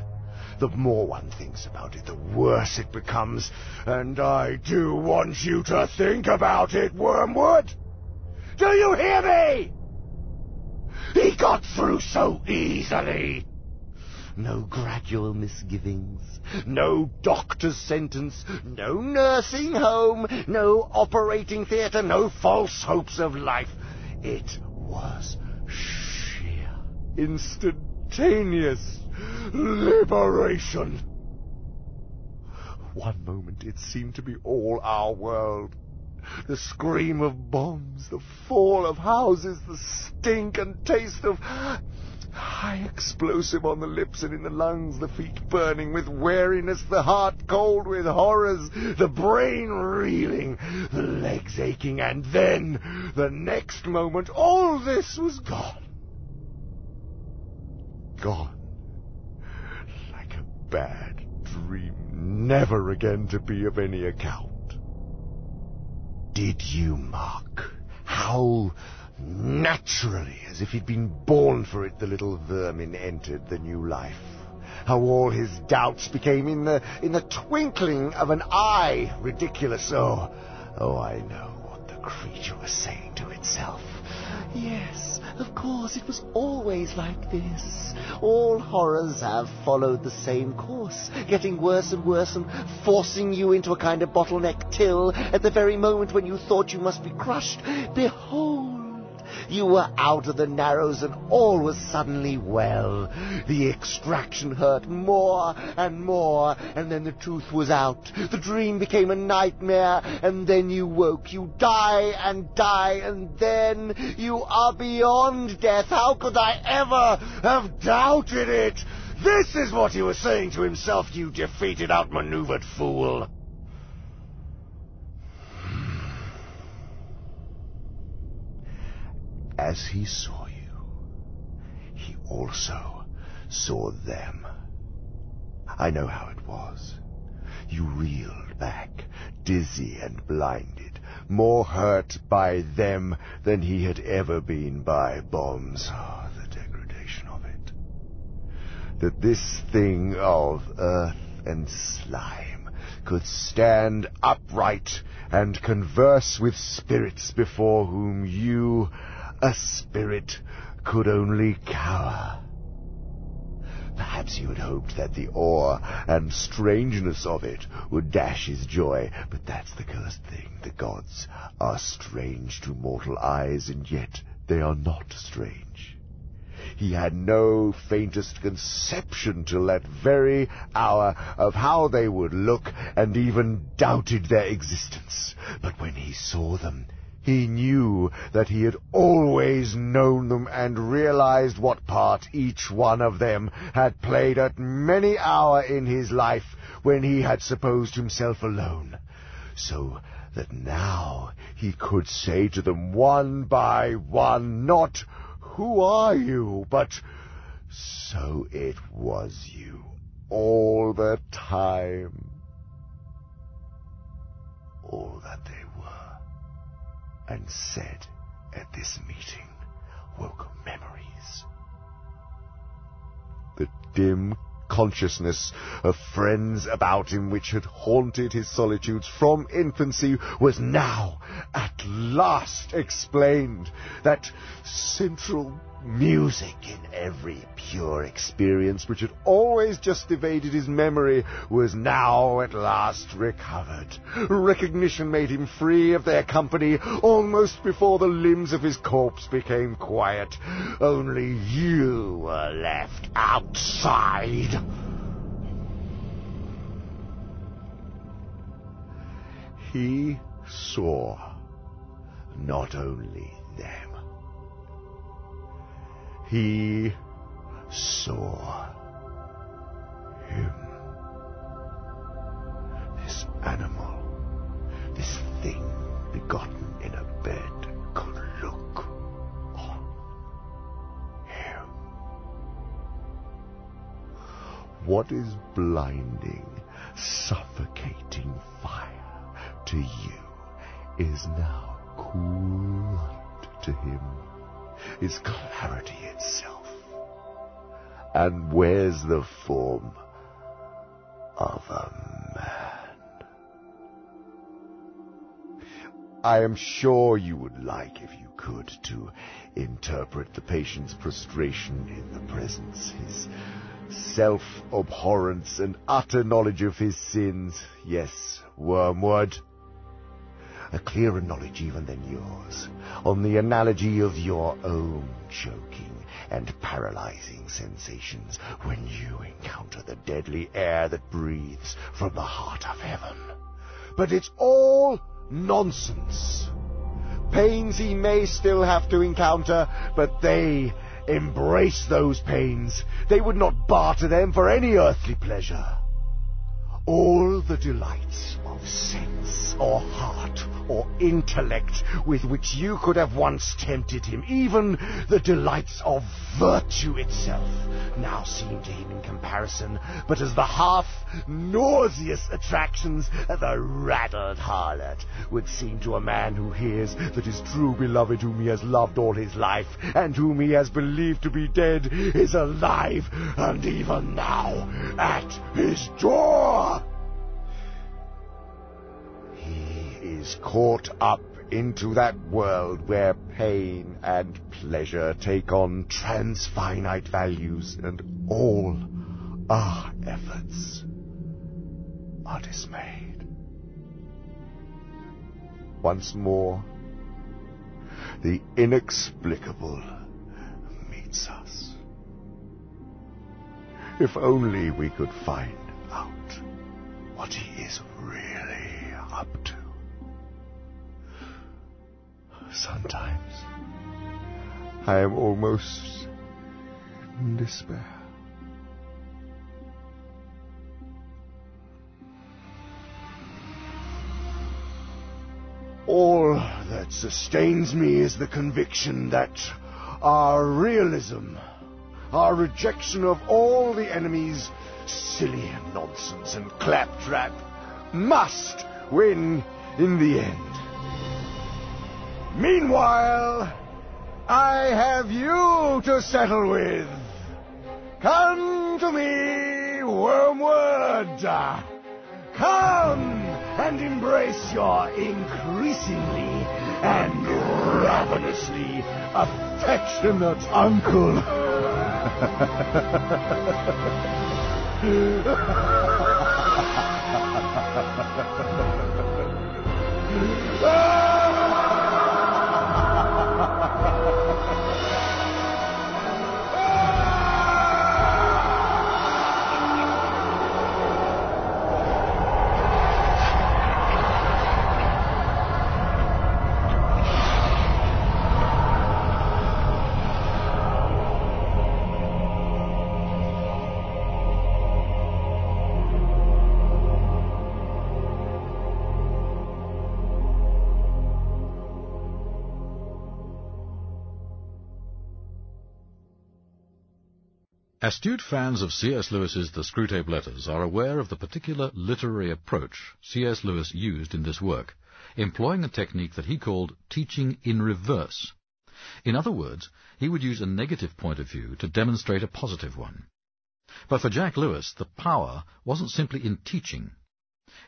The more one thinks about it, the worse it becomes. And I do want you to think about it, Wormwood! Do you hear me? He got through so easily. No gradual misgivings, no doctor's sentence, no nursing home, no operating theatre, no false hopes of life. It was sheer, instantaneous liberation. One moment it seemed to be all our world. The scream of bombs, the fall of houses, the stink and taste of high explosive on the lips and in the lungs, the feet burning with weariness, the heart cold with horrors, the brain reeling, the legs aching, and then, the next moment, all this was gone. Gone like a bad dream, never again to be of any account. Did you mark how naturally, as if he'd been born for it, the little vermin entered the new life? How all his doubts became in the in the twinkling of an eye ridiculous. Oh, oh, I know what the creature was saying to itself. Yes, of course, it was always like this. All horrors have followed the same course, getting worse and worse and forcing you into a kind of bottleneck till, at the very moment when you thought you must be crushed, behold, You were out of the Narrows and all was suddenly well. The extraction hurt more and more, and then the truth was out. The dream became a nightmare, and then you woke. You die and die, and then you are beyond death. How could I ever have doubted it? This is what he was saying to himself, you defeated, outmaneuvered fool. As he saw you, he also saw them. I know how it was. You reeled back, dizzy and blinded, more hurt by them than he had ever been by bombs. Oh, the degradation of it. That this thing of earth and slime could stand upright and converse with spirits before whom you, a spirit, could only cower. Perhaps you had hoped that the awe and strangeness of it would dash his joy, but that's the cursed thing. The gods are strange to mortal eyes, and yet they are not strange. He had no faintest conception till that very hour of how they would look, and even doubted their existence. But when he saw them, he knew that he had always known them and realized what part each one of them had played at many hour in his life when he had supposed himself alone. So that now he could say to them one by one, not, Who are you? but, So it was you all the time. All that they and said at this meeting woke memories. The dim consciousness of friends about him which had haunted his solitudes from infancy was now at last explained. That central music in every pure experience which had always just evaded his memory was now at last recovered. Recognition made him free of their company almost before the limbs of his corpse became quiet. Only you were left outside. He saw not only he saw him. This animal, this thing begotten in a bed, could look on him. What is blinding, suffocating fire to you is now cool light to him is clarity itself, and wears the form of a man. I am sure you would like, if you could, to interpret the patient's prostration in the presence, his self-abhorrence and utter knowledge of his sins. Yes, Wormwood a clearer knowledge even than yours, on the analogy of your own choking and paralyzing sensations when you encounter the deadly air that breathes from the heart of heaven. But it's all nonsense. Pains he may still have to encounter, but they embrace those pains. They would not barter them for any earthly pleasure. All the delights sense or heart or intellect with which you could have once tempted him, even the delights of virtue itself, now seem to him in comparison but as the half nauseous attractions of a raddled harlot would seem to a man who hears that his true beloved whom he has loved all his life and whom he has believed to be dead is alive and even now at his door. Is caught up into that world where pain and pleasure take on transfinite values and all our efforts are dismayed. Once more, the inexplicable meets us. If only we could find out what he is really Sometimes I am almost in despair. All that sustains me is the conviction that our realism, our rejection of all the enemy's silly nonsense and claptrap, must win in the end. Meanwhile, I have you to settle with. Come to me, Wormwood. Come and embrace your increasingly and ravenously affectionate uncle. Astute fans of C.S. Lewis's The Screwtape Letters are aware of the particular literary approach C.S. Lewis used in this work, employing a technique that he called teaching in reverse. In other words, he would use a negative point of view to demonstrate a positive one. But for Jack Lewis, the power wasn't simply in teaching.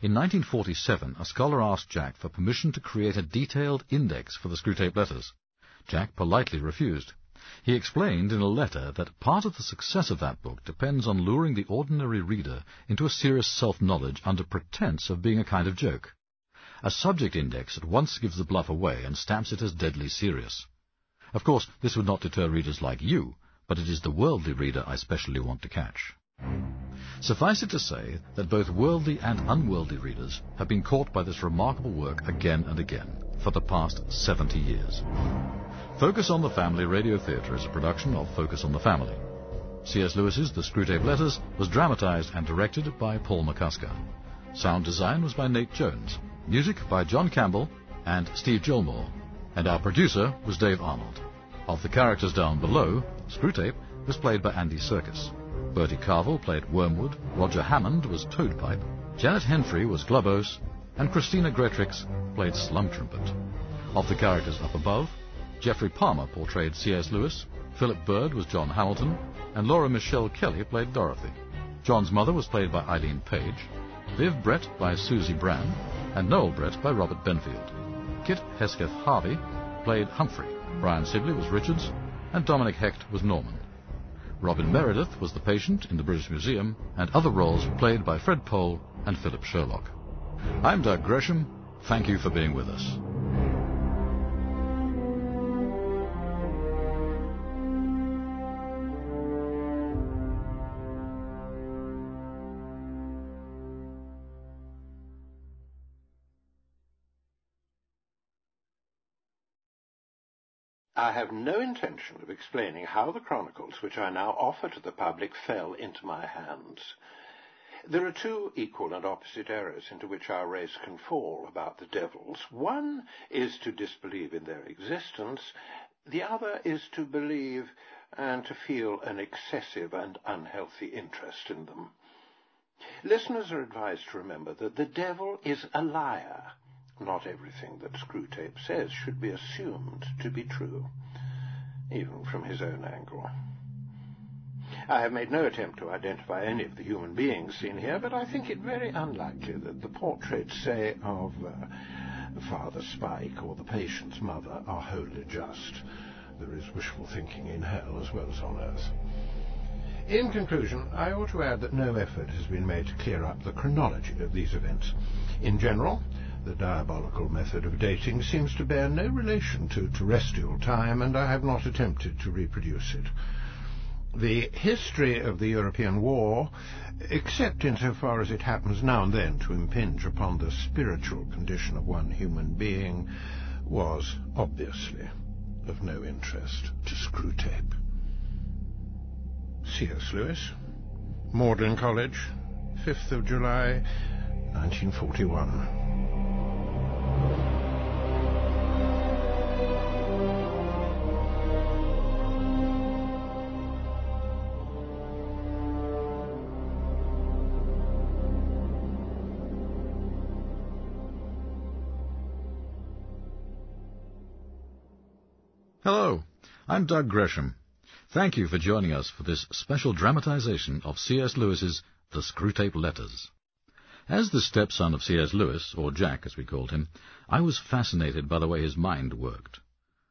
In 1947, a scholar asked Jack for permission to create a detailed index for the Screwtape Letters. Jack politely refused. He explained in a letter that part of the success of that book depends on luring the ordinary reader into a serious self-knowledge under pretense of being a kind of joke. A subject index at once gives the bluff away and stamps it as deadly serious. Of course, this would not deter readers like you, but it is the worldly reader I specially want to catch. Suffice it to say that both worldly and unworldly readers have been caught by this remarkable work again and again for the past 70 years. Focus on the Family Radio Theatre is a production of Focus on the Family. C.S. Lewis's The Screwtape Letters was dramatized and directed by Paul McCusker. Sound design was by Nate Jones. Music by John Campbell and Steve Gilmore. And our producer was Dave Arnold. Of the characters down below, Screwtape was played by Andy Serkis. Bertie Carvel played Wormwood, Roger Hammond was Toadpipe, Janet Henfrey was Glubose, and Christina Greatrex played Slumtrimpet. Of the characters up above, Geoffrey Palmer portrayed C.S. Lewis, Philip Bird was John Hamilton, and Laura Michelle Kelly played Dorothy. John's mother was played by Eileen Page, Viv Brett by Susie Brand, and Noel Brett by Robert Benfield. Kit Hesketh Harvey played Humphrey, Brian Sibley was Richards, and Dominic Hecht was Norman. Robin Meredith was the patient in the British Museum, and other roles were played by Fred Pohl and Philip Sherlock. I'm Doug Gresham. Thank you for being with us. I have no intention of explaining how the chronicles which I now offer to the public fell into my hands. There are two equal and opposite errors into which our race can fall about the devils. One is to disbelieve in their existence, the other is to believe and to feel an excessive and unhealthy interest in them. Listeners are advised to remember that the devil is a liar. Not everything that Screwtape says should be assumed to be true, even from his own angle. I have made no attempt to identify any of the human beings seen here, but I think it very unlikely that the portraits, say, of uh, Father Spike or the patient's mother are wholly just. There is wishful thinking in hell as well as on earth. In conclusion, I ought to add that no effort has been made to clear up the chronology of these events. In general, The diabolical method of dating seems to bear no relation to terrestrial time, and I have not attempted to reproduce it. The history of the European war, except insofar as it happens now and then to impinge upon the spiritual condition of one human being, was obviously of no interest to Screwtape. C.S. Lewis, Magdalen College, 5th of July, 1941. Hello, I'm Doug Gresham. Thank you for joining us for this special dramatization of C.S. Lewis's The Screwtape Letters. As the stepson of C.S. Lewis, or Jack as we called him, I was fascinated by the way his mind worked,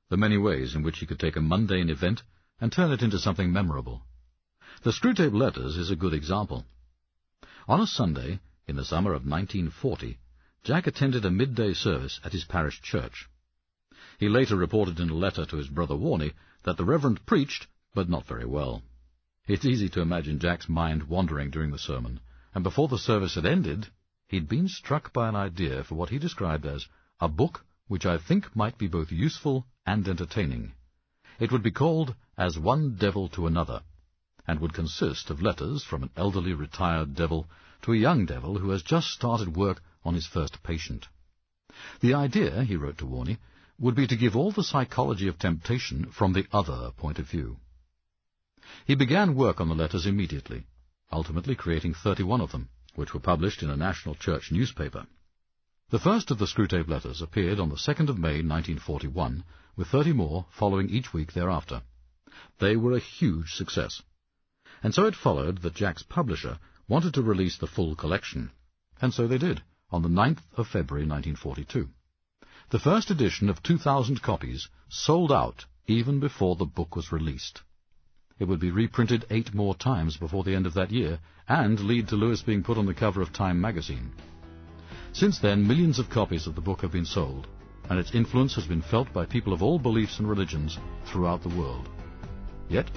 the many ways in which he could take a mundane event and turn it into something memorable. The Screwtape Letters is a good example. On a Sunday, in the summer of 1940, Jack attended a midday service at his parish church. He later reported in a letter to his brother Warnie that the Reverend preached, but not very well. It's easy to imagine Jack's mind wandering during the sermon, and before the service had ended, he'd been struck by an idea for what he described as a book which I think might be both useful and entertaining. It would be called As One Devil to Another, and would consist of letters from an elderly retired devil to a young devil who has just started work on his first patient. The idea, he wrote to Warnie, would be to give all the psychology of temptation from the other point of view. He began work on the letters immediately, ultimately creating 31 of them, which were published in a national church newspaper. The first of the Screwtape letters appeared on the 2nd of May 1941, with 30 more following each week thereafter. They were a huge success. And so it followed that Jack's publisher wanted to release the full collection. And so they did, on the 9th of February 1942. The first edition of 2,000 copies sold out even before the book was released. It would be reprinted eight more times before the end of that year, and lead to Lewis being put on the cover of Time magazine. Since then, millions of copies of the book have been sold, and its influence has been felt by people of all beliefs and religions throughout the world. Yet,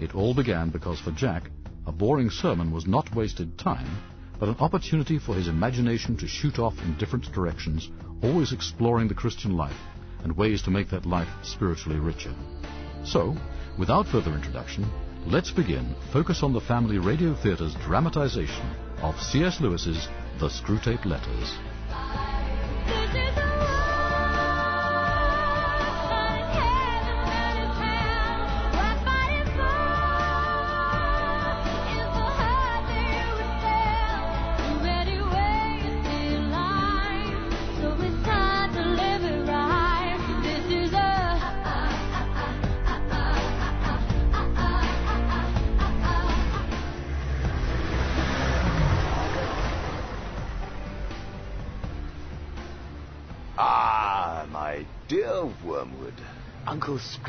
it all began because for Jack, a boring sermon was not wasted time, but an opportunity for his imagination to shoot off in different directions, always exploring the Christian life and ways to make that life spiritually richer. So, without further introduction, let's begin Focus on the Family Radio Theatre's dramatization of C.S. Lewis's The Screwtape Letters.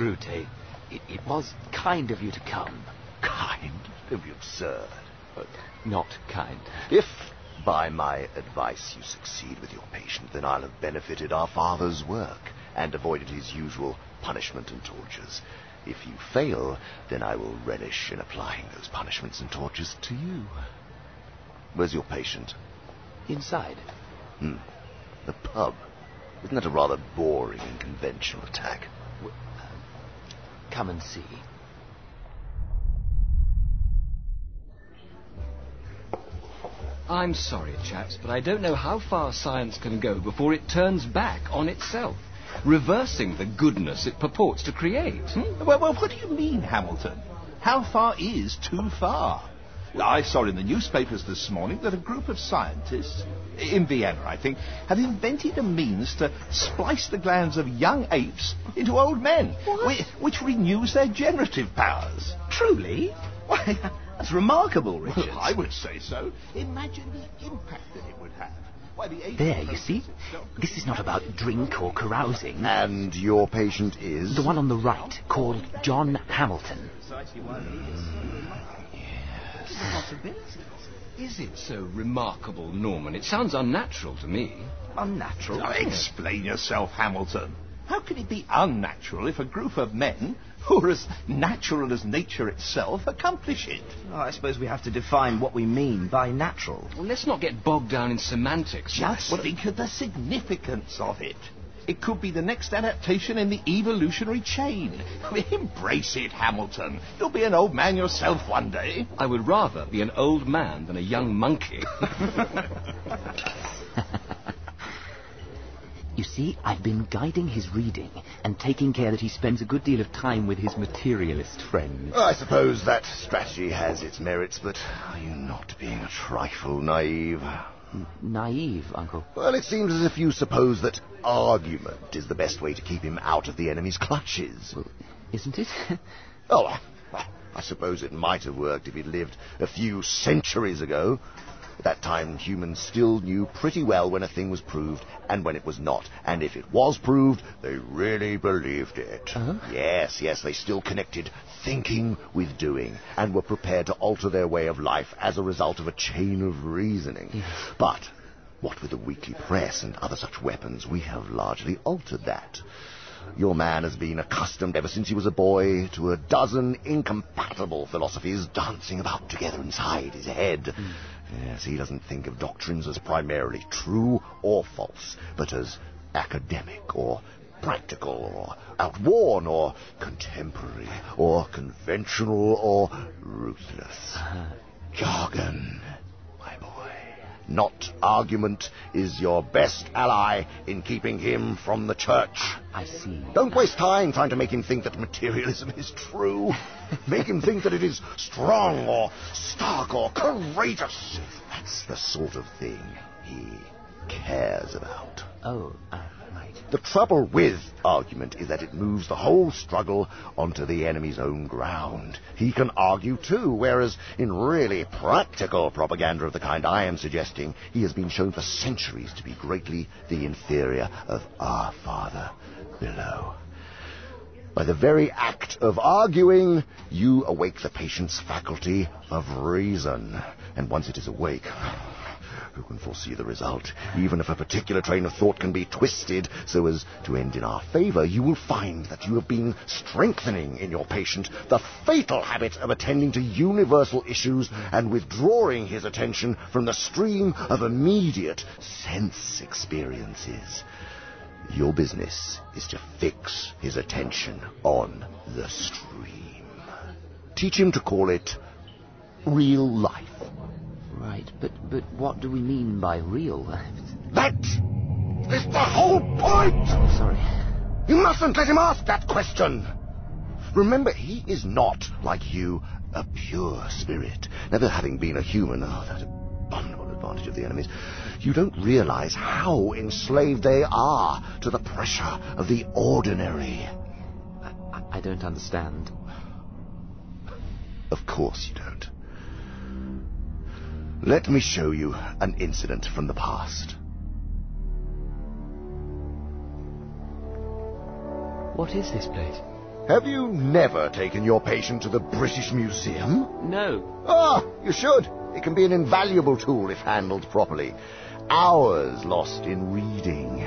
Uncle Screwtape, it, it was kind of you to come. Kind? Don't be absurd. But not kind. If by my advice you succeed with your patient, then I'll have benefited our father's work and avoided his usual punishment and tortures. If you fail, then I will relish in applying those punishments and tortures to you. Where's your patient? Inside. Hmm. The pub. Isn't that a rather boring and conventional attack? Come and see. I'm sorry, chaps, but I don't know how far science can go before it turns back on itself, reversing the goodness it purports to create. Hmm? Well, well, what do you mean, Hamilton? How far is too far? I saw in the newspapers this morning that a group of scientists, in Vienna, I think, have invented a means to splice the glands of young apes into old men, which, which renews their generative powers. Truly? Why, that's remarkable, Richard. Well, I would say so. Imagine the impact that it would have. Why, the There, you see? This is not about drink or carousing. And your patient is? The one on the right, called John Hamilton. Possibilities. Is it so remarkable, Norman? It sounds unnatural to me. Unnatural? Now, explain yourself, Hamilton. How can it be unnatural if a group of men who are as natural as nature itself accomplish it? Well, I suppose we have to define what we mean by natural. Well, let's not get bogged down in semantics. Just think of the significance of it. It could be the next adaptation in the evolutionary chain. Embrace it, Hamilton. You'll be an old man yourself one day. I would rather be an old man than a young monkey. You see, I've been guiding his reading and taking care that he spends a good deal of time with his materialist friends. I suppose that strategy has its merits, but are you not being a trifle naive? Naive, Uncle. Well, it seems as if you suppose that argument is the best way to keep him out of the enemy's clutches. Well, isn't it? oh, I suppose it might have worked if he'd lived a few centuries ago. At that time, humans still knew pretty well when a thing was proved and when it was not. And if it was proved, they really believed it. Uh-huh. Yes, yes, they still connected thinking with doing and were prepared to alter their way of life as a result of a chain of reasoning. Yes. But, what with the weekly press and other such weapons, we have largely altered that. Your man has been accustomed ever since he was a boy to a dozen incompatible philosophies dancing about together inside his head. Mm. Yes, he doesn't think of doctrines as primarily true or false, but as academic or practical or outworn or contemporary or conventional or ruthless. Jargon, my boy. Not argument is your best ally in keeping him from the church. I see. Don't waste time trying to make him think that materialism is true. make him think that it is strong or stark or courageous. That's the sort of thing he cares about. Oh, uh, The trouble with argument is that it moves the whole struggle onto the enemy's own ground. He can argue too, whereas in really practical propaganda of the kind I am suggesting, he has been shown for centuries to be greatly the inferior of our Father below. By the very act of arguing, you awake the patient's faculty of reason. And once it is awake, who can foresee the result? Even if a particular train of thought can be twisted so as to end in our favor, you will find that you have been strengthening in your patient the fatal habit of attending to universal issues and withdrawing his attention from the stream of immediate sense experiences. Your business is to fix his attention on the stream. Teach him to call it real life. Right, but but what do we mean by real? That is the whole point! Sorry. You mustn't let him ask that question. Remember, he is not, like you, a pure spirit. Never having been a human, oh, that abominable advantage of the enemies, you don't realize how enslaved they are to the pressure of the ordinary. I, I don't understand. Of course you don't. Let me show you an incident from the past. What is this place? Have you never taken your patient to the British Museum? No. Ah, you should. It can be an invaluable tool if handled properly. Hours lost in reading,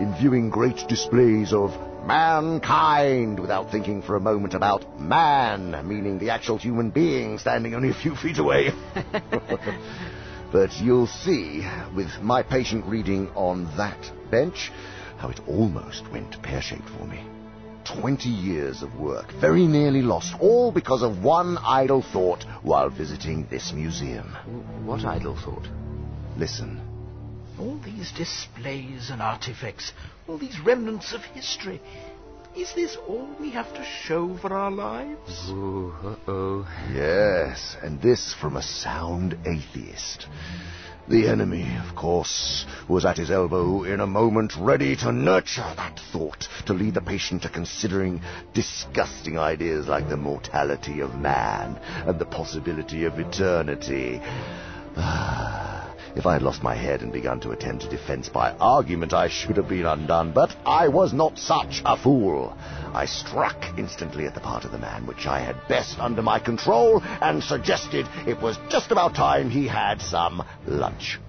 in viewing great displays of mankind without thinking for a moment about man, meaning the actual human being standing only a few feet away. but you'll see, with my patient reading on that bench, how it almost went pear-shaped for me. Twenty years of work, very nearly lost, all because of one idle thought while visiting this museum. What idle thought? Listen. All these displays and artifacts, all these remnants of history. Is this all we have to show for our lives? Ooh, uh-oh. Yes, and this from a sound atheist. The enemy, of course, was at his elbow in a moment ready to nurture that thought, to lead the patient to considering disgusting ideas like the mortality of man and the possibility of eternity. Ah, If I had lost my head and begun to attempt a defense by argument, I should have been undone, but I was not such a fool. I struck instantly at the part of the man which I had best under my control and suggested it was just about time he had some lunch.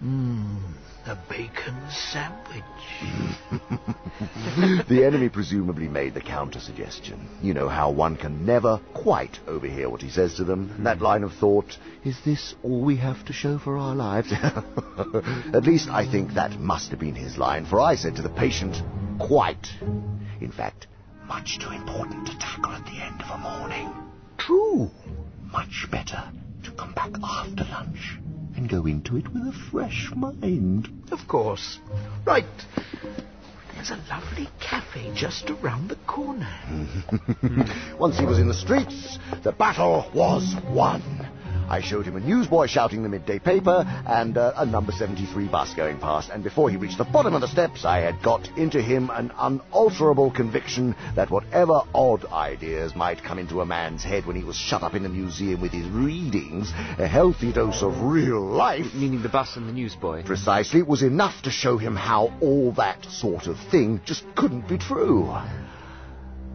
Mmm, a bacon sandwich. the enemy presumably made the counter suggestion. You know how one can never quite overhear what he says to them. Hmm. That line of thought, is this all we have to show for our lives? At least I think that must have been his line, for I said to the patient, quite. In fact, much too important to tackle at the end of a morning. True. Much better to come back after lunch and go into it with a fresh mind. Of course. Right. There's a lovely cafe just around the corner. Once he was in the streets, the battle was won. I showed him a newsboy shouting the midday paper and uh, a number 73 bus going past, and before he reached the bottom of the steps, I had got into him an unalterable conviction that whatever odd ideas might come into a man's head when he was shut up in a museum with his readings, a healthy dose of real life. Meaning the bus and the newsboy. Precisely, it was enough to show him how all that sort of thing just couldn't be true.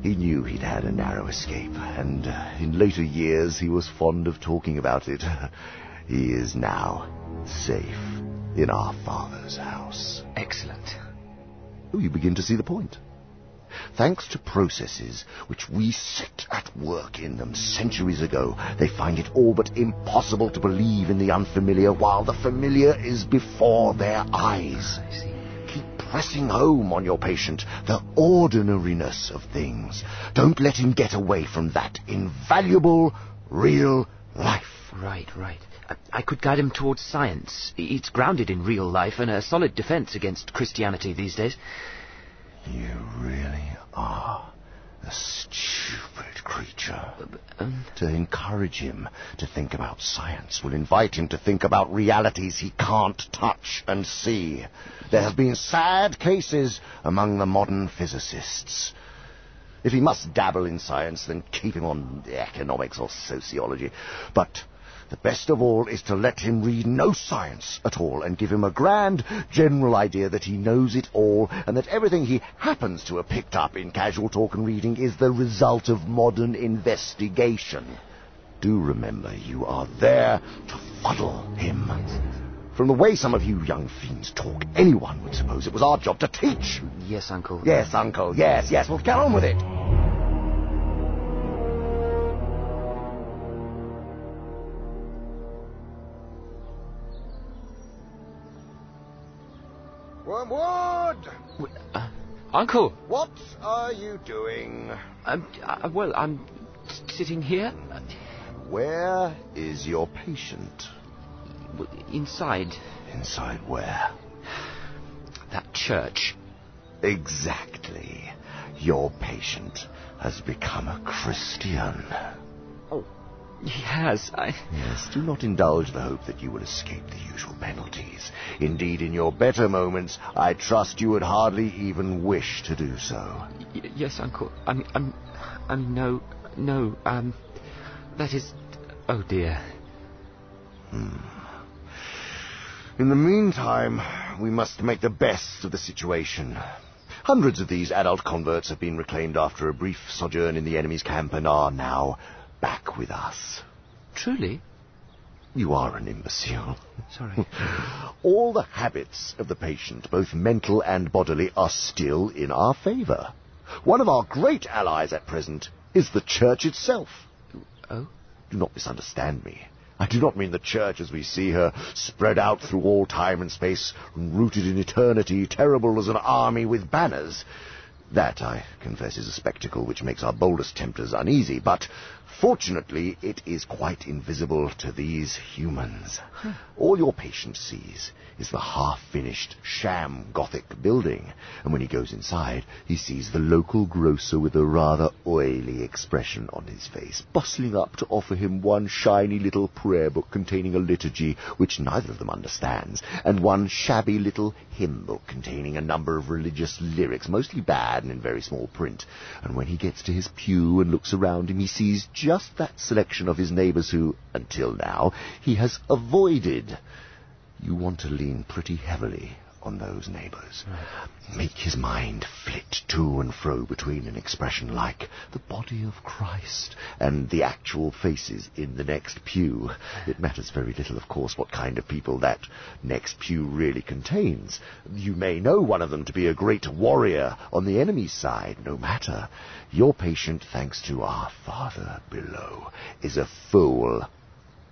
He knew he'd had a narrow escape, and uh, in later years he was fond of talking about it. He is now safe in our Father's house. Excellent. Oh, you begin to see the point. Thanks to processes which we set at work in them centuries ago, they find it all but impossible to believe in the unfamiliar while the familiar is before their eyes. I see pressing home on your patient the ordinariness of things. Don't let him get away from that invaluable real life. Right, right. I, I could guide him towards science. It's grounded in real life and a solid defense against Christianity these days. You really are a stupid creature. Um, to encourage him to think about science will invite him to think about realities he can't touch and see. There have been sad cases among the modern physicists. If he must dabble in science, then keep him on economics or sociology. But the best of all is to let him read no science at all and give him a grand general idea that he knows it all and that everything he happens to have picked up in casual talk and reading is the result of modern investigation. Do remember, you are there to fuddle him. From the way some of you young fiends talk, anyone would suppose it was our job to teach. Yes, Uncle. Yes, Uncle. Yes, yes. Well, get on with it. Wormwood! Uh, Uncle! What are you doing? Um, uh, well, I'm sitting here. Where is your patient? Inside. Inside where? That church. Exactly. Your patient has become a Christian. He has. I... Yes, do not indulge the hope that you will escape the usual penalties. Indeed, in your better moments, I trust you would hardly even wish to do so. Y- yes, Uncle. I mean, I'm, I mean, no, no, um, that is, oh dear. Hmm. In the meantime, we must make the best of the situation. Hundreds of these adult converts have been reclaimed after a brief sojourn in the enemy's camp and are now back with us. Truly? You are an imbecile. Sorry. All the habits of the patient, both mental and bodily, are still in our favour. One of our great allies at present is the Church itself. Oh? Do not misunderstand me. I do not mean the Church as we see her, spread out through all time and space, rooted in eternity, terrible as an army with banners. That, I confess, is a spectacle which makes our boldest tempters uneasy, but fortunately it is quite invisible to these humans. Hmm. All your patient sees is the half-finished sham Gothic building, and when he goes inside, he sees the local grocer with a rather oily expression on his face, bustling up to offer him one shiny little prayer book containing a liturgy which neither of them understands, and one shabby little hymn book containing a number of religious lyrics, mostly bad and in very small print. And when he gets to his pew and looks around him, he sees just that selection of his neighbours who, until now, he has avoided. You want to lean pretty heavily on those neighbors. Make his mind flit to and fro between an expression like the body of Christ and the actual faces in the next pew. It matters very little, of course, what kind of people that next pew really contains. You may know one of them to be a great warrior on the enemy's side, no matter. Your patient, thanks to our Father below, is a fool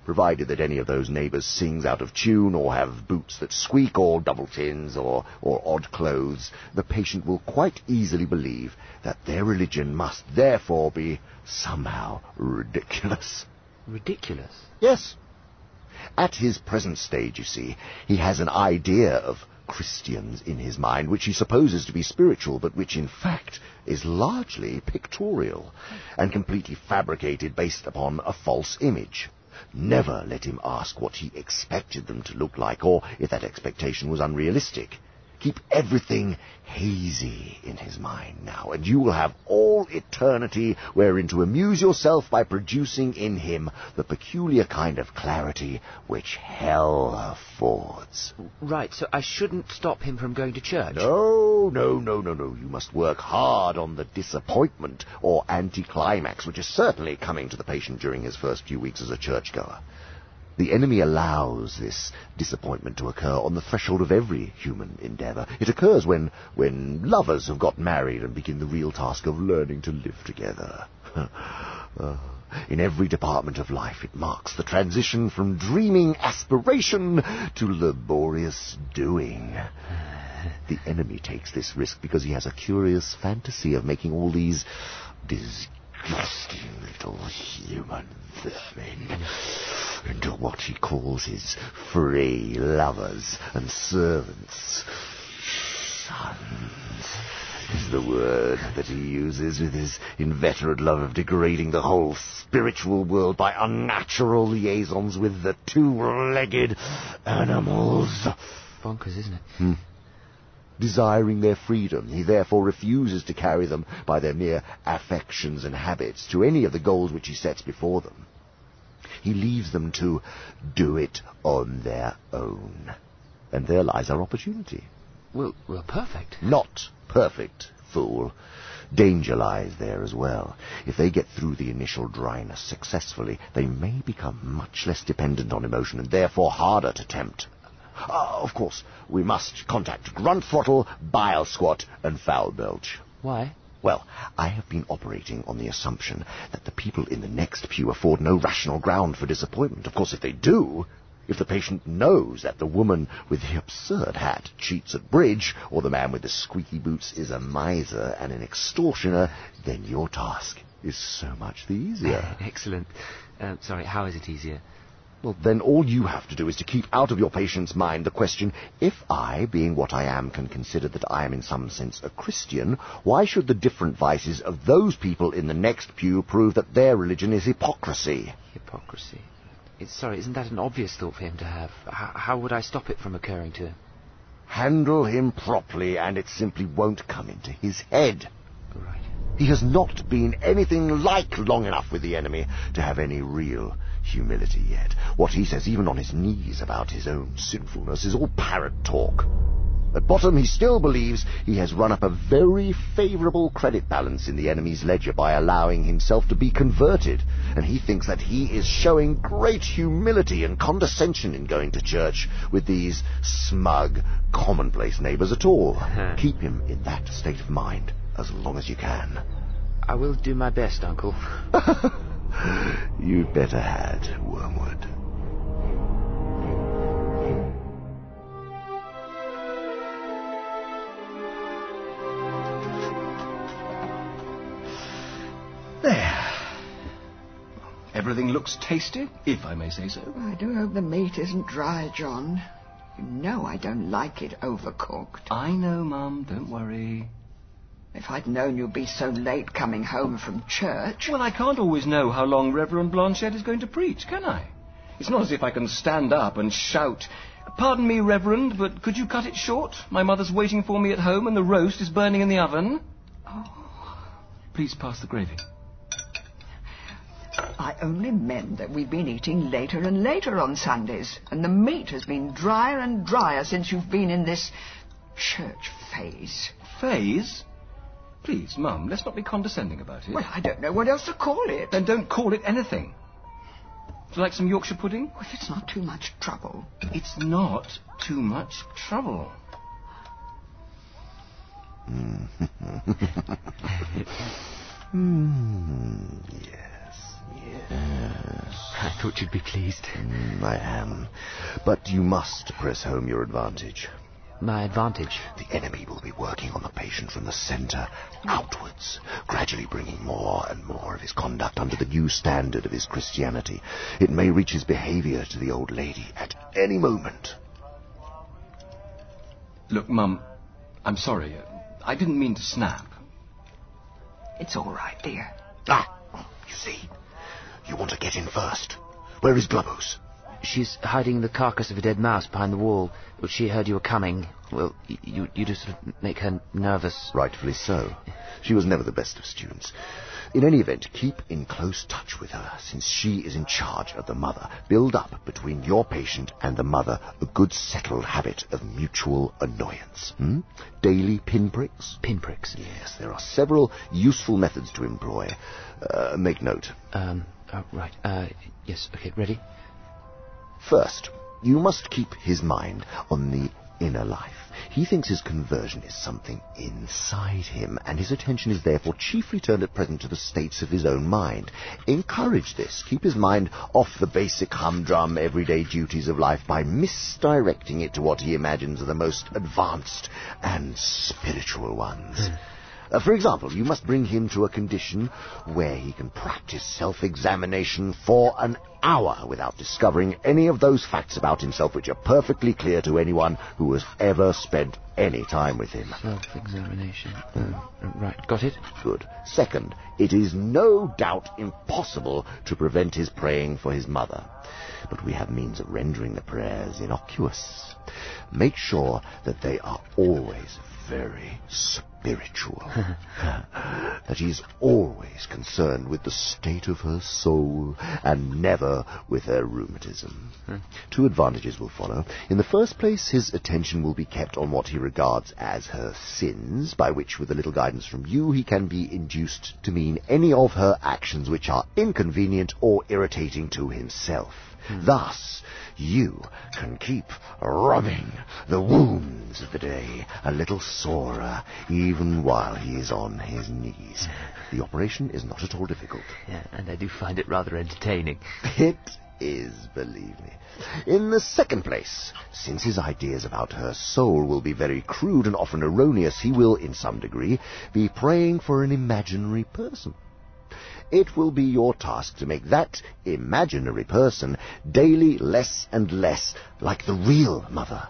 provided that any of those neighbours sings out of tune or have boots that squeak or double chins or, or odd clothes, the patient will quite easily believe that their religion must therefore be somehow ridiculous. Ridiculous? Yes. At his present stage, you see, he has an idea of Christians in his mind, which he supposes to be spiritual, but which in fact is largely pictorial and completely fabricated based upon a false image. Never let him ask what he expected them to look like, or if that expectation was unrealistic. Keep everything hazy in his mind now, and you will have all eternity wherein to amuse yourself by producing in him the peculiar kind of clarity which hell affords. Right, so I shouldn't stop him from going to church? No, no, no, no, no. You must work hard on the disappointment or anticlimax, which is certainly coming to the patient during his first few weeks as a churchgoer. The enemy allows this disappointment to occur on the threshold of every human endeavour. It occurs when, when lovers have got married and begin the real task of learning to live together. Uh, in every department of life, it marks the transition from dreaming aspiration to laborious doing. The enemy takes this risk because he has a curious fantasy of making all these disgusting little human vermin into what he calls his free lovers and servants. Sons is the word that he uses with his inveterate love of degrading the whole spiritual world by unnatural liaisons with the two-legged animals. Bonkers, isn't it? Hmm. Desiring their freedom, he therefore refuses to carry them by their mere affections and habits to any of the goals which he sets before them. He leaves them to do it on their own. And there lies our opportunity. Well, well, perfect. Not perfect, fool. Danger lies there as well. If they get through the initial dryness successfully, they may become much less dependent on emotion and therefore harder to tempt. Uh, of course, we must contact grunt throttle, bile squat, and foul belch. Why? Well, I have been operating on the assumption that the people in the next pew afford no rational ground for disappointment. Of course, if they do, if the patient knows that the woman with the absurd hat cheats at bridge, or the man with the squeaky boots is a miser and an extortioner, then your task is so much the easier. Excellent. Uh, sorry, how is it easier? Well, then all you have to do is to keep out of your patient's mind the question, if I, being what I am, can consider that I am in some sense a Christian, why should the different vices of those people in the next pew prove that their religion is hypocrisy? Hypocrisy. It's, sorry, isn't that an obvious thought for him to have? How, how would I stop it from occurring to him? Handle him properly, and it simply won't come into his head. Right. He has not been anything like long enough with the enemy to have any real humility yet. What he says, even on his knees, about his own sinfulness is all parrot talk. At bottom, he still believes he has run up a very favourable credit balance in the enemy's ledger by allowing himself to be converted, and he thinks that he is showing great humility and condescension in going to church with these smug, commonplace neighbours at all. Keep him in that state of mind as long as you can. I will do my best, Uncle. You'd better had, Wormwood. There. Everything looks tasty, if I may say so. I do hope the meat isn't dry, John. You know I don't like it overcooked. I know, Mum. Don't worry. If I'd known you'd be so late coming home from church. Well, I can't always know how long Reverend Blanchette is going to preach, can I? It's not as if I can stand up and shout, Pardon me, Reverend, but could you cut it short? My mother's waiting for me at home and the roast is burning in the oven. Oh. Please pass the gravy. I only meant that we've been eating later and later on Sundays, and the meat has been drier and drier since you've been in this church phase. Phase? Please, Mum, let's not be condescending about it. Well, I don't know what else to call it. Then don't call it anything. Would you like some Yorkshire pudding? Well, if it's not too much trouble. It's not too much trouble. Hmm, yes, yes. I thought you'd be pleased. Mm, I am. But you must press home your advantage. My advantage? The enemy will be working on the patient from the centre outwards, gradually bringing more and more of his conduct under the new standard of his Christianity. It may reach his behaviour to the old lady at any moment. Look, Mum, I'm sorry. I didn't mean to snap. It's all right, dear. Ah, you see, you want to get in first. Where is Glubose? She's hiding the carcass of a dead mouse behind the wall. But she heard you were coming. Well, you, you just sort of make her nervous. Rightfully so. She was never the best of students. In any event, keep in close touch with her, since she is in charge of the mother. Build up between your patient and the mother a good settled habit of mutual annoyance. Hmm? Daily pinpricks? Pinpricks? Yes, there are several useful methods to employ. Uh, make note. Um, oh, right. Uh, yes, okay, ready? First, you must keep his mind on the inner life. He thinks his conversion is something inside him, and his attention is therefore chiefly turned at present to the states of his own mind. Encourage this. Keep his mind off the basic humdrum everyday duties of life by misdirecting it to what he imagines are the most advanced and spiritual ones. Hmm. Uh, for example, you must bring him to a condition where he can practice self-examination for an hour without discovering any of those facts about himself which are perfectly clear to anyone who has ever spent any time with him. Self-examination. Uh, right, got it? Good. Second, it is no doubt impossible to prevent his praying for his mother. But we have means of rendering the prayers innocuous. Make sure that they are always very spiritual. that he is always concerned with the state of her soul and never with her rheumatism. Hmm. Two advantages will follow. In the first place, his attention will be kept on what he regards as her sins, by which, with a little guidance from you, he can be induced to mean any of her actions which are inconvenient or irritating to himself. Hmm. Thus, you can keep rubbing the wounds of the day a little sorer, even while he is on his knees. The operation is not at all difficult. Yeah, and I do find it rather entertaining. It is, believe me. In the second place, since his ideas about her soul will be very crude and often erroneous, he will, in some degree, be praying for an imaginary person. It will be your task to make that imaginary person daily less and less like the real mother,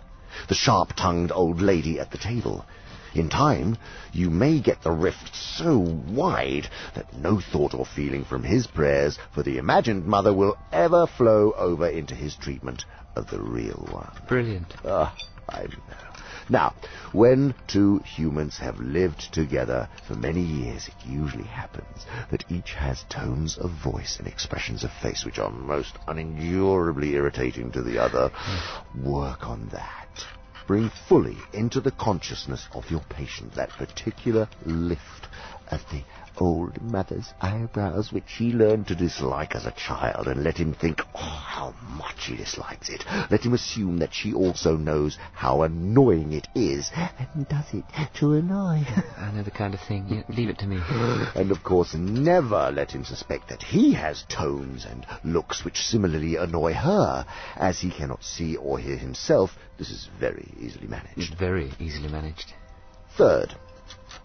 the sharp-tongued old lady at the table. In time, you may get the rift so wide that no thought or feeling from his prayers for the imagined mother will ever flow over into his treatment of the real one. Brilliant. Ah, I know. Now, when two humans have lived together for many years, it usually happens that each has tones of voice and expressions of face which are most unendurably irritating to the other. Work on that. Bring fully into the consciousness of your patient that particular lift of the old mother's eyebrows which he learned to dislike as a child and let him think oh, how much he dislikes it. Let him assume that she also knows how annoying it is and does it to annoy. I know the kind of thing. Yeah, leave it to me. And of course never let him suspect that he has tones and looks which similarly annoy her. As he cannot see or hear himself, this is very easily managed. Very easily managed. Third,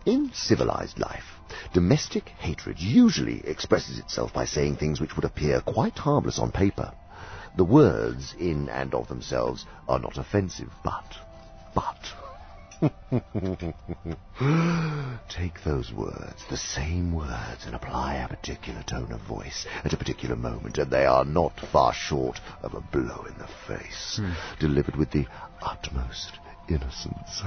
in civilized life, domestic hatred usually expresses itself by saying things which would appear quite harmless on paper. The words, in and of themselves, are not offensive, but, but, Take those words, the same words, and apply a particular tone of voice at a particular moment, and they are not far short of a blow in the face, hmm. delivered with the utmost innocence.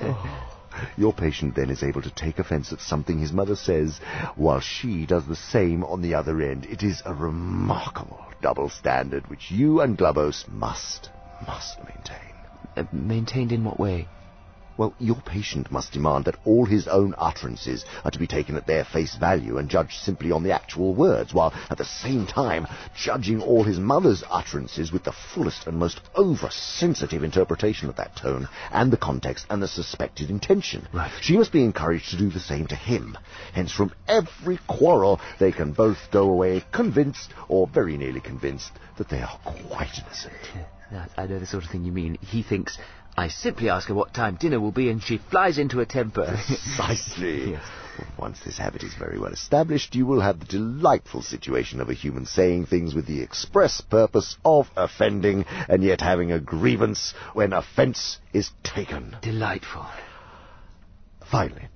Oh. Your patient then is able to take offense at something his mother says, while she does the same on the other end. It is a remarkable double standard which you and Glubose must, must maintain. Uh, maintained in what way? Well, your patient must demand that all his own utterances are to be taken at their face value and judged simply on the actual words, while at the same time judging all his mother's utterances with the fullest and most over-sensitive interpretation of that tone and the context and the suspected intention. Right. She must be encouraged to do the same to him. Hence, from every quarrel, they can both go away convinced, or very nearly convinced, that they are quite innocent. I know the sort of thing you mean. He thinks, I simply ask her what time dinner will be and she flies into a temper. Precisely. Yes. Once this habit is very well established, you will have the delightful situation of a human saying things with the express purpose of offending, and yet having a grievance when offence is taken. Delightful. Finally,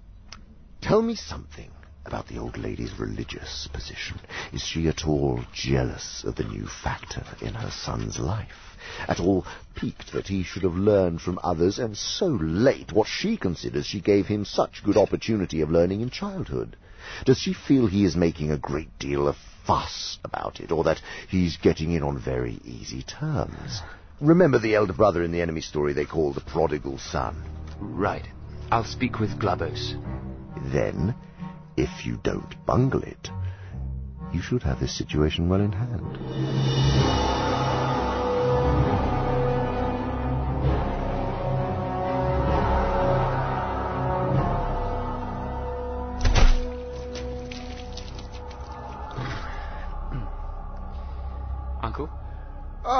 tell me something about the old lady's religious position. Is she at all jealous of the new factor in her son's life? At all piqued that he should have learned from others, and so late, what she considers she gave him such good opportunity of learning in childhood? Does she feel he is making a great deal of fuss about it, or that he's getting in on very easy terms? Remember the elder brother in the enemy story they call the prodigal son? Right. I'll speak with Glubose. Then, if you don't bungle it, you should have this situation well in hand.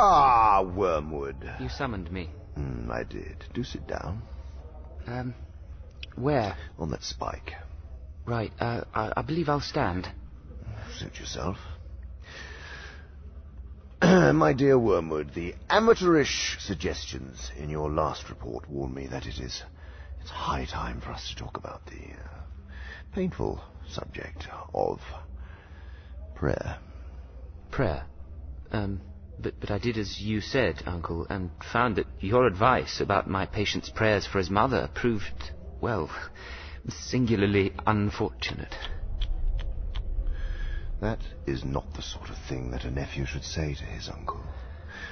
Ah, Wormwood. you summoned me. Mm, I did. Do sit down. Um, where? On that spike. Right, uh, I, I believe I'll stand. Suit yourself. My dear Wormwood, the amateurish suggestions in your last report warn me that it is it's high time for us to talk about the uh, painful subject of prayer. Prayer. Um, but, but I did as you said, Uncle, and found that your advice about my patient's prayers for his mother proved, well, singularly unfortunate. That is not the sort of thing that a nephew should say to his uncle,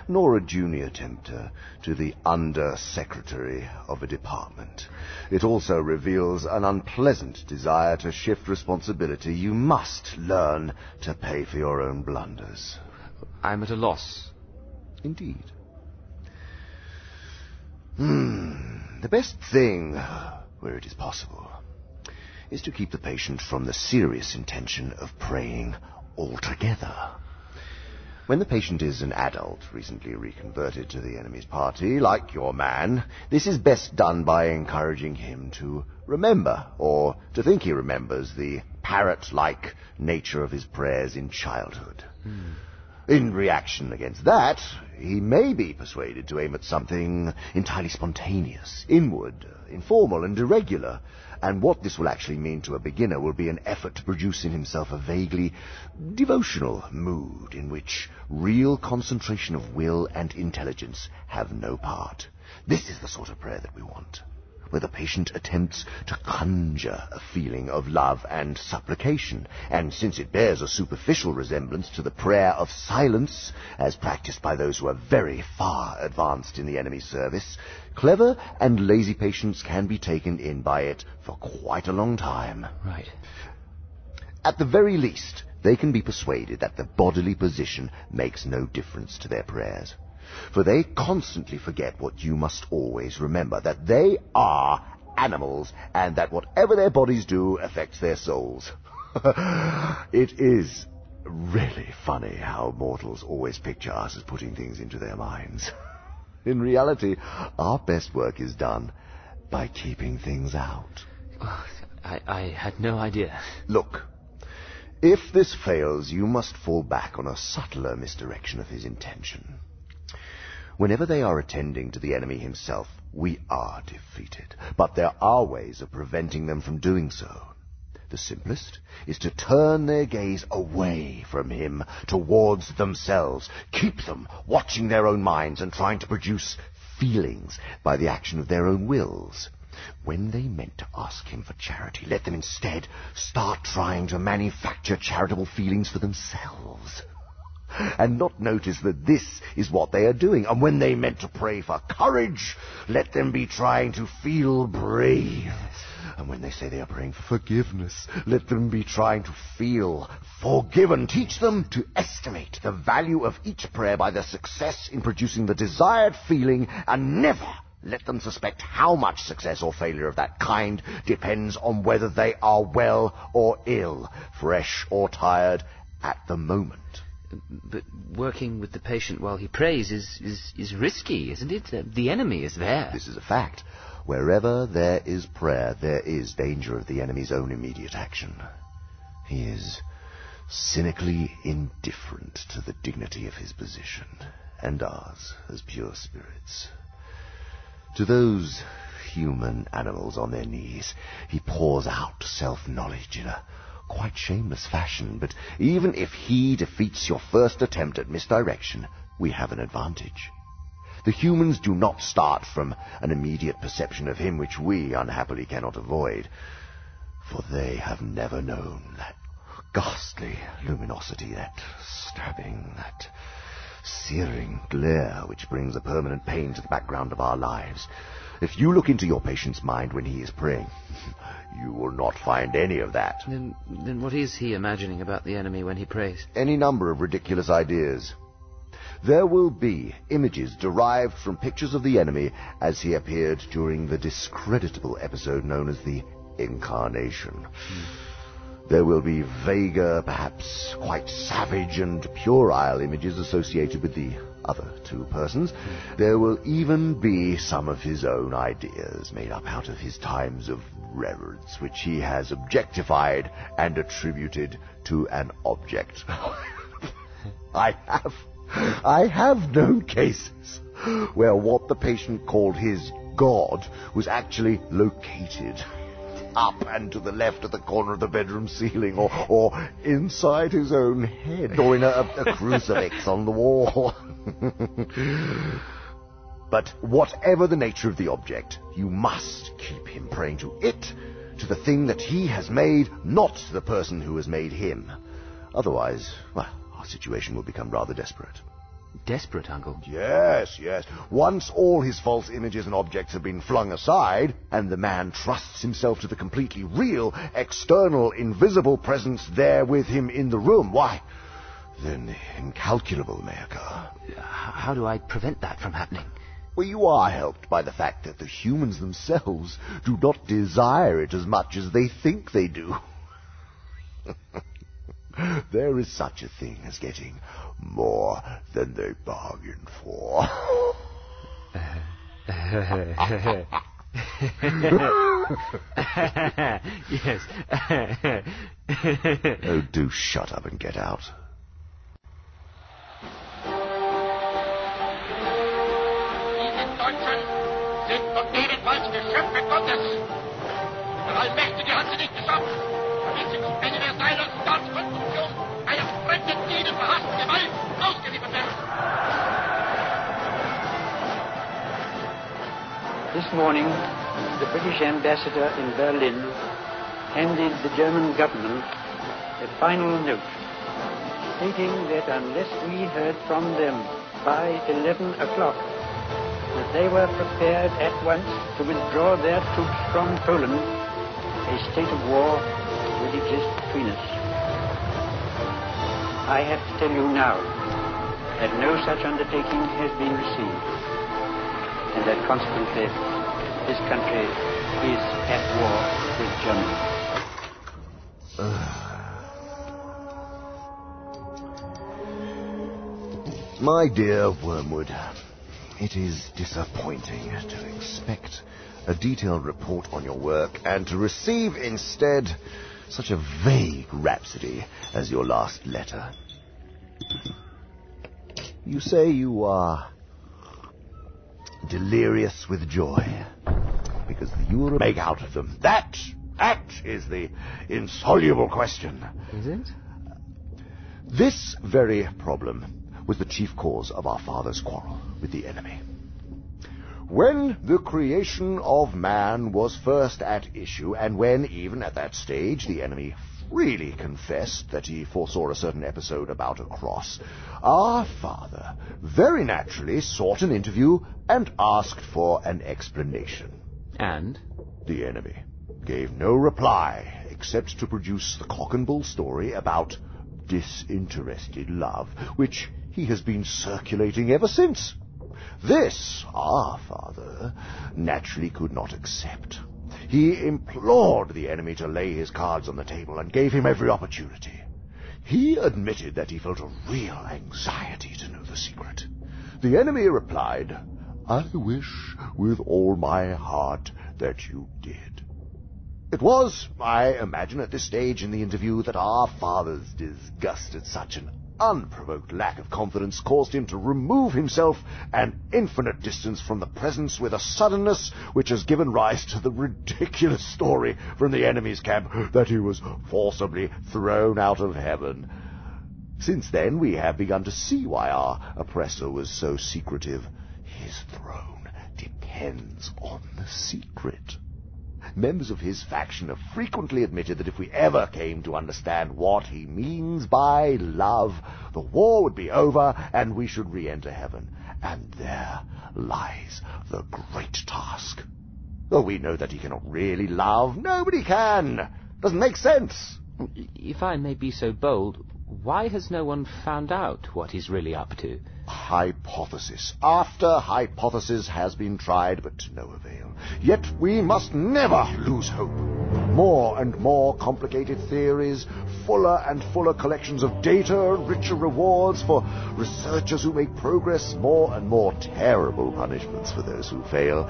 nor a junior tempter to the under-secretary of a department. It also reveals an unpleasant desire to shift responsibility. You must learn to pay for your own blunders. I'm at a loss. Indeed. Hmm. The best thing, where it is possible, is to keep the patient from the serious intention of praying altogether. When the patient is an adult, recently reconverted to the enemy's party, like your man, this is best done by encouraging him to remember, or to think he remembers, the parrot-like nature of his prayers in childhood. In reaction against that, he may be persuaded to aim at something entirely spontaneous, inward, informal, and irregular. And what this will actually mean to a beginner will be an effort to produce in himself a vaguely devotional mood in which real concentration of will and intelligence have no part. This is the sort of prayer that we want where the patient attempts to conjure a feeling of love and supplication, and since it bears a superficial resemblance to the prayer of silence, as practiced by those who are very far advanced in the enemy's service, clever and lazy patients can be taken in by it for quite a long time. Right. At the very least, they can be persuaded that the bodily position makes no difference to their prayers for they constantly forget what you must always remember, that they are animals, and that whatever their bodies do affects their souls. it is really funny how mortals always picture us as putting things into their minds. In reality, our best work is done by keeping things out. I, I had no idea. Look, if this fails, you must fall back on a subtler misdirection of his intention. Whenever they are attending to the enemy himself, we are defeated. But there are ways of preventing them from doing so. The simplest is to turn their gaze away from him towards themselves. Keep them watching their own minds and trying to produce feelings by the action of their own wills. When they meant to ask him for charity, let them instead start trying to manufacture charitable feelings for themselves. And not notice that this is what they are doing. And when they meant to pray for courage, let them be trying to feel brave. And when they say they are praying for forgiveness, let them be trying to feel forgiven. Teach them to estimate the value of each prayer by their success in producing the desired feeling and never let them suspect how much success or failure of that kind depends on whether they are well or ill, fresh or tired at the moment. But working with the patient while he prays is, is, is risky, isn't it? The enemy is there. This is a fact. Wherever there is prayer, there is danger of the enemy's own immediate action. He is cynically indifferent to the dignity of his position, and ours as pure spirits. To those human animals on their knees, he pours out self-knowledge in a quite shameless fashion, but even if he defeats your first attempt at misdirection, we have an advantage. The humans do not start from an immediate perception of him which we unhappily cannot avoid, for they have never known that ghastly luminosity, that stabbing, that searing glare which brings a permanent pain to the background of our lives. If you look into your patient's mind when he is praying, you will not find any of that. Then, then what is he imagining about the enemy when he prays? Any number of ridiculous ideas. There will be images derived from pictures of the enemy as he appeared during the discreditable episode known as the Incarnation. Hmm. There will be vaguer, perhaps quite savage and puerile images associated with the other two persons. There will even be some of his own ideas made up out of his times of reverence, which he has objectified and attributed to an object. I have, I have known cases where what the patient called his God was actually located up and to the left of the corner of the bedroom ceiling, or, or inside his own head, or in a, a crucifix on the wall. but whatever the nature of the object, you must keep him praying to it, to the thing that he has made, not to the person who has made him. Otherwise, well, our situation will become rather desperate. Desperate, Uncle? Yes, yes. Once all his false images and objects have been flung aside, and the man trusts himself to the completely real, external, invisible presence there with him in the room, why, then the incalculable may occur. Uh, how do I prevent that from happening? Well, you are helped by the fact that the humans themselves do not desire it as much as they think they do. there is such a thing as getting more than they bargained for. yes. oh, do shut up and get out. Diese Deutschen sind von ebenfalls Geschöpfe Gottes. Der Allmächtige hat sie nicht geschaffen, verhassten Gewalt ausgeliefert werden. This morning, the British ambassador in Berlin handed the German government a final note stating that unless we heard from them by 11 o'clock, that they were prepared at once to withdraw their troops from Poland, a state of war would exist between us. I have to tell you now that no such undertaking has been received, and that consequently this country is at war with Germany. My dear Wormwood, it is disappointing to expect a detailed report on your work and to receive instead such a vague rhapsody as your last letter. You say you are delirious with joy because you will make out of them. That, that is the insoluble question. Is it? This very problem was the chief cause of our father's quarrel with the enemy. When the creation of man was first at issue, and when, even at that stage, the enemy freely confessed that he foresaw a certain episode about a cross, our father very naturally sought an interview and asked for an explanation. And? The enemy gave no reply except to produce the cock and bull story about disinterested love, which he has been circulating ever since. This our father naturally could not accept. He implored the enemy to lay his cards on the table and gave him every opportunity. He admitted that he felt a real anxiety to know the secret. The enemy replied, I wish with all my heart that you did. It was, I imagine, at this stage in the interview that our father's disgust at such an unprovoked lack of confidence caused him to remove himself an infinite distance from the presence with a suddenness which has given rise to the ridiculous story from the enemy's camp that he was forcibly thrown out of heaven. Since then, we have begun to see why our oppressor was so secretive. His throne depends on the secret. Members of his faction have frequently admitted that if we ever came to understand what he means by love, the war would be over and we should re-enter heaven. And there lies the great task. Though we know that he cannot really love, nobody can. Doesn't make sense. If I may be so bold, why has no one found out what he's really up to? Hypothesis after hypothesis has been tried, but to no avail. Yet we must never lose hope. More and more complicated theories, fuller and fuller collections of data, richer rewards for researchers who make progress, more and more terrible punishments for those who fail.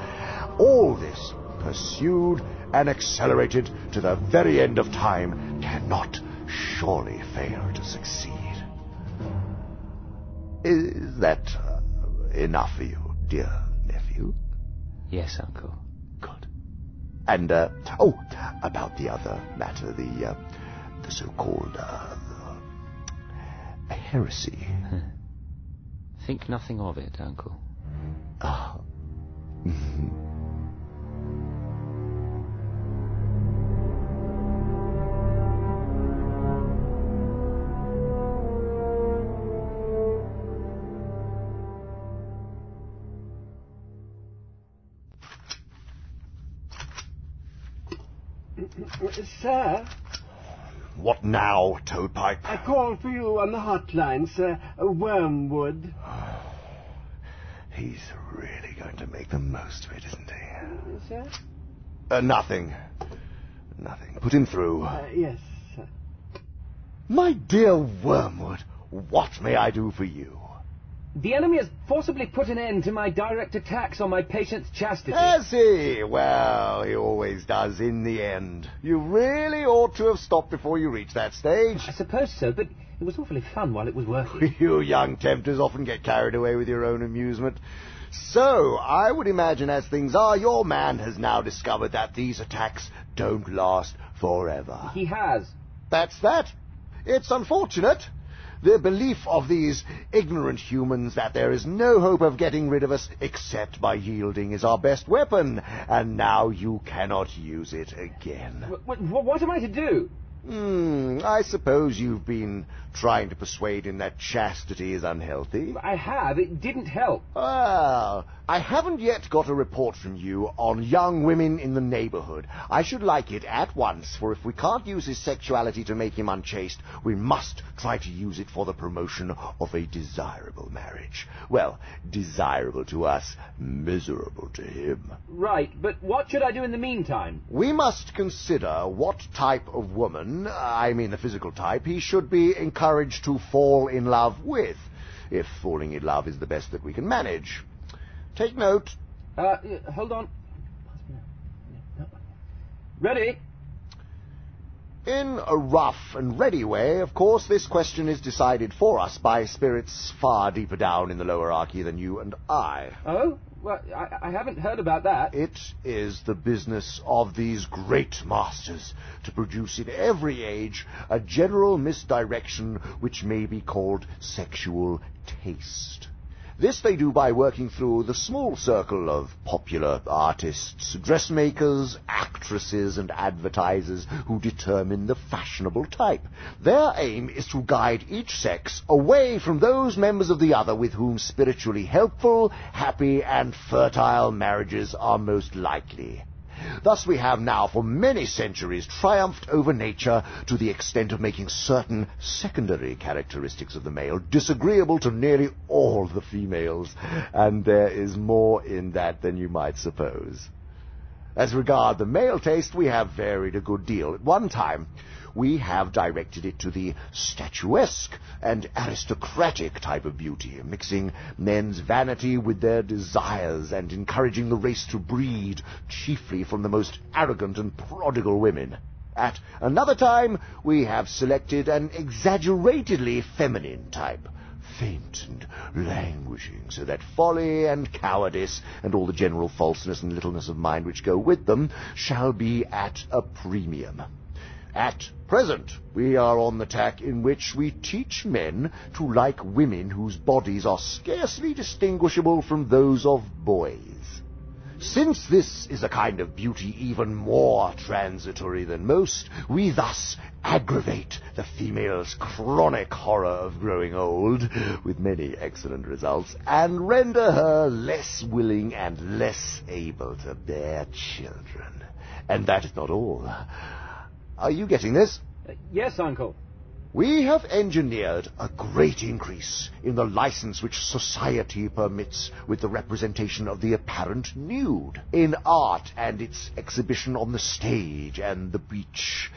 All this, pursued and accelerated to the very end of time, cannot surely fail to succeed. Is that uh, enough for you, dear nephew? Yes, uncle. Good. And, uh, oh, about the other matter, the, uh, the so-called, uh, heresy. Think nothing of it, uncle. Ah. Sir? What now, Toadpipe? I called for you on the hotline, sir. Wormwood. He's really going to make the most of it, isn't he? Sir? Uh, nothing. Nothing. Put him through. Uh, yes, sir. My dear Wormwood, what may I do for you? The enemy has forcibly put an end to my direct attacks on my patient's chastity. Has he? Well, he always does in the end. You really ought to have stopped before you reached that stage. I suppose so, but it was awfully fun while it was working. you young tempters often get carried away with your own amusement. So, I would imagine as things are, your man has now discovered that these attacks don't last forever. He has. That's that. It's unfortunate. The belief of these ignorant humans that there is no hope of getting rid of us except by yielding is our best weapon, and now you cannot use it again. What, what, what am I to do? Hmm, I suppose you've been trying to persuade him that chastity is unhealthy. I have. It didn't help. Well, I haven't yet got a report from you on young women in the neighborhood. I should like it at once, for if we can't use his sexuality to make him unchaste, we must try to use it for the promotion of a desirable marriage. Well, desirable to us, miserable to him. Right, but what should I do in the meantime? We must consider what type of woman, I mean the physical type, he should be encouraged to fall in love with, if falling in love is the best that we can manage. Take note. Uh, hold on. Ready? In a rough and ready way, of course, this question is decided for us by spirits far deeper down in the lowerarchy than you and I. Oh? Well, I, I haven't heard about that. It is the business of these great masters to produce in every age a general misdirection which may be called sexual taste. This they do by working through the small circle of popular artists, dressmakers, actresses, and advertisers who determine the fashionable type. Their aim is to guide each sex away from those members of the other with whom spiritually helpful, happy, and fertile marriages are most likely. Thus we have now for many centuries triumphed over nature to the extent of making certain secondary characteristics of the male disagreeable to nearly all the females, and there is more in that than you might suppose. As regard the male taste, we have varied a good deal. At one time, we have directed it to the statuesque and aristocratic type of beauty, mixing men's vanity with their desires and encouraging the race to breed chiefly from the most arrogant and prodigal women. At another time, we have selected an exaggeratedly feminine type, faint and languishing, so that folly and cowardice and all the general falseness and littleness of mind which go with them shall be at a premium. At present, we are on the tack in which we teach men to like women whose bodies are scarcely distinguishable from those of boys. Since this is a kind of beauty even more transitory than most, we thus aggravate the female's chronic horror of growing old, with many excellent results, and render her less willing and less able to bear children. And that is not all. Are you getting this? Uh, yes, Uncle. We have engineered a great increase in the license which society permits with the representation of the apparent nude in art and its exhibition on the stage and the beach.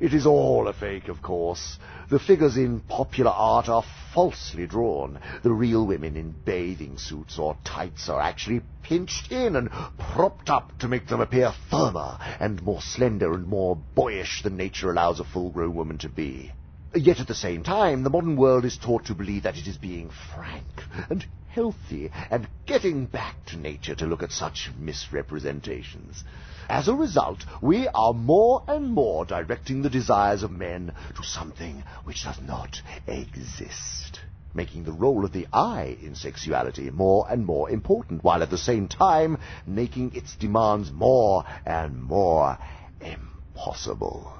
It is all a fake, of course. The figures in popular art are falsely drawn. The real women in bathing suits or tights are actually pinched in and propped up to make them appear firmer and more slender and more boyish than nature allows a full-grown woman to be. Yet at the same time, the modern world is taught to believe that it is being frank and healthy and getting back to nature to look at such misrepresentations. As a result, we are more and more directing the desires of men to something which does not exist, making the role of the eye in sexuality more and more important, while at the same time making its demands more and more impossible.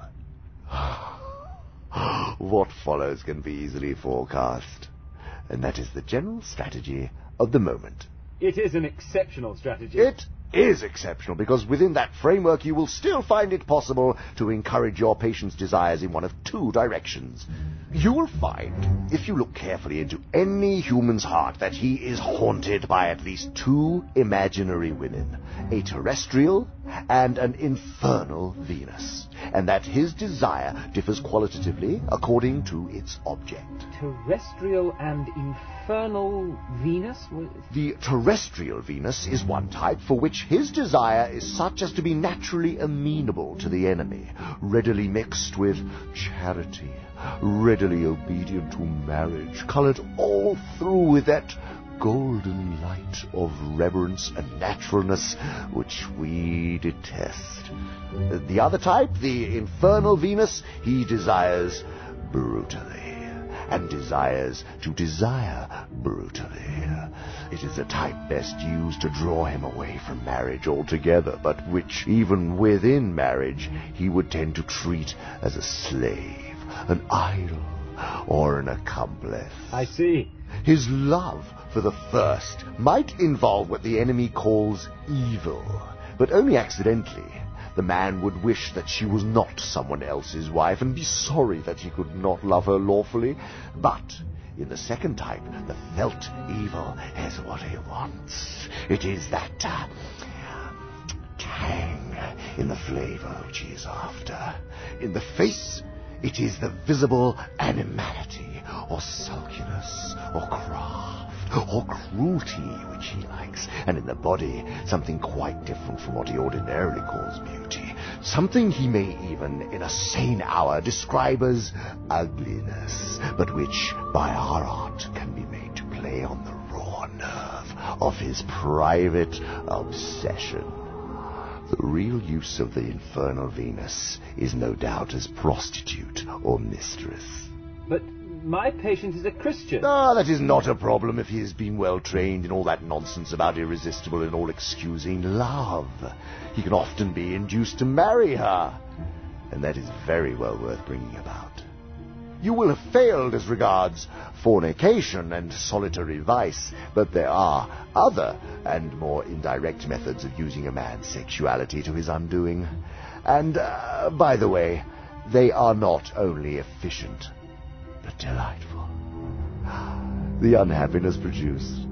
what follows can be easily forecast, and that is the general strategy of the moment. It is an exceptional strategy. It is exceptional because within that framework you will still find it possible to encourage your patient's desires in one of two directions. You will find, if you look carefully into any human's heart, that he is haunted by at least two imaginary women, a terrestrial and an infernal Venus, and that his desire differs qualitatively according to its object. Terrestrial and infernal Venus? The terrestrial Venus is one type for which his desire is such as to be naturally amenable to the enemy, readily mixed with charity, readily obedient to marriage, colored all through with that golden light of reverence and naturalness which we detest. The other type, the infernal Venus, he desires brutally and desires to desire brutally. It is a type best used to draw him away from marriage altogether, but which, even within marriage, he would tend to treat as a slave, an idol, or an accomplice. I see. His love for the first might involve what the enemy calls evil, but only accidentally. The man would wish that she was not someone else's wife and be sorry that he could not love her lawfully. But in the second type, the felt evil is what he wants. It is that uh, tang in the flavor which he is after. In the face, it is the visible animality, or sulkiness, or craft, or cruelty which he likes, and in the body something quite different from what he ordinarily calls beauty, something he may even, in a sane hour, describe as ugliness, but which, by our art, can be made to play on the raw nerve of his private obsession. The real use of the infernal Venus is no doubt as prostitute or mistress. But my patient is a Christian. Ah, that is not a problem if he has been well trained in all that nonsense about irresistible and all excusing love. He can often be induced to marry her, and that is very well worth bringing about. You will have failed as regards fornication and solitary vice, but there are other and more indirect methods of using a man's sexuality to his undoing. And, uh, by the way, they are not only efficient, but delightful. The unhappiness produced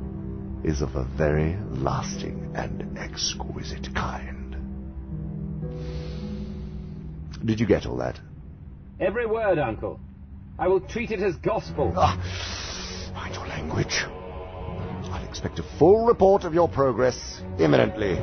is of a very lasting and exquisite kind. Did you get all that? Every word, Uncle. I will treat it as gospel. Ah, mind your language. I'll expect a full report of your progress imminently.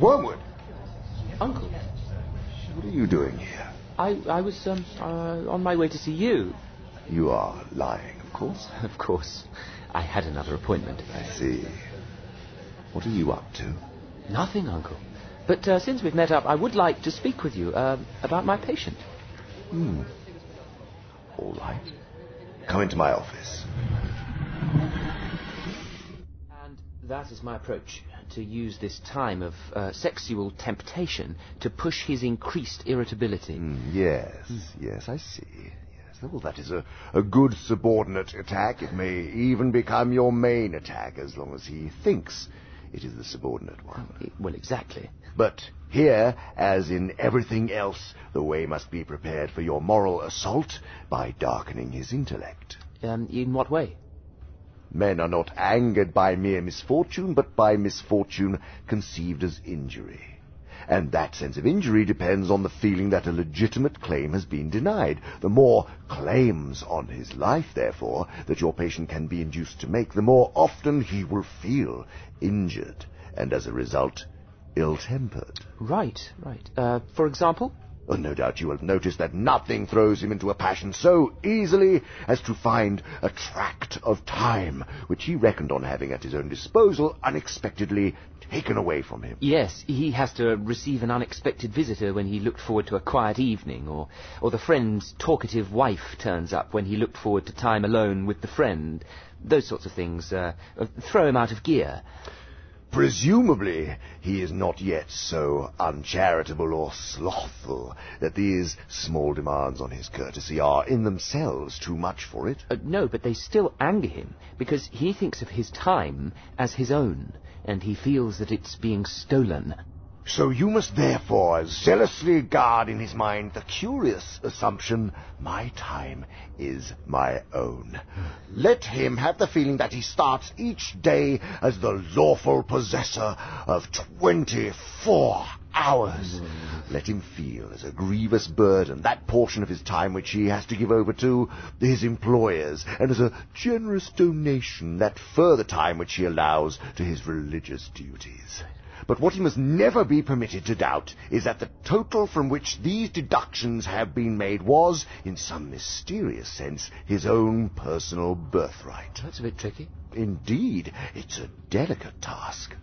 Wormwood, Uncle, what are you doing here? I, I was um, uh, on my way to see you. You are lying, of course. Of course. I had another appointment. I see. What are you up to? Nothing, Uncle. But uh, since we've met up, I would like to speak with you uh, about my patient. Hmm. All right. Come into my office. And that is my approach to use this time of uh, sexual temptation to push his increased irritability. Hmm, yes, yes, I see. Yes, well, that is a, a good subordinate attack. It may even become your main attack as long as he thinks it is the subordinate one. Well, exactly. But here, as in everything else, the way must be prepared for your moral assault by darkening his intellect. Um, in what way? Men are not angered by mere misfortune, but by misfortune conceived as injury. And that sense of injury depends on the feeling that a legitimate claim has been denied. The more claims on his life, therefore, that your patient can be induced to make, the more often he will feel injured, and as a result, ill-tempered. Right, right. Uh, for example? Oh, no doubt you have noticed that nothing throws him into a passion so easily as to find a tract of time, which he reckoned on having at his own disposal, unexpectedly taken away from him. Yes, he has to receive an unexpected visitor when he looked forward to a quiet evening, or, or the friend's talkative wife turns up when he looked forward to time alone with the friend. Those sorts of things uh, throw him out of gear. Presumably, he is not yet so uncharitable or slothful that these small demands on his courtesy are in themselves too much for it. Uh, no, but they still anger him, because he thinks of his time as his own, and he feels that it's being stolen. So you must therefore zealously guard in his mind the curious assumption, my time is my own. Let him have the feeling that he starts each day as the lawful possessor of twenty-four hours. Let him feel as a grievous burden that portion of his time which he has to give over to his employers, and as a generous donation that further time which he allows to his religious duties. But what he must never be permitted to doubt is that the total from which these deductions have been made was, in some mysterious sense, his own personal birthright. That's a bit tricky. Indeed, it's a delicate task.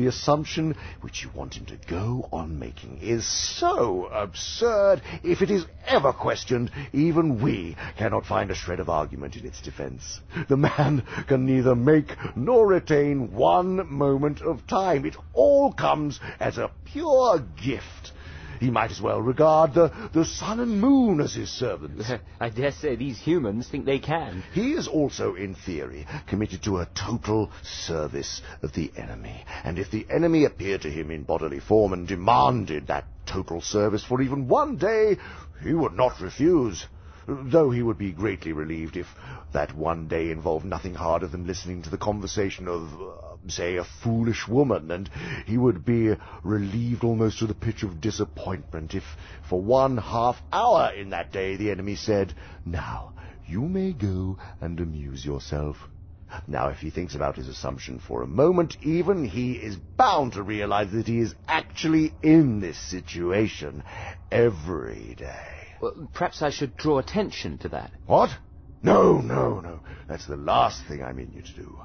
The assumption which you want him to go on making is so absurd, if it is ever questioned, even we cannot find a shred of argument in its defense. The man can neither make nor retain one moment of time. It all comes as a pure gift. He might as well regard the, the sun and moon as his servants. I dare say these humans think they can. He is also, in theory, committed to a total service of the enemy. And if the enemy appeared to him in bodily form and demanded that total service for even one day, he would not refuse. Though he would be greatly relieved if that one day involved nothing harder than listening to the conversation of, uh, say, a foolish woman, and he would be relieved almost to the pitch of disappointment if, for one half hour in that day, the enemy said, Now, you may go and amuse yourself. Now, if he thinks about his assumption for a moment, even he is bound to realize that he is actually in this situation every day. Well, perhaps I should draw attention to that. What? No, no, no. That's the last thing I mean you to do.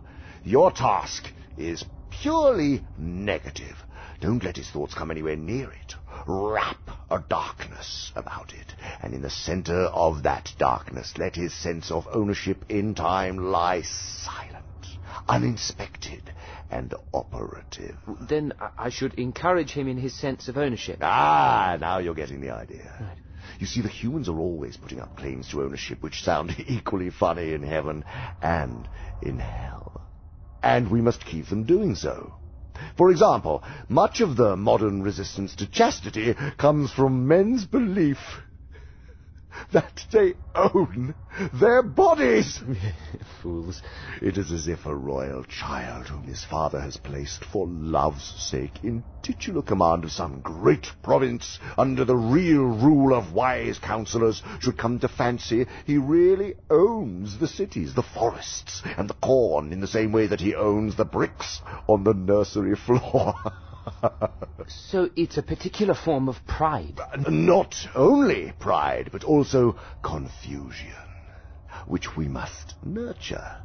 Your task is purely negative. Don't let his thoughts come anywhere near it. Wrap a darkness about it, and in the center of that darkness let his sense of ownership in time lie silent, uninspected, and operative. Then I- I should encourage him in his sense of ownership. Ah, now you're getting the idea. You see, the humans are always putting up claims to ownership which sound equally funny in heaven and in hell. And we must keep them doing so. For example, much of the modern resistance to chastity comes from men's belief that they own their bodies. Fools. It is as if a royal child whom his father has placed for love's sake in titular command of some great province under the real rule of wise counselors should come to fancy he really owns the cities, the forests, and the corn in the same way that he owns the bricks on the nursery floor. So it's a particular form of pride. Uh, not only pride, but also confusion, which we must nurture.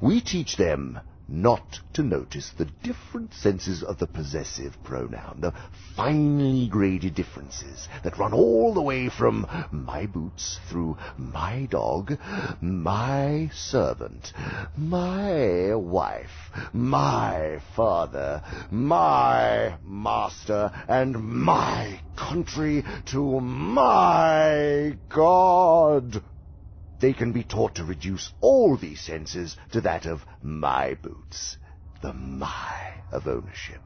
We teach them not to notice the different senses of the possessive pronoun, the finely graded differences that run all the way from my boots through my dog, my servant, my wife, my father, my master, and my country to my God. They can be taught to reduce all these senses to that of my boots, the my of ownership.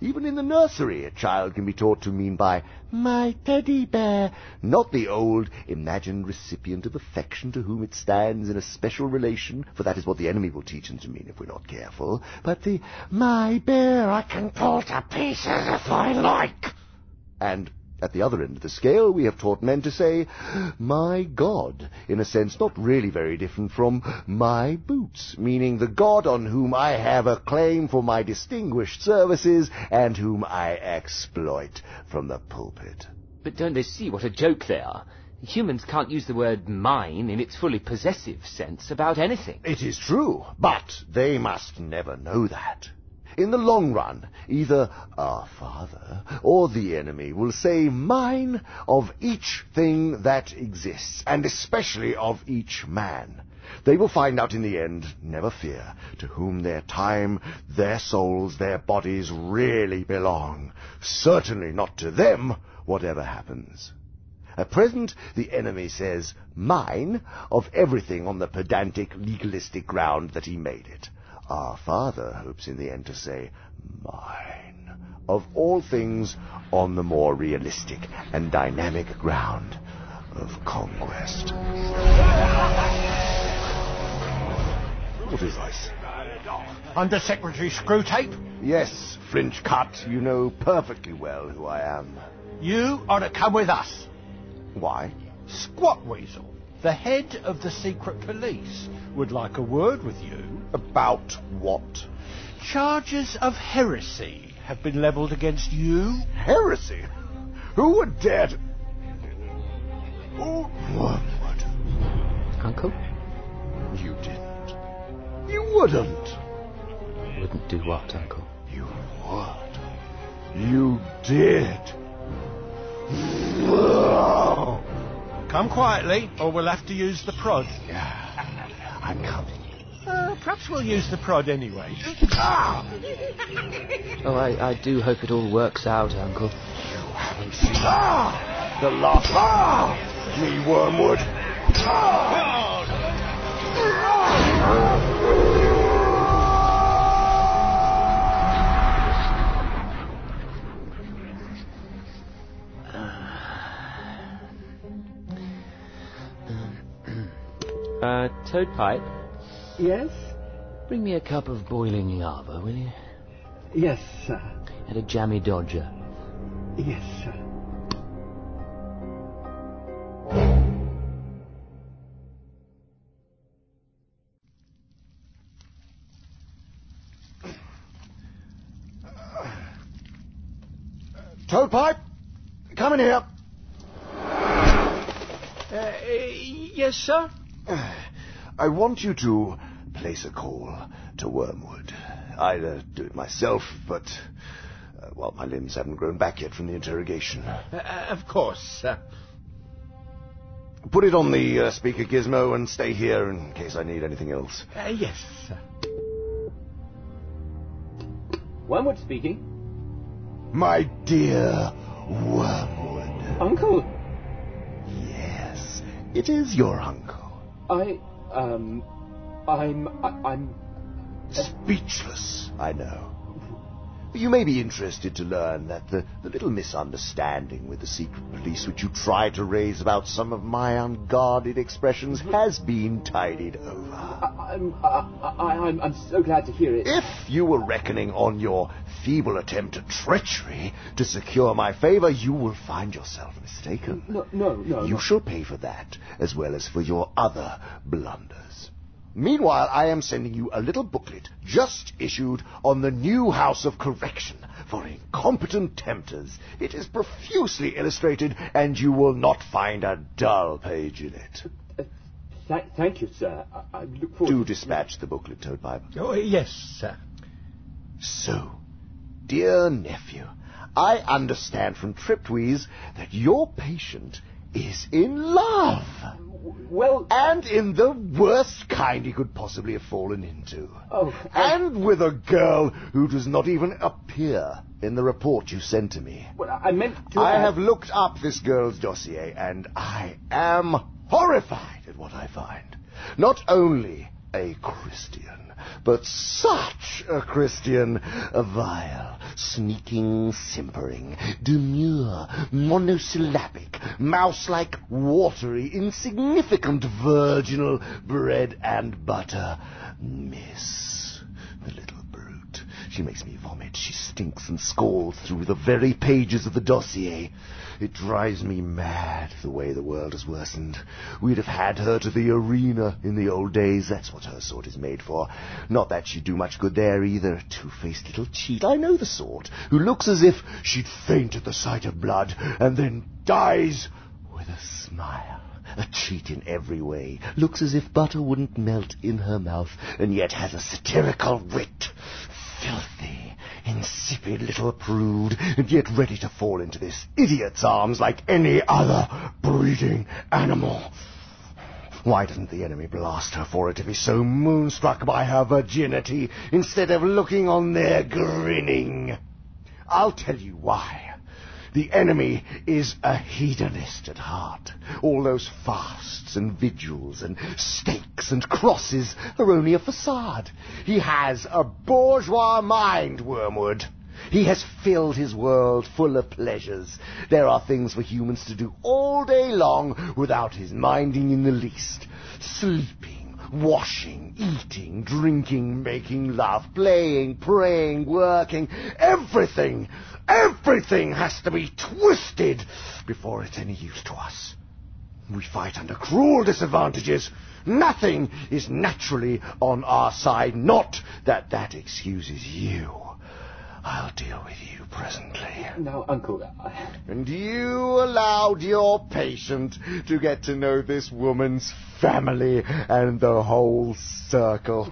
Even in the nursery, a child can be taught to mean by my teddy bear, not the old imagined recipient of affection to whom it stands in a special relation, for that is what the enemy will teach him to mean if we're not careful, but the my bear I can pull to pieces if I like. And at the other end of the scale, we have taught men to say, my God, in a sense not really very different from my boots, meaning the God on whom I have a claim for my distinguished services and whom I exploit from the pulpit. But don't they see what a joke they are? Humans can't use the word mine in its fully possessive sense about anything. It is true, but they must never know that. In the long run, either our father or the enemy will say mine of each thing that exists, and especially of each man. They will find out in the end, never fear, to whom their time, their souls, their bodies really belong. Certainly not to them, whatever happens. At present, the enemy says mine of everything on the pedantic, legalistic ground that he made it. Our Father hopes in the end to say mine of all things on the more realistic and dynamic ground of conquest. What is this? Under Secretary Screwtape, Yes, Flinch Cut, you know perfectly well who I am. you are to come with us. Why? Squat Weasel, the head of the secret police, would like a word with you. About what? Charges of heresy have been levelled against you. Heresy? Who would dare to... Oh, Wormwood. Uncle? You didn't. You wouldn't. Wouldn't do what, Uncle? You would. You did. Come quietly, or we'll have to use the prod. Yeah, I'm coming. Uh, perhaps we'll use the prod anyway. Oh, I, I do hope it all works out, Uncle. You haven't Ah! The last... Ah! Me, Wormwood. Uh, Toadpipe, Yes? bring me a cup of boiling lava, will you? Yes, sir. And a jammy dodger. Yes, sir. Toadpipe, come in here. Uh, yes, sir? I want you to place a call to Wormwood. I'd uh, do it myself, but, uh, well, my limbs haven't grown back yet from the interrogation. Uh, of course, sir. Put it on the uh, speaker gizmo and stay here in case I need anything else. Uh, yes, sir. Wormwood speaking. My dear Wormwood. Uncle. Yes, it is your uncle. I, um, I'm, I, I'm... Speechless, I know. You may be interested to learn that the, the little misunderstanding with the secret police which you tried to raise about some of my unguarded expressions mm-hmm. has been tidied over. I, I, I'm, I'm so glad to hear it. If you were reckoning on your feeble attempt at treachery to secure my favor, you will find yourself mistaken. No, no, no. You no. shall pay for that, as well as for your other blunders. Meanwhile, I am sending you a little booklet just issued on the new House of Correction for incompetent tempters. It is profusely illustrated, and you will not find a dull page in it. Uh, th- thank you, sir. I, I look forward Do dispatch the booklet, Toadpiper. Oh, yes, sir. So, dear nephew, I understand from Triptweeze that your patient is in love. Well, and in the worst kind he could possibly have fallen into. Oh, and with a girl who does not even appear in the report you sent to me. Well, I meant to. I have looked up this girl's dossier, and I am horrified at what I find. Not only a Christian, but such a Christian, a vile, sneaking, simpering, demure, monosyllabic, mouse-like, watery, insignificant, virginal bread and butter miss. The little brute. She makes me vomit. She stinks and scalds through the very pages of the dossier. It drives me mad the way the world has worsened. We'd have had her to the arena in the old days. That's what her sort is made for. Not that she'd do much good there either. A Two-faced little cheat. I know the sort. Who looks as if she'd faint at the sight of blood and then dies with a smile. A cheat in every way. Looks as if butter wouldn't melt in her mouth, and yet has a satirical wit. Filthy, insipid little prude, and yet ready to fall into this idiot's arms like any other breeding animal. Why doesn't the enemy blast her for it if he's so moonstruck by her virginity, instead of looking on there grinning? I'll tell you why. The enemy is a hedonist at heart. All those fasts and vigils and stakes and crosses are only a facade. He has a bourgeois mind, Wormwood. He has filled his world full of pleasures. There are things for humans to do all day long without his minding in the least. Sleeping, washing, eating, drinking, making love, playing, praying, working, everything, everything has to be twisted before it's any use to us. We fight under cruel disadvantages. Nothing is naturally on our side. Not that that excuses you. I'll deal with you presently. Now, Uncle, I... And you allowed your patient to get to know this woman's family and the whole circle.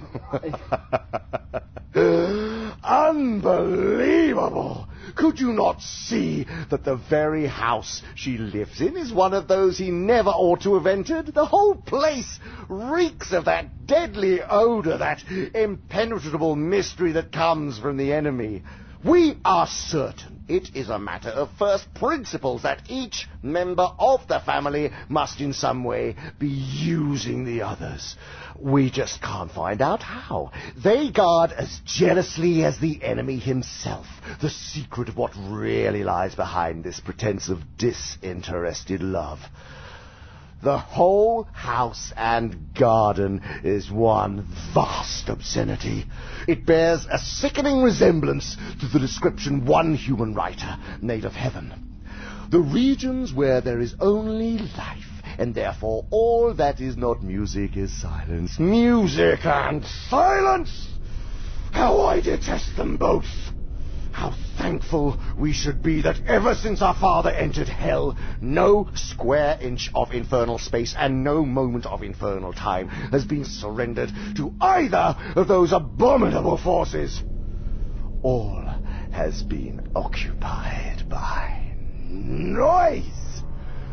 Unbelievable! Could you not see that the very house she lives in is one of those he never ought to have entered? The whole place reeks of that deadly odor, that impenetrable mystery that comes from the enemy. We are certain it is a matter of first principles that each member of the family must in some way be using the others. We just can't find out how. They guard as jealously as the enemy himself the secret of what really lies behind this pretense of disinterested love. The whole house and garden is one vast obscenity. It bears a sickening resemblance to the description one human writer made of heaven. The regions where there is only life, and therefore all that is not music is silence. Music and silence! How I detest them both! How thankful we should be that ever since our father entered hell, no square inch of infernal space and no moment of infernal time has been surrendered to either of those abominable forces. All has been occupied by noise.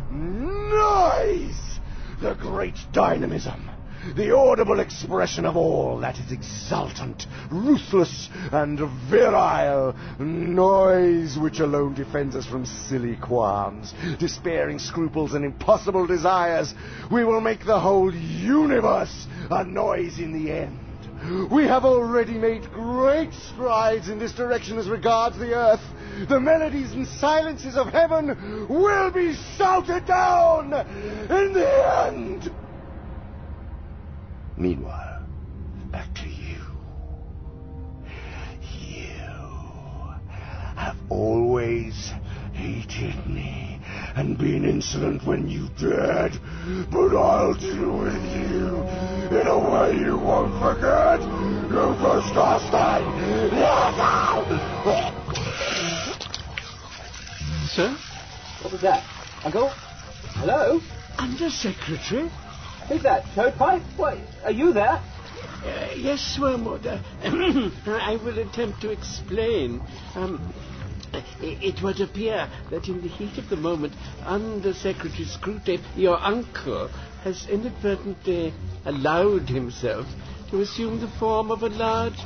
Noise! The great dynamism the audible expression of all that is exultant, ruthless, and virile, noise which alone defends us from silly qualms, despairing scruples, and impossible desires. We will make the whole universe a noise in the end. We have already made great strides in this direction as regards the earth. The melodies and silences of heaven will be shouted down in the end. Meanwhile, back to you. You have always hated me and being insolent when you dared, but I'll deal with you in a way you won't forget. You disgusting! Sir? What was that? Uncle? Hello? Undersecretary? Who's that? Toadpipe? What? Are you there? Uh, yes, Wormwood. Uh, I will attempt to explain. Um, it, would appear that in the heat of the moment, Under Secretary Screwtape, your uncle, has inadvertently allowed himself to assume the form of a large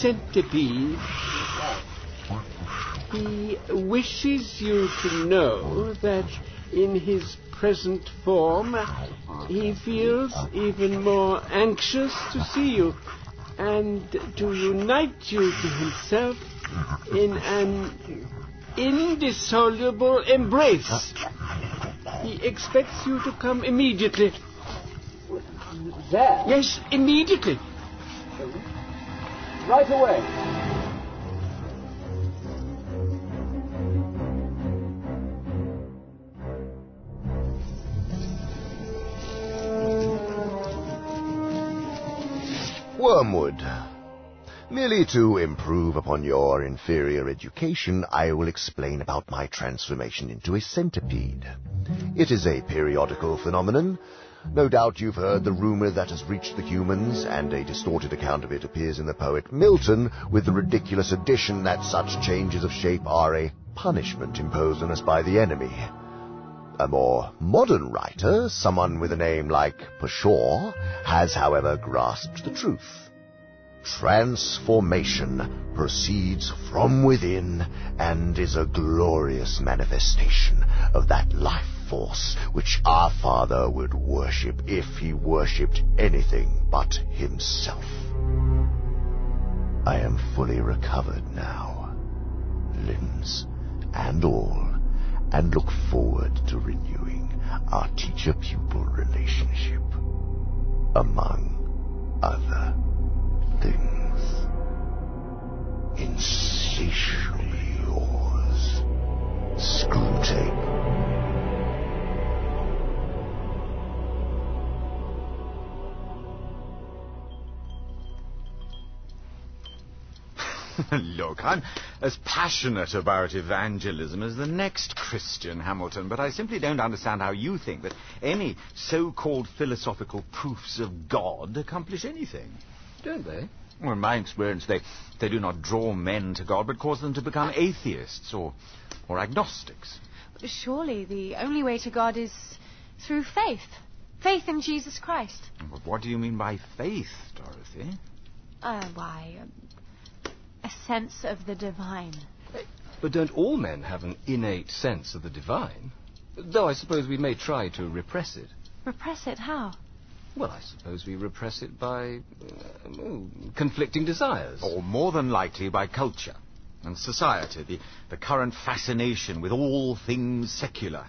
centipede. He wishes you to know that in his present form, he feels even more anxious to see you and to unite you to himself in an indissoluble embrace. He expects you to come immediately. There? Yes, immediately. Right away. Wormwood. Merely to improve upon your inferior education, I will explain about my transformation into a centipede. It is a periodical phenomenon. No doubt you've heard the rumor that has reached the humans, and a distorted account of it appears in the poet Milton, with the ridiculous addition that such changes of shape are a punishment imposed on us by the enemy. A more modern writer, someone with a name like Pshaw, has, however, grasped the truth. Transformation proceeds from within and is a glorious manifestation of that life force which our Father would worship if he worshipped anything but himself. I am fully recovered now, limbs and all and look forward to renewing our teacher-pupil relationship, among other things. Insatiably yours, Screwtape. Look, I'm as passionate about evangelism as the next Christian, Hamilton, but I simply don't understand how you think that any so-called philosophical proofs of God accomplish anything. Don't they? Well, in my experience, they, they do not draw men to God, but cause them to become atheists or, or agnostics. Surely the only way to God is through faith. Faith in Jesus Christ. But what do you mean by faith, Dorothy? Uh, why, um, a sense of the divine. But don't all men have an innate sense of the divine? Though I suppose we may try to repress it. Repress it how? Well, I suppose we repress it by uh, conflicting desires. Or more than likely by culture and society, the, the current fascination with all things secular.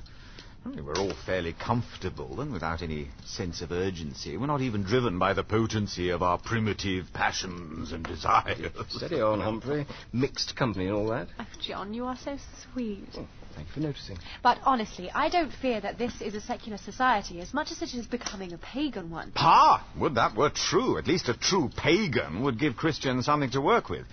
Only we're all fairly comfortable and without any sense of urgency. We're not even driven by the potency of our primitive passions and desires. Steady on, Humphrey. Mixed company and all that. Oh, John, you are so sweet. Oh, thank you for noticing. But honestly, I don't fear that this is a secular society as much as it is becoming a pagan one. Ha! Would that were true. At least a true pagan would give Christians something to work with.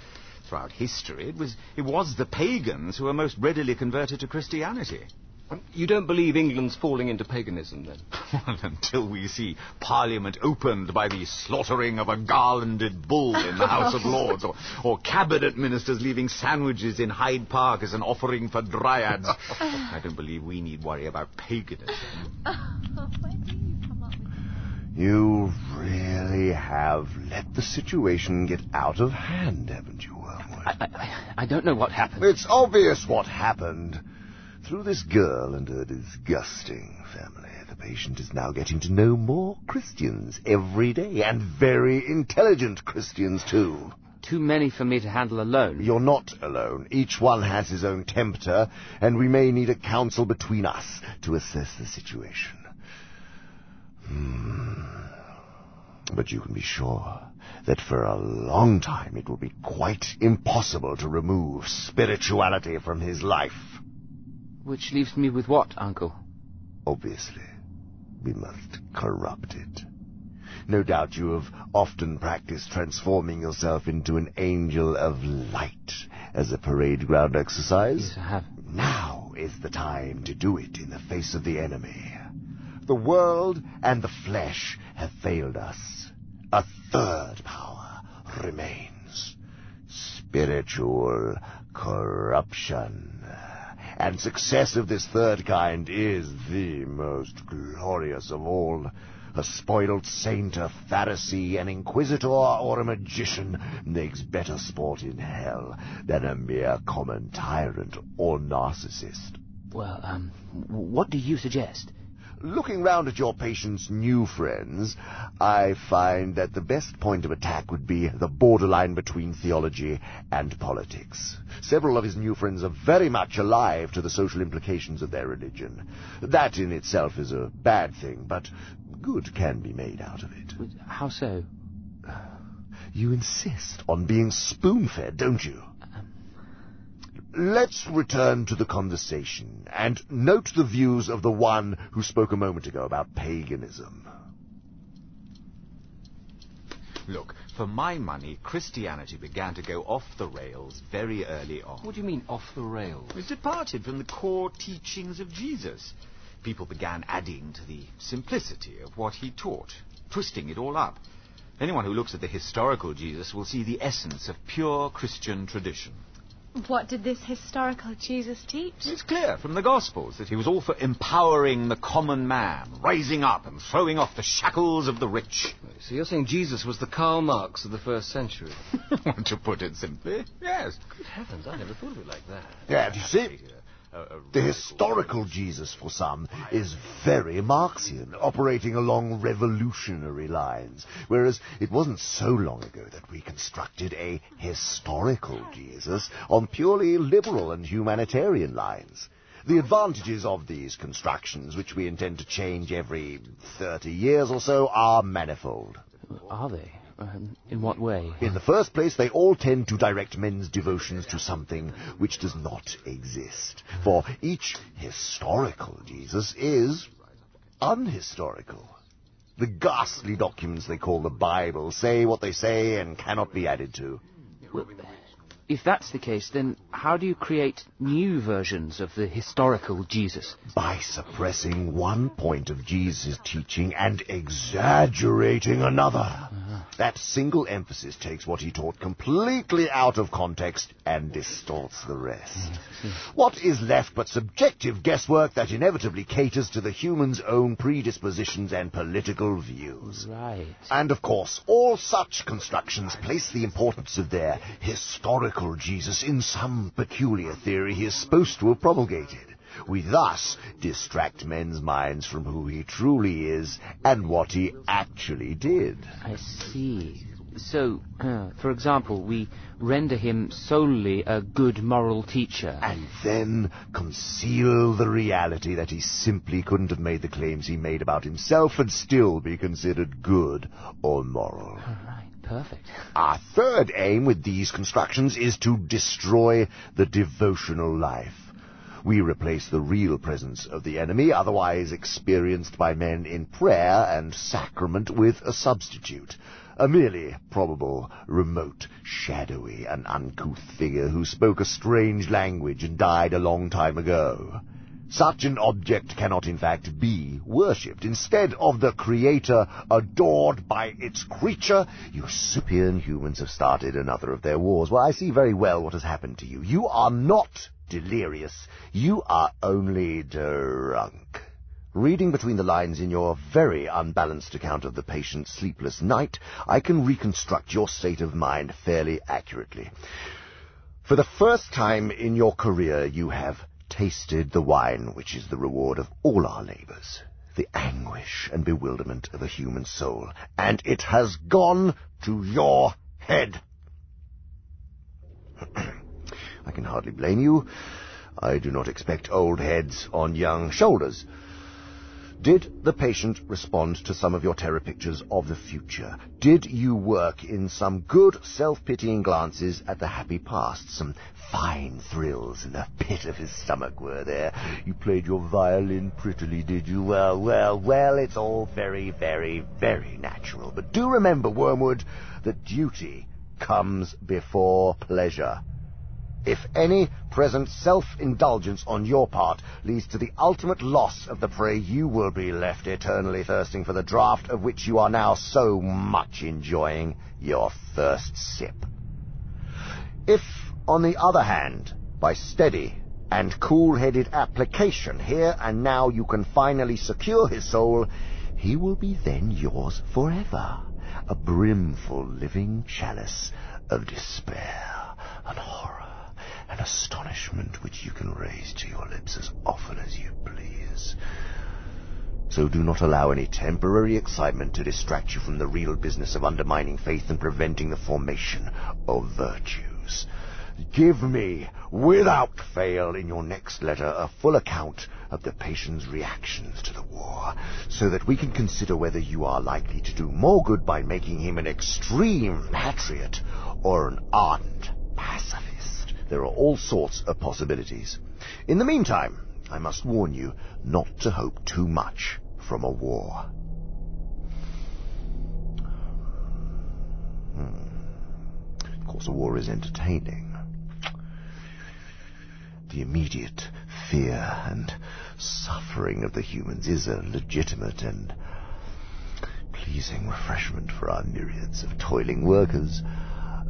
Throughout history, it was, it was the pagans who were most readily converted to Christianity. Um, you don't believe England's falling into paganism, then? Well, until we see Parliament opened by the slaughtering of a garlanded bull in the House of Lords, or, or cabinet ministers leaving sandwiches in Hyde Park as an offering for dryads, I don't believe we need worry about paganism. You really have let the situation get out of hand, haven't you, Wormwood? I, I, I don't know what happened. It's obvious what happened. Through this girl and her disgusting family, the patient is now getting to know more Christians every day, and very intelligent Christians, too. Too many for me to handle alone. You're not alone. Each one has his own tempter, and we may need a council between us to assess the situation. Hmm. But you can be sure that for a long time it will be quite impossible to remove spirituality from his life. Which leaves me with what, Uncle? Obviously, we must corrupt it. No doubt you have often practiced transforming yourself into an angel of light as a parade ground exercise. Yes, I have. Now is the time to do it in the face of the enemy. The world and the flesh have failed us. A third power remains. Spiritual corruption. And success of this third kind is the most glorious of all. A spoiled saint, a Pharisee, an inquisitor, or a magician makes better sport in hell than a mere common tyrant or narcissist. Well, um, what do you suggest? Looking round at your patient's new friends, I find that the best point of attack would be the borderline between theology and politics. Several of his new friends are very much alive to the social implications of their religion. That in itself is a bad thing, but good can be made out of it. How so? You insist on being spoon-fed, don't you? Let's return to the conversation and note the views of the one who spoke a moment ago about paganism. Look, for my money, Christianity began to go off the rails very early on. What do you mean, off the rails? It departed from the core teachings of Jesus. People began adding to the simplicity of what he taught, twisting it all up. Anyone who looks at the historical Jesus will see the essence of pure Christian tradition. What did this historical Jesus teach? It's clear from the Gospels that he was all for empowering the common man, rising up and throwing off the shackles of the rich. So you're saying Jesus was the Karl Marx of the first century? to put it simply, yes. Good heavens, I never thought of it like that. Yeah, do you see? The historical Jesus, for some, is very Marxian, operating along revolutionary lines, whereas it wasn't so long ago that we constructed a historical Jesus on purely liberal and humanitarian lines. The advantages of these constructions, which we intend to change every 30 years or so, are manifold. Are they? Um, in what way? In the first place, they all tend to direct men's devotions to something which does not exist. For each historical Jesus is unhistorical. The ghastly documents they call the Bible say what they say and cannot be added to. Well, if that's the case, then how do you create new versions of the historical Jesus? By suppressing one point of Jesus' teaching and exaggerating another. Uh-huh. That single emphasis takes what he taught completely out of context and distorts the rest. Mm-hmm. What is left but subjective guesswork that inevitably caters to the human's own predispositions and political views? Right. And of course, all such constructions place the importance of their historical Jesus in some peculiar theory he is supposed to have promulgated. We thus distract men's minds from who he truly is and what he actually did. I see. So, uh, for example, we render him solely a good moral teacher. And then conceal the reality that he simply couldn't have made the claims he made about himself and still be considered good or moral. All right. Perfect. Our third aim with these constructions is to destroy the devotional life. We replace the real presence of the enemy, otherwise experienced by men in prayer and sacrament, with a substitute. a merely probable, remote, shadowy, and uncouth figure who spoke a strange language and died a long time ago. Such an object cannot in fact be worshipped. Instead of the Creator adored by its creature, European humans have started another of their wars. Well, I see very well what has happened to you. You are not delirious. You are only drunk. Reading between the lines in your very unbalanced account of the patient's sleepless night, I can reconstruct your state of mind fairly accurately. For the first time in your career, you have tasted the wine which is the reward of all our labors, the anguish and bewilderment of a human soul, and it has gone to your head. I can hardly blame you. I do not expect old heads on young shoulders. Did the patient respond to some of your terror pictures of the future? Did you work in some good self-pitying glances at the happy past? Some fine thrills in the pit of his stomach were there? You played your violin prettily, did you? Well, well, well, it's all very, very, very natural. But do remember, Wormwood, that duty comes before pleasure. If any present self-indulgence on your part leads to the ultimate loss of the prey, you will be left eternally thirsting for the draught of which you are now so much enjoying your first sip. If, on the other hand, by steady and cool-headed application here and now you can finally secure his soul, he will be then yours forever, a brimful living chalice of despair and horror and astonishment which you can raise to your lips as often as you please. So do not allow any temporary excitement to distract you from the real business of undermining faith and preventing the formation of virtues. Give me, without fail, in your next letter, a full account of the patient's reactions to the war, so that we can consider whether you are likely to do more good by making him an extreme patriot or an ardent pacifist. There are all sorts of possibilities. In the meantime, I must warn you not to hope too much from a war. Hmm. Of course, a war is entertaining. The immediate fear and suffering of the humans is a legitimate and pleasing refreshment for our myriads of toiling workers.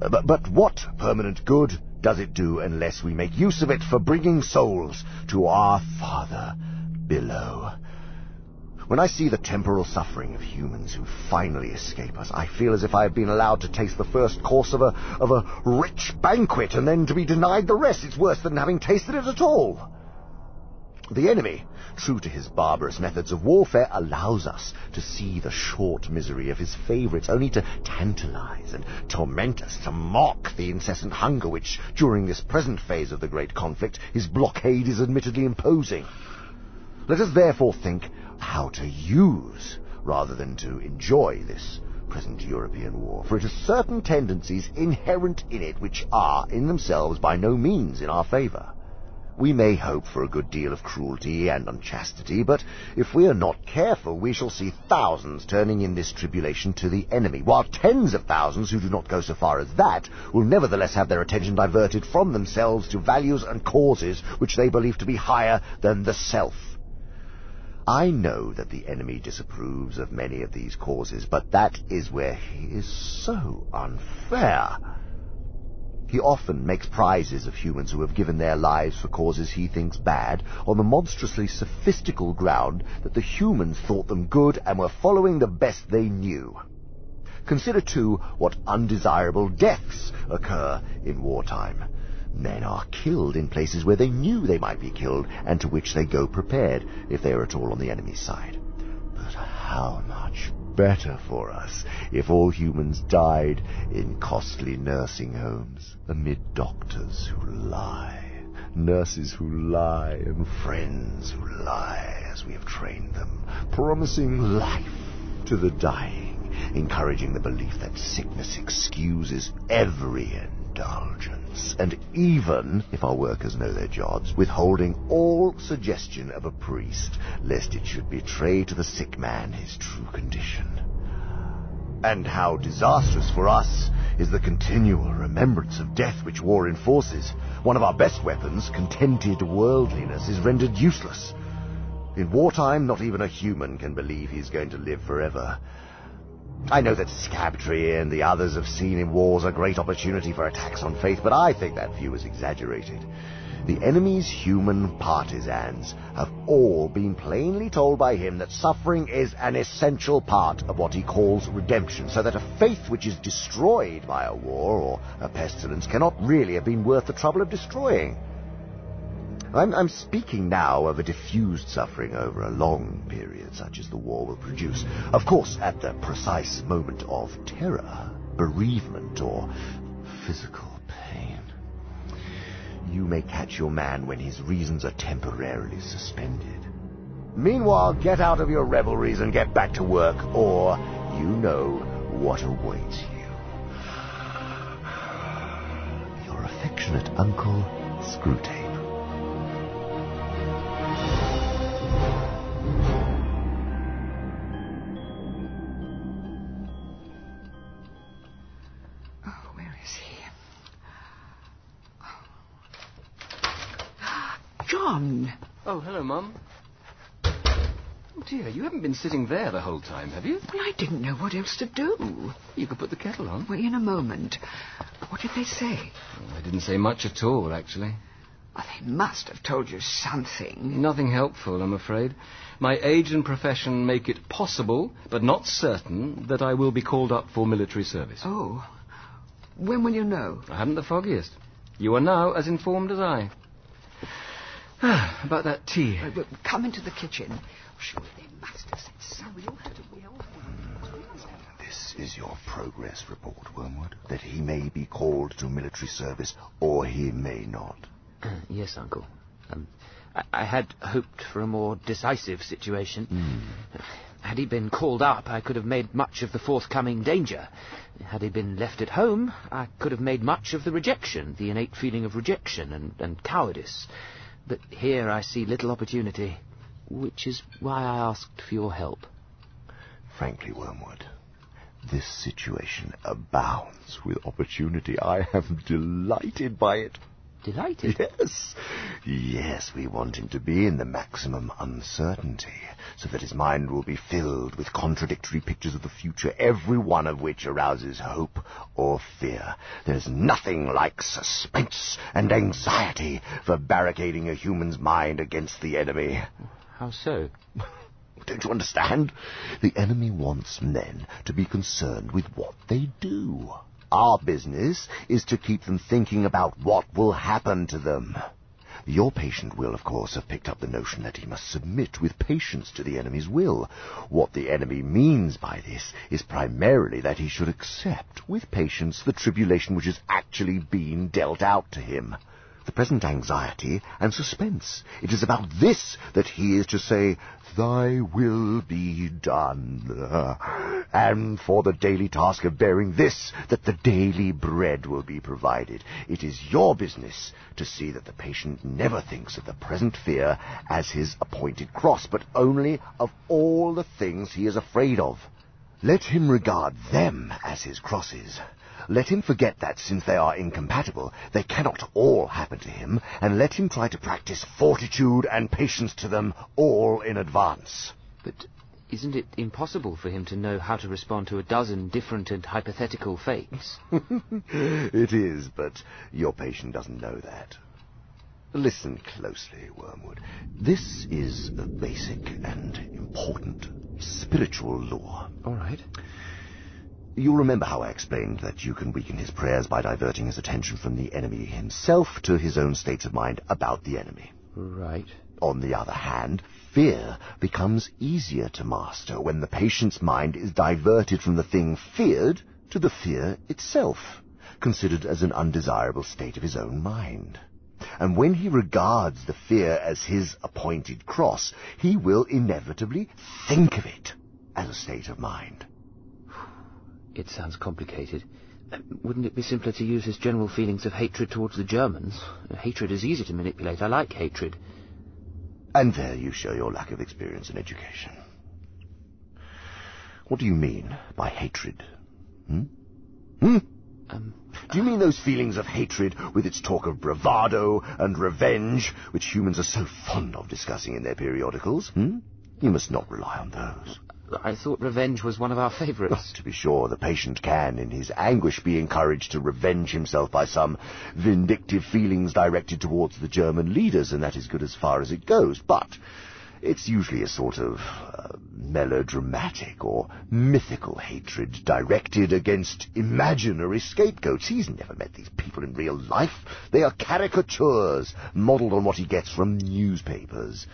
Uh, but, but what permanent good does it do unless we make use of it for bringing souls to our Father below. When I see the temporal suffering of humans who finally escape us, I feel as if I have been allowed to taste the first course of a, of a rich banquet and then to be denied the rest. It's worse than having tasted it at all. The enemy, true to his barbarous methods of warfare, allows us to see the short misery of his favorites, only to tantalize and torment us, to mock the incessant hunger which, during this present phase of the great conflict, his blockade is admittedly imposing. Let us therefore think how to use, rather than to enjoy this present European war, for it has certain tendencies inherent in it which are, in themselves, by no means in our favour. We may hope for a good deal of cruelty and unchastity, but if we are not careful, we shall see thousands turning in this tribulation to the enemy, while tens of thousands who do not go so far as that will nevertheless have their attention diverted from themselves to values and causes which they believe to be higher than the self. I know that the enemy disapproves of many of these causes, but that is where he is so unfair. He often makes prizes of humans who have given their lives for causes he thinks bad on the monstrously sophistical ground that the humans thought them good and were following the best they knew. Consider, too, what undesirable deaths occur in wartime. Men are killed in places where they knew they might be killed and to which they go prepared if they are at all on the enemy's side. But how much better for us if all humans died in costly nursing homes amid doctors who lie, nurses who lie, and friends who lie as we have trained them, promising life to the dying, encouraging the belief that sickness excuses every indulgence, and even, if our workers know their jobs, withholding all suggestion of a priest, lest it should betray to the sick man his true condition. And how disastrous for us is the continual remembrance of death which war enforces. One of our best weapons, contented worldliness, is rendered useless. In wartime, not even a human can believe he's going to live forever. I know that Scabtree and the others have seen in wars a great opportunity for attacks on faith, but I think that view is exaggerated. The enemy's human partisans have all been plainly told by him that suffering is an essential part of what he calls redemption, so that a faith which is destroyed by a war or a pestilence cannot really have been worth the trouble of destroying. I'm, I'm, speaking now of a diffused suffering over a long period, such as the war will produce. Of course, at the precise moment of terror, bereavement, or physical pain. you may catch your man when his reasons are temporarily suspended. Meanwhile, get out of your revelries and get back to work, or you know what awaits you. Your affectionate uncle, Screwtape. John. Oh, hello, Mum. Oh, dear, you haven't been sitting there the whole time, have you? Well, I didn't know what else to do. You could put the kettle on. Well, in a moment. What did they say? Oh, they didn't say much at all, actually. Well, they must have told you something. Nothing helpful, I'm afraid. My age and profession make it possible, but not certain, that I will be called up for military service. Oh. When will you know? I haven't the foggiest. You are now as informed as I. About that tea. Uh, come into the kitchen. Surely they must have said so. You'll have to be This is your progress report, Wormwood. That he may be called to military service, or he may not. yes, Uncle. Um, I, I, had hoped for a more decisive situation. Mm. Had he been called up, I could have made much of the forthcoming danger. Had he been left at home, I could have made much of the rejection, the innate feeling of rejection and, and cowardice. But here I see little opportunity, which is why I asked for your help. Frankly, Wormwood, this situation abounds with opportunity. I am delighted by it. Delighted? Yes. Yes, we want him to be in the maximum uncertainty, so that his mind will be filled with contradictory pictures of the future, every one of which arouses hope or fear. There's nothing like suspense and anxiety for barricading a human's mind against the enemy. How so? Don't you understand? The enemy wants men to be concerned with what they do. Our business is to keep them thinking about what will happen to them. Your patient will, of course, have picked up the notion that he must submit with patience to the enemy's will. What the enemy means by this is primarily that he should accept with patience the tribulation which has actually been dealt out to him the present anxiety and suspense. It is about this that he is to say, Thy will be done. And for the daily task of bearing this, that the daily bread will be provided. It is your business to see that the patient never thinks of the present fear as his appointed cross, but only of all the things he is afraid of. Let him regard them as his crosses. Let him forget that since they are incompatible, they cannot all happen to him, and let him try to practice fortitude and patience to them all in advance. But isn't it impossible for him to know how to respond to a dozen different and hypothetical fates? it is, but your patient doesn't know that. Listen closely, Wormwood. This is a basic and important spiritual law. All right. You'll remember how I explained that you can weaken his prayers by diverting his attention from the enemy himself to his own states of mind about the enemy. Right. On the other hand, fear becomes easier to master when the patient's mind is diverted from the thing feared to the fear itself, considered as an undesirable state of his own mind. And when he regards the fear as his appointed cross, he will inevitably think of it as a state of mind. It sounds complicated. Wouldn't it be simpler to use his general feelings of hatred towards the Germans? Hatred is easy to manipulate. I like hatred. And there you show your lack of experience in education. What do you mean by hatred? Hmm? Hmm? Um, do you mean those feelings of hatred with its talk of bravado and revenge, which humans are so fond of discussing in their periodicals? Hmm? You must not rely on those. I thought revenge was one of our favourites. to be sure, the patient can, in his anguish, be encouraged to revenge himself by some vindictive feelings directed towards the German leaders, and that is good as far as it goes. But it's usually a sort of uh, melodramatic or mythical hatred directed against imaginary scapegoats. He's never met these people in real life. They are caricatures, modelled on what he gets from newspapers.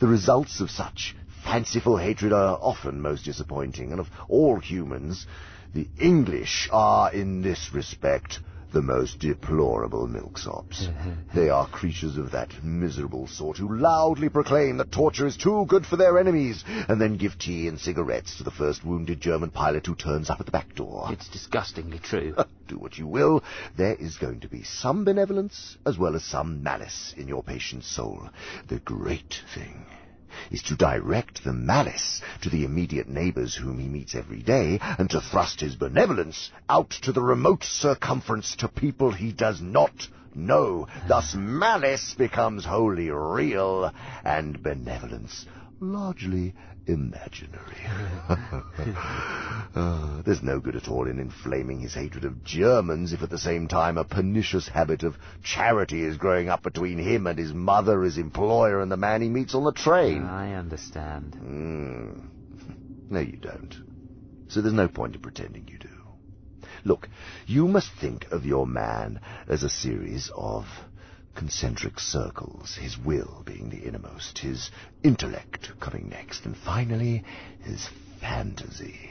The results of such fanciful hatred are often most disappointing, and of all humans, the English are, in this respect, the most deplorable milksops. they are creatures of that miserable sort who loudly proclaim that torture is too good for their enemies, and then give tea and cigarettes to the first wounded German pilot who turns up at the back door. It's disgustingly true. Do what you will, there is going to be some benevolence as well as some malice in your patient's soul. The great thing is to direct the malice to the immediate neighbours whom he meets every day, and to thrust his benevolence out to the remote circumference to people he does not know. Thus malice becomes wholly real, and benevolence largely imaginary. uh, there's no good at all in inflaming his hatred of Germans if at the same time a pernicious habit of charity is growing up between him and his mother, his employer, and the man he meets on the train. I understand. Mm. No, you don't. So there's no point in pretending you do. Look, you must think of your man as a series of concentric circles, his will being the innermost, his intellect coming next, and finally his fantasy.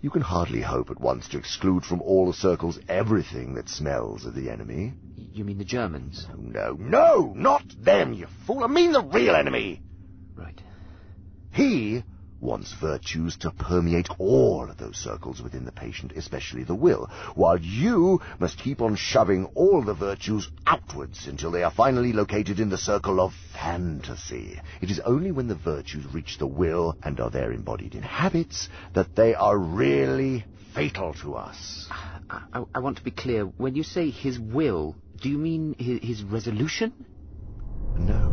You can hardly hope at once to exclude from all the circles everything that smells of the enemy. You mean the Germans? No, no, not them, you fool. I mean the real enemy. Right. He wants virtues to permeate all of those circles within the patient, especially the will, while you must keep on shoving all the virtues outwards until they are finally located in the circle of fantasy. It is only when the virtues reach the will and are there embodied in habits that they are really fatal to us. I, I, I want to be clear. When you say his will, do you mean his, his resolution? No.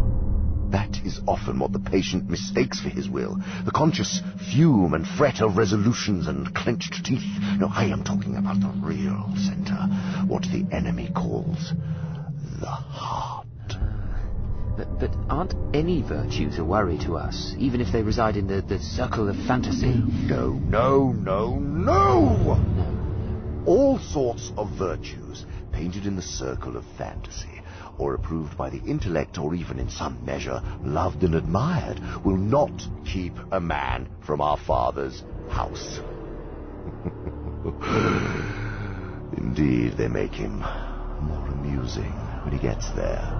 That is often what the patient mistakes for his will. The conscious fume and fret of resolutions and clenched teeth. No, I am talking about the real center. What the enemy calls the heart. But, but aren't any virtues a worry to us, even if they reside in the, the circle of fantasy? No, no, no, no! All sorts of virtues painted in the circle of fantasy or approved by the intellect, or even in some measure loved and admired, will not keep a man from our Father's house. Indeed, they make him more amusing when he gets there.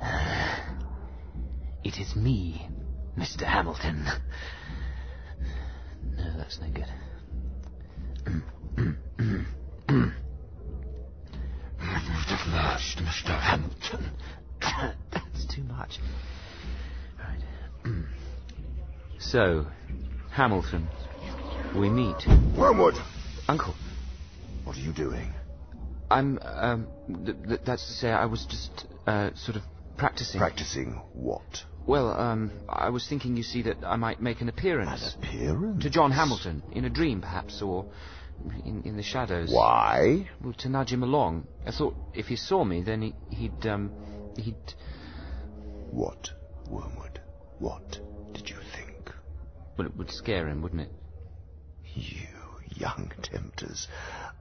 It is me, Mr. Hamilton. No, that's no good. First, Mr. Hampton. That's too much. Right. so, Hamilton, we meet. Wormwood! Uncle. What are you doing? I'm, um, th- th- that's to say, I was just, uh, sort of practicing. Practicing what? Well, um, I was thinking, you see, that I might make an appearance. An appearance? To John Hamilton, in a dream, perhaps, or in, in the shadows. Why? Well, to nudge him along. I thought if he saw me, then he, he'd, um, he'd... What, Wormwood? What did you think? Well, it would scare him, wouldn't it? You young tempters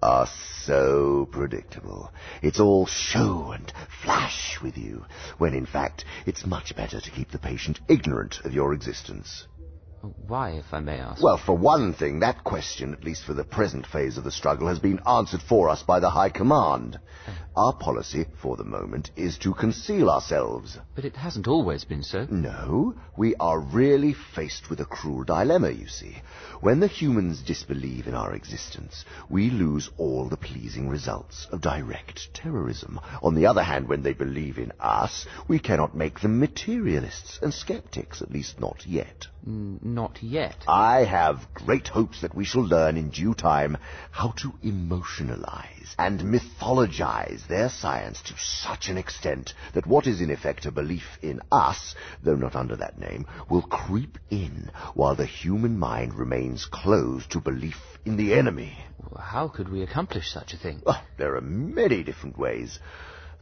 are so predictable. It's all show and flash with you, when in fact it's much better to keep the patient ignorant of your existence. Why, if I may ask? Well, for one thing, that question, at least for the present phase of the struggle, has been answered for us by the High Command. Our policy, for the moment, is to conceal ourselves. But it hasn't always been so. No, we are really faced with a cruel dilemma, you see. When the humans disbelieve in our existence, we lose all the pleasing results of direct terrorism. On the other hand, when they believe in us, we cannot make them materialists and skeptics, at least not yet. Mm, not yet. I have great hopes that we shall learn in due time how to emotionalize and mythologize their science to such an extent that what is in effect a belief in us, though not under that name, will creep in while the human mind remains closed to belief in the enemy. How could we accomplish such a thing? Oh, there are many different ways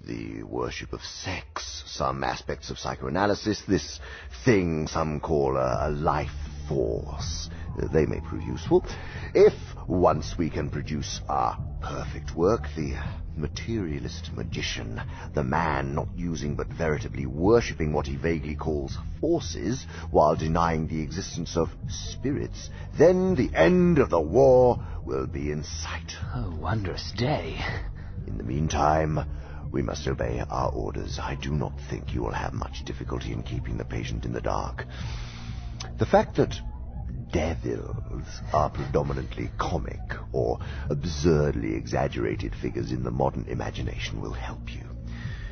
the worship of sex, some aspects of psychoanalysis, this thing some call a, a, life force. They may prove useful. If once we can produce our perfect work, the materialist magician, the man not using but veritably worshipping what he vaguely calls forces, while denying the existence of spirits, then the end of the war will be in sight. A wondrous day. In the meantime, we must obey our orders. I do not think you will have much difficulty in keeping the patient in the dark. The fact that devils are predominantly comic or absurdly exaggerated figures in the modern imagination will help you.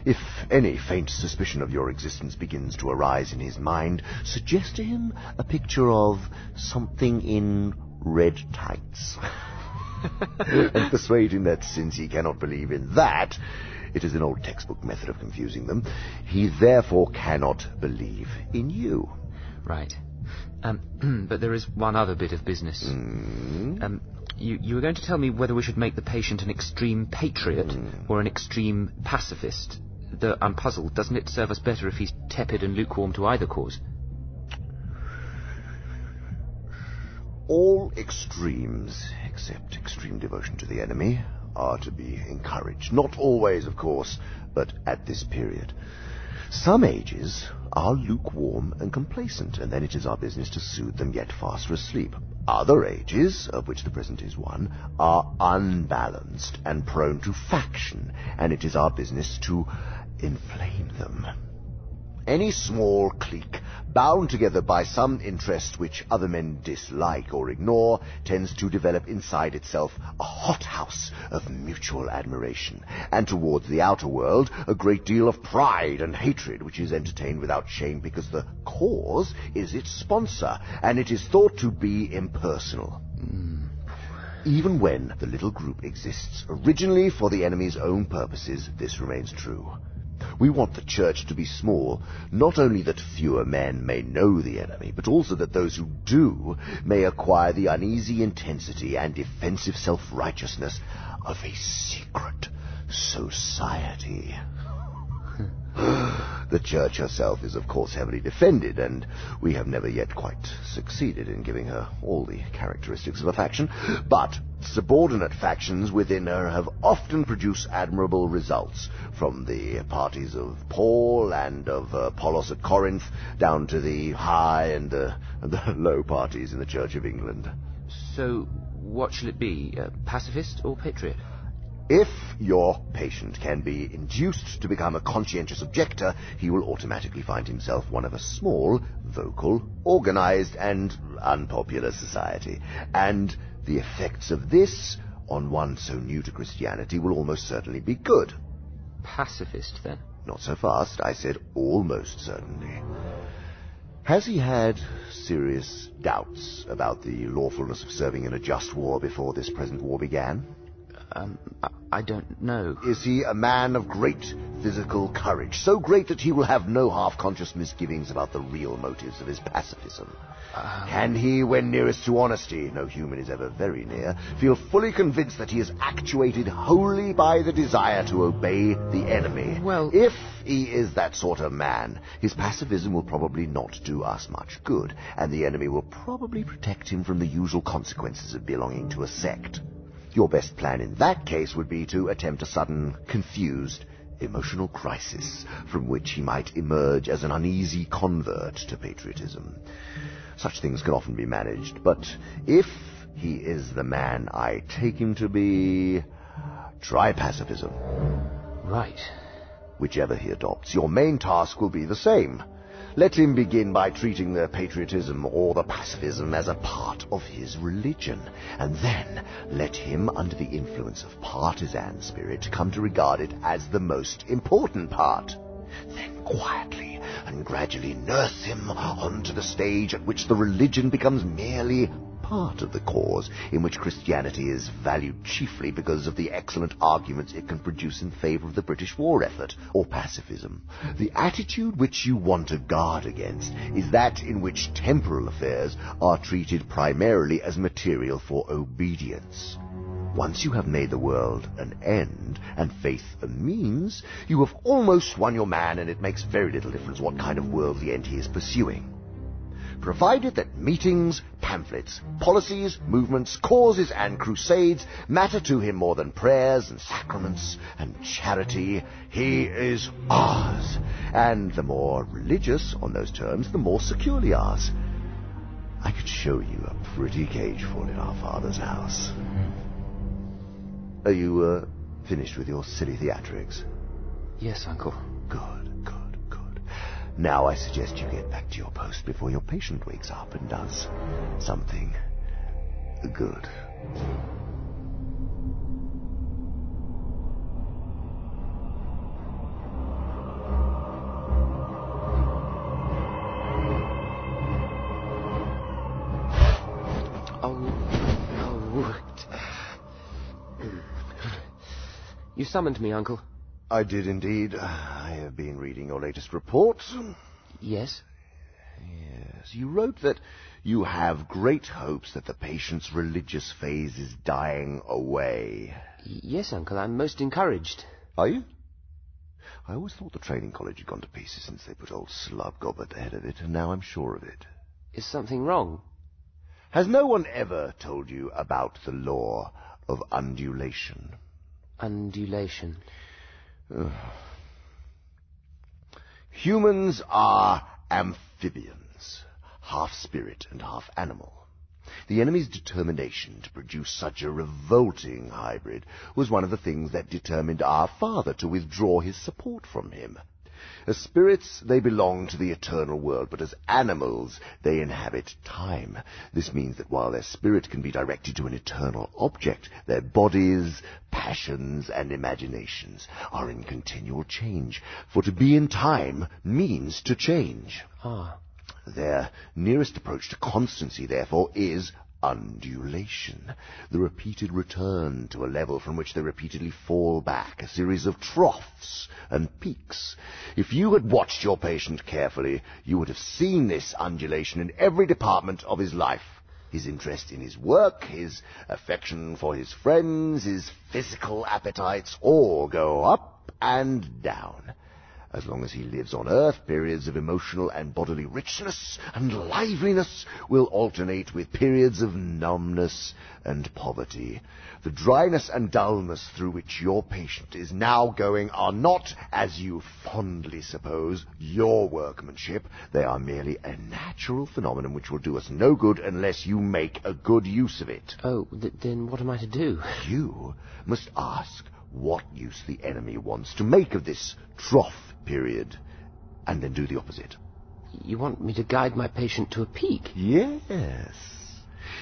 If any faint suspicion of your existence begins to arise in his mind, suggest to him a picture of something in red tights. and persuade him that since he cannot believe in that, it is an old textbook method of confusing them. He therefore cannot believe in you. Right. Um, but there is one other bit of business. Mm. Um, you, you were going to tell me whether we should make the patient an extreme patriot mm. or an extreme pacifist. Though I'm puzzled. Doesn't it serve us better if he's tepid and lukewarm to either cause? All extremes, except extreme devotion to the enemy, are to be encouraged. Not always, of course, but at this period. Some ages are lukewarm and complacent, and then it is our business to soothe them yet faster asleep. Other ages, of which the present is one, are unbalanced and prone to faction, and it is our business to inflame them. Any small clique, bound together by some interest which other men dislike or ignore, tends to develop inside itself a hothouse of mutual admiration, and towards the outer world a great deal of pride and hatred which is entertained without shame because the cause is its sponsor, and it is thought to be impersonal. Mm. Even when the little group exists originally for the enemy's own purposes, this remains true. We want the church to be small, not only that fewer men may know the enemy, but also that those who do may acquire the uneasy intensity and defensive self-righteousness of a secret society. the church herself is, of course, heavily defended, and we have never yet quite succeeded in giving her all the characteristics of a faction. But subordinate factions within her have often produced admirable results, from the parties of Paul and of uh, Apollos at Corinth, down to the high and, uh, and the low parties in the Church of England. So, what shall it be, uh, pacifist or patriot? If your patient can be induced to become a conscientious objector, he will automatically find himself one of a small, vocal, organized, and unpopular society. And the effects of this on one so new to Christianity will almost certainly be good. Pacifist, then? Not so fast. I said almost certainly. Has he had serious doubts about the lawfulness of serving in a just war before this present war began? Um, I don't know. Is he a man of great physical courage, so great that he will have no half-conscious misgivings about the real motives of his pacifism? Uh-huh. Can he, when nearest to honesty, no human is ever very near, feel fully convinced that he is actuated wholly by the desire to obey the enemy? Well, if he is that sort of man, his pacifism will probably not do us much good, and the enemy will probably protect him from the usual consequences of belonging to a sect. Your best plan in that case would be to attempt a sudden, confused, emotional crisis from which he might emerge as an uneasy convert to patriotism. Such things can often be managed, but if he is the man I take him to be, try pacifism. Right. Whichever he adopts, your main task will be the same. Let him begin by treating the patriotism or the pacifism as a part of his religion, and then let him, under the influence of partisan spirit, come to regard it as the most important part. Then quietly and gradually nurse him onto the stage at which the religion becomes merely part of the cause, in which Christianity is valued chiefly because of the excellent arguments it can produce in favor of the British war effort, or pacifism. The attitude which you want to guard against is that in which temporal affairs are treated primarily as material for obedience. Once you have made the world an end, and faith a means, you have almost won your man, and it makes very little difference what kind of worldly end he is pursuing provided that meetings, pamphlets, policies, movements, causes, and crusades matter to him more than prayers and sacraments and charity, he is ours. And the more religious on those terms, the more securely ours. I could show you a pretty cage cageful in our father's house. Are you, uh, finished with your silly theatrics? Yes, Uncle. Good, good, good. Now I suggest you get back to your post before your patient wakes up and does something good. You summoned me, Uncle. I did indeed. I have been reading your latest report. Yes? Yes. You wrote that you have great hopes that the patient's religious phase is dying away. Yes, Uncle. I'm most encouraged. Are you? I always thought the training college had gone to pieces since they put old Slubgob at the head of it, and now I'm sure of it. Is something wrong? Has no one ever told you about the law of undulation? Undulation. Humans are amphibians, half spirit and half animal. The enemy's determination to produce such a revolting hybrid was one of the things that determined our father to withdraw his support from him. As spirits, they belong to the eternal world, but as animals, they inhabit time. This means that while their spirit can be directed to an eternal object, their bodies, passions, and imaginations are in continual change. For to be in time means to change. Ah. Their nearest approach to constancy, therefore, is undulation, the repeated return to a level from which they repeatedly fall back, a series of troughs and peaks. If you had watched your patient carefully, you would have seen this undulation in every department of his life. His interest in his work, his affection for his friends, his physical appetites all go up and down. As long as he lives on earth, periods of emotional and bodily richness and liveliness will alternate with periods of numbness and poverty. The dryness and dullness through which your patient is now going are not, as you fondly suppose, your workmanship. They are merely a natural phenomenon which will do us no good unless you make a good use of it. Oh, th- then what am I to do? You must ask what use the enemy wants to make of this trough period, and then do the opposite. You want me to guide my patient to a peak? Yes.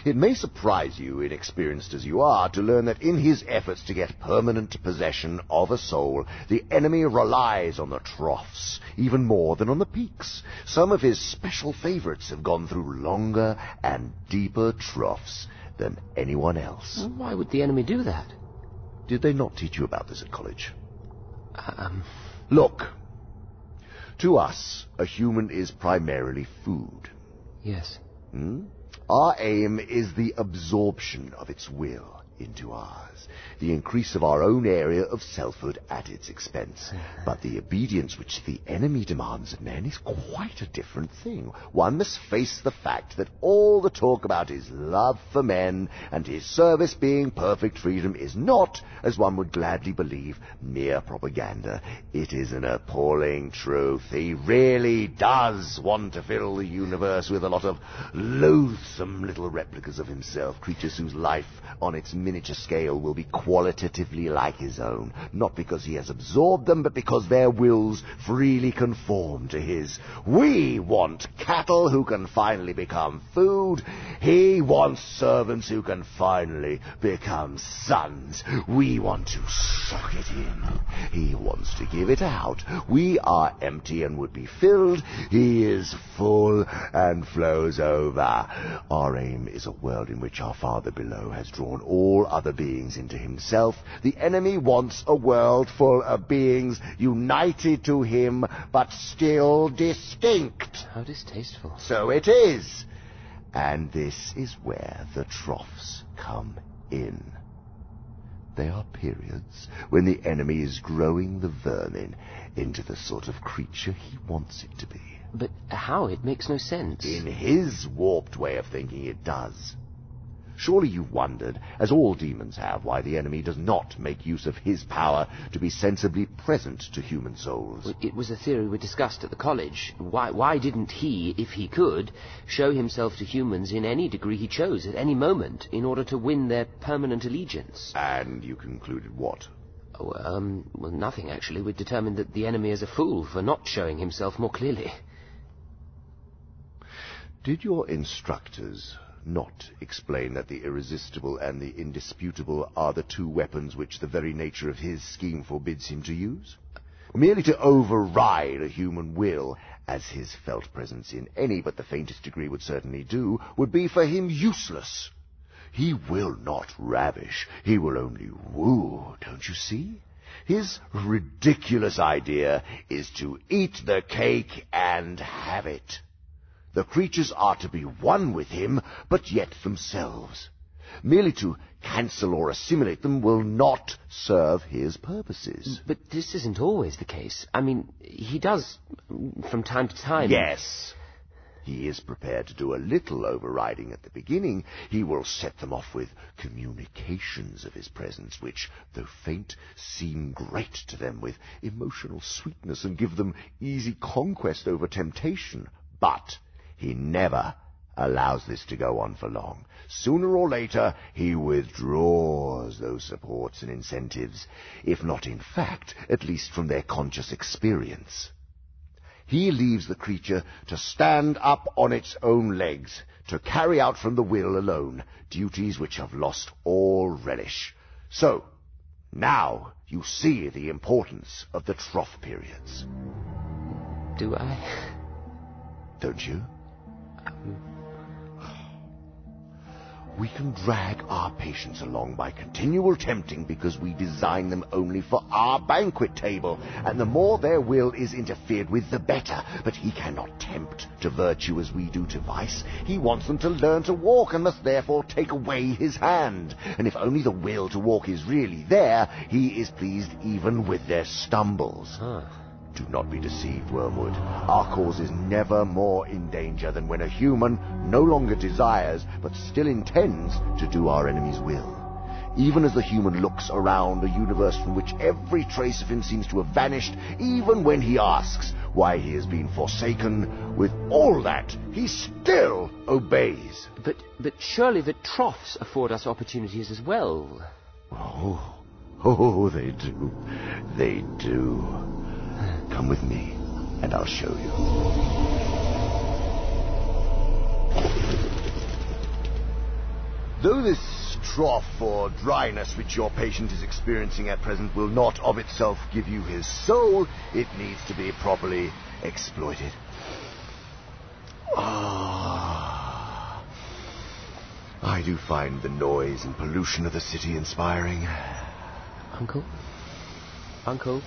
It may surprise you, inexperienced as you are, to learn that in his efforts to get permanent possession of a soul, the enemy relies on the troughs even more than on the peaks. Some of his special favorites have gone through longer and deeper troughs than anyone else. Why would the enemy do that? Did they not teach you about this at college? Um. Look, to us, a human is primarily food. Yes. Hmm? Our aim is the absorption of its will into ours, the increase of our own area of selfhood at its expense. But the obedience which the enemy demands of men is quite a different thing. One must face the fact that all the talk about his love for men and his service being perfect freedom is not, as one would gladly believe, mere propaganda. It is an appalling truth. He really does want to fill the universe with a lot of loathsome little replicas of himself, creatures whose life on its miniature scale will be qualitatively like his own, not because he has absorbed them, but because their wills freely conform to his. We want cattle who can finally become food. He wants servants who can finally become sons. We want to suck it in. He wants to give it out. We are empty and would be filled. He is full and flows over. Our aim is a world in which our Father below has drawn all other beings into himself. The enemy wants a world full of beings united to him, but still distinct. How distasteful. So it is. And this is where the troughs come in. They are periods when the enemy is growing the vermin into the sort of creature he wants it to be. But how? It makes no sense. In his warped way of thinking, it does. Surely you've wondered, as all demons have, why the enemy does not make use of his power to be sensibly present to human souls. It was a theory we discussed at the college. Why, why didn't he, if he could, show himself to humans in any degree he chose, at any moment, in order to win their permanent allegiance? And you concluded what? Oh, um, well, nothing, actually. We determined that the enemy is a fool for not showing himself more clearly. Did your instructors not explain that the irresistible and the indisputable are the two weapons which the very nature of his scheme forbids him to use? Merely to override a human will, as his felt presence in any but the faintest degree would certainly do, would be for him useless. He will not ravish, he will only woo, don't you see? His ridiculous idea is to eat the cake and have it. The creatures are to be one with him, but yet themselves. Merely to cancel or assimilate them will not serve his purposes. But this isn't always the case. I mean, he does, from time to time. Yes. He is prepared to do a little overriding at the beginning. He will set them off with communications of his presence, which, though faint, seem great to them with emotional sweetness and give them easy conquest over temptation. But he never allows this to go on for long. Sooner or later, he withdraws those supports and incentives, if not in fact, at least from their conscious experience. He leaves the creature to stand up on its own legs, to carry out from the will alone duties which have lost all relish. So, now you see the importance of the trough periods. Do I? Don't you? We can drag our patients along by continual tempting because we design them only for our banquet table, and the more their will is interfered with, the better. But he cannot tempt to virtue as we do to vice. He wants them to learn to walk and must therefore take away his hand. And if only the will to walk is really there, he is pleased even with their stumbles. Huh. Do not be deceived, Wormwood. Our cause is never more in danger than when a human no longer desires, but still intends to do our enemy's will. Even as the human looks around a universe from which every trace of him seems to have vanished, even when he asks why he has been forsaken, with all that, he still obeys. But, but surely the troughs afford us opportunities as well. Oh, oh, they do. They do. Come with me, and I'll show you. Though this trough or dryness which your patient is experiencing at present will not of itself give you his soul, it needs to be properly exploited. Ah. I do find the noise and pollution of the city inspiring. Uncle? Uncle?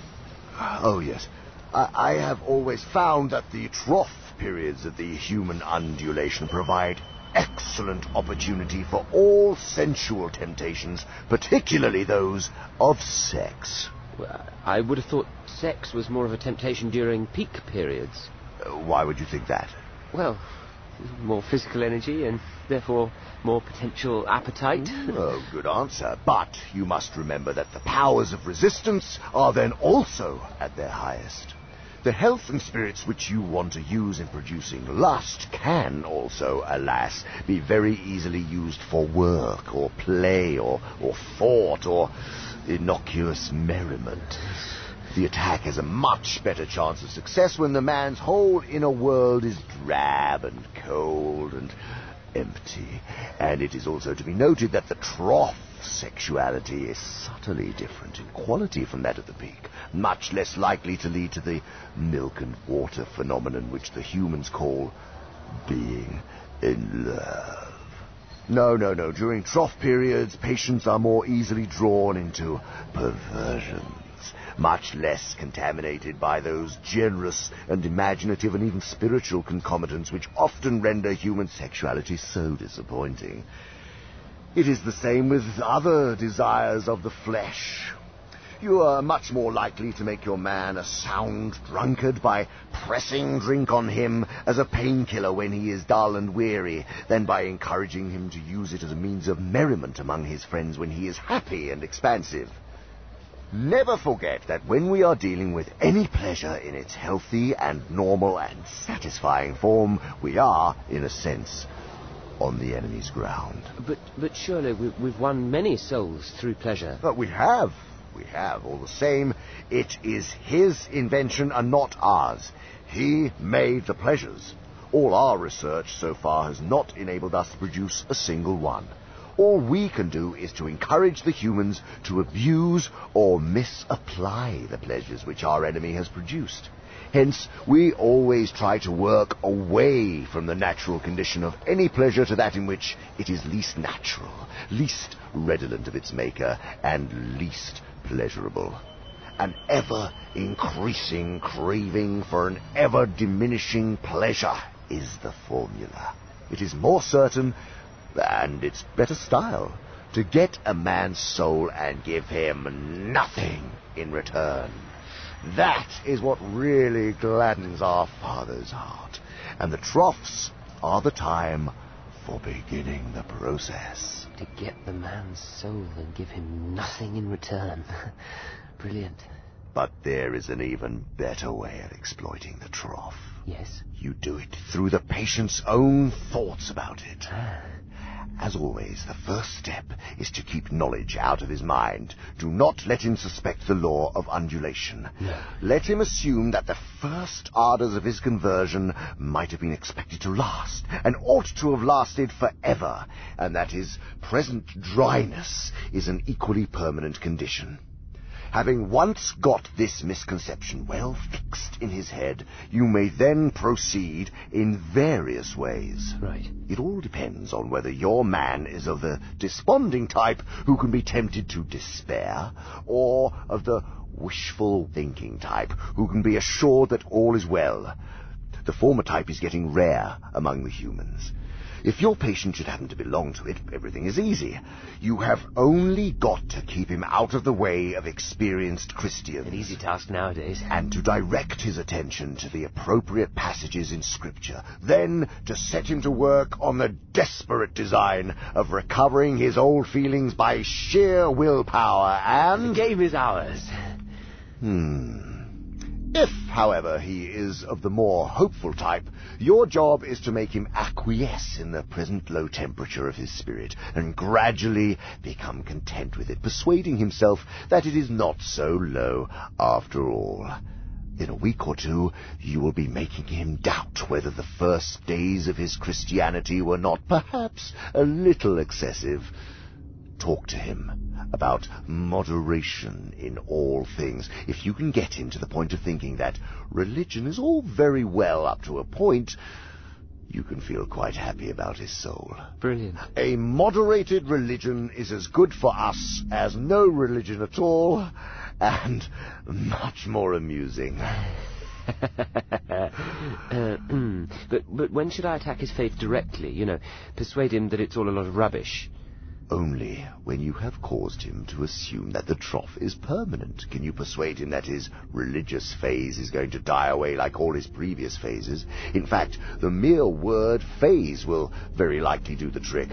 Oh, yes. I, I have always found that the trough periods of the human undulation provide excellent opportunity for all sensual temptations, particularly those of sex. Well, I would have thought sex was more of a temptation during peak periods. Uh, why would you think that? Well, more physical energy and therefore more potential appetite. Mm, oh, good answer. But you must remember that the powers of resistance are then also at their highest. The health and spirits which you want to use in producing lust can also, alas, be very easily used for work or play or, or thought or innocuous merriment. The attack has a much better chance of success when the man's whole inner world is drab and cold and empty. And it is also to be noted that the trough sexuality is subtly different in quality from that of the peak, much less likely to lead to the milk and water phenomenon which the humans call being in love. No, no, no. During trough periods, patients are more easily drawn into perversions, much less contaminated by those generous and imaginative and even spiritual concomitants which often render human sexuality so disappointing. It is the same with other desires of the flesh. You are much more likely to make your man a sound drunkard by pressing drink on him as a painkiller when he is dull and weary than by encouraging him to use it as a means of merriment among his friends when he is happy and expansive. Never forget that when we are dealing with any pleasure in its healthy and normal and satisfying form, we are, in a sense, on the enemy's ground. But, but surely we, we've won many souls through pleasure. But we have. We have. All the same, it is his invention and not ours. He made the pleasures. All our research so far has not enabled us to produce a single one. All we can do is to encourage the humans to abuse or misapply the pleasures which our enemy has produced. Hence, we always try to work away from the natural condition of any pleasure to that in which it is least natural, least redolent of its maker, and least pleasurable. An ever increasing craving for an ever diminishing pleasure is the formula. It is more certain, and it's better style, to get a man's soul and give him nothing in return. That is what really gladdens our Father's heart, and the troughs are the time for beginning the process. To get the man's soul and give him nothing in return. Brilliant. But there is an even better way of exploiting the trough. Yes? You do it through the patient's own thoughts about it. Ah. As always, the first step is to keep knowledge out of his mind. Do not let him suspect the law of undulation. No. Let him assume that the first ardours of his conversion might have been expected to last, and ought to have lasted forever, and that his present dryness is an equally permanent condition. Having once got this misconception well fixed in his head, you may then proceed in various ways. Right. It all depends on whether your man is of the desponding type who can be tempted to despair, or of the wishful thinking type who can be assured that all is well. The former type is getting rare among the humans. If your patient should happen to belong to it, everything is easy. You have only got to keep him out of the way of experienced Christians. An easy task nowadays. And to direct his attention to the appropriate passages in Scripture. Then to set him to work on the desperate design of recovering his old feelings by sheer willpower and... The game is ours. Hmm. If, however, he is of the more hopeful type, your job is to make him acquiesce in the present low temperature of his spirit, and gradually become content with it, persuading himself that it is not so low after all. In a week or two, you will be making him doubt whether the first days of his Christianity were not perhaps a little excessive. Talk to him about moderation in all things. If you can get him to the point of thinking that religion is all very well up to a point, you can feel quite happy about his soul. Brilliant. A moderated religion is as good for us as no religion at all, and much more amusing. uh, but but when should I attack his faith directly? You know, persuade him that it's all a lot of rubbish. Only when you have caused him to assume that the trough is permanent can you persuade him that his religious phase is going to die away like all his previous phases. In fact, the mere word phase will very likely do the trick.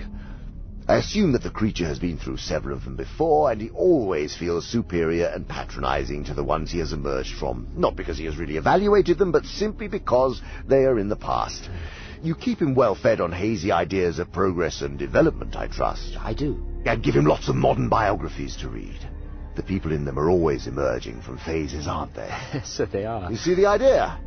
I assume that the creature has been through several of them before, and he always feels superior and patronizing to the ones he has emerged from. Not because he has really evaluated them, but simply because they are in the past. You keep him well fed on hazy ideas of progress and development, I trust. I do. And give him lots of modern biographies to read. The people in them are always emerging from phases, aren't they? so they are. You see the idea?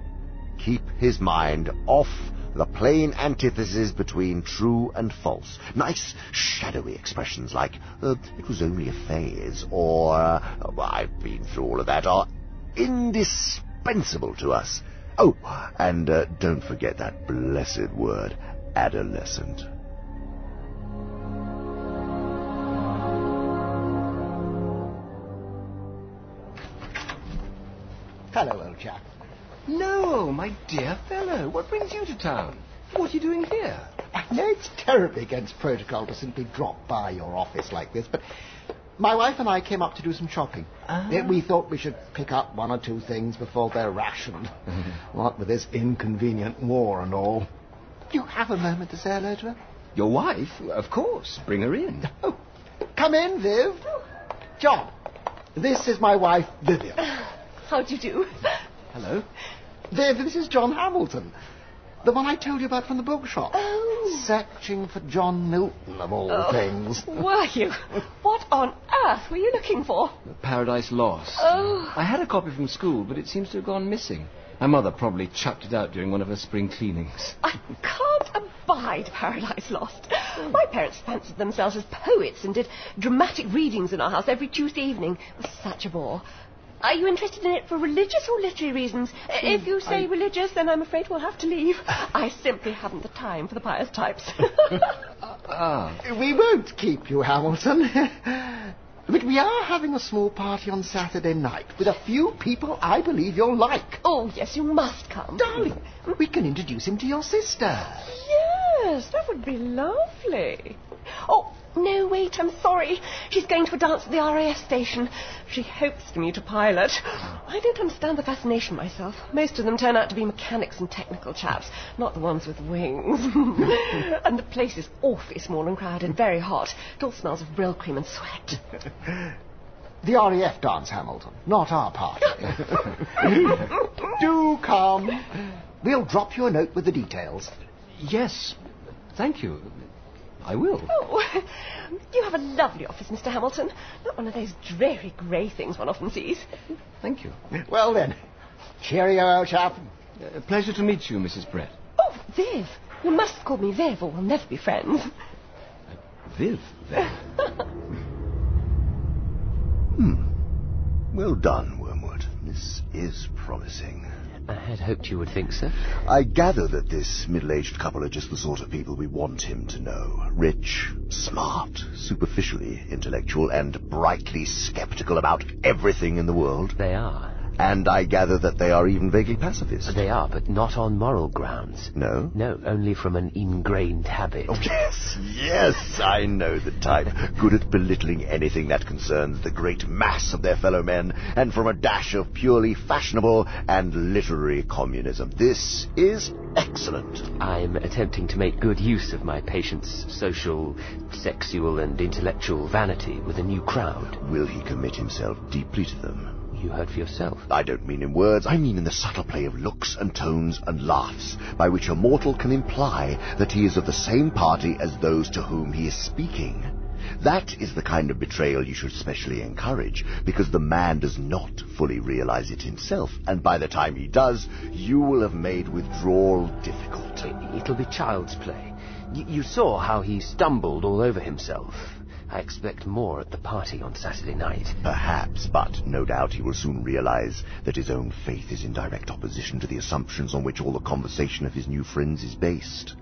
Keep his mind off the plain antithesis between true and false. Nice, shadowy expressions like, uh, it was only a phase, or, uh, I've been through all of that, are indispensable to us. Oh, and uh, don't forget that blessed word, adolescent. Hello, old chap. No, my dear fellow. What brings you to town? What are you doing here? I know it's terribly against protocol to simply drop by your office like this, but my wife and I came up to do some shopping. Ah. Uh, We thought we should pick up one or two things before they're rationed. what with this inconvenient war and all. Do you have a moment to say hello to her? Your wife? Of course. Bring her in. Oh, come in, Viv. John, this is my wife, Vivian. How do you do? Hello. Viv, this is John Hamilton. The one I told you about from the bookshop. Oh. Searching for John Milton, of all Oh, things. Were you? What on earth were you looking for? Paradise Lost. Oh. I had a copy from school, but it seems to have gone missing. My mother probably chucked it out during one of her spring cleanings. I can't abide Paradise Lost. My parents fancied themselves as poets and did dramatic readings in our house every Tuesday evening. It was such a bore. Are you interested in it for religious or literary reasons? Uh, if hmm, you say I- religious, then I'm afraid we'll have to leave. I simply haven't the time for the pious types. Ah, ah. We won't keep you, Hamilton. but we are having a small party on Saturday night with a few people I believe you'll like. Oh, yes, you must come. Darling, we can introduce him to your sister. Yes, that would be lovely. Oh, no, wait, I'm sorry. She's going to a dance at the RAF station. She hopes to meet a pilot. I don't understand the fascination myself. Most of them turn out to be mechanics and technical chaps, not the ones with wings. and the place is awfully small and crowded, very hot. It all smells of Brylcreem and sweat. The RAF dance, Hamilton, not our party. Do come. We'll drop you a note with the details. Yes, thank you. I will. Oh, you have a lovely office, Mr. Hamilton. Not one of those dreary grey things one often sees. Thank you. Well then, cheerio, old chap. Uh, pleasure to meet you, Mrs. Brett. Oh, Viv. You must call me Viv or we'll never be friends. Viv, then. Well done, Wormwood. This is promising. I had hoped you would think so. I gather that this middle-aged couple are just the sort of people we want him to know. Rich, smart, superficially intellectual, and brightly skeptical about everything in the world. They are. And I gather that they are even vaguely pacifist. They are, but not on moral grounds. No? No, only from an ingrained habit. Oh, yes, yes, I know the type. Good at belittling anything that concerns the great mass of their fellow men, and from a dash of purely fashionable and literary communism. This is excellent. I'm attempting to make good use of my patient's social, sexual, and intellectual vanity with a new crowd. Will he commit himself deeply to them? You heard for yourself. I don't mean in words, I mean in the subtle play of looks and tones and laughs, by which a mortal can imply that he is of the same party as those to whom he is speaking. That is the kind of betrayal you should specially encourage, because the man does not fully realize it himself, and by the time he does, you will have made withdrawal difficult. It'll be child's play. Y- you saw how he stumbled all over himself. I expect more at the party on Saturday night. Perhaps, but no doubt he will soon realize that his own faith is in direct opposition to the assumptions on which all the conversation of his new friends is based.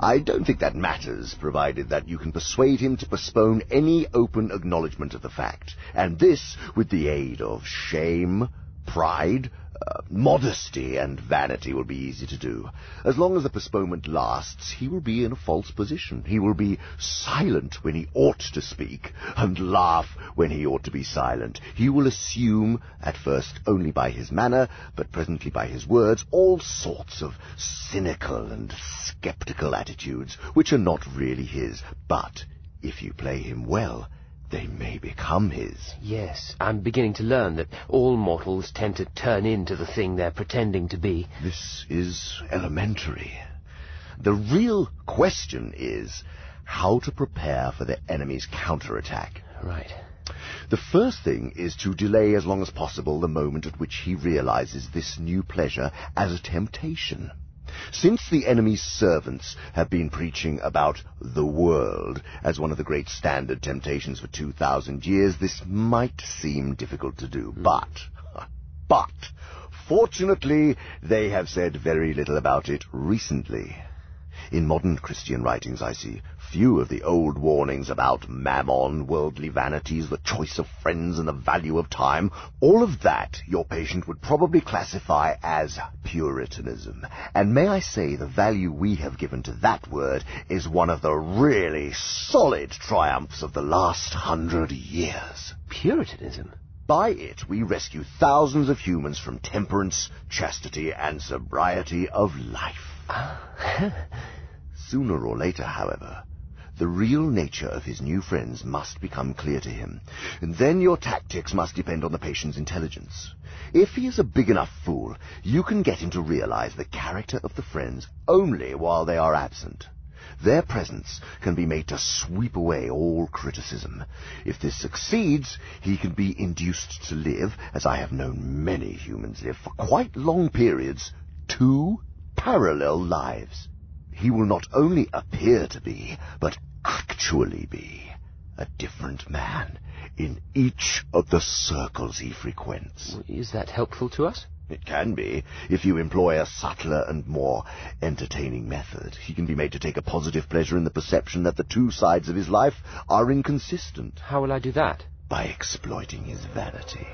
I don't think that matters, provided that you can persuade him to postpone any open acknowledgement of the fact, and this with the aid of shame, pride, uh, modesty, and vanity will be easy to do. As long as the postponement lasts, he will be in a false position. He will be silent when he ought to speak, and laugh when he ought to be silent. He will assume, at first only by his manner, but presently by his words, all sorts of cynical and skeptical attitudes, which are not really his, but If you play him well, they may become his. Yes, I'm beginning to learn that all mortals tend to turn into the thing they're pretending to be. This is elementary. The real question is how to prepare for the enemy's counterattack. Right. The first thing is to delay as long as possible the moment at which he realizes this new pleasure as a temptation. Since the enemy's servants have been preaching about the world as one of the great standard temptations for 2,000 years, this might seem difficult to do. Hmm. But, but, fortunately, they have said very little about it recently. In modern Christian writings, I see few of the old warnings about mammon, worldly vanities, the choice of friends, and the value of time. All of that your patient would probably classify as Puritanism. And may I say the value we have given to that word is one of the really solid triumphs of the last hundred years. Puritanism? By it, we rescue thousands of humans from temperance, chastity, and sobriety of life. Ah. Sooner or later, however, the real nature of his new friends must become clear to him, and then your tactics must depend on the patient's intelligence. If he is a big enough fool, you can get him to realize the character of the friends only while they are absent. Their presence can be made to sweep away all criticism. If this succeeds, he can be induced to live, as I have known many humans live for quite long periods, two parallel lives. He will not only appear to be, but actually be, a different man in each of the circles he frequents. Is that helpful to us? It can be, if you employ a subtler and more entertaining method. He can be made to take a positive pleasure in the perception that the two sides of his life are inconsistent. How will I do that? By exploiting his vanity.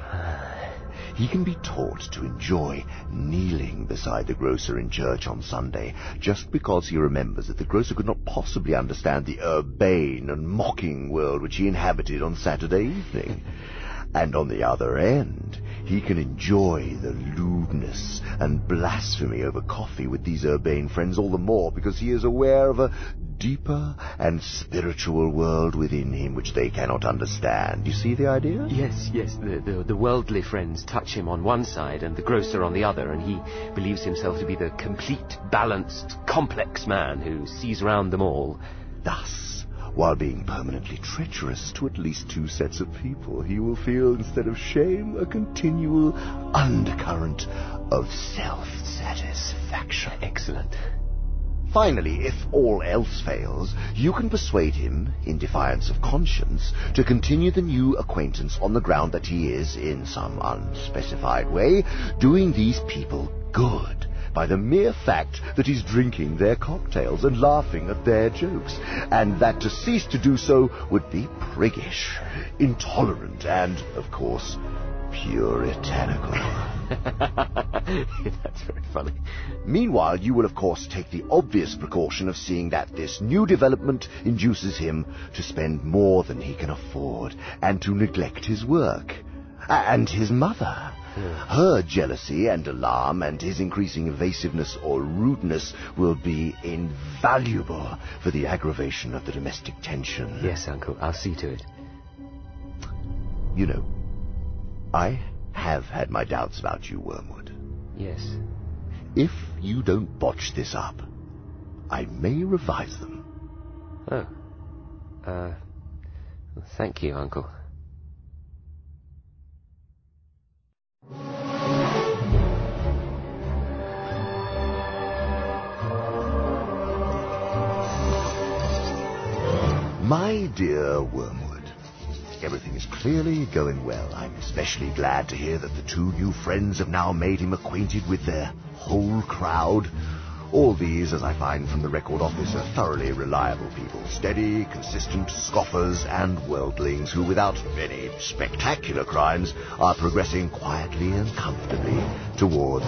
He can be taught to enjoy kneeling beside the grocer in church on Sunday just because he remembers that the grocer could not possibly understand the urbane and mocking world which he inhabited on Saturday evening. And on the other end, he can enjoy the lewdness and blasphemy over coffee with these urbane friends all the more because he is aware of a deeper and spiritual world within him which they cannot understand. You see the idea? Yes, yes. The, the, the worldly friends touch him on one side and the grocer on the other, and he believes himself to be the complete, balanced, complex man who sees round them all. Thus, while being permanently treacherous to at least two sets of people, he will feel, instead of shame, a continual undercurrent of self-satisfaction. Excellent. Finally, if all else fails, you can persuade him, in defiance of conscience, to continue the new acquaintance on the ground that he is, in some unspecified way, doing these people good by the mere fact that he's drinking their cocktails and laughing at their jokes, and that to cease to do so would be priggish, intolerant, and, of course, puritanical. That's very funny. Meanwhile, you will of course take the obvious precaution of seeing that this new development induces him to spend more than he can afford, and to neglect his work. And his mother. Her jealousy and alarm and his increasing evasiveness or rudeness will be invaluable for the aggravation of the domestic tension. Yes, Uncle, I'll see to it. You know, I have had my doubts about you, Wormwood. Yes. If you don't botch this up, I may revise them. Oh. Uh, thank you, Uncle. My dear Wormwood, everything is clearly going well. I'm especially glad to hear that the two new friends have now made him acquainted with their whole crowd. All these, as I find from the record office, are thoroughly reliable people. Steady, consistent scoffers and worldlings who, without any spectacular crimes, are progressing quietly and comfortably towards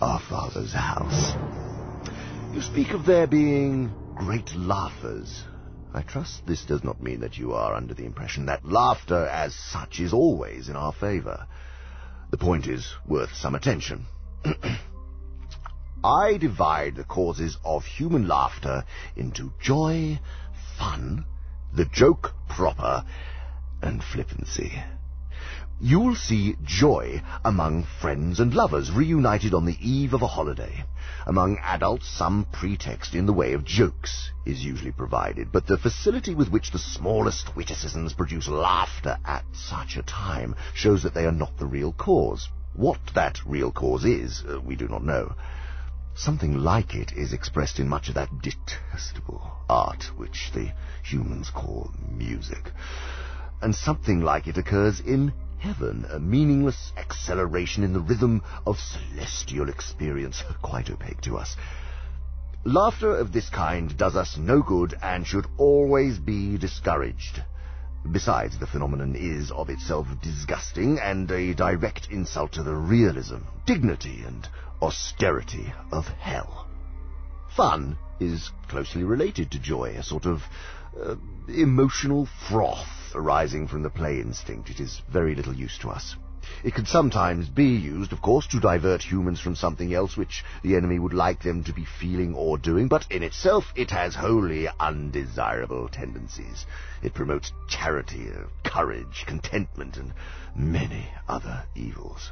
our Father's house. You speak of their being great laughers. I trust this does not mean that you are under the impression that laughter as such is always in our favor. The point is worth some attention. I divide the causes of human laughter into joy, fun, the joke proper, and flippancy. You'll see joy among friends and lovers reunited on the eve of a holiday. Among adults, some pretext in the way of jokes is usually provided, but the facility with which the smallest witticisms produce laughter at such a time shows that they are not the real cause. What that real cause is, uh, we do not know. Something like it is expressed in much of that detestable art which the humans call music. And something like it occurs in heaven, a meaningless acceleration in the rhythm of celestial experience, quite opaque to us. Laughter of this kind does us no good and should always be discouraged. Besides, the phenomenon is of itself disgusting and a direct insult to the realism, dignity, and austerity of hell. Fun is closely related to joy, a sort of uh, emotional froth arising from the play instinct. It is very little use to us. It can sometimes be used, of course, to divert humans from something else which the enemy would like them to be feeling or doing, but in itself it has wholly undesirable tendencies. It promotes charity, courage, contentment, and many other evils.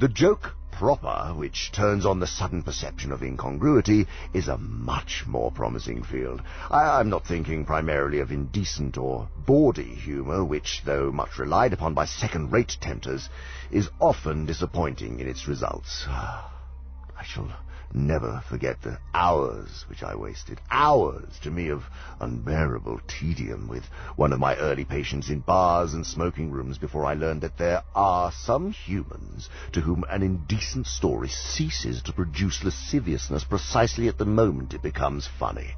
The joke proper, which turns on the sudden perception of incongruity, is a much more promising field. I, am not thinking primarily of indecent or bawdy humour, which, though much relied upon by second-rate tempters, is often disappointing in its results. I shall never forget the hours which I wasted, hours to me of unbearable tedium with one of my early patients in bars and smoking rooms before I learned that there are some humans to whom an indecent story ceases to produce lasciviousness precisely at the moment it becomes funny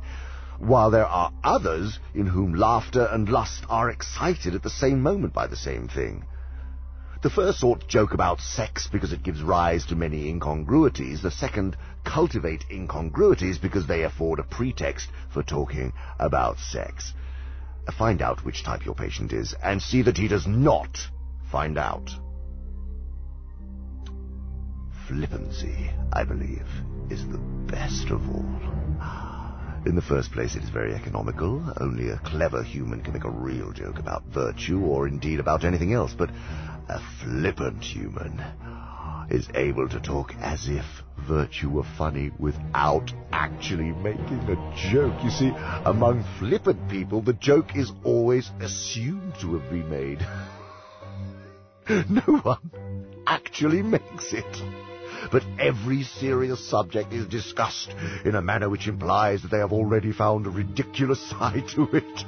while there are others in whom laughter and lust are excited at the same moment by the same thing. The first sort joke about sex because it gives rise to many incongruities. The second cultivate incongruities because they afford a pretext for talking about sex. Find out which type your patient is and see that he does not find out. Flippancy, I believe, is the best of all. In the first place, it is very economical. Only a clever human can make a real joke about virtue, or indeed about anything else, but a flippant human is able to talk as if virtue were funny without actually making a joke. You see, among flippant people, the joke is always assumed to have been made. no one actually makes it. But every serious subject is discussed in a manner which implies that they have already found a ridiculous side to it.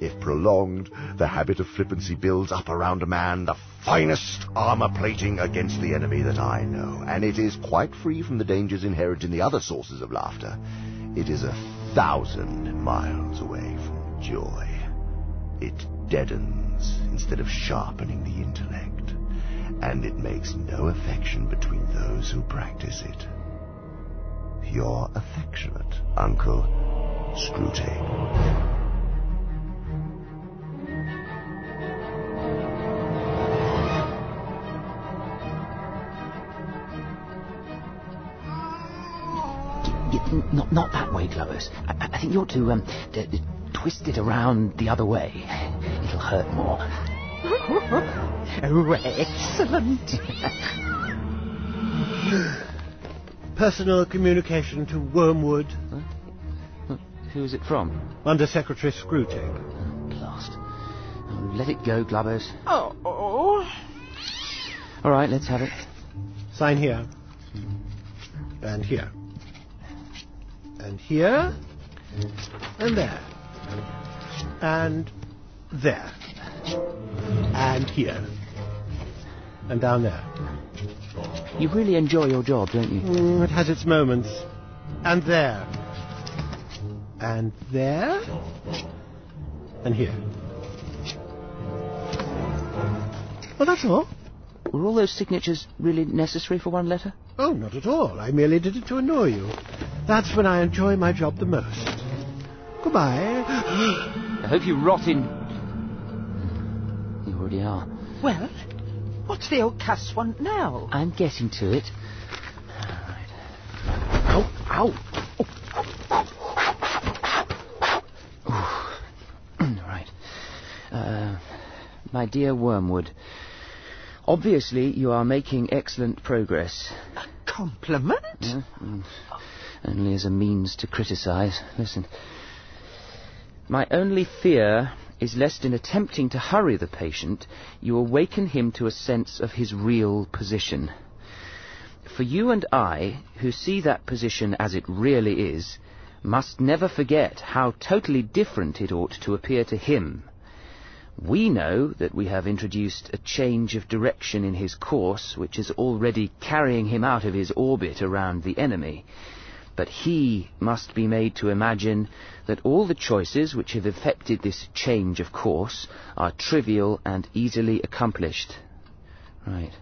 If prolonged, the habit of flippancy builds up around a man the finest armor plating against the enemy that I know, and it is quite free from the dangers inherent in the other sources of laughter. It is a thousand miles away from joy. It deadens instead of sharpening the intellect, and it makes no affection between those who practice it. Your affectionate Uncle Screwtape. Not, not that way, Glovers. I, I think you ought to um, d- d- twist it around the other way. It'll hurt more. oh, excellent. Personal communication to Wormwood. Huh? Who's it from? Under Secretary Screwtape. Oh, blast. Oh, let it go, Glovers. Oh, oh. All right, let's have it. Sign here. And here and here, and there, and there, and here, and down there. You really enjoy your job, don't you? Mm, it has its moments. And there, and there, and here. Well, that's all. Were all those signatures really necessary for one letter? Oh, not at all. I merely did it to annoy you. That's when I enjoy my job the most. Goodbye. I hope you rot in... You already are. Well, what's the old cuss want now? I'm getting to it. All right. Ow, ow. Uh, my dear Wormwood, obviously you are making excellent progress. A compliment? Yeah, mm, only as a means to criticize. Listen. My only fear is lest in attempting to hurry the patient, you awaken him to a sense of his real position. For you and I, who see that position as it really is, must never forget how totally different it ought to appear to him. We know that we have introduced a change of direction in his course, which is already carrying him out of his orbit around the enemy. But he must be made to imagine that all the choices which have effected this change of course are trivial and easily accomplished. Right.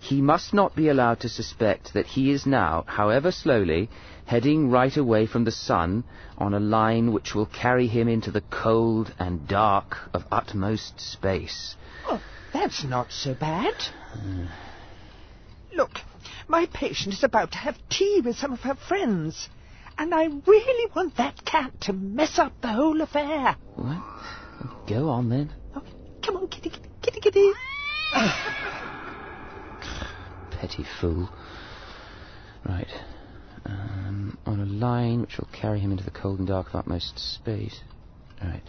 He must not be allowed to suspect that he is now, however slowly, heading right away from the sun on a line which will carry him into the cold and dark of utmost space. Oh, that's not so bad. Look, my patient is about to have tea with some of her friends, and I really want that cat to mess up the whole affair. What? Go on then. Oh, come on, kitty, kitty, kitty, kitty. Petty fool. Right. Um, on a line which will carry him into the cold and dark of utmost space. Right.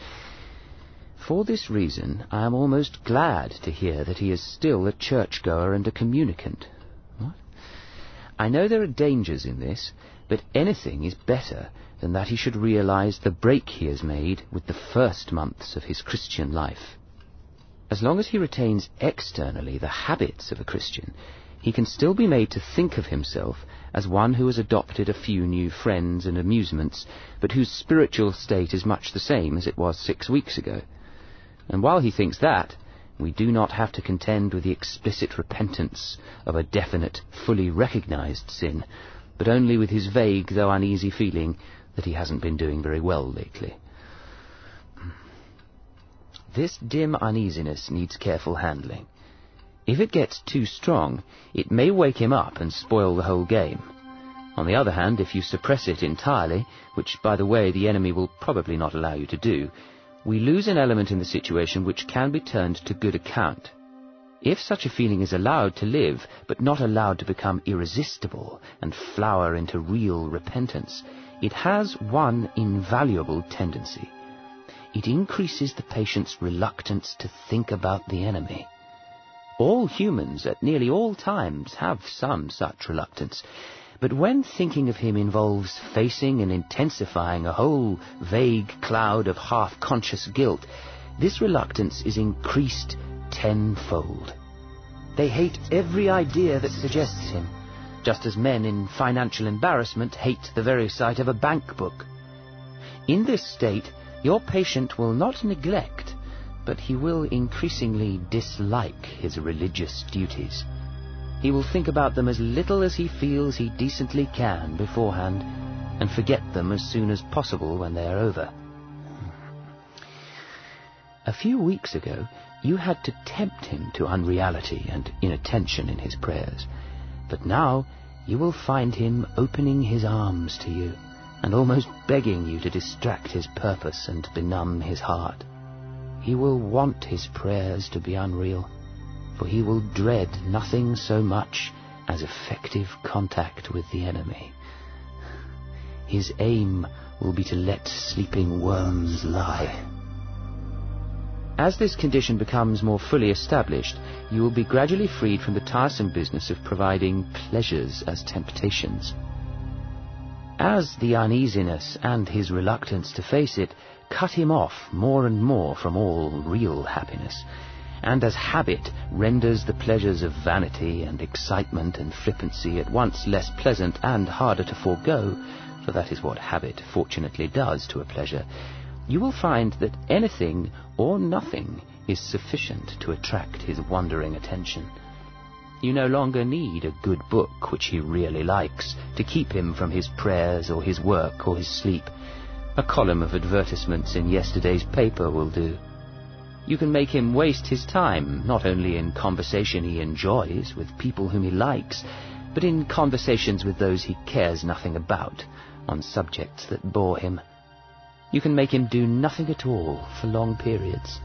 For this reason, I am almost glad to hear that he is still a churchgoer and a communicant. What? I know there are dangers in this, but anything is better than that he should realize the break he has made with the first months of his Christian life. As long as he retains externally the habits of a Christian, he can still be made to think of himself as one who has adopted a few new friends and amusements, but whose spiritual state is much the same as it was six weeks ago. And while he thinks that, we do not have to contend with the explicit repentance of a definite, fully recognized sin, but only with his vague though uneasy feeling that he hasn't been doing very well lately. This dim uneasiness needs careful handling. If it gets too strong, it may wake him up and spoil the whole game. On the other hand, if you suppress it entirely, which, by the way, the enemy will probably not allow you to do, we lose an element in the situation which can be turned to good account. If such a feeling is allowed to live, but not allowed to become irresistible and flower into real repentance, it has one invaluable tendency. It increases the patient's reluctance to think about the enemy. All humans at nearly all times have some such reluctance. But when thinking of him involves facing and intensifying a whole vague cloud of half-conscious guilt, this reluctance is increased tenfold. They hate every idea that suggests him, just as men in financial embarrassment hate the very sight of a bank book. In this state, your patient will not neglect, but he will increasingly dislike his religious duties. He will think about them as little as he feels he decently can beforehand, and forget them as soon as possible when they are over. A few weeks ago, you had to tempt him to unreality and inattention in his prayers, but now you will find him opening his arms to you and almost begging you to distract his purpose and benumb his heart. He will want his prayers to be unreal, for he will dread nothing so much as effective contact with the enemy. His aim will be to let sleeping worms lie. As this condition becomes more fully established, you will be gradually freed from the tiresome business of providing pleasures as temptations. As the uneasiness and his reluctance to face it cut him off more and more from all real happiness, and as habit renders the pleasures of vanity and excitement and flippancy at once less pleasant and harder to forego, for that is what habit fortunately does to a pleasure, you will find that anything or nothing is sufficient to attract his wandering attention. You no longer need a good book which he really likes to keep him from his prayers or his work or his sleep. A column of advertisements in yesterday's paper will do. You can make him waste his time, not only in conversation he enjoys with people whom he likes, but in conversations with those he cares nothing about, on subjects that bore him. You can make him do nothing at all for long periods.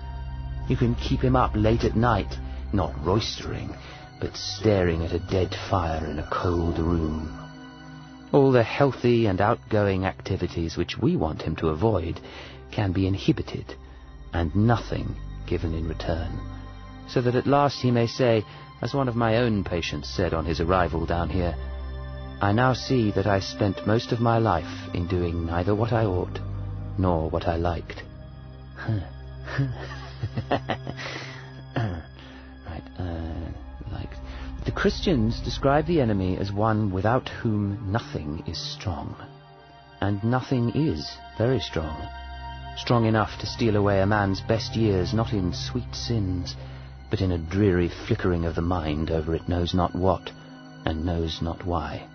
You can keep him up late at night, not roistering, but staring at a dead fire in a cold room. All the healthy and outgoing activities which we want him to avoid can be inhibited, and nothing given in return, so that at last he may say, as one of my own patients said on his arrival down here, I now see that I spent most of my life in doing neither what I ought nor what I liked. right, uh, the Christians describe the enemy as one without whom nothing is strong, and nothing is very strong. Strong enough to steal away a man's best years, not in sweet sins, but in a dreary flickering of the mind over it knows not what, and knows not why.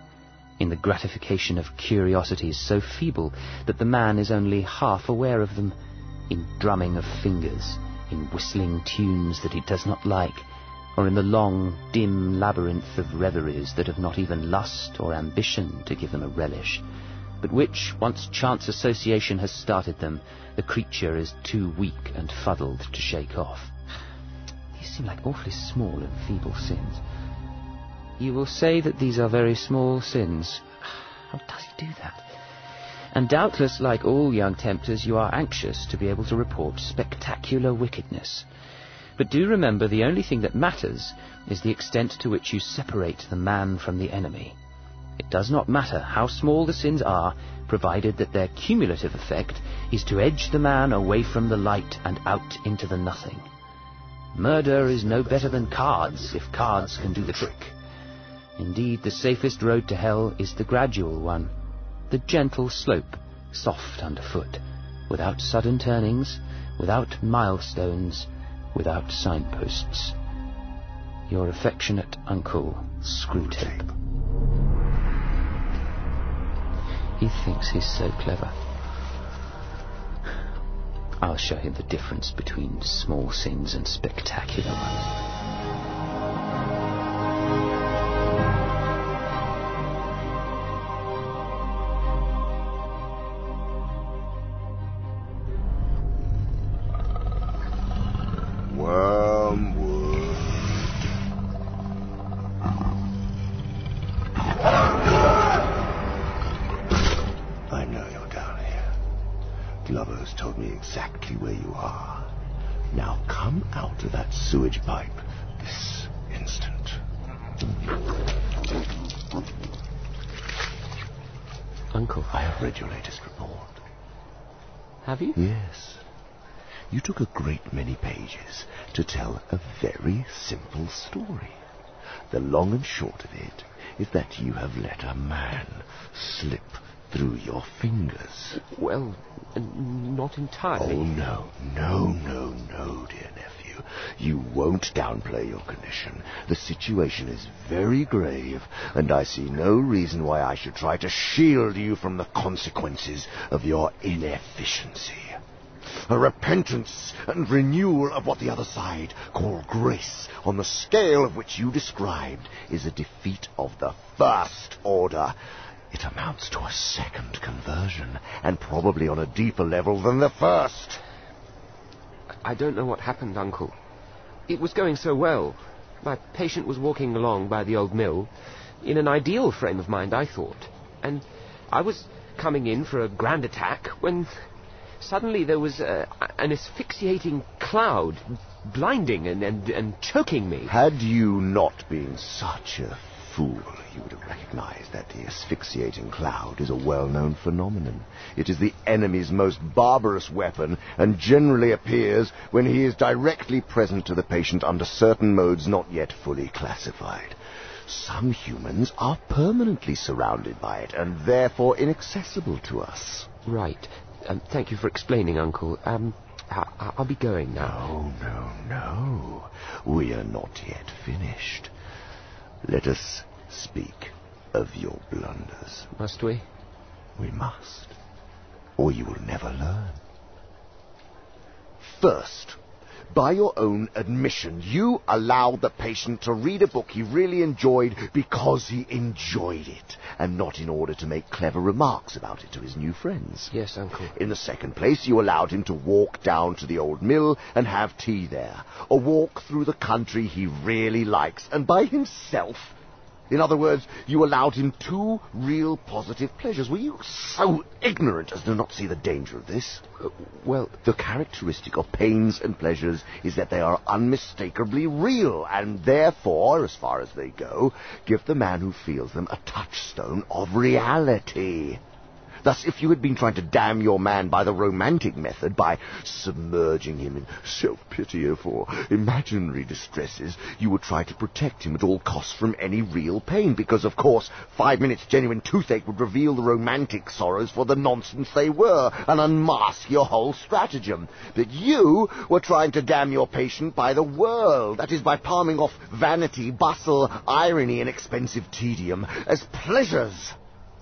In the gratification of curiosities so feeble that the man is only half aware of them, in drumming of fingers, in whistling tunes that he does not like, or in the long, dim labyrinth of reveries that have not even lust or ambition to give them a relish, but which, once chance association has started them, the creature is too weak and fuddled to shake off. These seem like awfully small and feeble sins. You will say that these are very small sins. How does he do that? And doubtless, like all young tempters, you are anxious to be able to report spectacular wickedness. But do remember the only thing that matters is the extent to which you separate the man from the enemy. It does not matter how small the sins are, provided that their cumulative effect is to edge the man away from the light and out into the nothing. Murder is no better than cards, if cards can do the trick. Indeed, the safest road to hell is the gradual one, the gentle slope, soft underfoot, without sudden turnings, without milestones, without signposts. Your affectionate uncle, Screwtape. He thinks he's so clever. I'll show him the difference between small sins and spectacular ones. Long and short of it is that you have let a man slip through your fingers. Well, not entirely. Oh, no, no, no, no, dear nephew. You won't downplay your condition. The situation is very grave, and I see no reason why I should try to shield you from the consequences of your inefficiency. A repentance and renewal of what the other side call grace, on the scale of which you described, is a defeat of the first order. It amounts to a second conversion, and probably on a deeper level than the first. I don't know what happened, Uncle. It was going so well. My patient was walking along by the old mill, in an ideal frame of mind, I thought. And I was coming in for a grand attack when suddenly there was uh, an asphyxiating cloud, blinding and, and, and choking me. Had you not been such a fool, you would have recognized that the asphyxiating cloud is a well-known phenomenon. It is the enemy's most barbarous weapon and generally appears when he is directly present to the patient under certain modes not yet fully classified. Some humans are permanently surrounded by it and therefore inaccessible to us. Right. Um, thank you for explaining, Uncle. Um, I- I'll be going now. No, no, no. We are not yet finished. Let us speak of your blunders. Must we? We must. Or you will never learn. First, by your own admission, you allowed the patient to read a book he really enjoyed because he enjoyed it, and not in order to make clever remarks about it to his new friends. Yes, Uncle. In the second place, you allowed him to walk down to the old mill and have tea there, or walk through the country he really likes, and by himself. In other words, you allowed him two real positive pleasures. Were you so ignorant as to not see the danger of this? Uh, well, the characteristic of pains and pleasures is that they are unmistakably real, and therefore, as far as they go, give the man who feels them a touchstone of reality. Thus, if you had been trying to damn your man by the romantic method, by submerging him in self-pity for imaginary distresses, you would try to protect him at all costs from any real pain, because, of course, five minutes genuine toothache would reveal the romantic sorrows for the nonsense they were, and unmask your whole stratagem. But you were trying to damn your patient by the world, that is, by palming off vanity, bustle, irony, and expensive tedium as pleasures.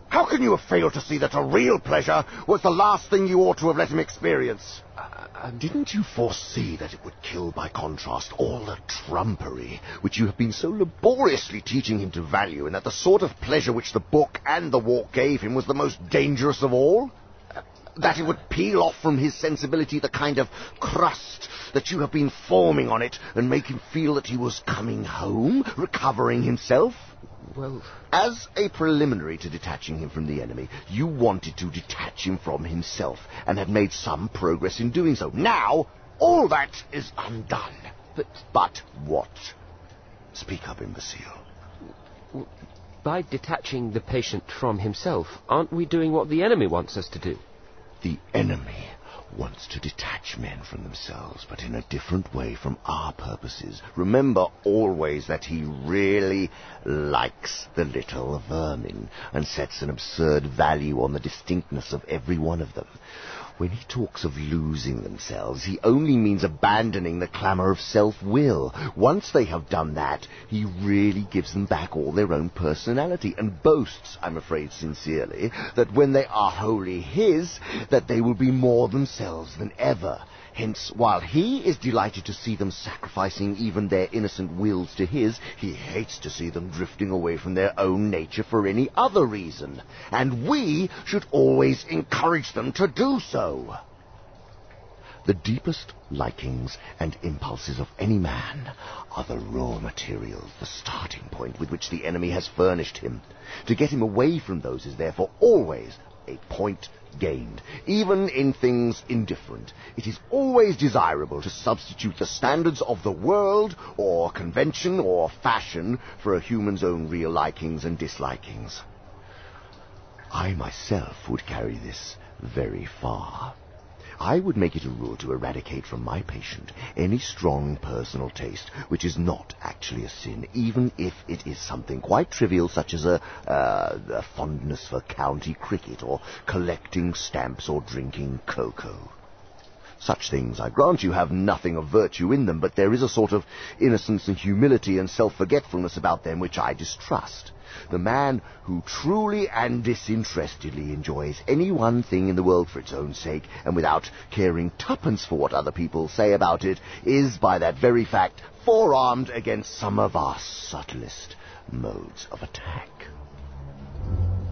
How can you have failed to see that a real pleasure was the last thing you ought to have let him experience? Uh, didn't you foresee that it would kill by contrast all the trumpery which you have been so laboriously teaching him to value, and that the sort of pleasure which the book and the walk gave him was the most dangerous of all? Uh, that it would peel off from his sensibility the kind of crust that you have been forming on it, and make him feel that he was coming home, recovering himself? Well, as a preliminary to detaching him from the enemy, you wanted to detach him from himself, and had made some progress in doing so. Now, all that is undone. But, but what? Speak up, imbecile. By detaching the patient from himself, aren't we doing what the enemy wants us to do? The enemy wants to detach men from themselves, but in a different way from our purposes. Remember always that he really likes the little vermin, and sets an absurd value on the distinctness of every one of them. When he talks of losing themselves, he only means abandoning the clamour of self-will. Once they have done that, he really gives them back all their own personality, and boasts, I'm afraid sincerely, that when they are wholly his, that they will be more themselves than ever. Hence, while he is delighted to see them sacrificing even their innocent wills to his, he hates to see them drifting away from their own nature for any other reason. And we should always encourage them to do so. The deepest likings and impulses of any man are the raw materials, the starting point with which the enemy has furnished him. To get him away from those is therefore always a point gained. Even in things indifferent, it is always desirable to substitute the standards of the world, or convention, or fashion, for a human's own real likings and dislikings. I myself would carry this very far. I would make it a rule to eradicate from my patient any strong personal taste which is not actually a sin, even if it is something quite trivial such as a, uh, a fondness for county cricket or collecting stamps or drinking cocoa. Such things, I grant you, have nothing of virtue in them, but there is a sort of innocence and humility and self-forgetfulness about them which I distrust. The man who truly and disinterestedly enjoys any one thing in the world for its own sake, and without caring twopence for what other people say about it, is, by that very fact, forearmed against some of our subtlest modes of attack.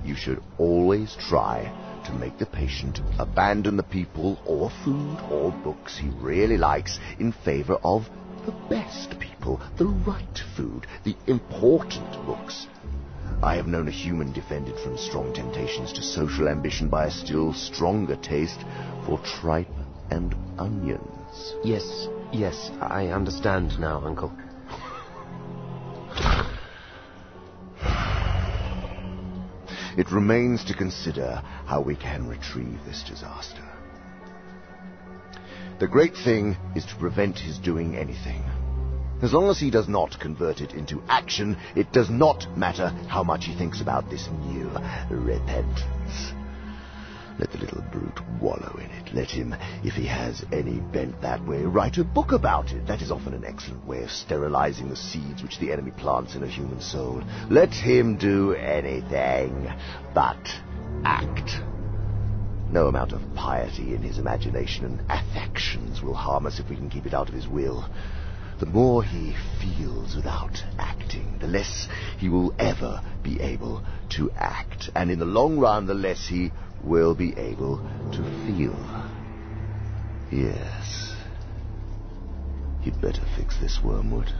You should always try to make the patient abandon the people or food or books he really likes in favor of the best people, the right food, the important books, I have known a human defended from strong temptations to social ambition by a still stronger taste for tripe and onions. Yes, yes, I understand now, Uncle. It remains to consider how we can retrieve this disaster. The great thing is to prevent his doing anything. As long as he does not convert it into action, it does not matter how much he thinks about this new repentance. Let the little brute wallow in it. Let him, if he has any bent that way, write a book about it. That is often an excellent way of sterilizing the seeds which the enemy plants in a human soul. Let him do anything but act. No amount of piety in his imagination and affections will harm us if we can keep it out of his will. The more he feels without acting, the less he will ever be able to act. And in the long run, the less he will be able to feel. Yes. You'd better fix this, Wormwood.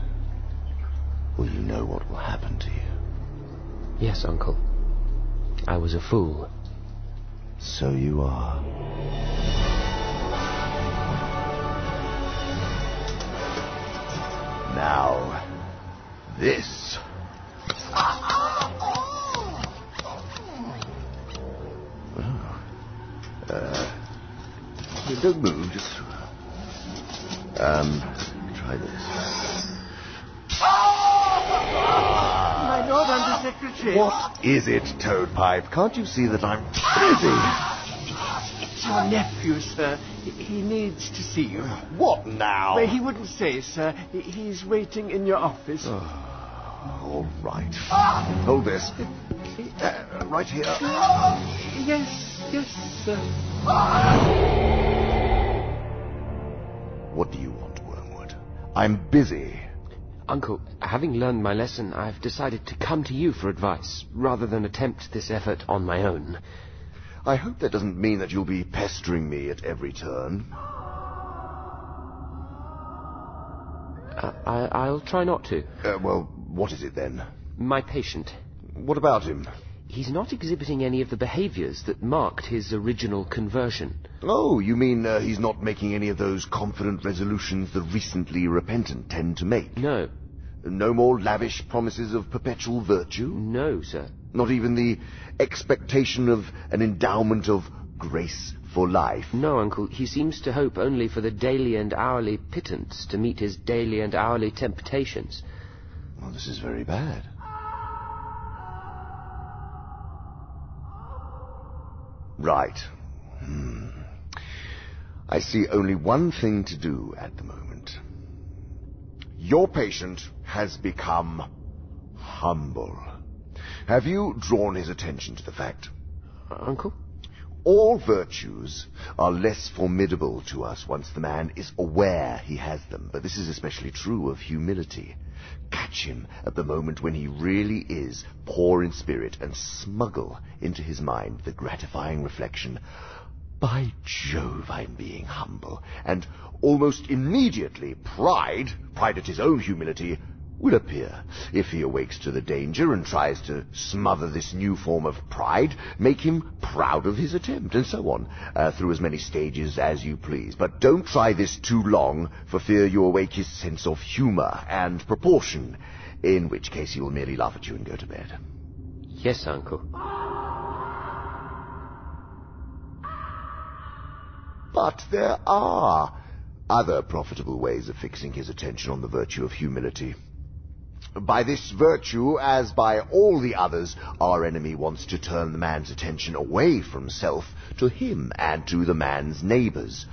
Or you know what will happen to you. Yes, Uncle. I was a fool. So you are. Now, this. Uh, don't move, just. Um, try this. My Lord Under Secretary. What is it, Toadpipe? Can't you see that I'm busy? It's your nephew, sir. He- needs to see you. What now? Well, he wouldn't say, sir. He's waiting in your office. All right. Hold this. Uh, right here. Yes, yes, sir. What do you want, Wormwood? I'm busy. Uncle, having learned my lesson, I've decided to come to you for advice, rather than attempt this effort on my own. I hope that doesn't mean that you'll be pestering me at every turn. I, I, I'll try not to. Uh, well, what is it then? My patient. What about him? He's not exhibiting any of the behaviors that marked his original conversion. Oh, you mean uh, he's not making any of those confident resolutions the recently repentant tend to make? No. No more lavish promises of perpetual virtue? No, sir. Not even the expectation of an endowment of grace for life? No, Uncle. He seems to hope only for the daily and hourly pittance to meet his daily and hourly temptations. Well, this is very bad. Right. Hmm. I see only one thing to do at the moment. Your patient has become humble. Have you drawn his attention to the fact? Uncle? All virtues are less formidable to us once the man is aware he has them, but this is especially true of humility. Catch him at the moment when he really is poor in spirit and smuggle into his mind the gratifying reflection, by Jove, I'm being humble. And almost immediately, pride, pride at his own humility, will appear. If he awakes to the danger and tries to smother this new form of pride, make him proud of his attempt, and so on, uh, through as many stages as you please. But don't try this too long, for fear you awake his sense of humour and proportion, in which case he will merely laugh at you and go to bed. Yes, Uncle. But there are other profitable ways of fixing his attention on the virtue of humility. By this virtue, as by all the others, our enemy wants to turn the man's attention away from self to him and to the man's neighbors.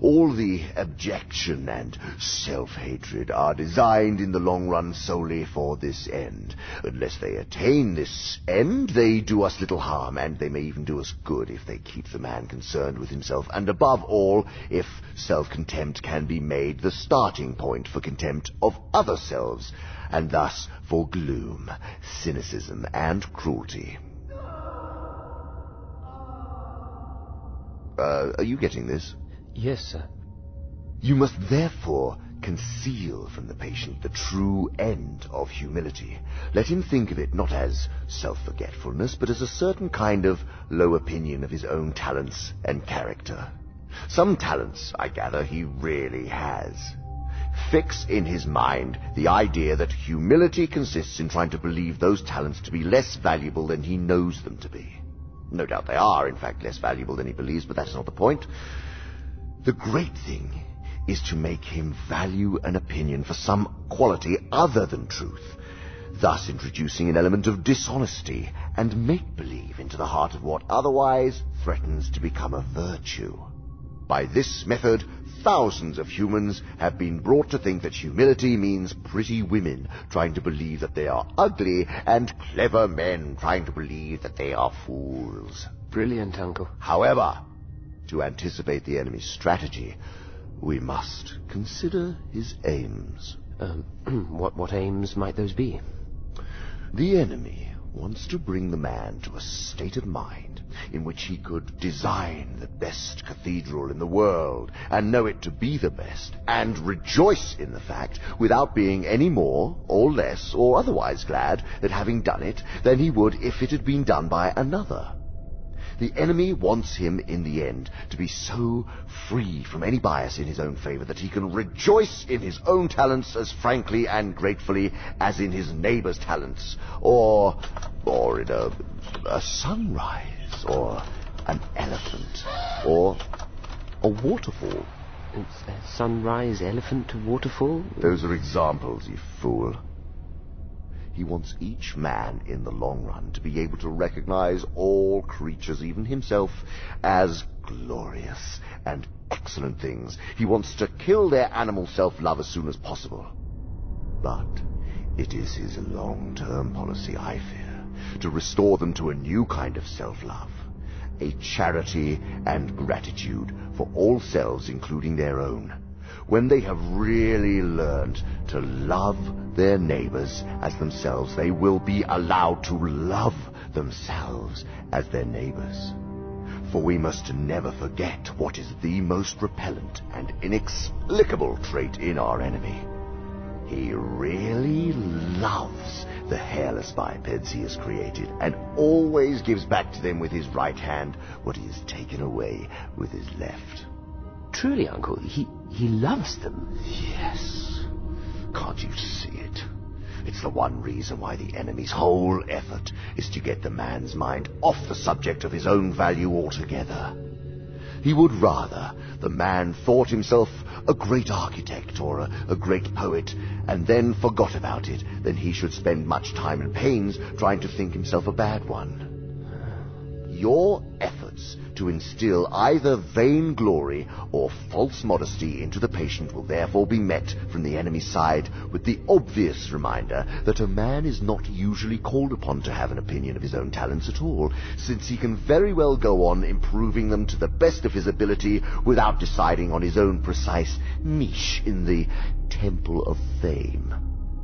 All the abjection and self-hatred are designed in the long run solely for this end. Unless they attain this end, they do us little harm, and they may even do us good if they keep the man concerned with himself, and above all, if self-contempt can be made the starting point for contempt of other selves, and thus for gloom, cynicism, and cruelty. Uh, are you getting this? Yes, sir. You must therefore conceal from the patient the true end of humility. Let him think of it not as self-forgetfulness, but as a certain kind of low opinion of his own talents and character. Some talents, I gather, he really has. Fix in his mind the idea that humility consists in trying to believe those talents to be less valuable than he knows them to be. No doubt they are, in fact, less valuable than he believes, but that's not the point. The great thing is to make him value an opinion for some quality other than truth, thus introducing an element of dishonesty and make-believe into the heart of what otherwise threatens to become a virtue. By this method, thousands of humans have been brought to think that humility means pretty women trying to believe that they are ugly and clever men trying to believe that they are fools. Brilliant, Uncle. However, To anticipate the enemy's strategy, we must consider his aims. Um, what, what aims might those be? The enemy wants to bring the man to a state of mind in which he could design the best cathedral in the world and know it to be the best and rejoice in the fact without being any more or less or otherwise glad at having done it than he would if it had been done by another. The enemy wants him in the end to be so free from any bias in his own favor that he can rejoice in his own talents as frankly and gratefully as in his neighbor's talents, or, or in a, a sunrise, or an elephant, or a waterfall. A sunrise, elephant, to waterfall? Those are examples, you fool. He wants each man in the long run to be able to recognize all creatures, even himself, as glorious and excellent things. He wants to kill their animal self-love as soon as possible. But it is his long-term policy, I fear, to restore them to a new kind of self-love. A charity and gratitude for all selves, including their own when they have really learned to love their neighbors as themselves, they will be allowed to love themselves as their neighbors. For we must never forget what is the most repellent and inexplicable trait in our enemy. He really loves the hairless bipeds he has created and always gives back to them with his right hand what he has taken away with his left. Truly, Uncle, he, he loves them. Yes. Can't you see it? It's the one reason why the enemy's whole effort is to get the man's mind off the subject of his own value altogether. He would rather the man thought himself a great architect or a, a, great poet and then forgot about it than he should spend much time and pains trying to think himself a bad one. Your efforts to instill either vainglory or false modesty into the patient will therefore be met from the enemy's side with the obvious reminder that a man is not usually called upon to have an opinion of his own talents at all, since he can very well go on improving them to the best of his ability without deciding on his own precise niche in the temple of fame.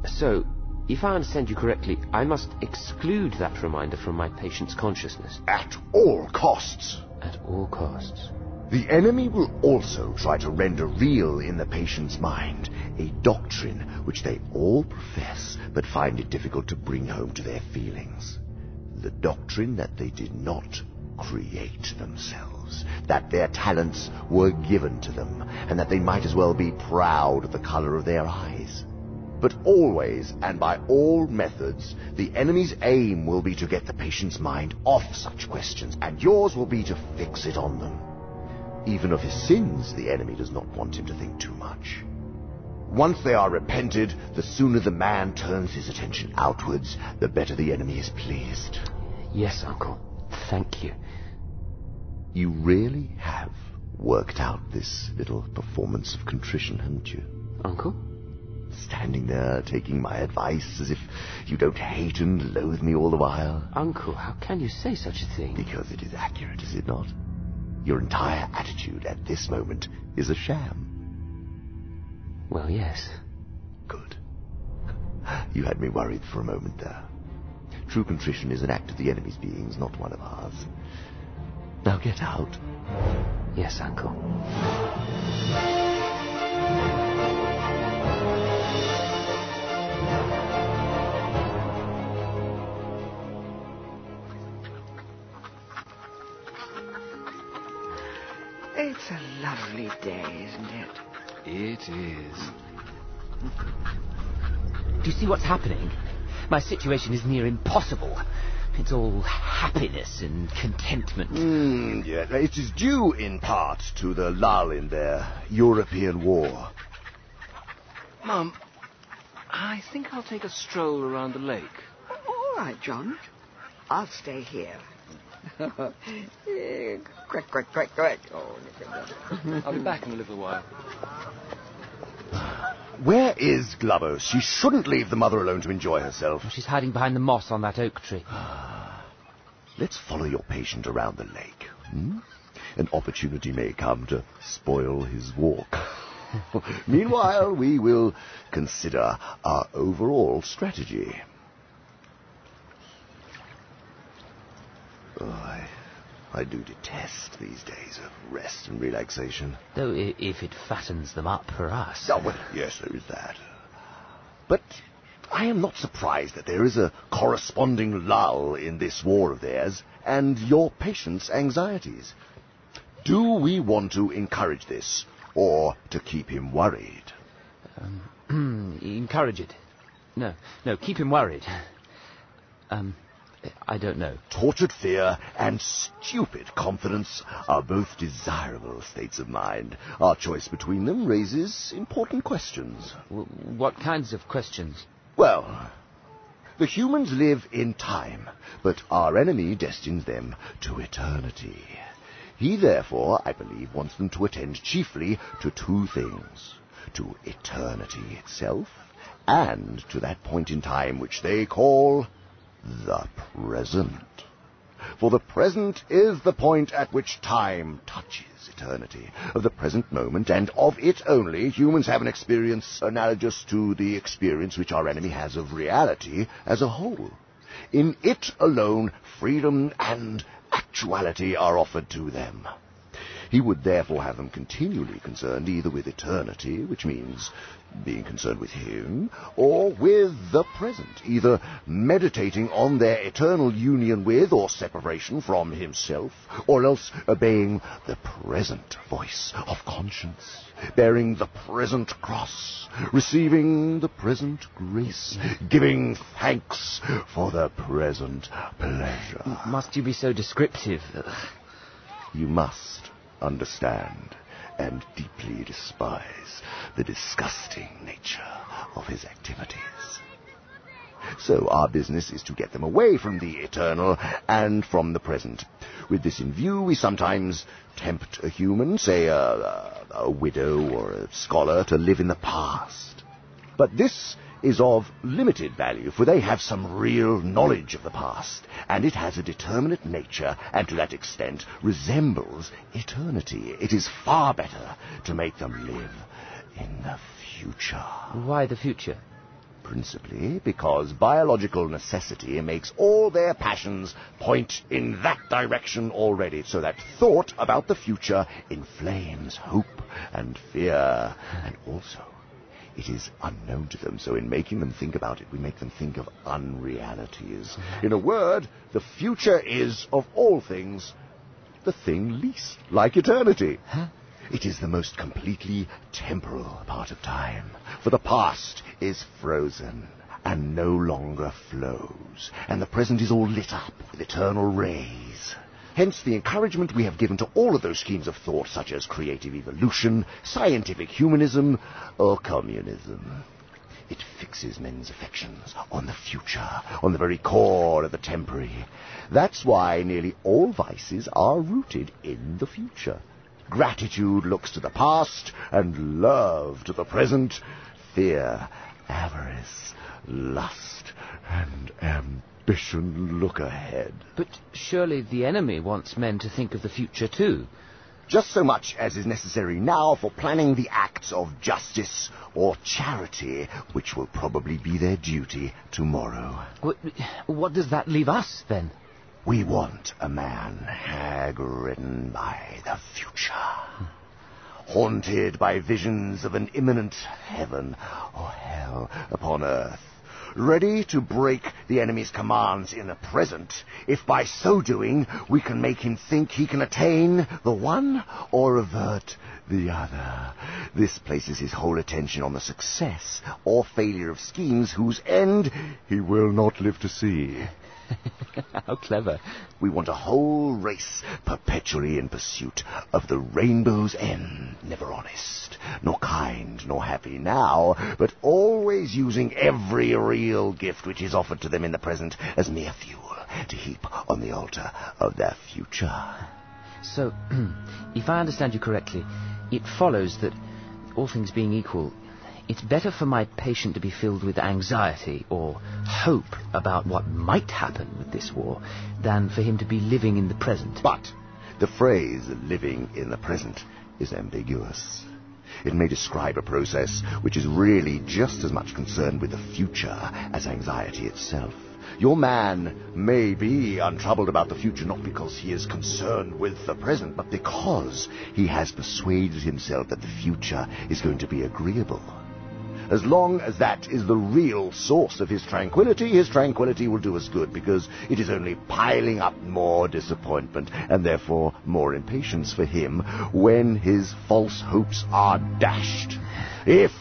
So, if I understand you correctly, I must exclude that reminder from my patient's consciousness. At all costs. At all costs. The enemy will also try to render real in the patient's mind a doctrine which they all profess but find it difficult to bring home to their feelings. The doctrine that they did not create themselves, that their talents were given to them, and that they might as well be proud of the color of their eyes. But always and by all methods, the enemy's aim will be to get the patient's mind off such questions, and yours will be to fix it on them. Even of his sins, the enemy does not want him to think too much. Once they are repented, the sooner the man turns his attention outwards, the better the enemy is pleased. Yes, Uncle. Thank you. You really have worked out this little performance of contrition, haven't you? Uncle? Standing there taking my advice as if you don't hate and loathe me all the while. Uncle, how can you say such a thing? Because it is accurate, is it not? Your entire attitude at this moment is a sham. Well, yes. Good. You had me worried for a moment there. True contrition is an act of the enemy's beings, not one of ours. Now get out. Yes, Uncle. It's a lovely day, isn't it? It is. Do you see what's happening? My situation is near impossible. It's all happiness and contentment. Mm, yeah, it is due in part to the lull in their European war. Mum, I think I'll take a stroll around the lake. All right, John. I'll stay here. quick, quick, quick, quick. Oh, look at that. I'll be back in a little while. Where is Glubose? She shouldn't leave the mother alone to enjoy herself. She's hiding behind the moss on that oak tree. Let's follow your patient around the lake. Hmm? an opportunity may come to spoil his walk. Meanwhile, we will consider our overall strategy. Oh, I, I do detest these days of rest and relaxation. Though i- if it fattens them up for us. Oh, well, yes, there is that. But I am not surprised that there is a corresponding lull in this war of theirs and your patient's anxieties. Do we want to encourage this, or to keep him worried? Um, encourage it. No, no, keep him worried. Um, I don't know. Tortured fear and stupid confidence are both desirable states of mind. Our choice between them raises important questions. What kinds of questions? Well, the humans live in time, but our enemy destines them to eternity. He therefore, I believe, wants them to attend chiefly to two things. To eternity itself, and to that point in time which they call the present. For the present is the point at which time touches eternity. Of the present moment, and of it only, humans have an experience analogous to the experience which our enemy has of reality as a whole. In it alone, freedom and actuality are offered to them. He would therefore have them continually concerned either with eternity, which means being concerned with him, or with the present, either meditating on their eternal union with or separation from himself, or else obeying the present voice of conscience, bearing the present cross, receiving the present grace, giving thanks for the present pleasure. Must you be so descriptive? You must understand and deeply despise the disgusting nature of his activities. So our business is to get them away from the eternal and from the present. With this in view, we sometimes tempt a human, say a, a, a widow or a scholar, to live in the past. But this is of limited value, for they have some real knowledge of the past, and it has a determinate nature, and to that extent resembles eternity. It is far better to make them live in the future. Why the future? Principally because biological necessity makes all their passions point in that direction already, so that thought about the future inflames hope and fear, and also it is unknown to them, so in making them think about it, we make them think of unrealities. Mm-hmm. In a word, the future is, of all things, the thing least like eternity. It is the most completely temporal part of time, for the past is frozen and no longer flows, and the present is all lit up with eternal rays. Hence the encouragement we have given to all of those schemes of thought, such as creative evolution, scientific humanism, or communism. It fixes men's affections on the future, on the very core of the temporary. That's why nearly all vices are rooted in the future. Gratitude looks to the past, and love to the present. Fear, avarice, lust, and ambition look ahead. But surely the enemy wants men to think of the future too. Just so much as is necessary now for planning the acts of justice or charity, which will probably be their duty tomorrow. What, what does that leave us, then? We want a man hag-ridden by the future, haunted by visions of an imminent heaven or hell upon earth, ready to break the enemy's commands in the present, if by so doing we can make him think he can attain the one or avert the other. This places his whole attention on the success or failure of schemes whose end he will not live to see. How clever. We want a whole race perpetually in pursuit of the rainbow's end, never honest, nor kind, nor happy now, but always using every real gift which is offered to them in the present as mere fuel to heap on the altar of their future. So, if I understand you correctly, it follows that, all things being equal, it's better for my patient to be filled with anxiety or hope about what might happen with this war than for him to be living in the present. But The phrase living in the present is ambiguous. It may describe a process which is really just as much concerned with the future as anxiety itself. Your man may be untroubled about the future not because he is concerned with the present, but because he has persuaded himself that the future is going to be agreeable. As long as that is the real source of his tranquility, his tranquility will do us good because it is only piling up more disappointment and therefore more impatience for him when his false hopes are dashed. If,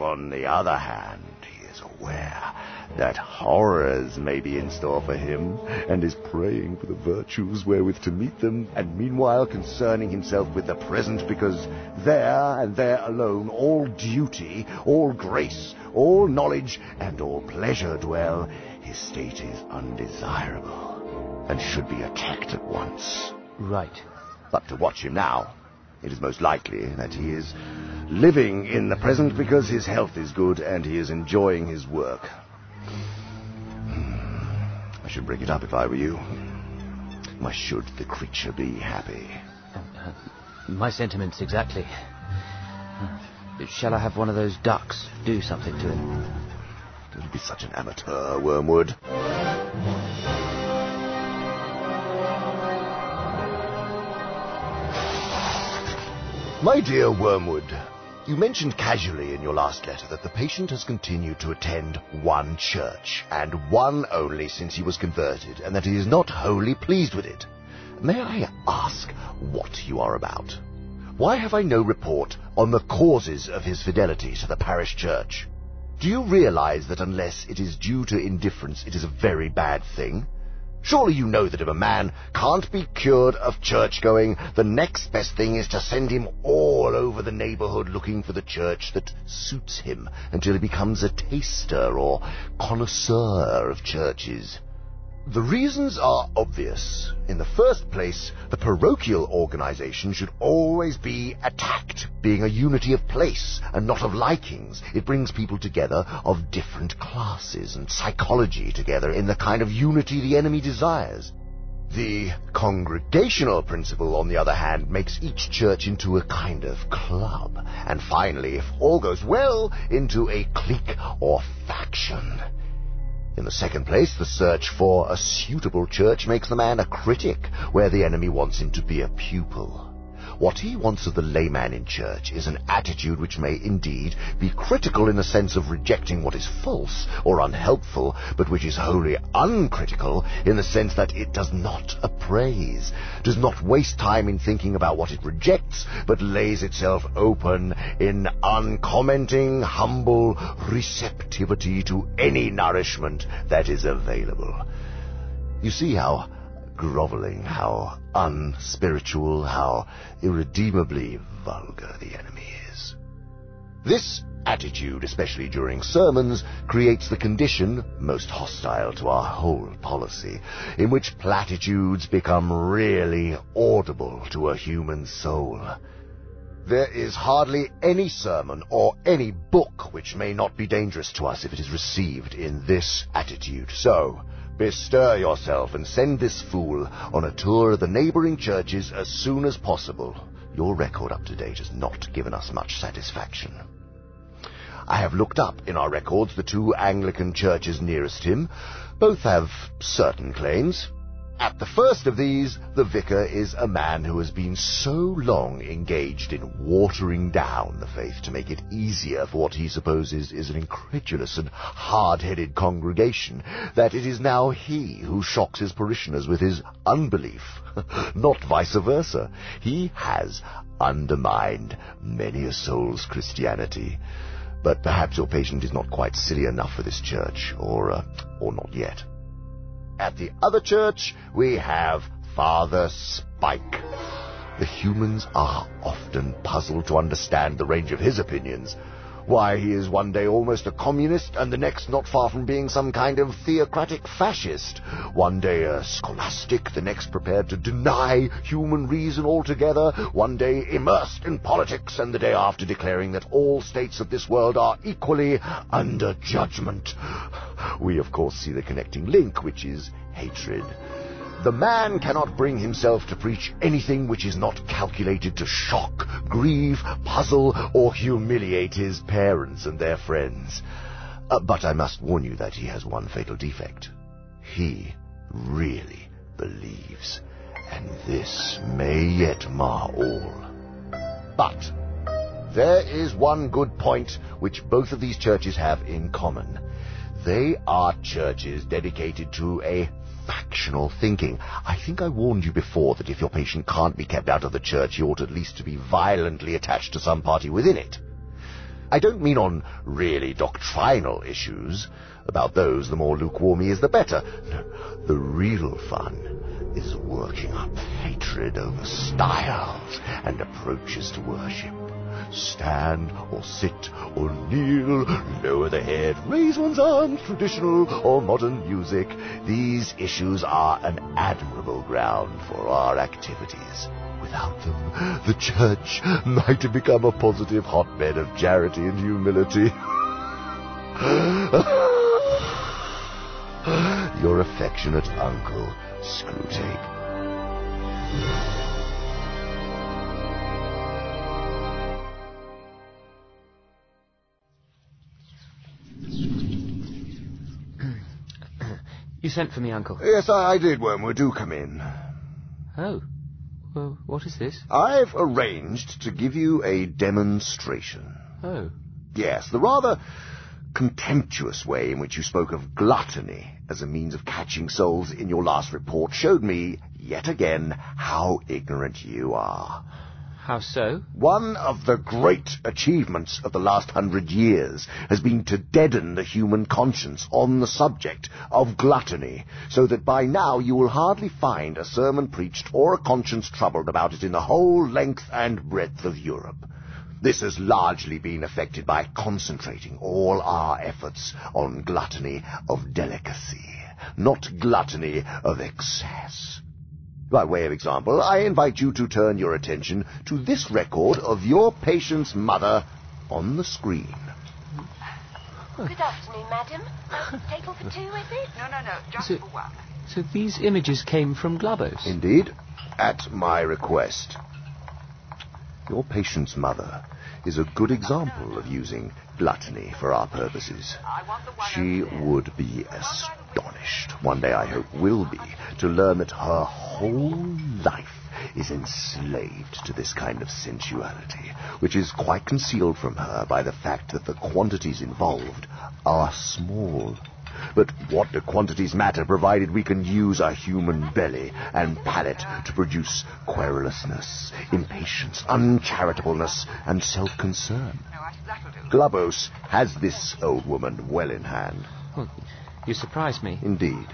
on the other hand, he is aware that horrors may be in store for him, and is praying for the virtues wherewith to meet them, and meanwhile concerning himself with the present, because there and there alone all duty, all grace, all knowledge, and all pleasure dwell, his state is undesirable, and should be attacked at once. Right. But to watch him now, it is most likely that he is living in the present because his health is good and he is enjoying his work. I should bring it up if I were you. Why should the creature be happy? Uh, my sentiments exactly. Uh, shall I have one of those ducks do something to him? Don't be such an amateur, Wormwood. My dear Wormwood, you mentioned casually in your last letter that the patient has continued to attend one church, and one only since he was converted, and that he is not wholly pleased with it. May I ask what you are about? Why have I no report on the causes of his fidelity to the parish church? Do you realize that unless it is due to indifference, it is a very bad thing? Surely you know that if a man can't be cured of church-going, the next best thing is to send him all over the neighborhood looking for the church that suits him until he becomes a taster or connoisseur of churches. The reasons are obvious. In the first place, the parochial organization should always be attacked, being a unity of place and not of likings. It brings people together of different classes and psychology together in the kind of unity the enemy desires. The congregational principle, on the other hand, makes each church into a kind of club, and finally, if all goes well, into a clique or faction. In the second place, the search for a suitable church makes the man a critic, where the enemy wants him to be a pupil. What he wants of the layman in church is an attitude which may indeed be critical in the sense of rejecting what is false or unhelpful, but which is wholly uncritical in the sense that it does not appraise, does not waste time in thinking about what it rejects, but lays itself open in uncommenting, humble receptivity to any nourishment that is available. You see how groveling, how unspiritual, how irredeemably vulgar the enemy is. This attitude, especially during sermons, creates the condition, most hostile to our whole policy, in which platitudes become really audible to a human soul. There is hardly any sermon or any book which may not be dangerous to us if it is received in this attitude. So, Bestir yourself and send this fool on a tour of the neighboring churches as soon as possible. Your record up to date has not given us much satisfaction. I have looked up in our records the two Anglican churches nearest him. Both have certain claims. At the first of these, the vicar is a man who has been so long engaged in watering down the faith to make it easier for what he supposes is an incredulous and hard-headed congregation, that it is now he who shocks his parishioners with his unbelief, not vice versa. He has undermined many a soul's Christianity. But perhaps your patient is not quite silly enough for this church, or, uh, or not yet. At the other church, we have Father Spike. The humans are often puzzled to understand the range of his opinions. Why, he is one day almost a communist, and the next not far from being some kind of theocratic fascist. One day a scholastic, the next prepared to deny human reason altogether, one day immersed in politics, and the day after declaring that all states of this world are equally under judgment. We, of course, see the connecting link, which is hatred. The man cannot bring himself to preach anything which is not calculated to shock, grieve, puzzle, or humiliate his parents and their friends. Uh, but I must warn you that he has one fatal defect. He really believes, and this may yet mar all. But there is one good point which both of these churches have in common. They are churches dedicated to a factional thinking. I think I warned you before that if your patient can't be kept out of the church, he ought at least to be violently attached to some party within it. I don't mean on really doctrinal issues. About those, the more lukewarm he is, the better. No, the real fun is working up hatred over styles and approaches to worship. Stand or sit or kneel, lower the head, raise one's arms, traditional or modern music. These issues are an admirable ground for our activities. Without them, the church might have become a positive hotbed of charity and humility. Your affectionate uncle, Screwtape. You sent for me, Uncle. Yes, I did, Wormwood. Do come in. Oh. Well, what is this? I've arranged to give you a demonstration. Oh. Yes, the rather contemptuous way in which you spoke of gluttony as a means of catching souls in your last report showed me, yet again, how ignorant you are. How so? One of the great achievements of the last hundred years has been to deaden the human conscience on the subject of gluttony, so that by now you will hardly find a sermon preached or a conscience troubled about it in the whole length and breadth of Europe. This has largely been effected by concentrating all our efforts on gluttony of delicacy, not gluttony of excess. By way of example, I invite you to turn your attention to this record of your patient's mother on the screen. Good afternoon, madam. Table for two, is it? No, no, no, just So- for one. So these images came from Glubose? Indeed, at my request. Your patient's mother is a good example of using gluttony for our purposes. She would be astonished, one day I hope will be, to learn that her whole life is enslaved to this kind of sensuality, which is quite concealed from her by the fact that the quantities involved are small. But what do quantities matter provided we can use a human belly and palate to produce querulousness, impatience, uncharitableness, and self-concern? Glubose has this old woman well in hand. Well, you surprise me. Indeed.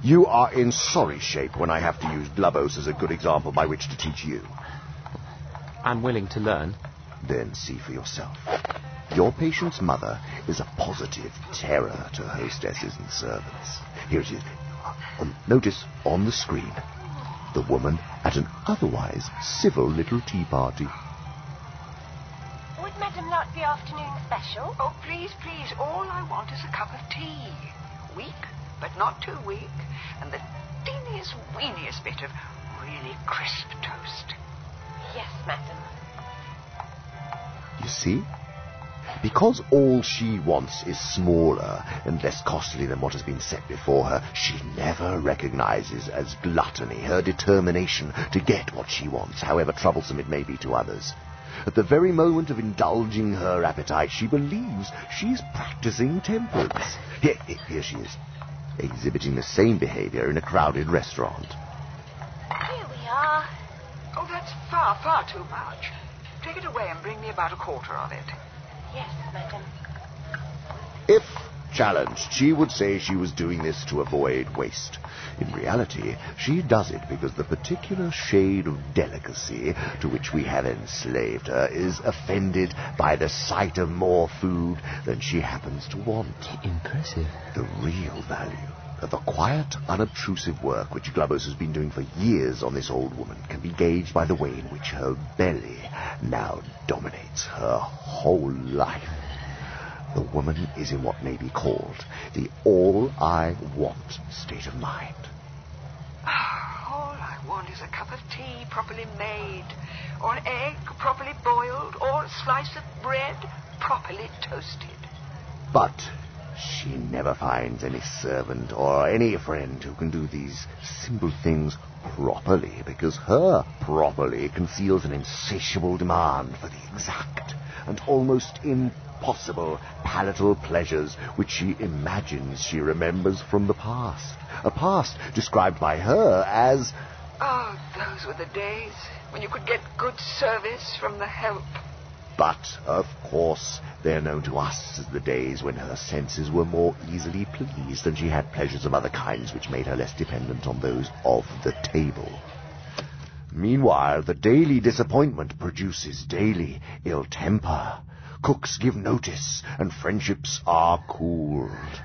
You are in sorry shape when I have to use Glubose as a good example by which to teach you. I'm willing to learn. Then see for yourself. Your patient's mother is a positive terror to hostesses and servants. Here it is. Um, notice on the screen the woman at an otherwise civil little tea party. Would Madame like the afternoon special? Oh, please, please, all I want is a cup of tea. Weak, but not too weak. And the teeniest, weeniest bit of really crisp toast. Yes, madam. You see? Because all she wants is smaller and less costly than what has been set before her, she never recognizes as gluttony her determination to get what she wants, however troublesome it may be to others. At the very moment of indulging her appetite, she believes she's practicing temperance. Here, here, here she is, exhibiting the same behavior in a crowded restaurant. Here we are. Oh, that's far, far too much. Take it away and bring me about a quarter of it. Yes, madam. If challenged, she would say she was doing this to avoid waste. In reality, she does it because the particular shade of delicacy to which we have enslaved her is offended by the sight of more food than she happens to want. Impressive. The real value of the quiet, unobtrusive work which Glubose has been doing for years on this old woman can be gauged by the way in which her belly now dominates her whole life. The woman is in what may be called the all I want state of mind. Ah, all I want is a cup of tea properly made, or an egg properly boiled, or a slice of bread properly toasted. But she never finds any servant or any friend who can do these simple things properly because her properly conceals an insatiable demand for the exact and almost impossible palatal pleasures which she imagines she remembers from the past. A past described by her as Oh, those were the days when you could get good service from the help. But, of course, they're known to us as the days when her senses were more easily pleased and she had pleasures of other kinds which made her less dependent on those of the table. Meanwhile, the daily disappointment produces daily ill temper. Cooks give notice, and friendships are cooled.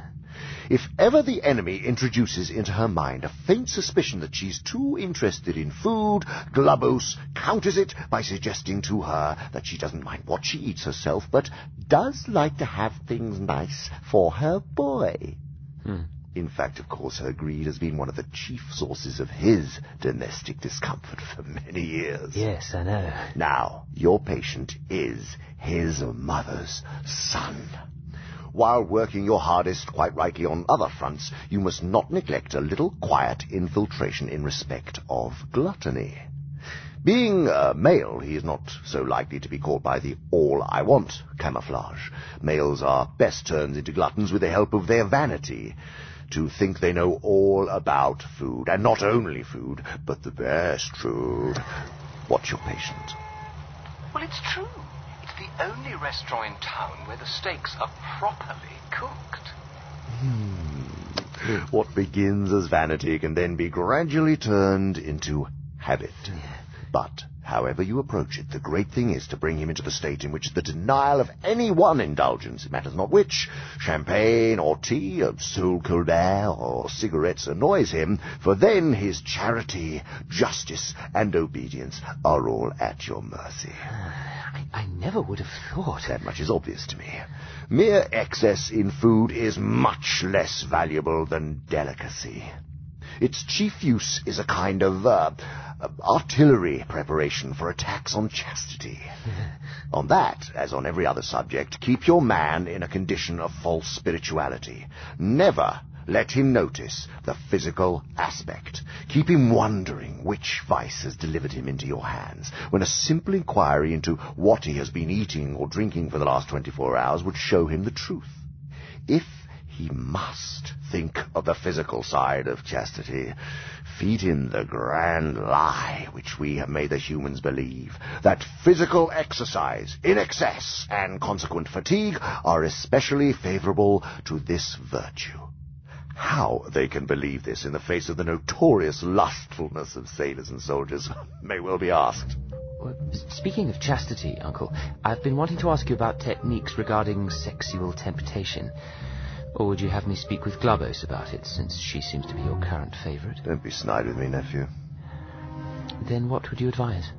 If ever the enemy introduces into her mind a faint suspicion that she's too interested in food, Glubose counters it by suggesting to her that she doesn't mind what she eats herself, but does like to have things nice for her boy. Hmm. In fact, of course, her greed has been one of the chief sources of his domestic discomfort for many years. Yes, I know. Now, your patient is his mother's son. While working your hardest, quite rightly, on other fronts, you must not neglect a little quiet infiltration in respect of gluttony. Being a male, he is not so likely to be caught by the all I want camouflage. Males are best turned into gluttons with the help of their vanity. To think they know all about food, and not only food, but the best food. What's your patient? Well, it's true. It's the only restaurant in town where the steaks are properly cooked. Hmm. What begins as vanity can then be gradually turned into habit. But, however you approach it, the great thing is to bring him into the state in which the denial of any one indulgence, it matters not which, champagne or tea, or Sole Colbert or cigarettes, annoys him, for then his charity, justice, and obedience are all at your mercy. I, I never would have thought. That much is obvious to me. Mere excess in food is much less valuable than delicacy. Its chief use is a kind of uh, artillery preparation for attacks on chastity. on that, as on every other subject, keep your man in a condition of false spirituality. Never let him notice the physical aspect. Keep him wondering which vice has delivered him into your hands, when a simple inquiry into what he has been eating or drinking for the last 24 hours would show him the truth. If he must think of the physical side of chastity. Feed him the grand lie which we have made the humans believe, that physical exercise in excess and consequent fatigue are especially favorable to this virtue. How they can believe this in the face of the notorious lustfulness of sailors and soldiers may well be asked. Speaking of chastity, Uncle, I've been wanting to ask you about techniques regarding sexual temptation. Or would you have me speak with Glubose about it, since she seems to be your current favourite? Don't be snide with me, nephew. Then what would you advise?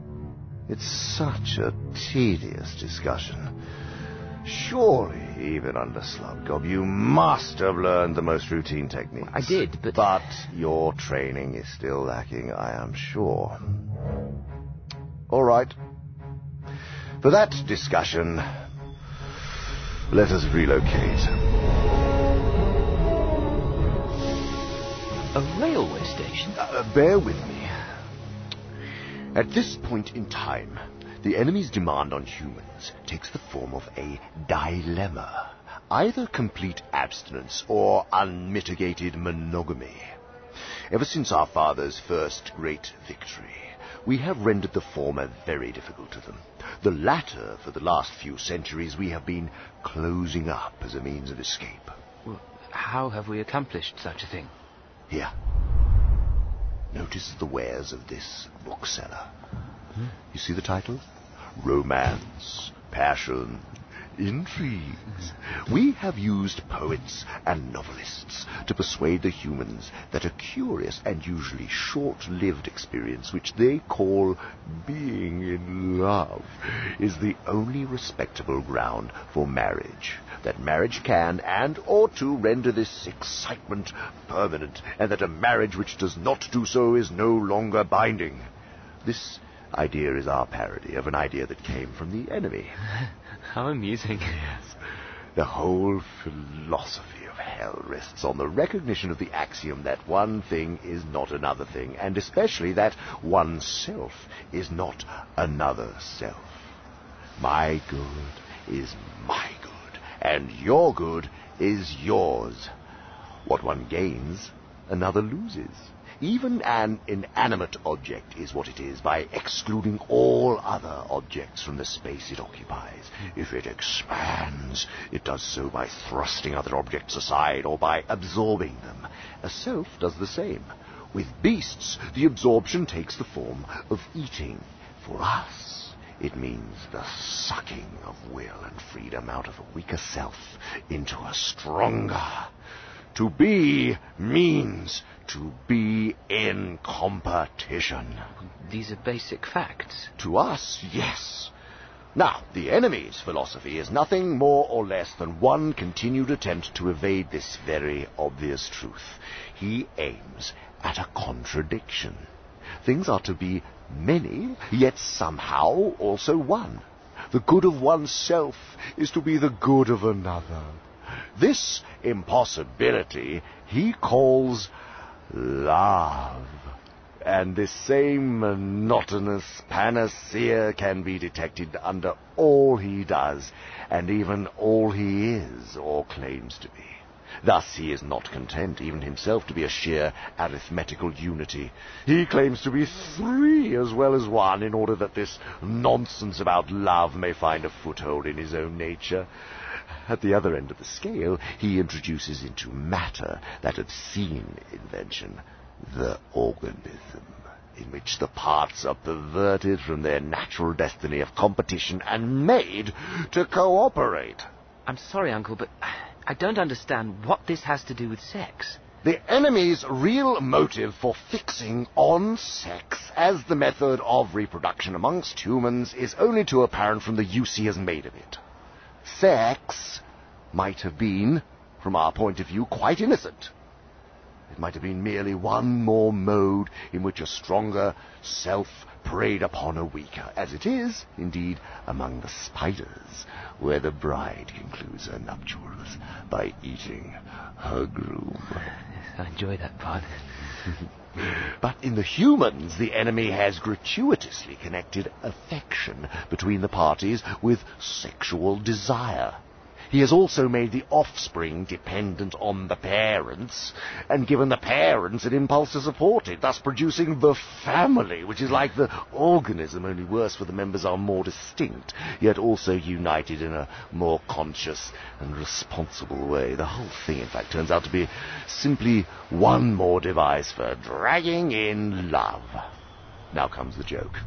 It's such a tedious discussion. Surely, even under Slubgob, you must have learned the most routine techniques. I did, but... But your training is still lacking, I am sure. All right. For that discussion, let us relocate. A railway station? Uh, bear with me. At this point in time, the enemy's demand on humans takes the form of a dilemma. Either complete abstinence or unmitigated monogamy. Ever since our father's first great victory, we have rendered the former very difficult to them. The latter, for the last few centuries, we have been closing up as a means of escape. Well, how have we accomplished such a thing? Here. Notice the wares of this bookseller. You see the titles? Romance, passion, intrigues. We have used poets and novelists to persuade the humans that a curious and usually short-lived experience which they call being in love is the only respectable ground for marriage. That marriage can and ought to render this excitement permanent, and that a marriage which does not do so is no longer binding. This idea is our parody of an idea that came from the enemy. How amusing. Yes. The whole philosophy of hell rests on the recognition of the axiom that one thing is not another thing, and especially that oneself is not another self. My good is my good, and your good is yours. What one gains, another loses. Even an inanimate object is what it is by excluding all other objects from the space it occupies. If it expands, it does so by thrusting other objects aside or by absorbing them. A self does the same. With beasts, the absorption takes the form of eating. For us, it means the sucking of will and freedom out of a weaker self into a stronger. To be means to be in competition. These are basic facts. To us, yes. Now, the enemy's philosophy is nothing more or less than one continued attempt to evade this very obvious truth. He aims at a contradiction. Things are to be many, yet somehow also one. The good of oneself is to be the good of another. This impossibility he calls love. And this same monotonous panacea can be detected under all he does, and even all he is or claims to be. Thus he is not content even himself to be a sheer arithmetical unity. He claims to be three as well as one in order that this nonsense about love may find a foothold in his own nature. At the other end of the scale, he introduces into matter that obscene invention, the organism, in which the parts are perverted from their natural destiny of competition and made to cooperate. I'm sorry, Uncle, but I don't understand what this has to do with sex. The enemy's real motive for fixing on sex as the method of reproduction amongst humans is only too apparent from the use he has made of it. Sex might have been, from our point of view, quite innocent. It might have been merely one more mode in which a stronger self preyed upon a weaker, as it is, indeed, among the spiders, where the bride concludes her nuptials by eating her groom. I enjoy that part. But in the humans, the enemy has gratuitously connected affection between the parties with sexual desire. He has also made the offspring dependent on the parents, and given the parents an impulse to support it, thus producing the family, which is like the organism, only worse for the members are more distinct, yet also united in a more conscious and responsible way. The whole thing, in fact, turns out to be simply one more device for dragging in love. Now comes the joke.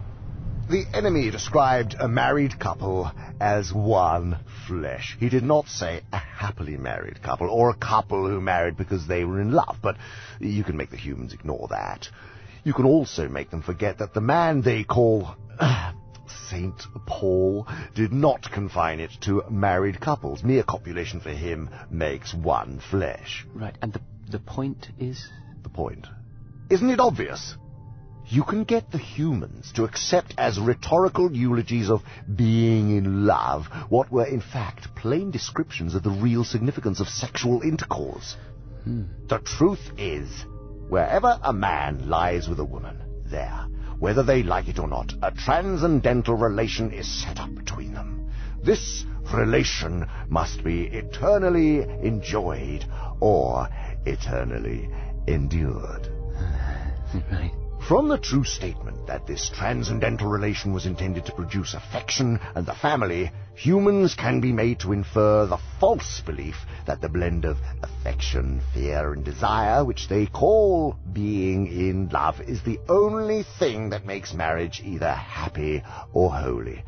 The enemy described a married couple as one flesh. He did not say a happily married couple or a couple who married because they were in love, but you can make the humans ignore that. You can also make them forget that the man they call Saint Paul did not confine it to married couples. Mere copulation for him makes one flesh. Right, and the, the point is? The point. Isn't it obvious? You can get the humans to accept as rhetorical eulogies of being in love what were in fact plain descriptions of the real significance of sexual intercourse. Hmm. The truth is, wherever a man lies with a woman, there, whether they like it or not, a transcendental relation is set up between them. This relation must be eternally enjoyed or eternally endured. right. From the true statement that this transcendental relation was intended to produce affection and the family, humans can be made to infer the false belief that the blend of affection, fear, and desire, which they call being in love, is the only thing that makes marriage either happy or holy.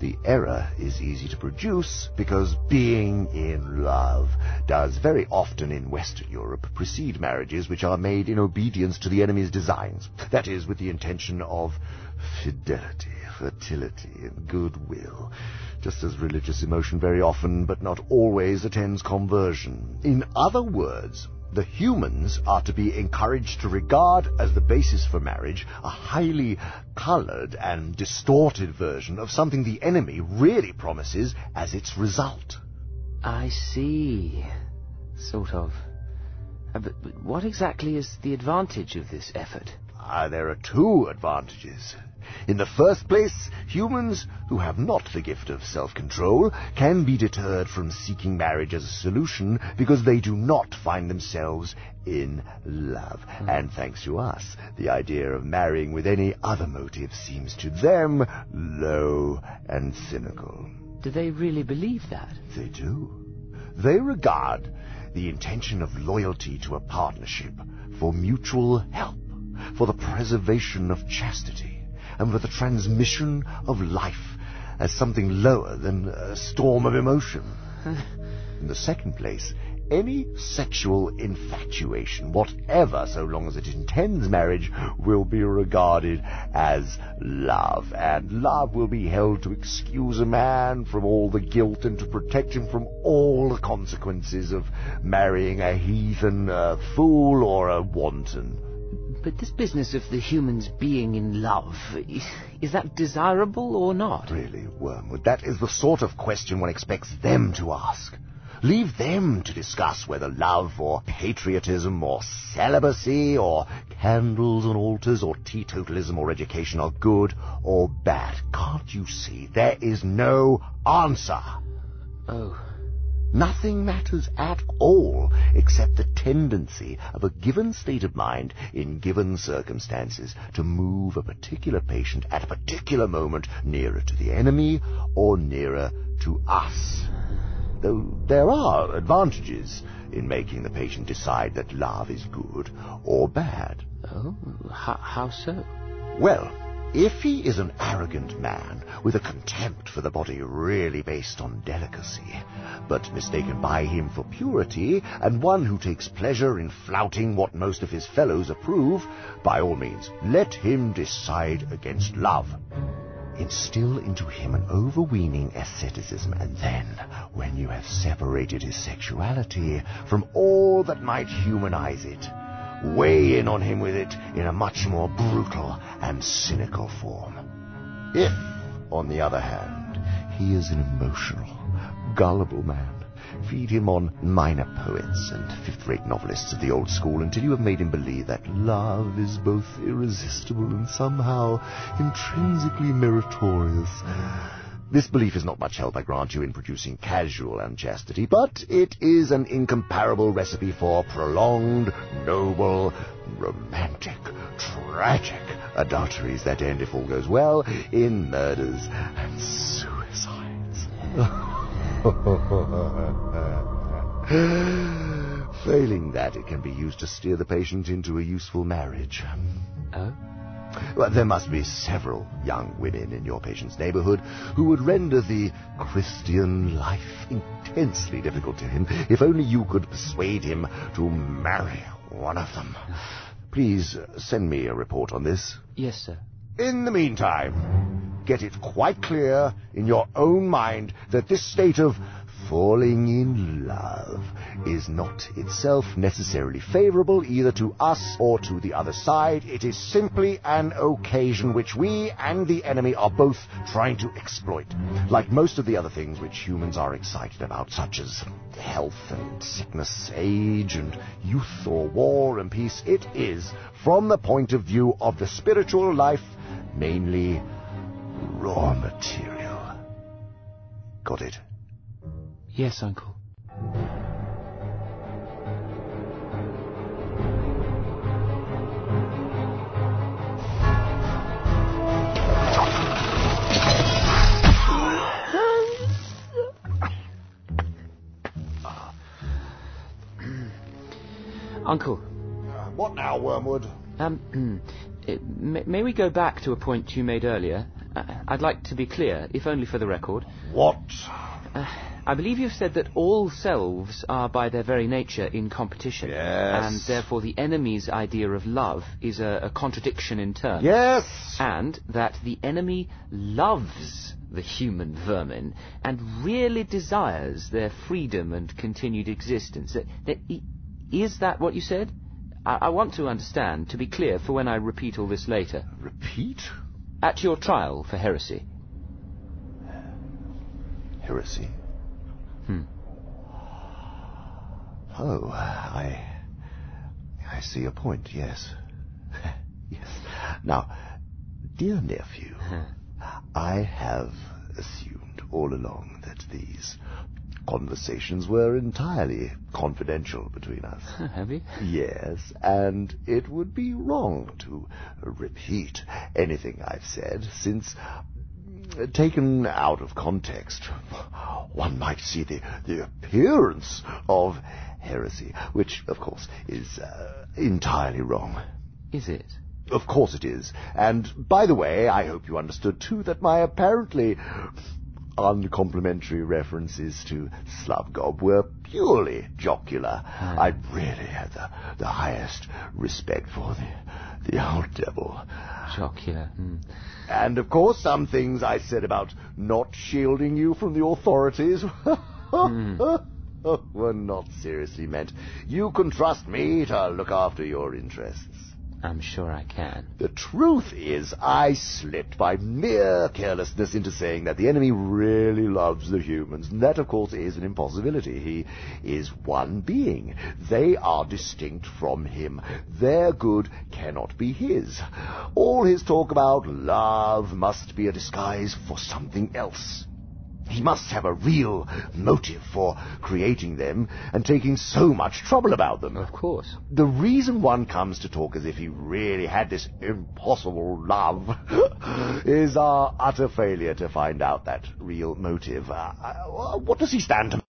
The error is easy to produce because being in love does very often in Western Europe precede marriages which are made in obedience to the enemy's designs. That is, with the intention of fidelity, fertility, and goodwill. Just as religious emotion very often, but not always, attends conversion. In other words, the humans are to be encouraged to regard as the basis for marriage a highly colored and distorted version of something the enemy really promises as its result. I see. Sort of. Uh, but, but what exactly is the advantage of this effort? Ah, there are two advantages. In the first place, humans who have not the gift of self-control can be deterred from seeking marriage as a solution because they do not find themselves in love. Hmm. And thanks to us, the idea of marrying with any other motive seems to them low and cynical. Do they really believe that? They do. They regard the intention of loyalty to a partnership for mutual help, for the preservation of chastity, and for the transmission of life as something lower than a storm of emotion. In the second place, any sexual infatuation, whatever, so long as it intends marriage, will be regarded as love, and love will be held to excuse a man from all the guilt and to protect him from all the consequences of marrying a heathen, a fool, or a wanton. But this business of the humans being in love, is, that desirable or not? Really, Wormwood, that is the sort of question one expects them to ask. Leave them to discuss whether love or patriotism or celibacy or candles on altars or teetotalism or education are good or bad. Can't you see? There is no answer. Oh. Nothing matters at all except the tendency of a given state of mind in given circumstances to move a particular patient at a particular moment nearer to the enemy or nearer to us. Though there are advantages in making the patient decide that love is good or bad. Oh, how, how so? Well, if he is an arrogant man with a contempt for the body really based on delicacy, but mistaken by him for purity, and one who takes pleasure in flouting what most of his fellows approve, by all means, let him decide against love. Instill into him an overweening asceticism, and then, when you have separated his sexuality from all that might humanize it, weigh in on him with it in a much more brutal and cynical form. If, on the other hand, he is an emotional, gullible man, feed him on minor poets and fifth-rate novelists of the old school until you have made him believe that love is both irresistible and somehow intrinsically meritorious. This belief is not much help, I grant you, in producing casual unchastity, but it is an incomparable recipe for prolonged, noble, romantic, tragic adulteries that end, if all goes well, in murders and suicides. Failing that, it can be used to steer the patient into a useful marriage. Oh? Well, there must be several young women in your patient's neighborhood who would render the Christian life intensely difficult to him if only you could persuade him to marry one of them. Please uh, send me a report on this. Yes, sir. In the meantime, get it quite clear in your own mind that this state of falling in love is not itself necessarily favorable either to us or to the other side. It is simply an occasion which we and the enemy are both trying to exploit. Like most of the other things which humans are excited about, such as health and sickness, age and youth or war and peace, it is, from the point of view of the spiritual life, mainly raw material. Got it? Yes, Uncle. Uncle. what now, Wormwood? Um, uh, may, may we go back to a point you made earlier? Uh, I'd like to be clear, if only for the record. What? Uh, I believe you've said that all selves are by their very nature in competition. Yes. And therefore the enemy's idea of love is a, a contradiction in terms. Yes. And that the enemy loves the human vermin and really desires their freedom and continued existence. That- that- Is that what you said? I, I want to understand, to be clear, for when I repeat all this later. Repeat? At your trial for heresy. Heresy? Hmm. Oh, I. I see your point, yes. yes. Now, dear nephew, I have assumed all along that these conversations were entirely confidential between us. Have you? Yes, and it would be wrong to repeat anything I've said, since, taken out of context, one might see the, the appearance of heresy, which, of course, is uh, entirely wrong. Is it? Of course it is. And, by the way, I hope you understood, too, that my apparently uncomplimentary references to Slubgob were purely jocular. I really had the, the highest respect for the, the old devil. Jocular. Hmm. And, of course, some things I said about not shielding you from the authorities were not seriously meant. You can trust me to look after your interests. I'm sure I can. The truth is, I slipped by mere carelessness into saying that the enemy really loves the humans. And that, of course, is an impossibility. He is one being. They are distinct from him. Their good cannot be his. All his talk about love must be a disguise for something else. He must have a real motive for creating them and taking so much trouble about them. Of course. The reason one comes to talk as if he really had this impossible love is our utter failure to find out that real motive. Uh, uh, what does he stand to